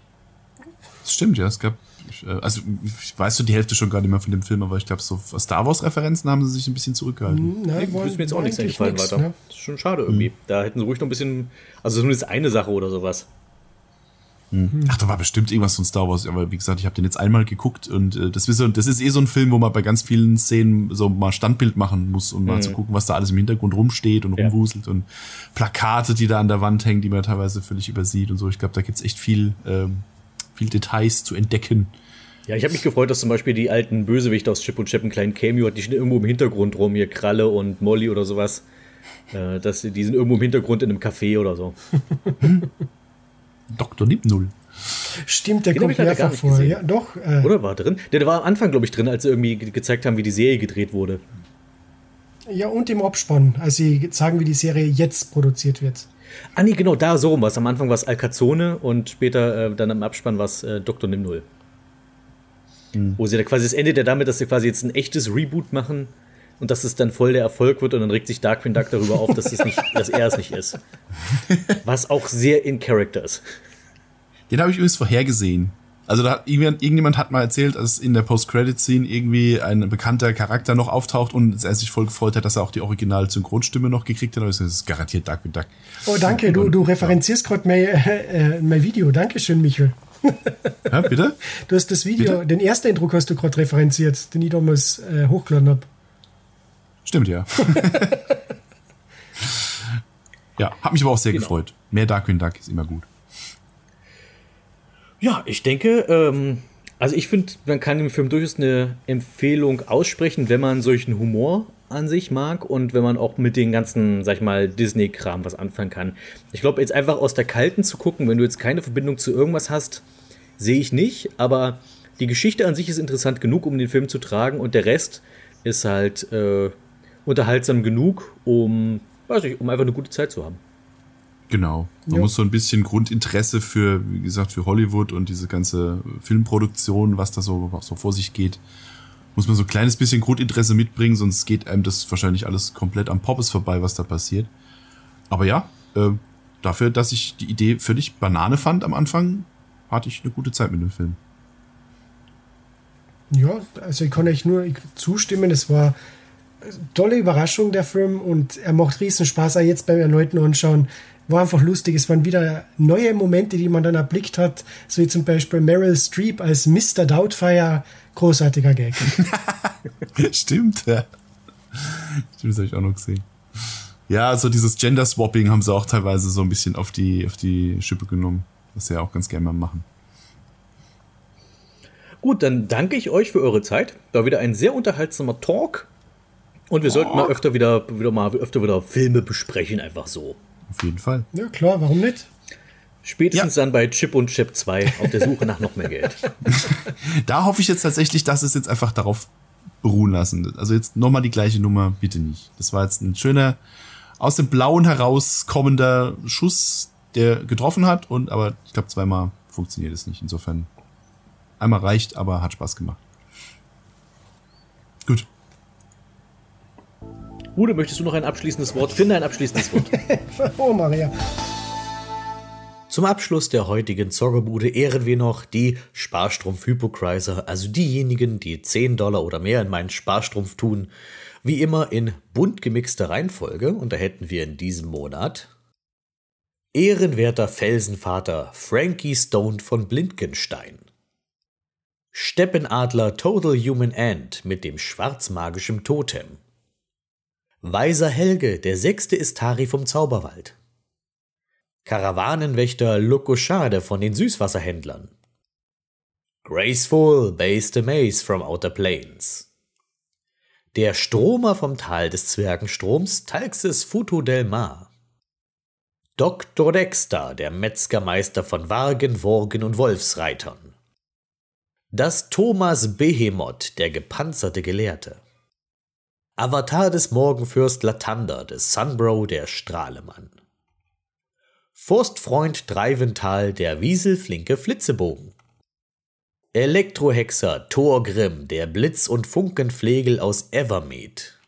Das stimmt, ja. Es gab, ich, äh, also ich weiß so die Hälfte schon gar nicht mehr von dem Film, aber ich glaube, so Star Wars-Referenzen haben sie sich ein bisschen zurückgehalten. Na, Nee, war- ist mir jetzt auch nichts eingefallen nix, weiter. ne? Das ist schon schade irgendwie. Da hätten sie ruhig noch ein bisschen, also zumindest eine Sache oder sowas. Ach, da war bestimmt irgendwas von Star Wars, aber wie gesagt, ich habe den jetzt einmal geguckt und äh, das, ist so, das ist eh so ein Film, wo man bei ganz vielen Szenen so mal Standbild machen muss, um mal zu gucken, was da alles im Hintergrund rumsteht und Ja. rumwuselt und Plakate, die da an der Wand hängen, die man teilweise völlig übersieht und so. Ich glaube, da gibt's echt viel, ähm, viel Details zu entdecken. Ja, ich habe mich gefreut, dass zum Beispiel die alten Bösewichte aus Chip und Chap einen kleinen Cameo hat. Die stehen irgendwo im Hintergrund rum, hier Kralle und Molly oder sowas. Äh, dass, die sind irgendwo im Hintergrund in einem Café oder so. [laughs] Dr. Nip Null. Stimmt, der Den kommt leider gar nicht vor. gesehen. Ja, doch. Äh, Oder war drin? Der, der war am Anfang, glaube ich, drin, als sie irgendwie ge gezeigt haben, wie die Serie gedreht wurde. ja, und im Abspann, als sie sagen, wie die Serie jetzt produziert wird. Ah, nee, genau, da so rum was. Am Anfang war es Alcazone und später äh, dann am Abspann war es äh, Dr. Nimnull. Wo sie da quasi, das endet ja damit, dass sie quasi jetzt ein echtes Reboot machen und dass es dann voll der Erfolg wird und dann regt sich Darkwing Duck darüber auf, dass, es nicht, [laughs] dass er es nicht ist. Was auch sehr in Character ist. Den habe ich übrigens vorhergesehen. Also da hat irgendjemand, irgendjemand hat mal erzählt, dass in der Post-Credit-Scene irgendwie ein bekannter Charakter noch auftaucht und er sich voll gefreut hat, dass er auch die Original-Synchronstimme noch gekriegt hat. Aber das ist garantiert Darkwing Duck. Oh, danke, du, du referenzierst gerade mein, äh, äh, mein Video. Dankeschön, Michael. Ja, bitte? Du hast das Video, Bitte? den ersten Eindruck hast du gerade referenziert, den ich damals äh, hochgeladen habe. Stimmt, ja. ja, hat mich aber auch sehr Genau. gefreut. Mehr Darkwing Duck ist immer gut. Ja, ich denke, ähm, also ich finde, man kann dem Film durchaus eine Empfehlung aussprechen, wenn man solchen Humor an sich mag und wenn man auch mit den ganzen, sag ich mal, Disney-Kram was anfangen kann. Ich glaube, jetzt einfach aus der Kalten zu gucken, wenn du jetzt keine Verbindung zu irgendwas hast, sehe ich nicht, aber die Geschichte an sich ist interessant genug, um den Film zu tragen und der Rest ist halt äh, unterhaltsam genug, um, weiß ich, um einfach eine gute Zeit zu haben. Genau. Man Ja. muss so ein bisschen Grundinteresse für, wie gesagt, für Hollywood und diese ganze Filmproduktion, was da so, was so vor sich geht, muss man so ein kleines bisschen Grundinteresse mitbringen, sonst geht einem das wahrscheinlich alles komplett am Poppes vorbei, was da passiert. Aber ja, äh, dafür, dass ich die Idee völlig Banane fand am Anfang, hatte ich eine gute Zeit mit dem Film. Ja, also ich kann euch nur zustimmen. Es war tolle Überraschung, der Film, und er macht riesen Spaß, auch jetzt beim erneuten Anschauen. War einfach lustig. Es waren wieder neue Momente, die man dann erblickt hat, so wie zum Beispiel Meryl Streep als Mr. Doubtfire. Großartiger Gag. [laughs] Stimmt, ja. Stimmt, das habe ich auch noch gesehen. Ja, also dieses Gender-Swapping haben sie auch teilweise so ein bisschen auf die, auf die Schippe genommen, was sie ja auch ganz gerne mal machen. Gut, dann danke ich euch für eure Zeit. War wieder ein sehr unterhaltsamer Talk. Und wir sollten mal öfter wieder, wieder mal öfter wieder Filme besprechen, einfach so. Auf jeden Fall. Ja, klar, warum nicht? Spätestens dann bei Chip und Chip 2 auf der Suche nach noch mehr Geld. [laughs] Da hoffe ich jetzt tatsächlich, dass es jetzt einfach darauf beruhen lassen. Also jetzt nochmal die gleiche Nummer, bitte nicht. Das war jetzt ein schöner, aus dem Blauen herauskommender Schuss, der getroffen hat. Und aber ich glaube, zweimal funktioniert es nicht. Insofern einmal reicht, aber hat Spaß gemacht. Gut. Ude, möchtest du noch ein abschließendes Wort? Finde ein abschließendes Wort. [laughs] Oh, Maria. Zum Abschluss der heutigen Zockerbude ehren wir noch die Sparstrumpf-Hypocriser, also diejenigen, die 10 Dollar oder mehr in meinen Sparstrumpf tun. Wie immer in bunt gemixter Reihenfolge und da hätten wir in diesem Monat Ehrenwerter Felsenvater Frankie Stone von Blindgenstein. Steppenadler Total Human Ant mit dem schwarzmagischen Totem. Weiser Helge, der sechste Istari vom Zauberwald. Karawanenwächter Lokoschade von den Süßwasserhändlern. Graceful Base the Maze from Outer Plains. Der Stromer vom Tal des Zwergenstroms Talxes Futo del Mar. Dr. Dexter, der Metzgermeister von Wagen, Worgen und Wolfsreitern. Das Thomas Behemoth, der gepanzerte Gelehrte. Avatar des Morgenfürst Latander, des Sunbro, der Strahlemann. Forstfreund Dreivental, der Wieselflinke Flitzebogen. Elektrohexer Thorgrim, der Blitz- und Funkenflegel aus Evermead.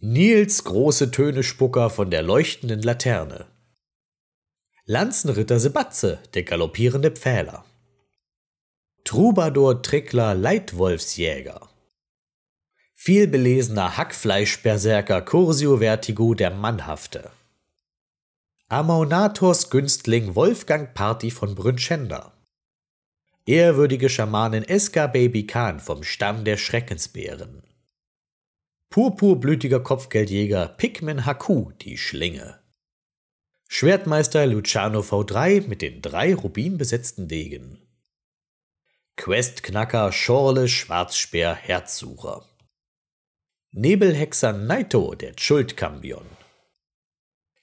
Nils große Tönespucker von der leuchtenden Laterne. Lanzenritter Sebatze, der galoppierende Pfähler. Troubadour Trickler Leitwolfsjäger. Vielbelesener Hackfleischberserker Cursio Vertigo der Mannhafte. Amaunators Günstling Wolfgang Party von Brünschender. Ehrwürdige Schamanin Eska Baby Khan vom Stamm der Schreckensbären. Purpurblütiger Kopfgeldjäger Pikmin Haku, die Schlinge. Schwertmeister Luciano V3 mit den drei rubinbesetzten Degen. Questknacker Schorle Schwarzspeer Herzsucher. Nebelhexer Naito, der Schuldkambion.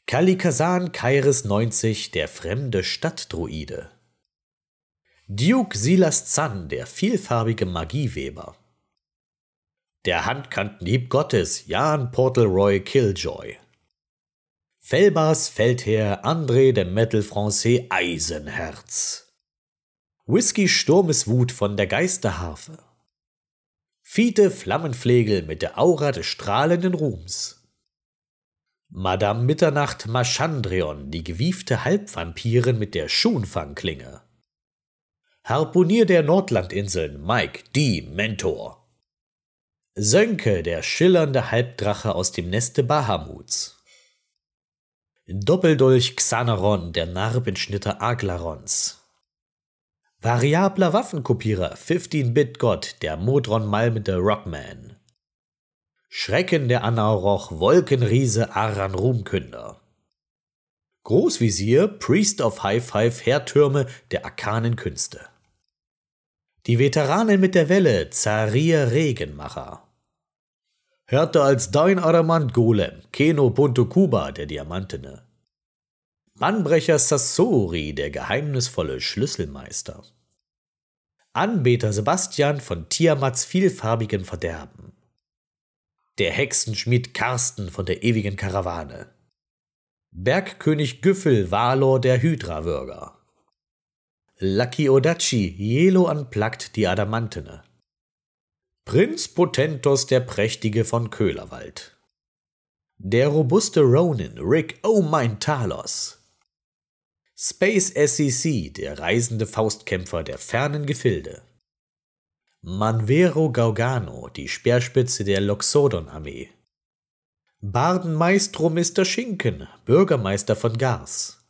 Kalikasan Kairis 90, der fremde Stadtdruide. Duke Silas Zan, der vielfarbige Magieweber. Der Handkantenhieb Gottes, Jan Portalroy Killjoy. Felbars Feldherr André de Metal Francais Eisenherz. Whisky Sturmeswut von der Geisterharfe. Fiete Flammenflegel mit der Aura des strahlenden Ruhms. Madame Mitternacht Maschandrion, die gewiefte Halbvampirin mit der Schuhnfangklinge. Harpunier der Nordlandinseln Mike D. Mentor. Sönke, der schillernde Halbdrache aus dem Neste Bahamuts. Doppeldolch Xanaron, der Narbenschnitter Aglarons. Variabler Waffenkopierer 15-Bit-Gott, der Modron-malmende Rockman. Schrecken der Anauroch, Wolkenriese Aran Ruhmkünder. Großvisier, Priest of High Five, Heertürme der arkanen Künste. Die Veteranen mit der Welle, Zarir Regenmacher. Hörte als dein Adamant Golem, Keno Bunto Kuba, der Diamantene. Mannbrecher Sassori, der geheimnisvolle Schlüsselmeister. Anbeter Sebastian von Tiamats vielfarbigen Verderben. Der Hexenschmied Karsten von der ewigen Karawane. Bergkönig Güffel Valor der Hydrawürger. Lucky Odachi, Jelo unplugged die Adamantene. Prinz Potentos der Prächtige von Köhlerwald. Der robuste Ronin, Rick Oh mein Talos. Space SEC, der reisende Faustkämpfer der fernen Gefilde. Manvero Gaugano, die Speerspitze der Loxodon-Armee. Bardenmaestro Mr. Schinken, Bürgermeister von Gars.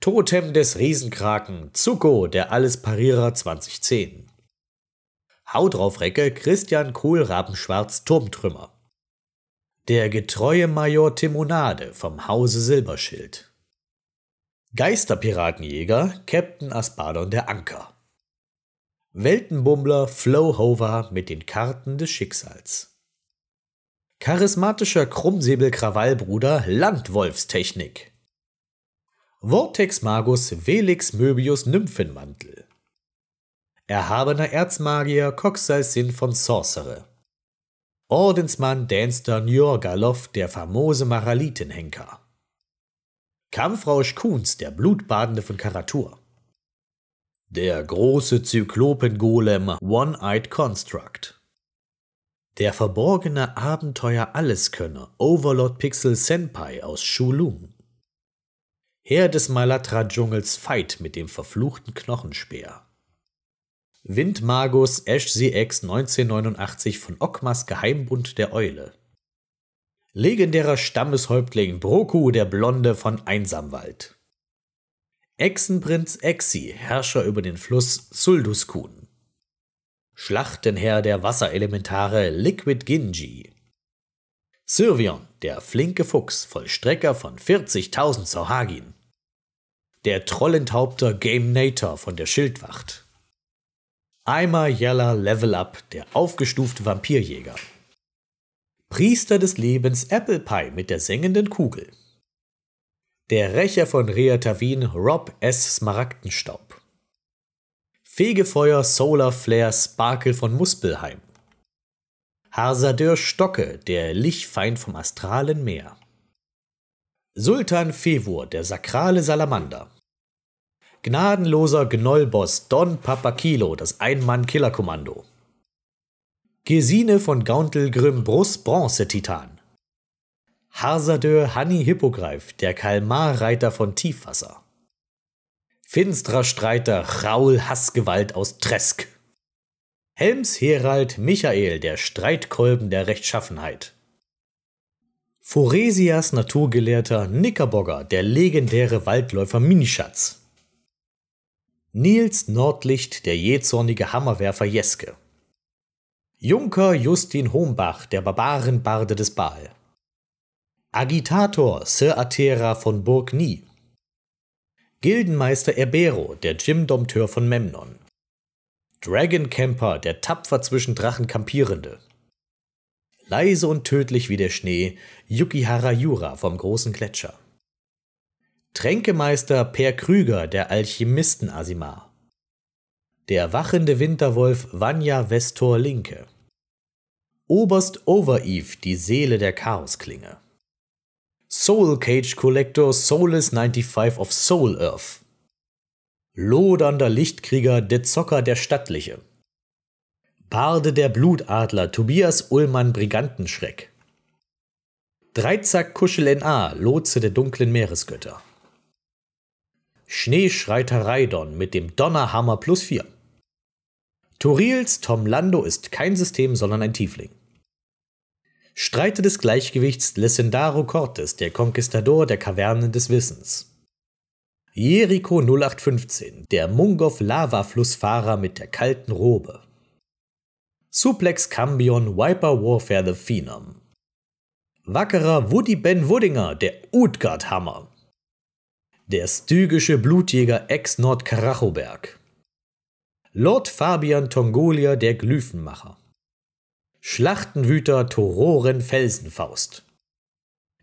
Totem des Riesenkraken, Zuko, der Allesparierer 2010. Hautraufrecke Christian Kohlrabenschwarz Turmtrümmer. Der getreue Major Timonade vom Hause Silberschild. Geisterpiratenjäger Captain Aspadon der Anker. Weltenbummler Flowhover mit den Karten des Schicksals. Charismatischer Krummsäbel-Krawallbruder Landwolfstechnik. Vortex Magus Velix Möbius Nymphenmantel. Erhabener Erzmagier Coxalsin von Sorcerer. Ordensmann Danster Njorgaloff, der famose Maralitenhenker. Kampfrausch Kuhns, der Blutbadende von Karatur. Der große Zyklopengolem One-Eyed Construct. Der verborgene Abenteuer-Alleskönner Overlord Pixel Senpai aus Shulung. Herr des Malatra-Dschungels Fight mit dem verfluchten Knochenspeer. Windmagus Ash CX 1989 von Okmas Geheimbund der Eule. Legendärer Stammeshäuptling Broku der Blonde von Einsamwald. Echsenprinz Exi, Herrscher über den Fluss Sulduskun. Schlachtenherr der Wasserelementare Liquid Ginji. Sirvion, der flinke Fuchs, Vollstrecker von 40.000 Sohagin. Der Trollenthaupter Game Nator von der Schildwacht. Eimer Yella Level Up, der aufgestufte Vampirjäger. Priester des Lebens Apple Pie mit der sengenden Kugel. Der Rächer von Reatavin Rob S. Smaragdenstaub. Fegefeuer Solar Flare Sparkle von Muspelheim. Harsadeur Stocke, der Lichfeind vom astralen Meer. Sultan Fevur, der sakrale Salamander. Gnadenloser Gnollboss Don Papakilo, das Ein-Mann-Killerkommando. Gesine von Gauntelgrim Brus Bronze-Titan. Harsadeur Hanni Hippogreif, der Kalmar-Reiter von Tiefwasser. Finstrer Streiter Raul Hassgewalt aus Tresk. Helms Herald Michael, der Streitkolben der Rechtschaffenheit. Foresias Naturgelehrter Knickerbogger, der legendäre Waldläufer Minischatz. Nils Nordlicht, der jähzornige Hammerwerfer Jeske. Junker Justin Hombach, der Barbarenbarde des Baal. Agitator Sir Atera von Burg Nie. Gildenmeister Erbero, der Jim-Dompteur von Memnon. Dragon Camper, der tapfer zwischen Drachen kampierende. Leise und tödlich wie der Schnee, Yukihara Yura vom großen Gletscher. Tränkemeister Per Krüger, der Alchemisten Asimar. Der wachende Winterwolf Vanya Vestor Linke. Oberst Overeve, die Seele der Chaosklinge. Soul Cage Collector Soulless 95 of Soul Earth. Lodernder Lichtkrieger De Zocker der Stattliche. Barde der Blutadler Tobias Ullmann Brigantenschreck. Dreizack Kuschel NA Lotse der dunklen Meeresgötter. Schneeschreiter Raidon mit dem Donnerhammer plus 4. Torils Tom Lando ist kein System, sondern ein Tiefling. Streiter des Gleichgewichts Lesendaro Cortes, der Konquistador der Kavernen des Wissens. Jericho 0815, der Mungov Lava-Flussfahrer mit der kalten Robe. Suplex Cambion Viper Warfare the Phenom. Wackerer Woody Ben Woodinger, der Utgard Hammer. Der stygische Blutjäger ex-Nord Karachoberg. Lord Fabian Tongolia, der Glyphenmacher. Schlachtenwüter Tororen Felsenfaust.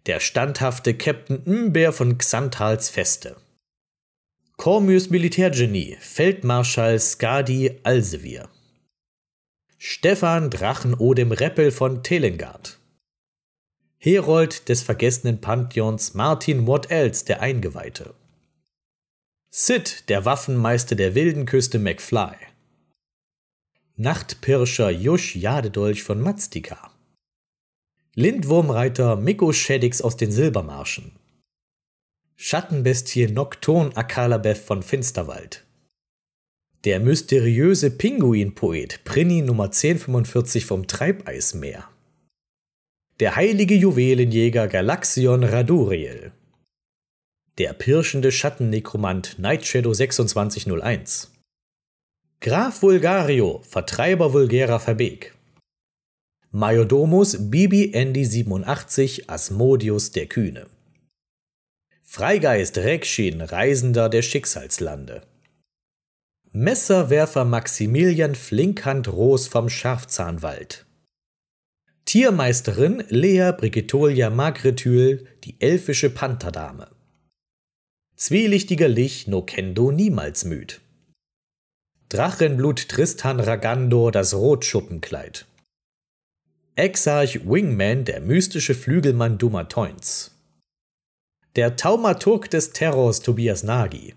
Der standhafte Captain Mbeer von Xanthals Feste. Cormius Militärgenie, Feldmarschall Skadi Alsevier. Stefan Drachen-Odem Reppel von Telengard. Herold des vergessenen Pantheons Martin What Else, der Eingeweihte. Sid, der Waffenmeister der wilden Küste McFly. Nachtpirscher Jusch Jadedolch von Mazdika. Lindwurmreiter Mikko Schädix aus den Silbermarschen. Schattenbestie Nocturn Akalabeth von Finsterwald. Der mysteriöse Pinguinpoet Prinny Nummer 1045 vom Treibeismeer. Der heilige Juwelenjäger Galaxion Raduriel. Der pirschende Schattennekromant Nightshadow 2601. Graf Vulgario, Vertreiber vulgärer Verbeek. Majordomus Bibi Andy 87 Asmodius der Kühne. Freigeist Rekshin, Reisender der Schicksalslande. Messerwerfer Maximilian Flinkhand Roos vom Scharfzahnwald. Tiermeisterin Lea Brigitolia Magretül, die elfische Pantherdame. Zwielichtiger Lich no Kendo niemals müd. Drachenblut Tristan Ragando, das Rotschuppenkleid. Exarch Wingman, der mystische Flügelmann Dumatoins. Der Taumaturg des Terrors Tobias Nagy.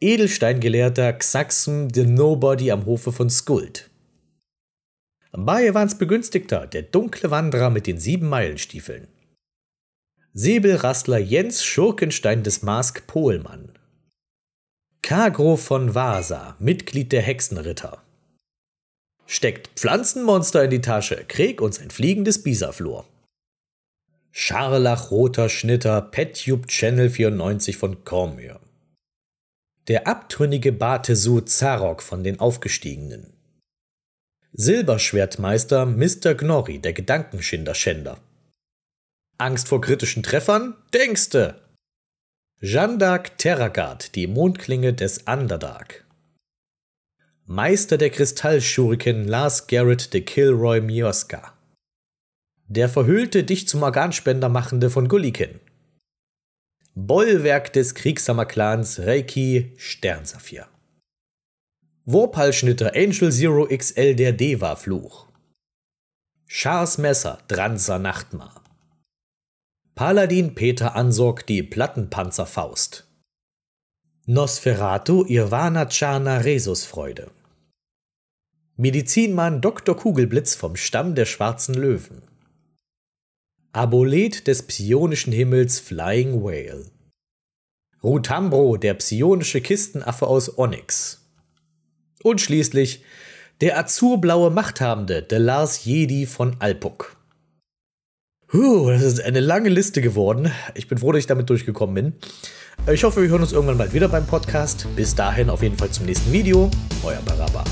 Edelsteingelehrter Xaxum the Nobody am Hofe von Skuld. Bayewans Begünstigter, der dunkle Wanderer mit den sieben Meilenstiefeln. Säbelrastler Jens Schurkenstein des Mask Pohlmann. Kagro von Vasa, Mitglied der Hexenritter. Steckt Pflanzenmonster in die Tasche, Krieg und sein fliegendes Bisaflor. Scharlachroter Schnitter PetTube Channel 94 von Cormier. Der abtrünnige Batesu Zarok von den Aufgestiegenen. Silberschwertmeister Mr. Gnorri, der Gedankenschinder-Schänder. Angst vor kritischen Treffern? Denkste! Jandak Terragard, die Mondklinge des Underdark. Meister der Kristallschuriken Lars Garrett de Kilroy Mioska. Der verhüllte, dich zum Organspender machende von Gulliken. Bollwerk des Kriegshammer-Clans Reiki Sternsaphir. Wurpalschnitter Angel Zero XL der Deva-Fluch. Schars Messer Dranzer Nachtmar. Paladin Peter Ansorg die Plattenpanzerfaust. Nosferatu Irvana Chana Resusfreude. Medizinmann Dr. Kugelblitz vom Stamm der Schwarzen Löwen. Abolet des psionischen Himmels Flying Whale. Rutambro, der psionische Kistenaffe aus Onyx. Und schließlich der azurblaue Machthabende, der Lars Jedi von Alpuk. Puh, das ist eine lange Liste geworden. Ich bin froh, dass ich damit durchgekommen bin. Ich hoffe, wir hören uns irgendwann bald wieder beim Podcast. Bis dahin auf jeden Fall zum nächsten Video. Euer Baraba.